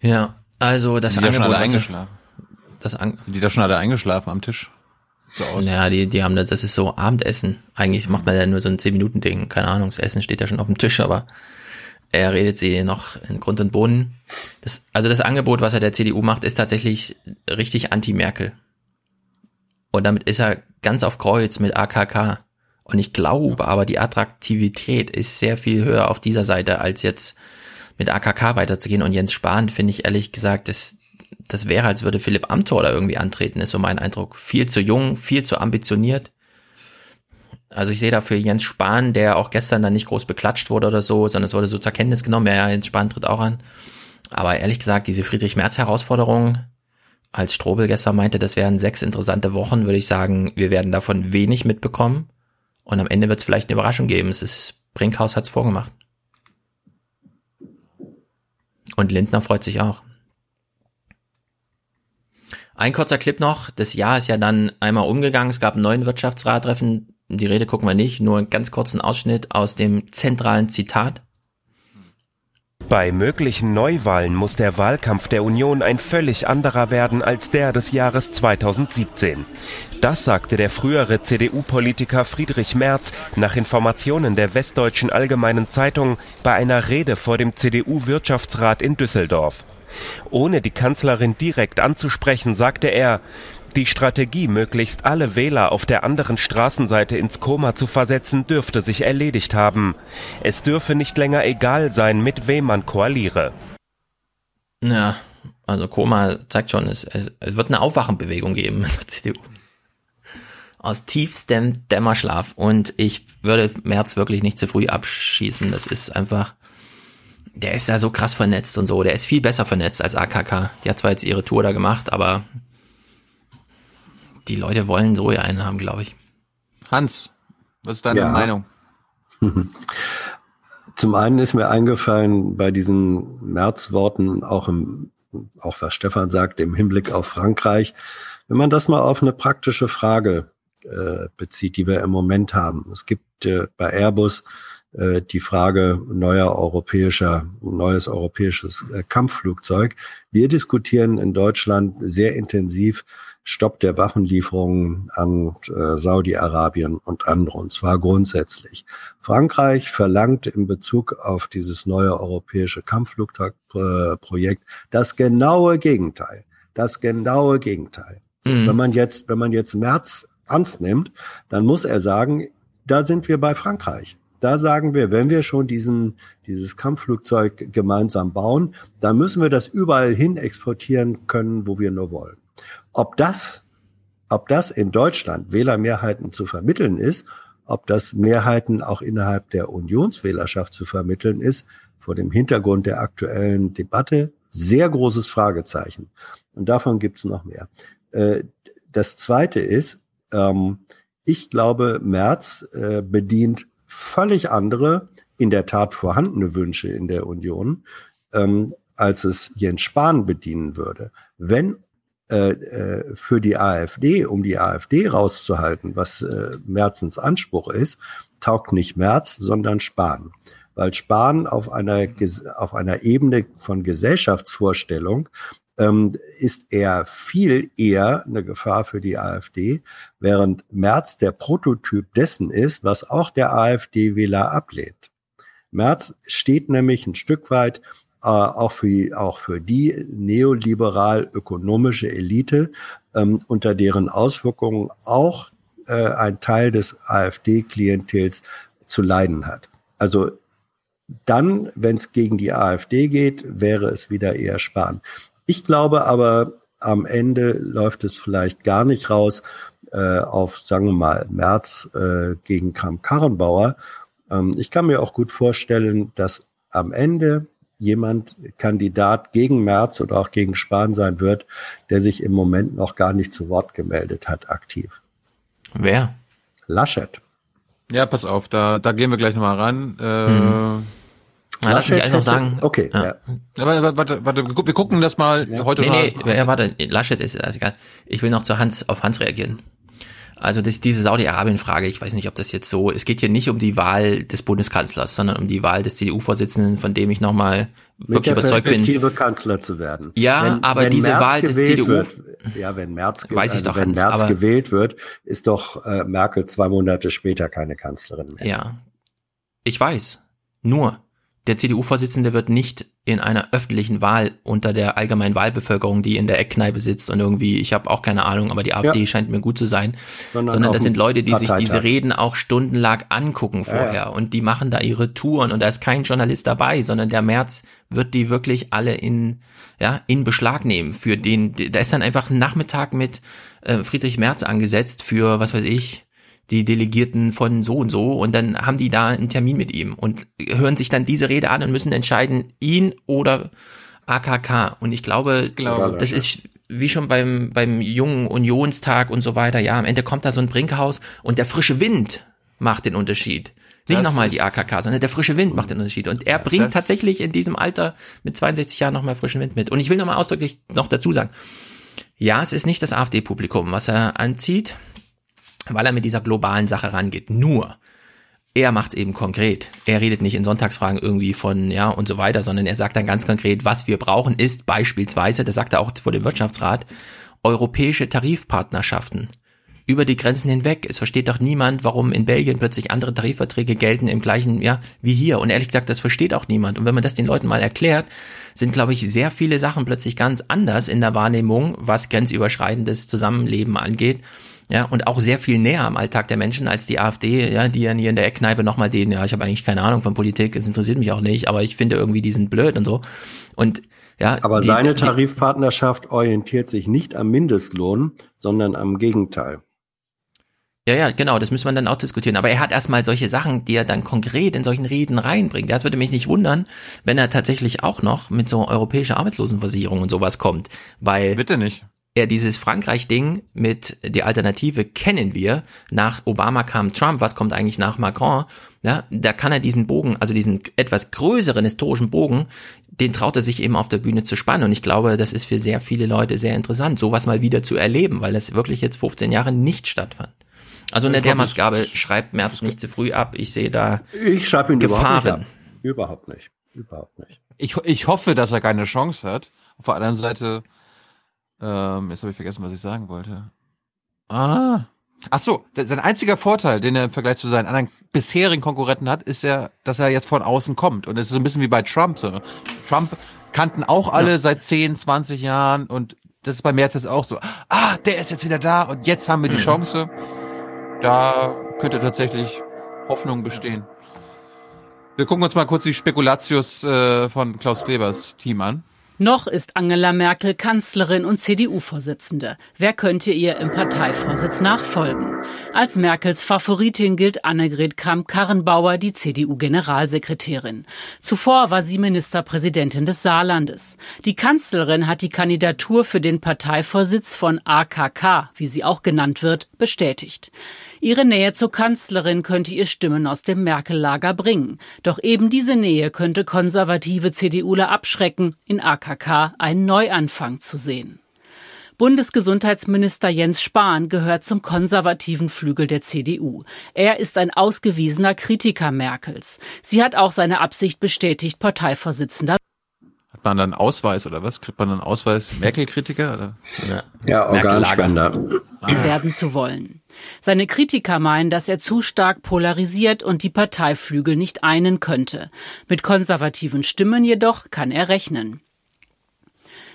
Ja, also das die Angebot, da schon alle eingeschlafen. Das An die da schon alle eingeschlafen am Tisch. So aus. Naja, die, die haben das, das ist so Abendessen. Eigentlich macht man ja nur so ein 10-Minuten-Ding. Keine Ahnung, das Essen steht ja schon auf dem Tisch, aber er redet sie noch in Grund und Boden. Das, also das Angebot, was er der CDU macht, ist tatsächlich richtig anti-Merkel. Und damit ist er ganz auf Kreuz mit AKK. Und ich glaube aber, die Attraktivität ist sehr viel höher auf dieser Seite, als jetzt mit AKK weiterzugehen. Und Jens Spahn, finde ich ehrlich gesagt, das, das wäre, als würde Philipp Amthor da irgendwie antreten, ist so mein Eindruck. Viel zu jung, viel zu ambitioniert. Also ich sehe dafür Jens Spahn, der auch gestern dann nicht groß beklatscht wurde oder so, sondern es wurde so zur Kenntnis genommen, ja, Jens Spahn tritt auch an. Aber ehrlich gesagt, diese Friedrich-Merz-Herausforderung, als Strobel gestern meinte, das wären sechs interessante Wochen, würde ich sagen, wir werden davon wenig mitbekommen. Und am Ende wird es vielleicht eine Überraschung geben. Es ist, Brinkhaus hat es vorgemacht. Und Lindner freut sich auch. Ein kurzer Clip noch. Das Jahr ist ja dann einmal umgegangen. Es gab einen neuen Wirtschaftsrattreffen. Die Rede gucken wir nicht. Nur einen ganz kurzen Ausschnitt aus dem zentralen Zitat. Bei möglichen Neuwahlen muss der Wahlkampf der Union ein völlig anderer werden als der des Jahres 2017. Das sagte der frühere CDU-Politiker Friedrich Merz nach Informationen der Westdeutschen Allgemeinen Zeitung bei einer Rede vor dem CDU-Wirtschaftsrat in Düsseldorf. Ohne die Kanzlerin direkt anzusprechen, sagte er, die Strategie, möglichst alle Wähler auf der anderen Straßenseite ins Koma zu versetzen, dürfte sich erledigt haben. Es dürfe nicht länger egal sein, mit wem man koaliere. Ja, also Koma zeigt schon, es, es wird eine Aufwachenbewegung geben in der CDU. Aus tiefstem Dämmerschlaf. Und ich würde März wirklich nicht zu früh abschießen. Das ist einfach, der ist ja so krass vernetzt und so. Der ist viel besser vernetzt als AKK. Die hat zwar jetzt ihre Tour da gemacht, aber die Leute wollen so einen haben, glaube ich. Hans, was ist deine ja. Meinung? Zum einen ist mir eingefallen bei diesen Märzworten, auch im, auch was Stefan sagt, im Hinblick auf Frankreich, wenn man das mal auf eine praktische Frage äh, bezieht, die wir im Moment haben. Es gibt äh, bei Airbus äh, die Frage neuer europäischer, neues europäisches äh, Kampfflugzeug. Wir diskutieren in Deutschland sehr intensiv Stopp der Waffenlieferungen an äh, Saudi-Arabien und andere, und zwar grundsätzlich. Frankreich verlangt in Bezug auf dieses neue europäische Kampfflugzeugprojekt das genaue Gegenteil. Das genaue Gegenteil. Mhm. Wenn man jetzt, wenn man jetzt März ernst nimmt, dann muss er sagen, da sind wir bei Frankreich. Da sagen wir, wenn wir schon diesen, dieses Kampfflugzeug gemeinsam bauen, dann müssen wir das überall hin exportieren können, wo wir nur wollen. Ob das, ob das in Deutschland Wählermehrheiten zu vermitteln ist, ob das Mehrheiten auch innerhalb der Unionswählerschaft zu vermitteln ist, vor dem Hintergrund der aktuellen Debatte, sehr großes Fragezeichen. Und davon gibt's noch mehr. Äh, das Zweite ist, ähm, ich glaube, Merz äh, bedient völlig andere, in der Tat vorhandene Wünsche in der Union, ähm, als es Jens Spahn bedienen würde. Wenn äh, äh, für die AfD, um die AfD rauszuhalten, was äh, Merzens Anspruch ist, taugt nicht Merz, sondern Spahn. Weil Spahn auf einer, auf einer Ebene von Gesellschaftsvorstellung ähm, ist er viel eher eine Gefahr für die AfD, während Merz der Prototyp dessen ist, was auch der AfD-Wähler ablehnt. Merz steht nämlich ein Stück weit äh, auch, für, auch für die neoliberal-ökonomische Elite, ähm, unter deren Auswirkungen auch äh, ein Teil des AfD-Klientels zu leiden hat. Also dann, wenn es gegen die AfD geht, wäre es wieder eher Spahn. Ich glaube aber, am Ende läuft es vielleicht gar nicht raus äh, auf, sagen wir mal, März äh, gegen Kram-Karrenbauer. Ähm, ich kann mir auch gut vorstellen, dass am Ende jemand Kandidat gegen Merz oder auch gegen Spahn sein wird, der sich im Moment noch gar nicht zu Wort gemeldet hat, aktiv. Wer? Laschet. Ja, pass auf, da, da gehen wir gleich nochmal ran. Äh, mhm. Na, lass mich einfach sagen. Okay, ja. ja. Aber warte, warte, wir gucken das mal ja. heute. Nee, nee, ja, warte, Laschet ist also egal. Ich will noch zu Hans, auf Hans reagieren. Also das, diese Saudi-Arabien-Frage, ich weiß nicht, ob das jetzt so, es geht hier nicht um die Wahl des Bundeskanzlers, sondern um die Wahl des CDU-Vorsitzenden, von dem ich nochmal wirklich überzeugt bin. Kanzler zu werden. Ja, wenn, aber wenn diese Merz Wahl des CDU. Wird, ja, wenn Merz, weiß ich also doch, wenn Hans, Merz gewählt wird, ist doch äh, Merkel zwei Monate später keine Kanzlerin mehr. Ja. Ich weiß. Nur, der CDU-Vorsitzende wird nicht in einer öffentlichen Wahl unter der allgemeinen Wahlbevölkerung, die in der Eckkneipe sitzt und irgendwie, ich habe auch keine Ahnung, aber die AfD ja. scheint mir gut zu sein, sondern, sondern das sind Leute, die Parteitag. sich diese Reden auch stundenlang angucken vorher ja, ja. und die machen da ihre Touren und da ist kein Journalist dabei, sondern der März wird die wirklich alle in ja in Beschlag nehmen für den da ist dann einfach ein Nachmittag mit äh, Friedrich Merz angesetzt für was weiß ich die Delegierten von so und so und dann haben die da einen Termin mit ihm und hören sich dann diese Rede an und müssen entscheiden, ihn oder AKK. Und ich glaube, ich glaube das ist wie schon beim, beim jungen Unionstag und so weiter. Ja, am Ende kommt da so ein Brinkhaus und der frische Wind macht den Unterschied. Nicht nochmal die AKK, sondern der frische Wind macht den Unterschied. Und er bringt tatsächlich in diesem Alter mit 62 Jahren nochmal frischen Wind mit. Und ich will nochmal ausdrücklich noch dazu sagen, ja, es ist nicht das AfD-Publikum, was er anzieht, weil er mit dieser globalen Sache rangeht. Nur, er macht es eben konkret. Er redet nicht in Sonntagsfragen irgendwie von, ja, und so weiter, sondern er sagt dann ganz konkret, was wir brauchen, ist beispielsweise, das sagt er auch vor dem Wirtschaftsrat, europäische Tarifpartnerschaften über die Grenzen hinweg. Es versteht doch niemand, warum in Belgien plötzlich andere Tarifverträge gelten im gleichen, ja, wie hier. Und ehrlich gesagt, das versteht auch niemand. Und wenn man das den Leuten mal erklärt, sind, glaube ich, sehr viele Sachen plötzlich ganz anders in der Wahrnehmung, was grenzüberschreitendes Zusammenleben angeht. Ja, und auch sehr viel näher am Alltag der Menschen als die AfD, ja, die dann hier in der Eckkneipe nochmal den, ja, ich habe eigentlich keine Ahnung von Politik, es interessiert mich auch nicht, aber ich finde irgendwie, die sind blöd und so. Und ja, Aber die, seine die, Tarifpartnerschaft orientiert sich nicht am Mindestlohn, sondern am Gegenteil. Ja, ja, genau, das müssen wir dann auch diskutieren. Aber er hat erstmal solche Sachen, die er dann konkret in solchen Reden reinbringt. Das würde mich nicht wundern, wenn er tatsächlich auch noch mit so europäischer Arbeitslosenversicherung und sowas kommt. Weil Bitte nicht. Er dieses Frankreich-Ding mit die Alternative kennen wir. Nach Obama kam Trump, was kommt eigentlich nach Macron? Ja, da kann er diesen Bogen, also diesen etwas größeren historischen Bogen, den traut er sich eben auf der Bühne zu spannen. Und ich glaube, das ist für sehr viele Leute sehr interessant, sowas mal wieder zu erleben, weil das wirklich jetzt 15 Jahre nicht stattfand. Also Ich der glaub, das- Maßgabe schreibt Merz nicht zu früh ab. Ich sehe da Ich schreibe ihn überhaupt nicht Gefahren. ab. Überhaupt nicht. Überhaupt nicht. Ich, ich hoffe, dass er keine Chance hat. Auf der anderen Seite, ähm, jetzt habe ich vergessen, was ich sagen wollte. Ah. Ach so, sein einziger Vorteil, den er im Vergleich zu seinen anderen bisherigen Konkurrenten hat, ist ja, dass er jetzt von außen kommt. Und es ist so ein bisschen wie bei Trump. So. Trump kannten auch alle seit 10, 20 Jahren und das ist bei Merz jetzt auch so. Ah, der ist jetzt wieder da und jetzt haben wir die Chance. Da könnte tatsächlich Hoffnung bestehen. Wir gucken uns mal kurz die Spekulatius äh, von Klaus Klebers Team an. Noch ist Angela Merkel Kanzlerin und CDU-Vorsitzende. Wer könnte ihr im Parteivorsitz nachfolgen? Als Merkels Favoritin gilt Annegret Kramp-Karrenbauer, die CDU-Generalsekretärin. Zuvor war sie Ministerpräsidentin des Saarlandes. Die Kanzlerin hat die Kandidatur für den Parteivorsitz von AKK, wie sie auch genannt wird, bestätigt. Ihre Nähe zur Kanzlerin könnte ihr Stimmen aus dem Merkel-Lager bringen. Doch eben diese Nähe könnte konservative CDUler abschrecken, in AKK einen Neuanfang zu sehen. Bundesgesundheitsminister Jens Spahn gehört zum konservativen Flügel der CDU. Er ist ein ausgewiesener Kritiker Merkels. Sie hat auch seine Absicht bestätigt, Parteivorsitzender Hat man dann Ausweis oder was? Kriegt man dann Ausweis Merkel-Kritiker? Oder? Ja, Ja, Organspender. werden zu wollen. Seine Kritiker meinen, dass er zu stark polarisiert und die Parteiflügel nicht einen könnte. Mit konservativen Stimmen jedoch kann er rechnen.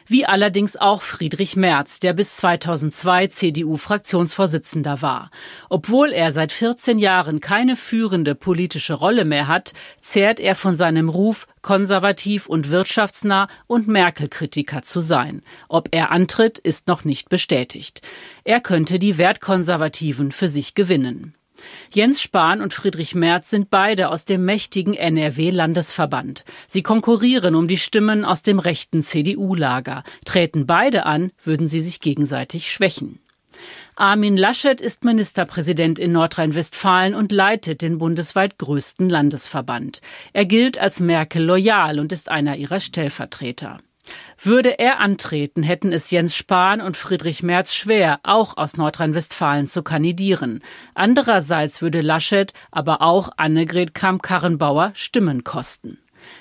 Wie allerdings auch Friedrich Merz, der bis 2002 CDU-Fraktionsvorsitzender war. Obwohl er seit 14 Jahren keine führende politische Rolle mehr hat, zehrt er von seinem Ruf, konservativ und wirtschaftsnah und Merkel-Kritiker zu sein. Ob er antritt, ist noch nicht bestätigt. Er könnte die Wertkonservativen für sich gewinnen. Jens Spahn und Friedrich Merz sind beide aus dem mächtigen NRW-Landesverband. Sie konkurrieren um die Stimmen aus dem rechten CDU-Lager. Treten beide an, würden sie sich gegenseitig schwächen. Armin Laschet ist Ministerpräsident in Nordrhein-Westfalen und leitet den bundesweit größten Landesverband. Er gilt als Merkel loyal und ist einer ihrer Stellvertreter. Würde er antreten, hätten es Jens Spahn und Friedrich Merz schwer, auch aus Nordrhein-Westfalen zu kandidieren. Andererseits würde Laschet, aber auch Annegret Kramp-Karrenbauer Stimmen kosten.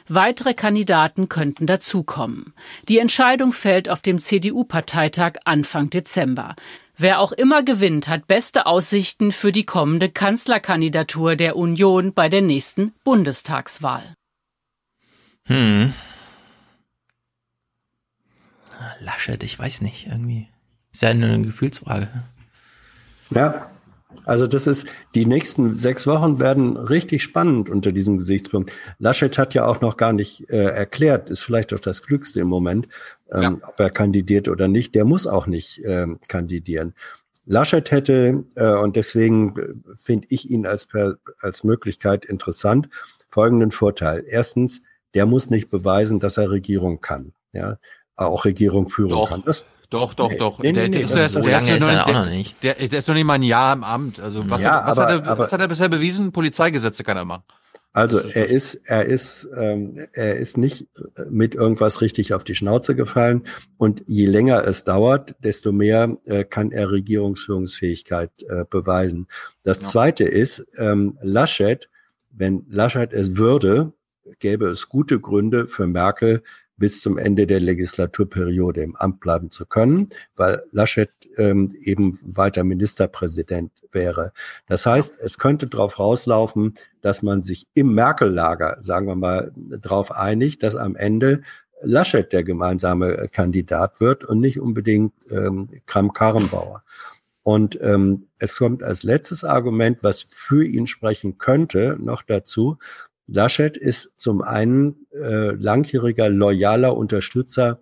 Weitere Kandidaten könnten dazukommen. Die Entscheidung fällt auf dem CDU-Parteitag Anfang Dezember. Wer auch immer gewinnt, hat beste Aussichten für die kommende Kanzlerkandidatur der Union bei der nächsten Bundestagswahl. Hm. Laschet, ich weiß nicht, irgendwie. Ist ja nur eine Gefühlsfrage. Ja, also das ist, die nächsten sechs Wochen werden richtig spannend unter diesem Gesichtspunkt. Laschet hat ja auch noch gar nicht äh, erklärt, ist vielleicht auch das Glückste im Moment, ähm, ob er kandidiert oder nicht. Der muss auch nicht ähm, kandidieren. Laschet hätte, äh, und deswegen äh, finde ich ihn als, per, als Möglichkeit interessant, folgenden Vorteil. Erstens, der muss nicht beweisen, dass er Regierung kann. Ja, auch Regierung führen Doch. kann. Das, Doch, doch, Nee, doch. nee, der, nee, der ist, ja- so lange ja ist er noch- auch noch nicht. Der, der ist noch nicht mal ein Jahr im Amt. Also was, Ja, hat, was, aber- hat, er, aber- was hat er bisher bewiesen? Polizeigesetze kann er machen. Also er ist, er ist, ähm, er ist nicht äh, mit irgendwas richtig auf die Schnauze gefallen. Und je länger es dauert, desto mehr äh, kann er Regierungsführungsfähigkeit äh, beweisen. Das Zweite ist, ähm, Laschet, wenn Laschet es würde, gäbe es gute Gründe für Merkel, bis zum Ende der Legislaturperiode im Amt bleiben zu können, weil Laschet ähm, eben weiter Ministerpräsident wäre. Das heißt, es könnte darauf rauslaufen, dass man sich im Merkel-Lager, sagen wir mal, darauf einigt, dass am Ende Laschet der gemeinsame Kandidat wird und nicht unbedingt ähm, Kram-Karrenbauer. Und ähm, es kommt als letztes Argument, was für ihn sprechen könnte, noch dazu. Laschet ist zum einen äh, langjähriger loyaler Unterstützer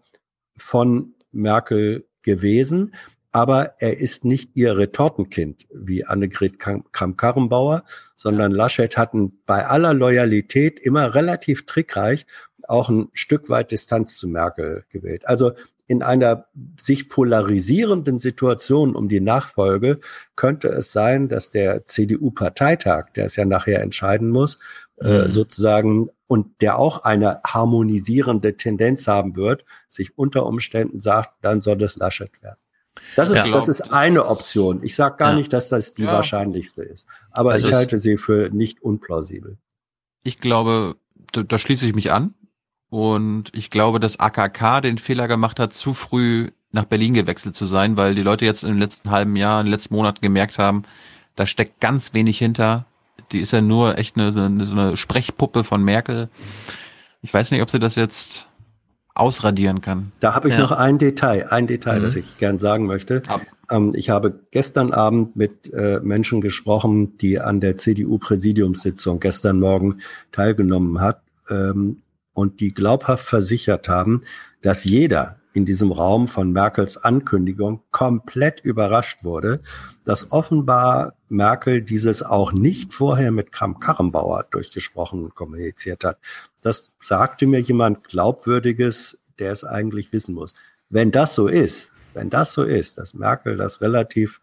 von Merkel gewesen, aber er ist nicht ihr Retortenkind wie Annegret Kramp-Karrenbauer, sondern Laschet hat ein, bei aller Loyalität immer relativ trickreich auch ein Stück weit Distanz zu Merkel gewählt. Also in einer sich polarisierenden Situation um die Nachfolge könnte es sein, dass der CDU-Parteitag, der es ja nachher entscheiden muss, äh, sozusagen und der auch eine harmonisierende Tendenz haben wird, sich unter Umständen sagt, dann soll es Laschet werden. Das ist, Ja. das ist eine Option. Ich sage gar Ja. nicht, dass das die Ja. wahrscheinlichste ist. Aber Also ich halte sie für nicht unplausibel. Ich glaube, da, da schließe ich mich an. Und ich glaube, dass AKK den Fehler gemacht hat, zu früh nach Berlin gewechselt zu sein, weil die Leute jetzt im letzten halben Jahr, in den letzten Monaten gemerkt haben, da steckt ganz wenig hinter. Die ist ja nur echt eine, eine, so eine Sprechpuppe von Merkel. Ich weiß nicht, ob sie das jetzt ausradieren kann. Da habe ich Ja. noch ein Detail, ein Detail, Mhm. das ich gern sagen möchte. Ja. Ähm, ich habe gestern Abend mit äh, Menschen gesprochen, die an der CDU-Präsidiumssitzung gestern Morgen teilgenommen hat ähm, und die glaubhaft versichert haben, dass jeder in diesem Raum von Merkels Ankündigung komplett überrascht wurde, dass offenbar Merkel dieses auch nicht vorher mit Kramp-Karrenbauer durchgesprochen und kommuniziert hat. Das sagte mir jemand Glaubwürdiges, der es eigentlich wissen muss. Wenn das so ist, wenn das so ist, dass Merkel das relativ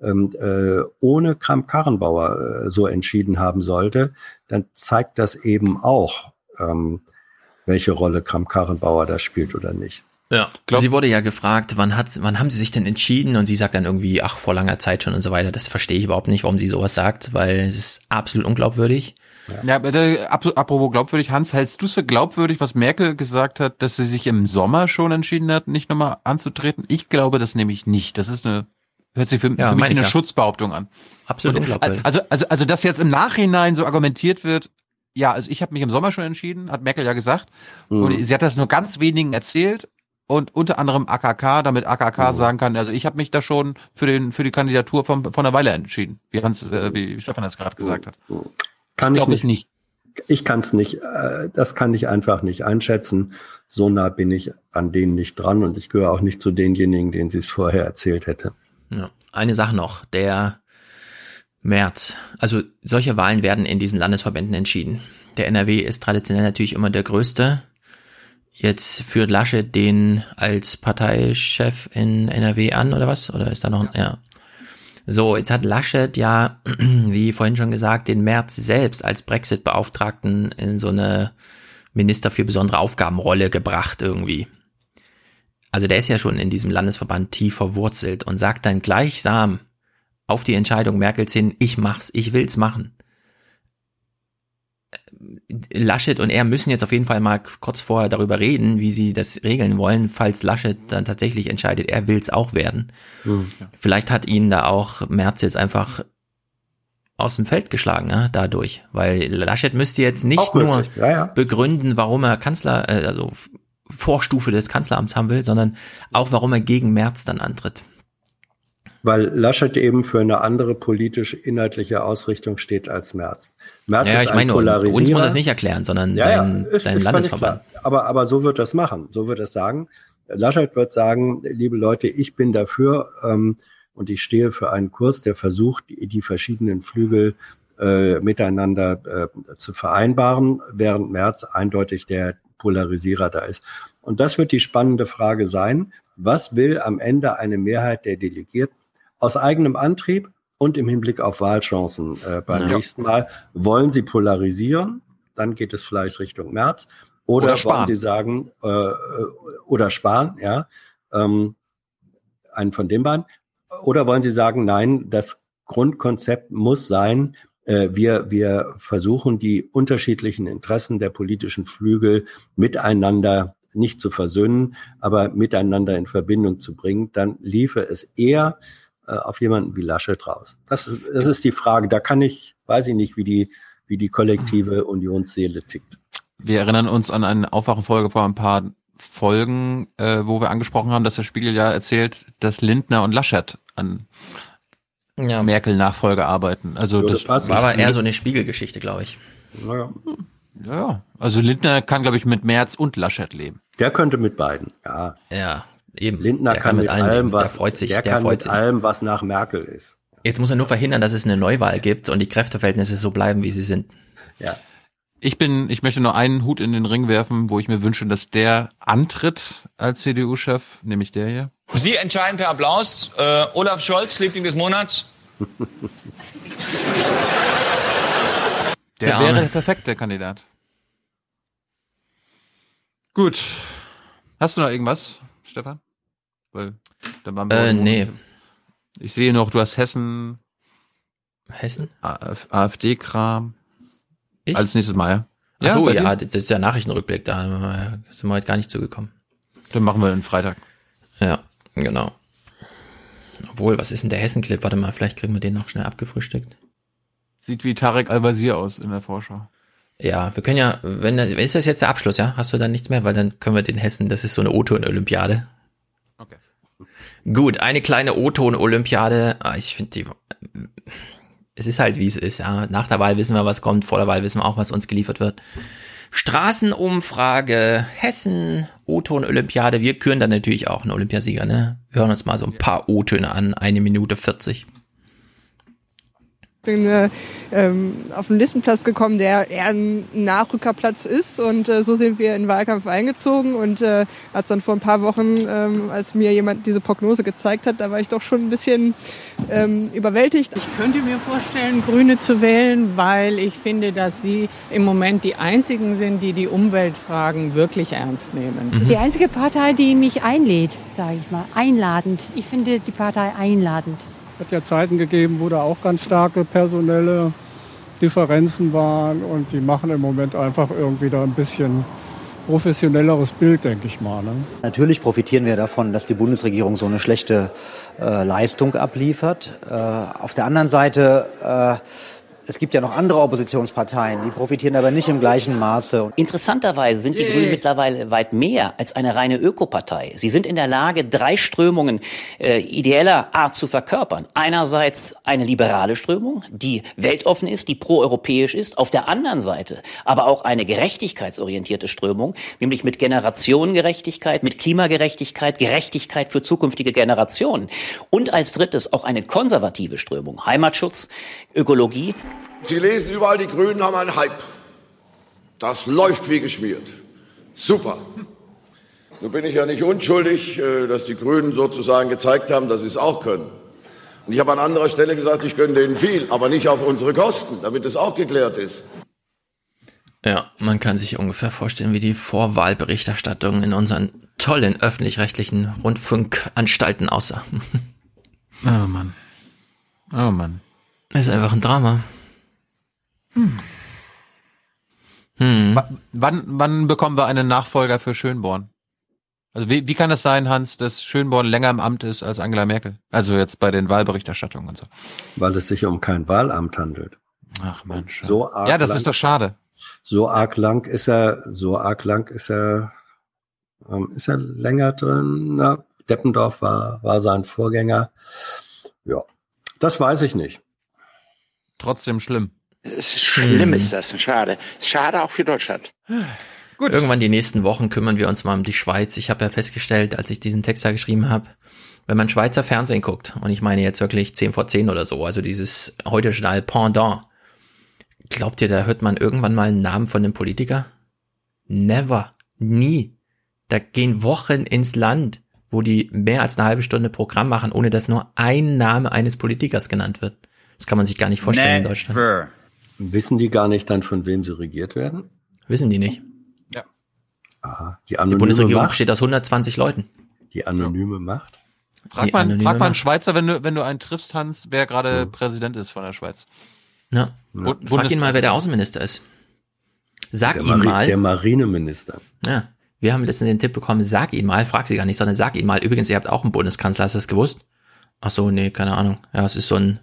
ähm, äh, ohne Kramp-Karrenbauer äh, so entschieden haben sollte, dann zeigt das eben auch, ähm, welche Rolle Kramp-Karrenbauer da spielt oder nicht. Ja. sie wurde ja gefragt, wann hat, wann haben sie sich denn entschieden? Und sie sagt dann irgendwie, ach, vor langer Zeit schon und so weiter. Das verstehe ich überhaupt nicht, warum sie sowas sagt, weil es ist absolut unglaubwürdig. Ja, ap- apropos glaubwürdig, Hans, hältst du es für glaubwürdig, was Merkel gesagt hat, dass sie sich im Sommer schon entschieden hat, nicht nochmal anzutreten? Ich glaube das nämlich nicht. Das ist eine, hört sich für, Ja, für mich eine ja. Schutzbehauptung an. Absolut Und, unglaubwürdig. Also, also, also, dass jetzt im Nachhinein so argumentiert wird, ja, also ich habe mich im Sommer schon entschieden, hat Merkel ja gesagt. Mhm. Und sie hat das nur ganz wenigen erzählt und unter anderem AKK, damit AKK Mhm. sagen kann, also ich habe mich da schon für den für die Kandidatur von von einer Weile entschieden, wie Hans, äh, wie Stefan das gerade gesagt hat. Kann ich es nicht. Ich kann es nicht, äh, das kann ich einfach nicht einschätzen. So nah bin ich an denen nicht dran und ich gehöre auch nicht zu denjenigen, denen sie es vorher erzählt hätte. Ja. Eine Sache noch, der März. Also solche Wahlen werden in diesen Landesverbänden entschieden. Der NRW ist traditionell natürlich immer der größte. Jetzt führt Laschet den als Parteichef in NRW an oder was? Oder ist da noch ein, ja. So, jetzt hat Laschet ja, wie vorhin schon gesagt, den März selbst als Brexit-Beauftragten in so eine Minister für besondere Aufgabenrolle gebracht irgendwie. Also der ist ja schon in diesem Landesverband tief verwurzelt und sagt dann gleichsam auf die Entscheidung Merkels hin, ich mach's, ich will's machen. Laschet und er müssen jetzt auf jeden Fall mal kurz vorher darüber reden, wie sie das regeln wollen, falls Laschet dann tatsächlich entscheidet, er will's auch werden. Mhm. Vielleicht hat ihn da auch Merz jetzt einfach aus dem Feld geschlagen, ja, dadurch, weil Laschet müsste jetzt nicht Auch nur ja, ja. begründen, warum er Kanzler, äh, also Vorstufe des Kanzleramts haben will, sondern auch warum er gegen Merz dann antritt. Weil Laschet eben für eine andere politisch-inhaltliche Ausrichtung steht als Merz. Merz Ja, ist ich ein meine, uns muss es nicht erklären, sondern Ja, ja, sein, ist- sein ist Landesverband. Aber, aber so wird das machen. So wird es sagen. Laschet wird sagen, liebe Leute, ich bin dafür ähm, und ich stehe für einen Kurs, der versucht, die, die verschiedenen Flügel äh, miteinander äh, zu vereinbaren, während Merz eindeutig der Polarisierer da ist. Und das wird die spannende Frage sein. Was will am Ende eine Mehrheit der Delegierten aus eigenem Antrieb und im Hinblick auf Wahlchancen äh, beim Ja. nächsten Mal? Wollen sie polarisieren? Dann geht es vielleicht Richtung März. Oder, Oder wollen sie sagen, äh, äh, oder sparen, ja, ähm, einen von den beiden. Oder wollen Sie sagen, nein, das Grundkonzept muss sein, äh, wir, wir versuchen die unterschiedlichen Interessen der politischen Flügel miteinander nicht zu versöhnen, aber miteinander in Verbindung zu bringen, dann liefe es eher äh, auf jemanden wie Laschet raus. Das, das ist die Frage. Da kann ich, weiß ich nicht, wie die, wie die kollektive Unionsseele tickt. Wir erinnern uns an eine Aufwachenfolge vor ein paar Folgen, äh, wo wir angesprochen haben, dass der Spiegel ja erzählt, dass Lindner und Laschet an Ja. Merkel-Nachfolge arbeiten. Also Würde das passen. War aber eher so eine Spiegelgeschichte, glaube ich. Naja. Ja, ja. Also Lindner kann, glaube ich, mit Merz und Laschet leben. Der könnte mit beiden, ja. Ja, eben. Lindner Der kann, mit allen allem, leben. was, der freut sich, der der, kann freut mit sich. allem, was nach Merkel ist. Jetzt muss er nur verhindern, dass es eine Neuwahl gibt und die Kräfteverhältnisse so bleiben, wie sie sind. Ja. Ich bin, ich möchte nur einen Hut in den Ring werfen, wo ich mir wünsche, dass der antritt als CDU-Chef, nämlich der hier. Sie entscheiden per Applaus. Äh, Olaf Scholz, Liebling des Monats. Der, Der wäre der perfekte Kandidat. Gut. Hast du noch irgendwas, Stefan? Weil, dann waren wir Äh, nee. Ich sehe noch, du hast Hessen, Hessen? AF AfD-Kram. Ich? Als nächstes Mal, ja? Ach so, ja, dir? das ist der Nachrichtenrückblick, da sind wir heute gar nicht zugekommen. Dann machen wir den Freitag. Ja, genau. Obwohl, was ist denn der Hessen-Clip? Warte mal, vielleicht kriegen wir den noch schnell abgefrühstückt. Sieht wie Tarek Al-Wazir aus in der Vorschau. Ja, wir können ja, wenn das, ist das jetzt der Abschluss, ja? Hast du dann nichts mehr? Weil dann können wir den Hessen, das ist so eine O-Ton-Olympiade. Gut, eine kleine O-Ton-Olympiade. Ah, Ich finde die, es ist halt wie es ist, ja. Nach der Wahl wissen wir, was kommt, vor der Wahl wissen wir auch, was uns geliefert wird. Straßenumfrage, Hessen, O-Ton-Olympiade. Wir küren dann natürlich auch einen Olympiasieger, ne? Wir hören uns mal so ein paar O-Töne an, eine Minute 40. bin äh, ähm, auf den Listenplatz gekommen, der eher ein Nachrückerplatz ist. Und äh, so sind wir in den Wahlkampf eingezogen. Und äh, als dann vor ein paar Wochen, ähm, als mir jemand diese Prognose gezeigt hat, da war ich doch schon ein bisschen ähm, überwältigt. Ich könnte mir vorstellen, Grüne zu wählen, weil ich finde, dass sie im Moment die einzigen sind, die die Umweltfragen wirklich ernst nehmen. Die einzige Partei, die mich einlädt, sage ich mal, einladend. Ich finde die Partei einladend. Hat ja Zeiten gegeben, wo da auch ganz starke personelle Differenzen waren und die machen im Moment einfach irgendwie da ein bisschen professionelleres Bild, denke ich mal. Ne? Natürlich profitieren wir davon, dass die Bundesregierung so eine schlechte äh, Leistung abliefert. Äh, auf der anderen Seite, äh, es gibt ja noch andere Oppositionsparteien, die profitieren aber nicht im gleichen Maße. Interessanterweise sind die Grünen mittlerweile weit mehr als eine reine Ökopartei. Sie sind in der Lage, drei Strömungen äh, ideeller Art zu verkörpern. Einerseits eine liberale Strömung, die weltoffen ist, die proeuropäisch ist. Auf der anderen Seite aber auch eine gerechtigkeitsorientierte Strömung, nämlich mit Generationengerechtigkeit, mit Klimagerechtigkeit, Gerechtigkeit für zukünftige Generationen. Und als drittes auch eine konservative Strömung, Heimatschutz, Ökologie. Sie lesen überall, die Grünen haben einen Hype. Das läuft wie geschmiert. Super. Nun bin ich ja nicht unschuldig, äh, dass die Grünen sozusagen gezeigt haben, dass sie es auch können. Und ich habe an anderer Stelle gesagt, ich gönne denen viel, aber nicht auf unsere Kosten, damit es auch geklärt ist. Ja, man kann sich ungefähr vorstellen, wie die Vorwahlberichterstattung in unseren tollen öffentlich-rechtlichen Rundfunkanstalten aussah. Oh Mann. Oh Mann. Ist einfach ein Drama. Hm. Wa- Wann, wann bekommen wir einen Nachfolger für Schönborn? Also wie, wie kann es sein, Hans, dass Schönborn länger im Amt ist als Angela Merkel? Also jetzt bei den Wahlberichterstattungen und so. Weil es sich um kein Wahlamt handelt. Ach Mensch. So arg Ja, das lang, ist doch schade. So arg lang ist er, so arg lang ist er, ähm, ist er länger drin. Na, Deppendorf war, war sein Vorgänger. Ja, das weiß ich nicht. Trotzdem schlimm. Schlimm Hm. ist das, schade. Schade auch für Deutschland. Gut. Irgendwann die nächsten Wochen kümmern wir uns mal um die Schweiz. Ich habe ja festgestellt, als ich diesen Text da geschrieben habe, wenn man Schweizer Fernsehen guckt, und ich meine jetzt wirklich 10 vor 10 oder so, also dieses heute Journal Pendant, glaubt ihr, da hört man irgendwann mal einen Namen von einem Politiker? Never. Nie. Da gehen Wochen ins Land, wo die mehr als eine halbe Stunde Programm machen, ohne dass nur ein Name eines Politikers genannt wird. Das kann man sich gar nicht vorstellen in Deutschland. Wissen die gar nicht dann, von wem sie regiert werden? Wissen die nicht. Aha. Die Die anonyme Bundesregierung Macht. besteht aus 120 Leuten. Die anonyme Macht. Frag Die mal, anonyme frag mal einen. Schweizer, wenn du, wenn du einen triffst, Hans, wer gerade Präsident ist von der Schweiz. Ja. Bu- Frag ihn mal, wer der Außenminister ist. Sag Der, ihm Mari mal. der Marineminister. Ja. Wir haben letztens den Tipp bekommen, sag ihn mal, frag sie gar nicht, sondern sag ihn mal. Übrigens, ihr habt auch einen Bundeskanzler, hast du das gewusst? Ach so, nee, keine Ahnung. Ja, es ist so ein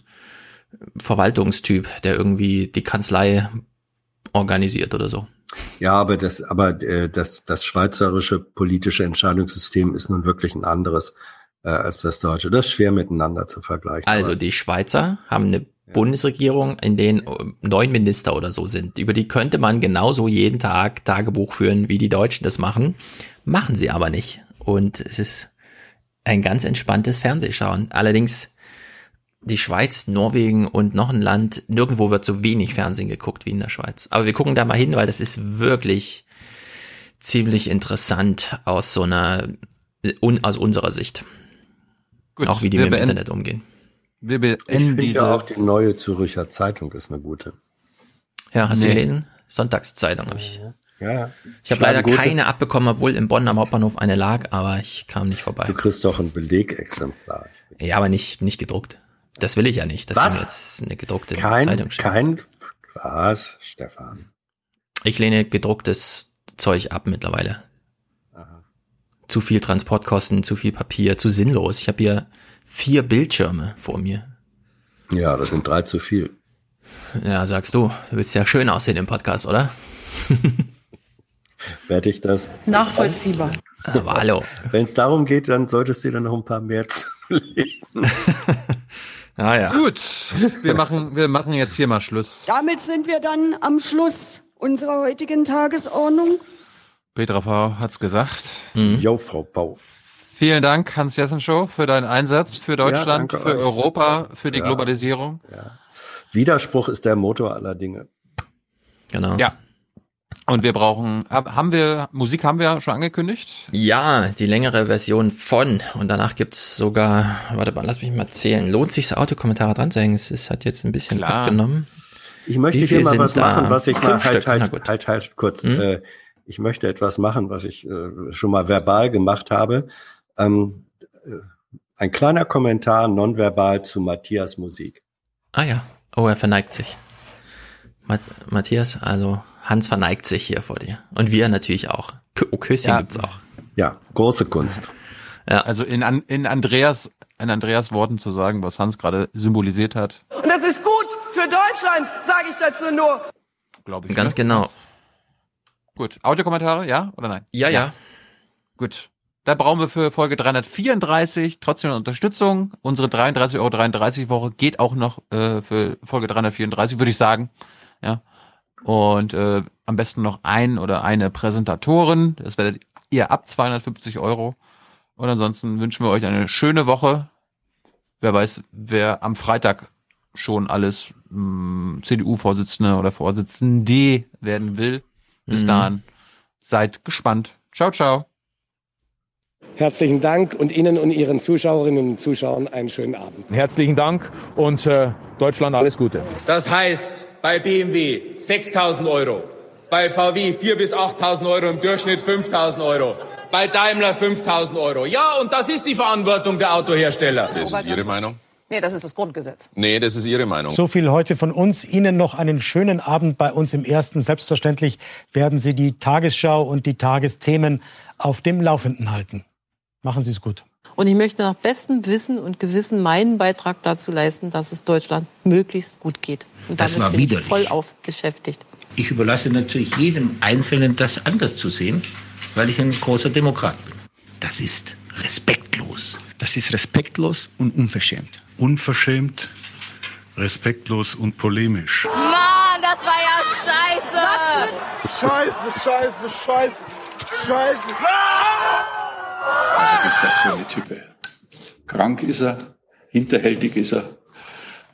Verwaltungstyp, der irgendwie die Kanzlei organisiert oder so. Ja, aber das, aber äh, das, das schweizerische politische Entscheidungssystem ist nun wirklich ein anderes äh, als das deutsche. Das ist schwer miteinander zu vergleichen. Also die Schweizer haben eine Bundesregierung, in denen äh, neun Minister oder so sind. Über die könnte man genauso jeden Tag Tagebuch führen, wie die Deutschen das machen. Machen sie aber nicht. Und es ist ein ganz entspanntes Fernsehschauen. Allerdings die Schweiz, Norwegen und noch ein Land, nirgendwo wird so wenig Fernsehen geguckt wie in der Schweiz. Aber wir gucken da mal hin, weil das ist wirklich ziemlich interessant aus so einer, un, aus unserer Sicht. Gut, auch wie die wir mit dem Internet umgehen. Wir ich beenden finde diese. ja auch die neue Zürcher Zeitung ist eine gute. Ja, hast du Nee. gelesen? Sonntagszeitung habe ich. Ja. Ich habe leider gute- keine abbekommen, obwohl im Bonn am Hauptbahnhof eine lag, aber ich kam nicht vorbei. Du kriegst doch ein Belegexemplar. Ja, aber nicht, nicht gedruckt. Das will ich ja nicht, dass Was? die jetzt eine gedruckte Kein, Zeitung schicken. kein, was, Stefan? Ich lehne gedrucktes Zeug ab mittlerweile. Zu viel Transportkosten, zu viel Papier, zu sinnlos. Ich habe hier vier Bildschirme vor mir. Ja, das sind drei zu viel. Ja, sagst du. Du willst ja schön aussehen im Podcast, oder? Werde ich das? Nachvollziehbar. Aber hallo. Wenn es darum geht, dann solltest du dir noch ein paar mehr zulegen. Ah ja. Gut, wir machen, wir machen jetzt hier mal Schluss. Damit sind wir dann am Schluss unserer heutigen Tagesordnung. Petra V. hat's gesagt. Jo, Frau Bau. Vielen Dank, Hans Jessen Show, für deinen Einsatz für Deutschland, danke für euch. Europa, für die Ja. Globalisierung. Widerspruch ist der Motor aller Dinge. Genau. Ja. Und wir brauchen, hab- haben wir, Musik haben wir schon angekündigt? Ja, die längere Version von. Und danach gibt's sogar, warte mal, lass mich mal zählen. Lohnt sich Audiokommentare dran zu hängen? Es ist, hat jetzt ein bisschen Klar. abgenommen. Ich möchte hier mal was machen, was ich mal halt, halt, gut. halt, halt, kurz. Hm? Äh, ich möchte etwas machen, was ich äh, schon mal verbal gemacht habe. Ähm, äh, ein kleiner Kommentar nonverbal zu Matthias Musik. Ah ja. Oh, er verneigt sich. Mat Matthias, also Hans verneigt sich hier vor dir. Und wir natürlich auch. K oh, Küsschen Ja. gibt's auch. Ja, große Kunst. Ja. Also in, An- in Andreas, in Andreas Worten zu sagen, was Hans gerade symbolisiert hat, Und das ist gut für Deutschland, sage ich dazu nur. glaube ich. Ganz ne? genau. Gut. Audiokommentare, ja oder nein? Ja, ja. Gut. Da brauchen wir für Folge 334 trotzdem Unterstützung. Unsere 33,33 Euro Woche geht auch noch äh, für Folge 334, würde ich sagen. Ja. Und äh, am besten noch ein oder eine Präsentatorin. Das werdet ihr ab 250 Euro. Und ansonsten wünschen wir euch eine schöne Woche. Wer weiß, wer am Freitag schon alles mh, CDU-Vorsitzende oder Vorsitzende werden will. Bis Mhm. dahin seid gespannt. Ciao, ciao. Herzlichen Dank und Ihnen und Ihren Zuschauerinnen und Zuschauern einen schönen Abend. Herzlichen Dank und äh, Deutschland alles Gute. Das heißt, bei BMW 6.000 Euro, bei VW 4.000 bis 8.000 Euro, im Durchschnitt 5.000 Euro, bei Daimler 5.000 Euro. Ja, und das ist die Verantwortung der Autohersteller. Das ist Ihre Meinung? Nee, das ist das Grundgesetz. Nee, das ist Ihre Meinung. So viel heute von uns. Ihnen noch einen schönen Abend bei uns im Ersten. Selbstverständlich werden Sie die Tagesschau und die Tagesthemen auf dem Laufenden halten. Machen Sie es gut. Und ich möchte nach bestem Wissen und Gewissen meinen Beitrag dazu leisten, dass es Deutschland möglichst gut geht. Und Das damit war bin ich widerlich. voll auf beschäftigt. Ich überlasse natürlich jedem Einzelnen, das anders zu sehen, weil ich ein großer Demokrat bin. Das ist respektlos. Das ist respektlos und unverschämt. Unverschämt, respektlos und polemisch. Mann, das war ja scheiße. Scheiße, scheiße, scheiße, scheiße. Was ist das für eine Type? Krank ist er, hinterhältig ist er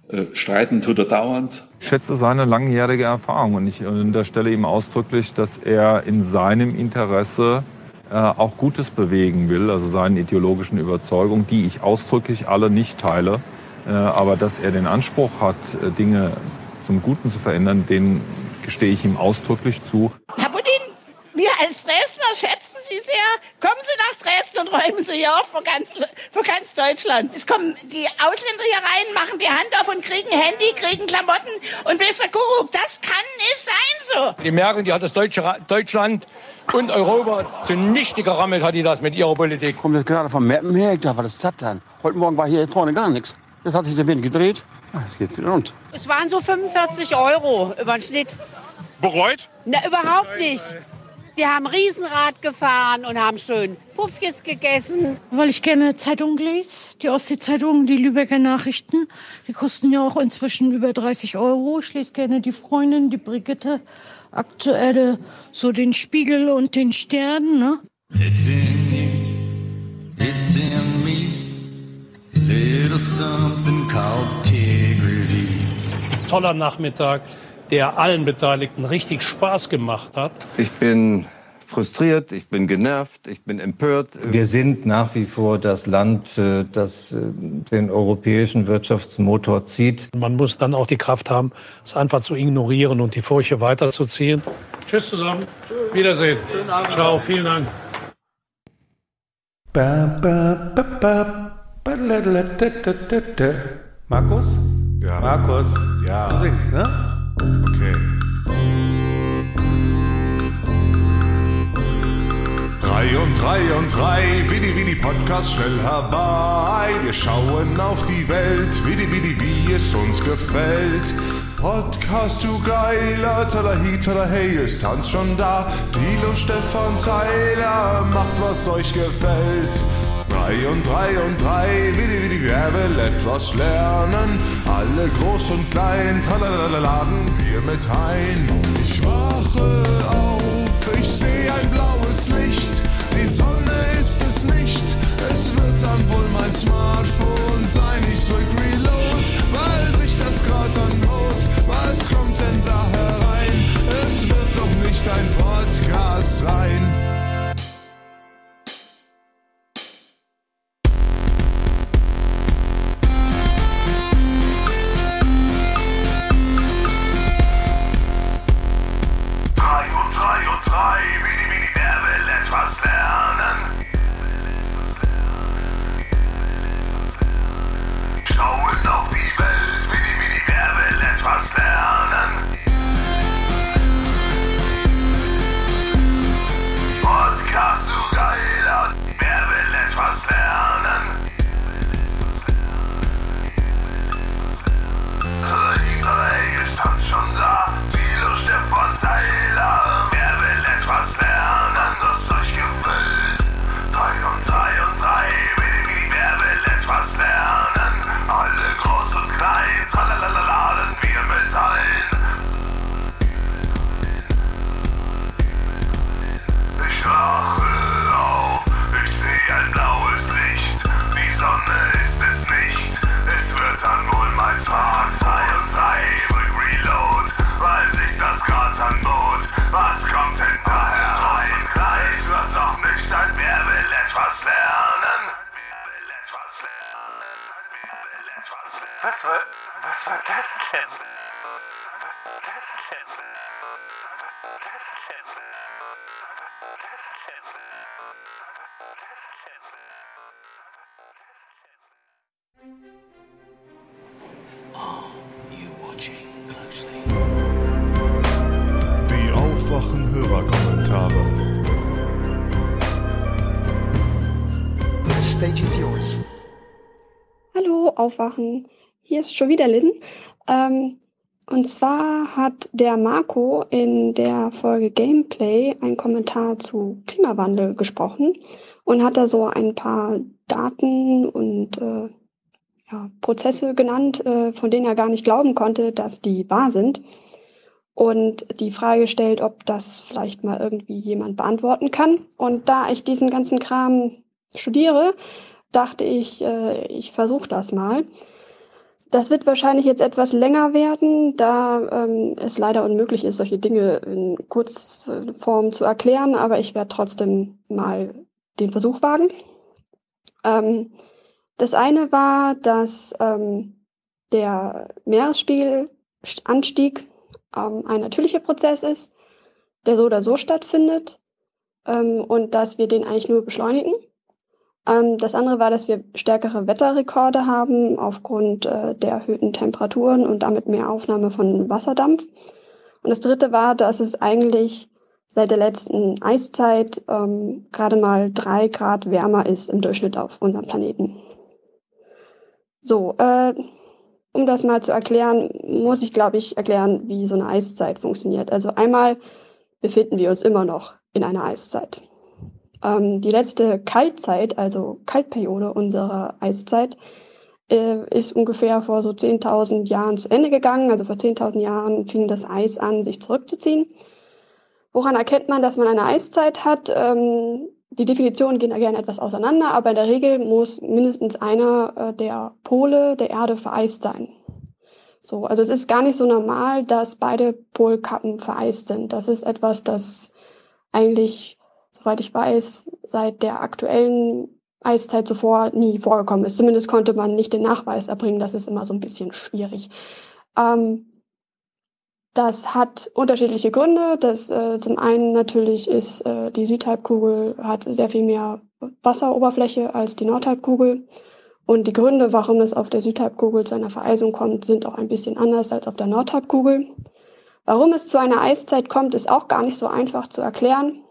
Äh, streiten tut er dauernd. Ich schätze seine langjährige Erfahrung und ich unterstelle ihm ausdrücklich, dass er in seinem Interesse äh, auch Gutes bewegen will, also seinen ideologischen Überzeugungen, die ich ausdrücklich alle nicht teile. Äh, aber dass er den Anspruch hat, Dinge zum Guten zu verändern, den gestehe ich ihm ausdrücklich zu. Herr Putin, wir als Dresdner schätzen Sie sehr. Kommen Sie nach Dresden und räumen Sie hier auf für ganz, für ganz Deutschland. Es kommen die Ausländer hier rein, machen die Hand auf und kriegen Handy, kriegen Klamotten und ihr, Kuckuck, das kann nicht sein so. Die Merkel, die hat das deutsche Ra- Deutschland und Europa zunichte gerammelt, hat die das mit ihrer Politik. Kommt jetzt gerade vom Mappen her, ich dachte, was ist das denn? Heute Morgen war hier vorne gar nichts. Jetzt hat sich der Wind gedreht. Ah, Jetzt geht's wieder rund. Es waren so 45 Euro über den Schnitt. Bereut? Na, überhaupt nicht. Wir haben Riesenrad gefahren und haben schön Puffjes gegessen. Weil ich gerne Zeitungen lese, die Ostsee-Zeitung, die Lübecker Nachrichten. Die kosten ja auch inzwischen über 30 Euro. Ich lese gerne die Freundin, die Brigitte, aktuelle, so den Spiegel und den Stern. Ne? It's in you, it's in me, little something called integrity. Toller Nachmittag, der allen Beteiligten richtig Spaß gemacht hat. Ich bin frustriert, ich bin genervt, ich bin empört. Wir sind nach wie vor das Land, äh, das äh, den europäischen Wirtschaftsmotor zieht. Man muss dann auch die Kraft haben, es einfach zu ignorieren und die Furche weiterzuziehen. Tschüss zusammen. Wiedersehen. Ciao, vielen Dank. Markus? Ja. Markus? Ja. Du singst, ne? Okay. Drei und drei und drei, Widi Widi Podcast schnell herbei. Wir schauen auf die Welt, Widi Widi, wie es uns gefällt. Podcast, du geiler, Talahi, Talahey, ist Hans schon da. Dilo, Stefan, Tyler, macht was euch gefällt. Drei und drei und drei, Widi Widi, wer will etwas lernen? Alle groß und klein, tralalala, laden wir mit ein. Ich wache auf, ich sehe ein blaues Licht. Die Sonne ist es nicht, es wird dann wohl mein Smartphone sein. Ich drück Reload, weil sich das grad anbot. Was kommt denn da herein? Es wird doch nicht ein Podcast sein. Die Aufwachen-Hörerkommentare. The stage is yours. Hallo, Aufwachen. Hier ist schon wieder Lynn. Ähm, und zwar hat der Marco in der Folge Gameplay einen Kommentar zu Klimawandel gesprochen und hat da so ein paar Daten und äh, ja, Prozesse genannt, äh, von denen er gar nicht glauben konnte, dass die wahr sind. Und die Frage gestellt, ob das vielleicht mal irgendwie jemand beantworten kann. Und da ich diesen ganzen Kram studiere, dachte ich, äh, ich versuche das mal. Das wird wahrscheinlich jetzt etwas länger werden, da ähm, es leider unmöglich ist, solche Dinge in Kurzform zu erklären, aber ich werde trotzdem mal den Versuch wagen. Ähm, das eine war, dass ähm, der Meeresspiegelanstieg ähm, ein natürlicher Prozess ist, der so oder so stattfindet ähm, und dass wir den eigentlich nur beschleunigen. Ähm, das andere war, dass wir stärkere Wetterrekorde haben aufgrund äh, der erhöhten Temperaturen und damit mehr Aufnahme von Wasserdampf. Und das dritte war, dass es eigentlich seit der letzten Eiszeit ähm, gerade mal drei Grad wärmer ist im Durchschnitt auf unserem Planeten. So, äh, um das mal zu erklären, muss ich, glaube ich, erklären, wie so eine Eiszeit funktioniert. Also einmal befinden wir uns immer noch in einer Eiszeit. Ähm, die letzte Kaltzeit, also Kaltperiode unserer Eiszeit, äh, ist ungefähr vor so 10.000 Jahren zu Ende gegangen. Also vor 10.000 Jahren fing das Eis an, sich zurückzuziehen. Woran erkennt man, dass man eine Eiszeit hat? Ähm, die Definitionen gehen da gerne etwas auseinander, aber in der Regel muss mindestens einer äh, der Pole der Erde vereist sein. So, also es ist gar nicht so normal, dass beide Polkappen vereist sind. Das ist etwas, das eigentlich soweit ich weiß, seit der aktuellen Eiszeit zuvor nie vorgekommen ist. Zumindest konnte man nicht den Nachweis erbringen. Das ist immer so ein bisschen schwierig. Ähm, das hat unterschiedliche Gründe. Das äh, zum einen natürlich ist äh, die Südhalbkugel hat sehr viel mehr Wasseroberfläche als die Nordhalbkugel. Und die Gründe, warum es auf der Südhalbkugel zu einer Vereisung kommt, sind auch ein bisschen anders als auf der Nordhalbkugel. Warum es zu einer Eiszeit kommt, ist auch gar nicht so einfach zu erklären.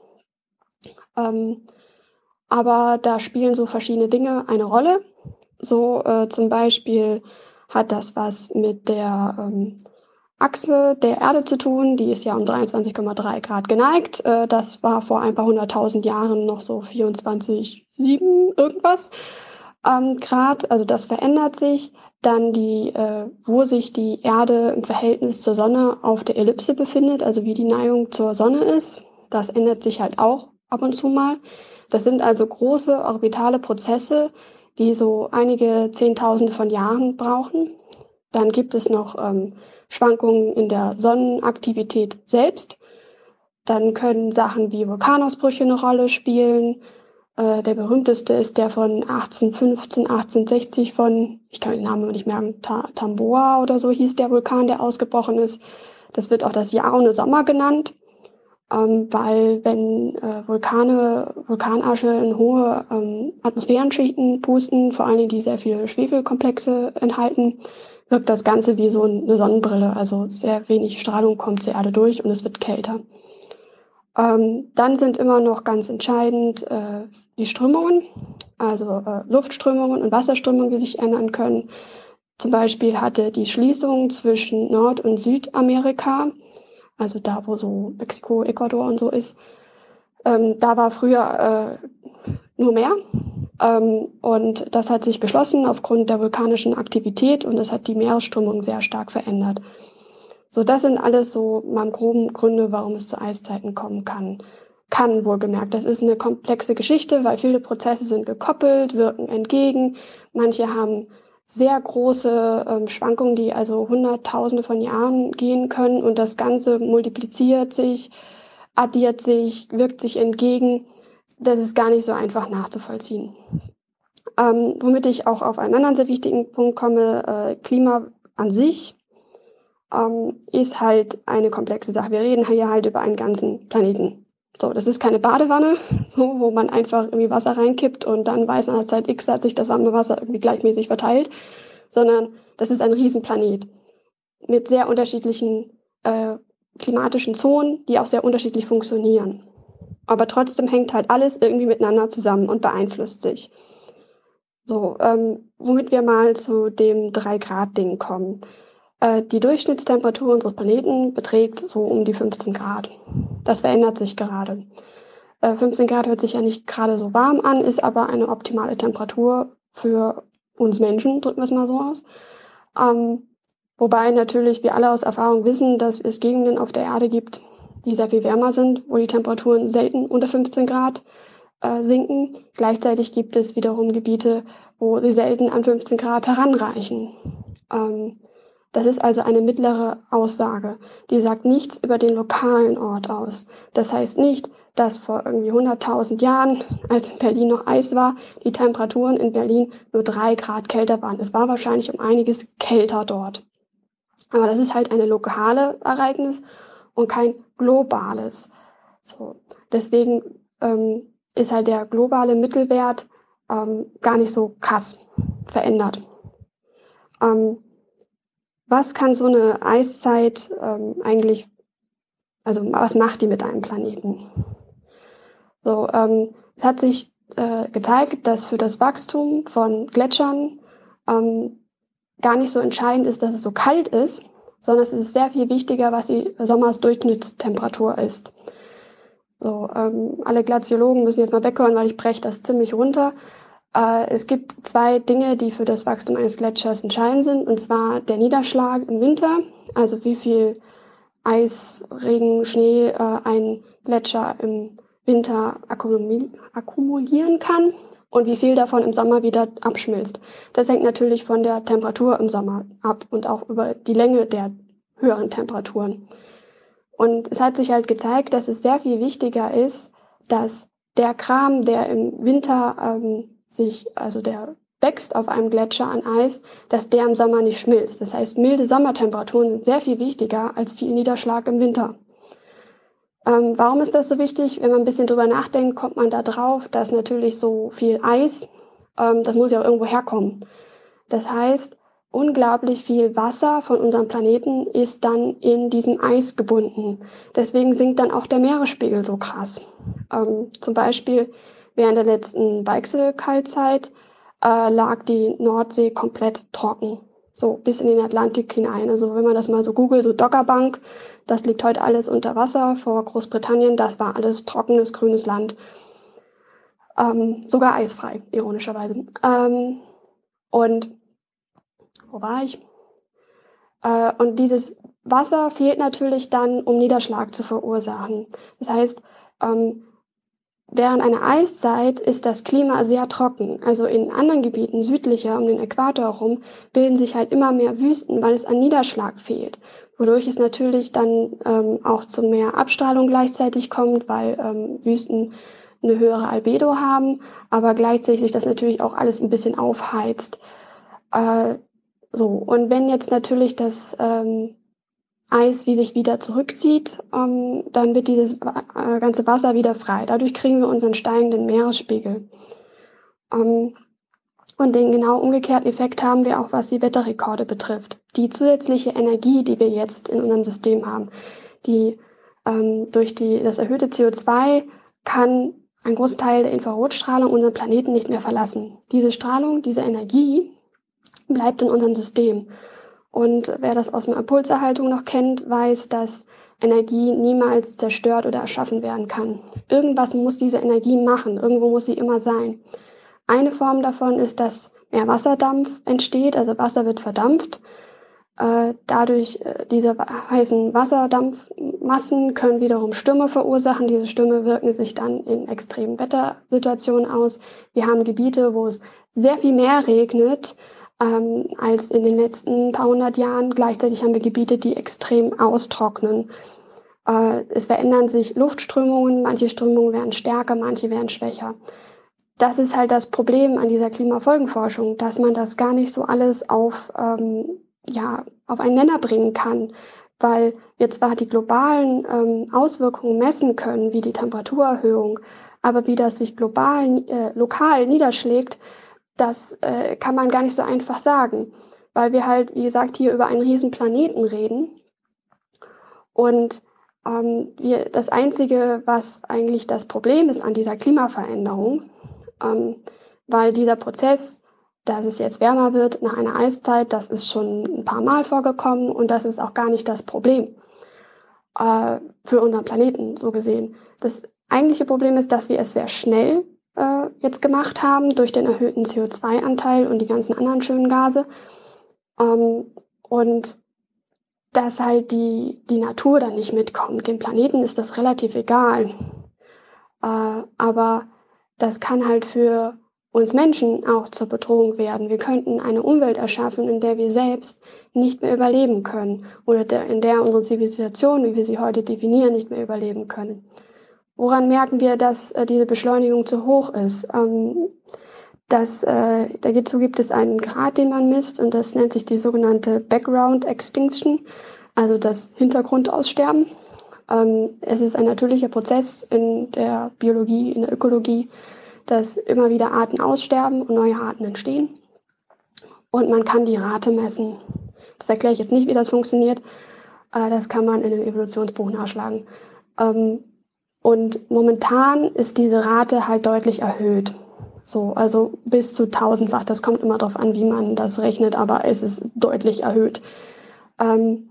Ähm, aber da spielen so verschiedene Dinge eine Rolle. So äh, zum Beispiel hat das was mit der ähm, Achse der Erde zu tun. Die ist ja um 23,3 Grad geneigt. Äh, das war vor ein paar hunderttausend Jahren noch so 24,7 irgendwas ähm, Grad. Also das verändert sich. Dann die, äh, wo sich die Erde im Verhältnis zur Sonne auf der Ellipse befindet, also wie die Neigung zur Sonne ist. Das ändert sich halt auch ab und zu mal. Das sind also große orbitale Prozesse, die so einige Zehntausende von Jahren brauchen. Dann gibt es noch ähm, Schwankungen in der Sonnenaktivität selbst. Dann können Sachen wie Vulkanausbrüche eine Rolle spielen. Äh, der berühmteste ist der von 1815, 1860 von, ich kann den Namen nicht merken, Ta Tamboa oder so hieß der Vulkan, der ausgebrochen ist. Das wird auch das Jahr ohne Sommer genannt ähm, weil wenn äh, Vulkane, Vulkanasche in hohe ähm, Atmosphärenschichten pusten, vor allen Dingen die sehr viele Schwefelkomplexe enthalten, wirkt das Ganze wie so eine Sonnenbrille. Also sehr wenig Strahlung kommt zur Erde durch und es wird kälter. Ähm, dann sind immer noch ganz entscheidend äh, die Strömungen, also äh, Luftströmungen und Wasserströmungen, die sich ändern können. Zum Beispiel hatte die Schließung zwischen Nord- und Südamerika also da, wo so Mexiko, Ecuador und so ist. Ähm, da war früher äh, nur Meer ähm, und das hat sich geschlossen aufgrund der vulkanischen Aktivität und das hat die Meeresströmung sehr stark verändert. So, das sind alles so mal groben Gründe, warum es zu Eiszeiten kommen kann. Kann wohlgemerkt. Das ist eine komplexe Geschichte, weil viele Prozesse sind gekoppelt, wirken entgegen. Manche haben sehr große ähm, Schwankungen, die also Hunderttausende von Jahren gehen können und das Ganze multipliziert sich, addiert sich, wirkt sich entgegen. Das ist gar nicht so einfach nachzuvollziehen. Ähm, womit ich auch auf einen anderen sehr wichtigen Punkt komme, äh, Klima an sich ähm, ist halt eine komplexe Sache. Wir reden hier halt über einen ganzen Planeten. So, das ist keine Badewanne, so, wo man einfach irgendwie Wasser reinkippt und dann weiß nach der Zeit X hat sich das warme Wasser irgendwie gleichmäßig verteilt, sondern das ist ein Riesenplanet mit sehr unterschiedlichen äh, klimatischen Zonen, die auch sehr unterschiedlich funktionieren. Aber trotzdem hängt halt alles irgendwie miteinander zusammen und beeinflusst sich. So, ähm, womit wir mal zu dem 3-Grad-Ding kommen. Äh, die Durchschnittstemperatur unseres Planeten beträgt so um die 15 Grad. Das verändert sich gerade. 15 äh, Grad hört sich ja nicht gerade so warm an, ist aber eine optimale Temperatur für uns Menschen, drücken wir es mal so aus. Ähm, wobei natürlich wir alle aus Erfahrung wissen, dass es Gegenden auf der Erde gibt, die sehr viel wärmer sind, wo die Temperaturen selten unter 15 Grad äh, sinken. Gleichzeitig gibt es wiederum Gebiete, wo sie selten an 15 Grad heranreichen. Ähm, das ist also eine mittlere Aussage. Die sagt nichts über den lokalen Ort aus. Das heißt nicht, dass vor irgendwie 100.000 Jahren, als in Berlin noch Eis war, die Temperaturen in Berlin nur drei Grad kälter waren. Es war wahrscheinlich um einiges kälter dort. Aber das ist halt eine lokale Ereignis und kein globales. So. Deswegen ähm, ist halt der globale Mittelwert ähm, gar nicht so krass verändert. Ähm, was kann so eine Eiszeit ähm, eigentlich, also was macht die mit einem Planeten? So, ähm, es hat sich äh, gezeigt, dass für das Wachstum von Gletschern ähm, gar nicht so entscheidend ist, dass es so kalt ist, sondern es ist sehr viel wichtiger, was die Sommersdurchschnittstemperatur ist. So, ähm, alle Glaziologen müssen jetzt mal weghören, weil ich breche das ziemlich runter. Äh, es gibt zwei Dinge, die für das Wachstum eines Gletschers entscheidend sind, und zwar der Niederschlag im Winter, also wie viel Eis, Regen, Schnee äh, ein Gletscher im Winter akkumulieren kann und wie viel davon im Sommer wieder abschmilzt. Das hängt natürlich von der Temperatur im Sommer ab und auch über die Länge der höheren Temperaturen. Und es hat sich halt gezeigt, dass es sehr viel wichtiger ist, dass der Kram, der im Winter ähm, sich, also der wächst auf einem Gletscher an Eis, dass der im Sommer nicht schmilzt. Das heißt, milde Sommertemperaturen sind sehr viel wichtiger als viel Niederschlag im Winter. Ähm, warum ist das so wichtig? Wenn man ein bisschen drüber nachdenkt, kommt man da drauf, dass natürlich so viel Eis, ähm, das muss ja auch irgendwo herkommen. Das heißt, unglaublich viel Wasser von unserem Planeten ist dann in diesem Eis gebunden. Deswegen sinkt dann auch der Meeresspiegel so krass. Ähm, zum Beispiel Während der letzten Weichselkaltzeit äh, lag die Nordsee komplett trocken, so bis in den Atlantik hinein. Also wenn man das mal so googelt, so Dockerbank, das liegt heute alles unter Wasser vor Großbritannien, das war alles trockenes, grünes Land. Ähm, sogar eisfrei, ironischerweise. Ähm, und wo war ich? Äh, und dieses Wasser fehlt natürlich dann, um Niederschlag zu verursachen. Das heißt, ähm, Während einer Eiszeit ist das Klima sehr trocken. Also in anderen Gebieten südlicher um den Äquator herum bilden sich halt immer mehr Wüsten, weil es an Niederschlag fehlt. Wodurch es natürlich dann ähm, auch zu mehr Abstrahlung gleichzeitig kommt, weil ähm, Wüsten eine höhere Albedo haben, aber gleichzeitig sich das natürlich auch alles ein bisschen aufheizt. Äh, so, und wenn jetzt natürlich das ähm, Eis wie sich wieder zurückzieht, ähm, dann wird dieses äh, ganze Wasser wieder frei. Dadurch kriegen wir unseren steigenden Meeresspiegel. Ähm, und den genau umgekehrten Effekt haben wir auch, was die Wetterrekorde betrifft. Die zusätzliche Energie, die wir jetzt in unserem System haben, die ähm, durch die, das erhöhte CO2 kann ein Großteil der Infrarotstrahlung unseren Planeten nicht mehr verlassen. Diese Strahlung, diese Energie bleibt in unserem System. Und wer das aus der Impulserhaltung noch kennt, weiß, dass Energie niemals zerstört oder erschaffen werden kann. Irgendwas muss diese Energie machen, irgendwo muss sie immer sein. Eine Form davon ist, dass mehr Wasserdampf entsteht, also Wasser wird verdampft. Äh, dadurch äh, diese heißen Wasserdampfmassen können wiederum Stürme verursachen. Diese Stürme wirken sich dann in extremen Wettersituationen aus. Wir haben Gebiete, wo es sehr viel mehr regnet ähm, als in den letzten paar hundert Jahren. Gleichzeitig haben wir Gebiete, die extrem austrocknen. Äh, es verändern sich Luftströmungen, manche Strömungen werden stärker, manche werden schwächer. Das ist halt das Problem an dieser Klimafolgenforschung, dass man das gar nicht so alles auf, ähm, ja, auf einen Nenner bringen kann, weil wir zwar die globalen ähm, Auswirkungen messen können, wie die Temperaturerhöhung, aber wie das sich global, äh, lokal niederschlägt, das äh, kann man gar nicht so einfach sagen, weil wir halt, wie gesagt, hier über einen riesen Planeten reden. Und ähm, wir, das Einzige, was eigentlich das Problem ist an dieser Klimaveränderung, ähm, weil dieser Prozess, dass es jetzt wärmer wird nach einer Eiszeit, das ist schon ein paar Mal vorgekommen und das ist auch gar nicht das Problem äh, für unseren Planeten, so gesehen. Das eigentliche Problem ist, dass wir es sehr schnell äh, jetzt gemacht haben durch den erhöhten CO2-Anteil und die ganzen anderen schönen Gase. Ähm, und dass halt die, die Natur dann nicht mitkommt. Dem Planeten ist das relativ egal. Äh, aber das kann halt für uns Menschen auch zur Bedrohung werden. Wir könnten eine Umwelt erschaffen, in der wir selbst nicht mehr überleben können oder der, in der unsere Zivilisation, wie wir sie heute definieren, nicht mehr überleben können. Woran merken wir, dass äh, diese Beschleunigung zu hoch ist? Ähm, das, äh, dazu gibt es einen Grad, den man misst, und das nennt sich die sogenannte Background Extinction, also das Hintergrundaussterben. Ähm, es ist ein natürlicher Prozess in der Biologie, in der Ökologie, dass immer wieder Arten aussterben und neue Arten entstehen. Und man kann die Rate messen. Das erkläre ich jetzt nicht, wie das funktioniert. Äh, das kann man in dem Evolutionsbuch nachschlagen. Ähm, und momentan ist diese Rate halt deutlich erhöht. So, also bis zu tausendfach. Das kommt immer darauf an, wie man das rechnet, aber es ist deutlich erhöht. Ähm,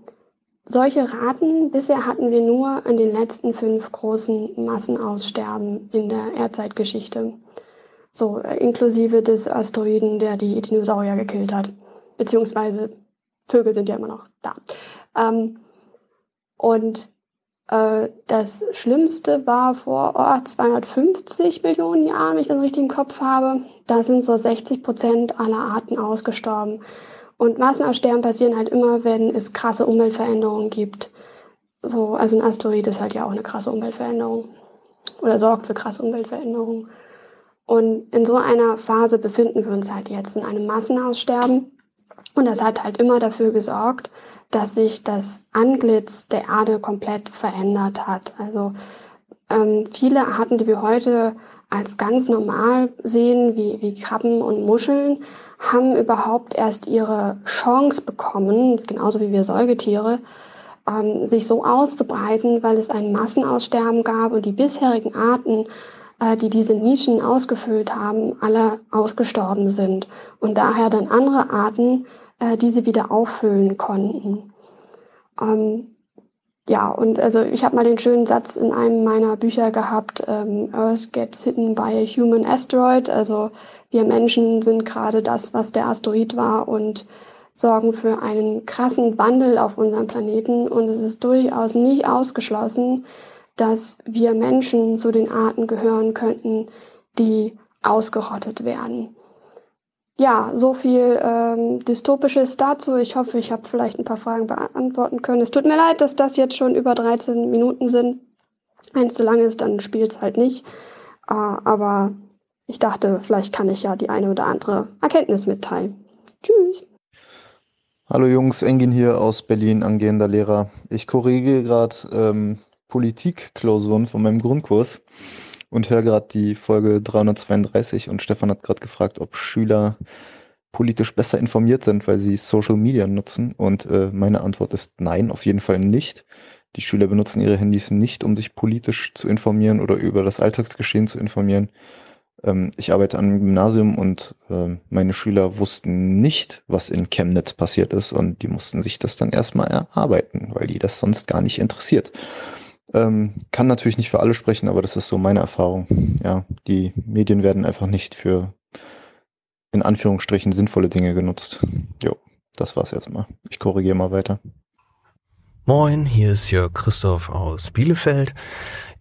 solche Raten bisher hatten wir nur in den letzten fünf großen Massenaussterben in der Erdzeitgeschichte. So, äh, inklusive des Asteroiden, der die Dinosaurier gekillt hat. Beziehungsweise Vögel sind ja immer noch da. Ähm, und das Schlimmste war vor oh, 250 Millionen Jahren, wenn ich das richtig im Kopf habe. Da sind so 60 Prozent aller Arten ausgestorben. Und Massenaussterben passieren halt immer, wenn es krasse Umweltveränderungen gibt. So, also ein Asteroid ist halt ja auch eine krasse Umweltveränderung oder sorgt für krasse Umweltveränderungen. Und in so einer Phase befinden wir uns halt jetzt in einem Massenaussterben. Und das hat halt immer dafür gesorgt, dass sich das Antlitz der Erde komplett verändert hat. Also ähm, viele Arten, die wir heute als ganz normal sehen, wie, wie Krabben und Muscheln, haben überhaupt erst ihre Chance bekommen, genauso wie wir Säugetiere, ähm, sich so auszubreiten, weil es ein Massenaussterben gab und die bisherigen Arten, äh, die diese Nischen ausgefüllt haben, alle ausgestorben sind und daher dann andere Arten äh, diese wieder auffüllen konnten. Ähm, ja, und also ich habe mal den schönen Satz in einem meiner Bücher gehabt, ähm, Earth gets hidden by a human asteroid. Also wir Menschen sind gerade das, was der Asteroid war und sorgen für einen krassen Wandel auf unserem Planeten. Und es ist durchaus nicht ausgeschlossen, dass wir Menschen zu den Arten gehören könnten, die ausgerottet werden. Ja, so viel ähm, Dystopisches dazu. Ich hoffe, ich habe vielleicht ein paar Fragen beantworten können. Es tut mir leid, dass das jetzt schon über 13 Minuten sind. Wenn es zu lang ist, dann spielt es halt nicht. Äh, aber ich dachte, vielleicht kann ich ja die eine oder andere Erkenntnis mitteilen. Tschüss. Hallo Jungs, Engin hier aus Berlin, angehender Lehrer. Ich korrigiere gerade ähm, Politikklausuren von meinem Grundkurs und höre gerade die Folge 332 und Stefan hat gerade gefragt, ob Schüler politisch besser informiert sind, weil sie Social Media nutzen. Und äh, meine Antwort ist nein, auf jeden Fall nicht. Die Schüler benutzen ihre Handys nicht, um sich politisch zu informieren oder über das Alltagsgeschehen zu informieren. Ähm, ich arbeite an einem Gymnasium und äh, meine Schüler wussten nicht, was in Chemnitz passiert ist und die mussten sich das dann erstmal erarbeiten, weil die das sonst gar nicht interessiert. Ähm, kann natürlich nicht für alle sprechen, aber das ist so meine Erfahrung. Ja, die Medien werden einfach nicht für in Anführungsstrichen sinnvolle Dinge genutzt. Jo, das war's jetzt mal. Ich korrigiere mal weiter. Moin, hier ist Jörg Christoph aus Bielefeld.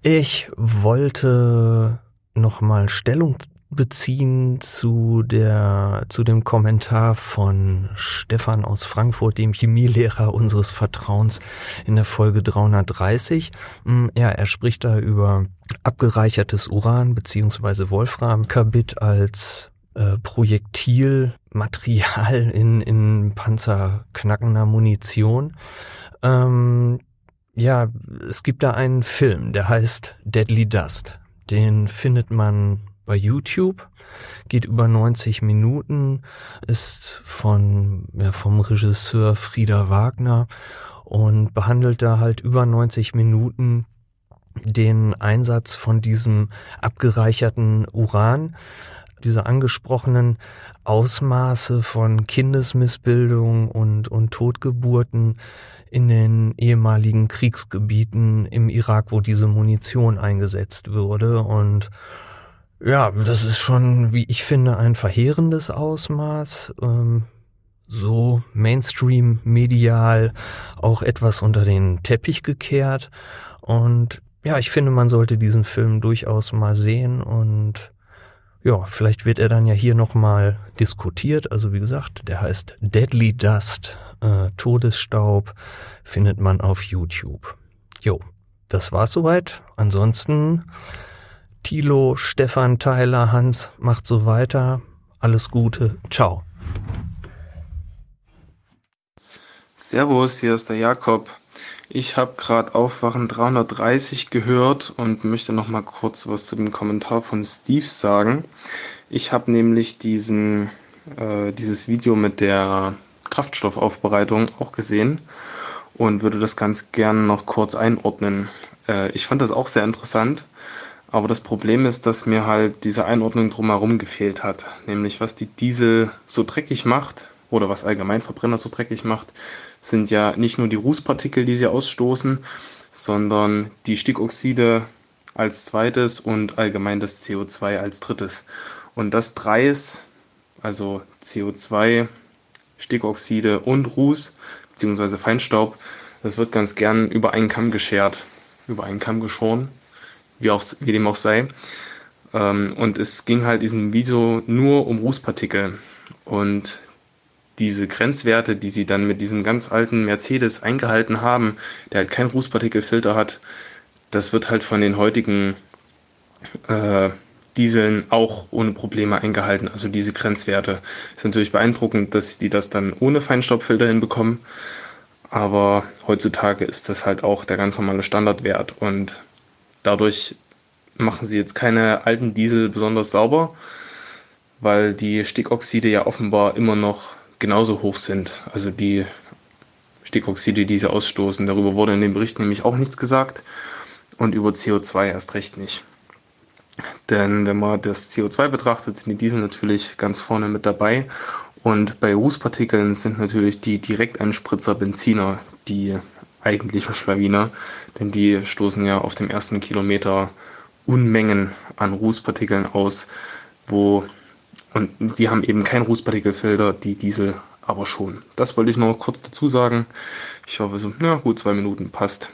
Ich wollte nochmal Stellung beziehen zu der, zu dem Kommentar von Stefan aus Frankfurt, dem Chemielehrer unseres Vertrauens in der Folge 330. Mm, ja, er spricht da über abgereichertes Uran beziehungsweise Wolframkarbid als äh, Projektilmaterial in, in panzerknackender Munition. Ähm, ja, es gibt da einen Film, der heißt Deadly Dust. Den findet man bei YouTube, geht über 90 Minuten, ist von, ja, vom Regisseur Frieder Wagner und behandelt da halt über 90 Minuten den Einsatz von diesem abgereicherten Uran, diese angesprochenen Ausmaße von Kindesmissbildung und, und Totgeburten in den ehemaligen Kriegsgebieten im Irak, wo diese Munition eingesetzt wurde. Und ja, das ist schon, wie ich finde, ein verheerendes Ausmaß. Ähm, so Mainstream medial auch etwas unter den Teppich gekehrt. Und ja, ich finde, man sollte diesen Film durchaus mal sehen und ja, vielleicht wird er dann ja hier nochmal diskutiert. Also wie gesagt, der heißt Deadly Dust, äh, Todesstaub, findet man auf YouTube. Jo, das war's soweit. Ansonsten Tilo, Stefan, Tyler, Hans, macht so weiter. Alles Gute. Ciao. Servus, hier ist der Jakob. Ich habe gerade Aufwachen 330 gehört und möchte noch mal kurz was zu dem Kommentar von Steve sagen. Ich habe nämlich diesen, äh, dieses Video mit der Kraftstoffaufbereitung auch gesehen und würde das ganz gerne noch kurz einordnen. Äh, ich fand das auch sehr interessant, aber das Problem ist, dass mir halt diese Einordnung drumherum gefehlt hat. Nämlich was die Diesel so dreckig macht oder was allgemein Verbrenner so dreckig macht, sind ja nicht nur die Rußpartikel, die sie ausstoßen, sondern die Stickoxide als zweites und allgemein das CO2 als drittes. Und das Dreis, also CO2, Stickoxide und Ruß bzw. Feinstaub, das wird ganz gern über einen Kamm geschert, über einen Kamm geschoren, wie, auch, wie dem auch sei. Ähm, und es ging halt in diesem Video nur um Rußpartikel. Und diese Grenzwerte, die sie dann mit diesem ganz alten Mercedes eingehalten haben, der halt keinen Rußpartikelfilter hat, das wird halt von den heutigen äh, Dieseln auch ohne Probleme eingehalten. Also diese Grenzwerte ist natürlich beeindruckend, dass die das dann ohne Feinstaubfilter hinbekommen. Aber heutzutage ist das halt auch der ganz normale Standardwert und dadurch machen sie jetzt keine alten Diesel besonders sauber, weil die Stickoxide ja offenbar immer noch genauso hoch sind. Also die Stickoxide, die sie ausstoßen. Darüber wurde in dem Bericht nämlich auch nichts gesagt und über CO2 erst recht nicht. Denn wenn man das CO2 betrachtet, sind die Diesel natürlich ganz vorne mit dabei. Und bei Rußpartikeln sind natürlich die Direkteinspritzer Benziner die eigentlichen Schlawiner, denn die stoßen ja auf dem ersten Kilometer Unmengen an Rußpartikeln aus, wo und die haben eben kein Rußpartikelfilter, die Diesel aber schon. Das wollte ich noch kurz dazu sagen. Ich hoffe, so, ja, gut zwei Minuten passt.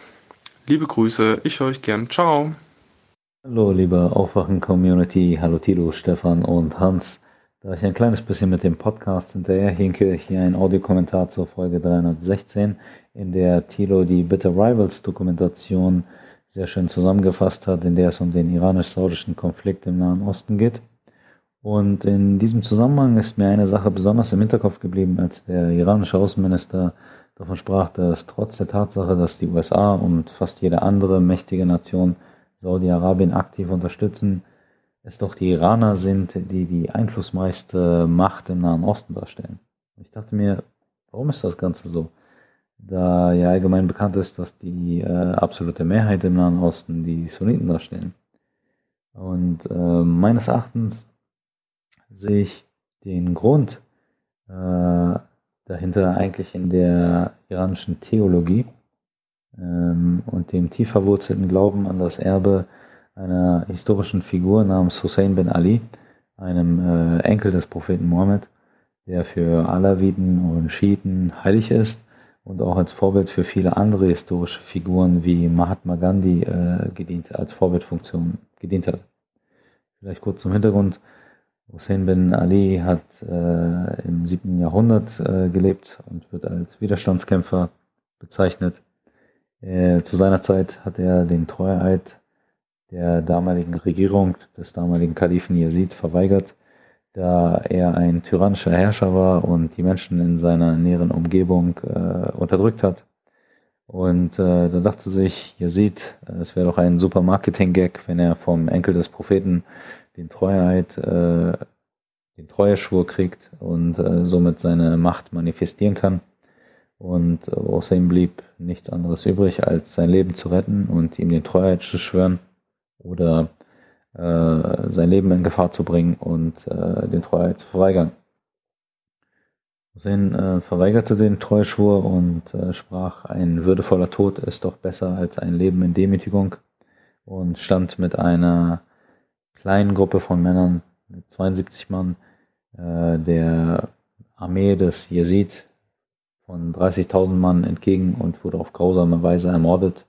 Liebe Grüße, ich höre euch gern. Ciao. Hallo, liebe Aufwachen-Community. Hallo Tilo, Stefan und Hans. Da ich ein kleines bisschen mit dem Podcast hinterher hinke, hier ein Audiokommentar zur Folge 316, in der Tilo die Bitter Rivals Dokumentation sehr schön zusammengefasst hat, in der es um den iranisch-saudischen Konflikt im Nahen Osten geht. Und in diesem Zusammenhang ist mir eine Sache besonders im Hinterkopf geblieben, als der iranische Außenminister davon sprach, dass trotz der Tatsache, dass die USA und fast jede andere mächtige Nation Saudi-Arabien aktiv unterstützen, es doch die Iraner sind, die die einflussreichste Macht im Nahen Osten darstellen. Ich dachte mir, warum ist das Ganze so? Da ja allgemein bekannt ist, dass die äh, absolute Mehrheit im Nahen Osten die Sunniten darstellen. Und äh, meines Erachtens sehe ich den Grund äh, dahinter eigentlich in der iranischen Theologie ähm, und dem tief verwurzelten Glauben an das Erbe einer historischen Figur namens Hussein bin Ali, einem äh, Enkel des Propheten Mohammed, der für Alawiten und Schiiten heilig ist und auch als Vorbild für viele andere historische Figuren wie Mahatma Gandhi äh, gedient, als Vorbildfunktion gedient hat. Vielleicht kurz zum Hintergrund. Hussein bin Ali hat äh, im 7. Jahrhundert äh, gelebt und wird als Widerstandskämpfer bezeichnet. Äh, zu seiner Zeit hat er den Treueeid der damaligen Regierung des damaligen Kalifen Yazid verweigert, da er ein tyrannischer Herrscher war und die Menschen in seiner näheren Umgebung äh, unterdrückt hat. Und äh, da dachte sich Yazid, äh, es wäre doch ein super Marketing-Gag, wenn er vom Enkel des Propheten den Treueid, äh, den Treueschwur kriegt und äh, somit seine Macht manifestieren kann. Und äh, außer ihm blieb nichts anderes übrig, als sein Leben zu retten und ihm den Treueid zu schwören oder sein Leben in Gefahr zu bringen und äh, den Treueid zu verweigern. Hussein äh, verweigerte den Treueschwur und äh, sprach, ein würdevoller Tod ist doch besser als ein Leben in Demütigung und stand mit einer kleinen Gruppe von Männern, 72 Mann, äh, der Armee des Yazid von 30.000 Mann entgegen und wurde auf grausame Weise ermordet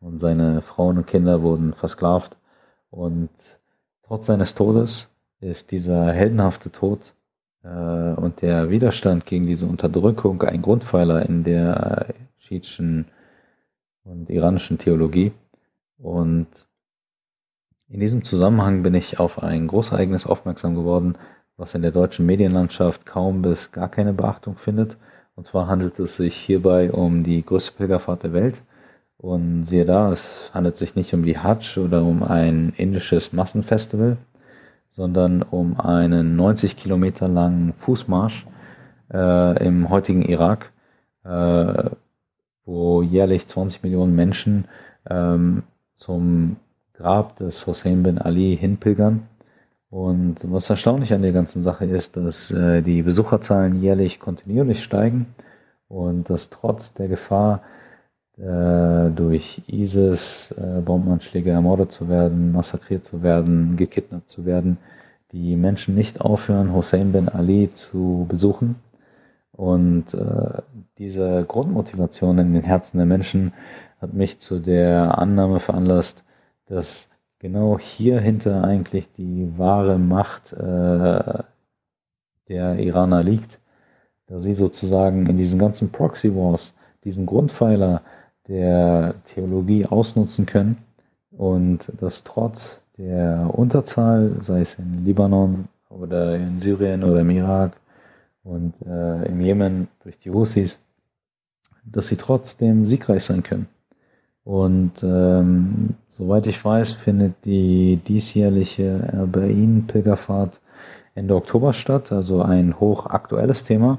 und seine Frauen und Kinder wurden versklavt und trotz seines Todes ist dieser heldenhafte Tod äh, und der Widerstand gegen diese Unterdrückung ein Grundpfeiler in der schiitischen und iranischen Theologie. Und in diesem Zusammenhang bin ich auf ein Großereignis aufmerksam geworden, was in der deutschen Medienlandschaft kaum bis gar keine Beachtung findet. Und zwar handelt es sich hierbei um die größte Pilgerfahrt der Welt. Und siehe da, es handelt sich nicht um die Hajj oder um ein indisches Massenfestival, sondern um einen 90 Kilometer langen Fußmarsch äh, im heutigen Irak, äh, wo jährlich 20 Millionen Menschen ähm, zum Grab des Hussein bin Ali hinpilgern. Und was erstaunlich an der ganzen Sache ist, dass äh, die Besucherzahlen jährlich kontinuierlich steigen und dass trotz der Gefahr, durch ISIS äh, Bombenanschläge ermordet zu werden, massakriert zu werden, gekidnappt zu werden, die Menschen nicht aufhören, Hussein bin Ali zu besuchen. Und äh, diese Grundmotivation in den Herzen der Menschen hat mich zu der Annahme veranlasst, dass genau hier hinter eigentlich die wahre Macht äh, der Iraner liegt, da sie sozusagen in diesen ganzen Proxy Wars diesen Grundpfeiler der Theologie ausnutzen können und dass trotz der Unterzahl, sei es in Libanon oder in Syrien oder im Irak und äh, im Jemen durch die Houthis, dass sie trotzdem siegreich sein können. Und ähm, soweit ich weiß, findet die diesjährliche Erbain-Pilgerfahrt Ende Oktober statt, also ein hochaktuelles Thema.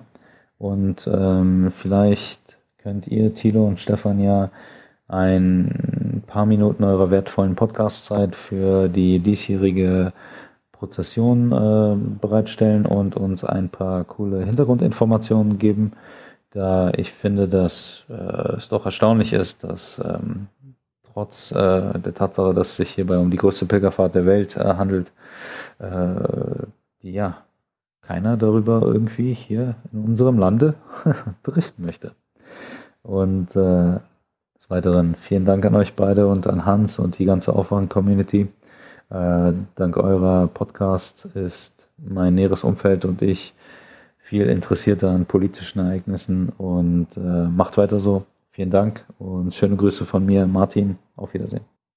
Und ähm, vielleicht könnt ihr, Thilo und Stefan, ja ein paar Minuten eurer wertvollen Podcastzeit für die diesjährige Prozession äh, bereitstellen und uns ein paar coole Hintergrundinformationen geben da ich finde, dass äh, es doch erstaunlich ist, dass ähm, trotz äh, der Tatsache, dass es sich hierbei um die größte Pilgerfahrt der Welt äh, handelt, äh, die ja keiner darüber irgendwie hier in unserem Lande berichten möchte. Und äh, des Weiteren vielen Dank an euch beide und an Hans und die ganze Aufwachen-Community. Äh, dank eurer Podcast ist mein näheres Umfeld und ich viel interessierter an politischen Ereignissen und äh, macht weiter so. Vielen Dank und schöne Grüße von mir, Martin. Auf Wiedersehen.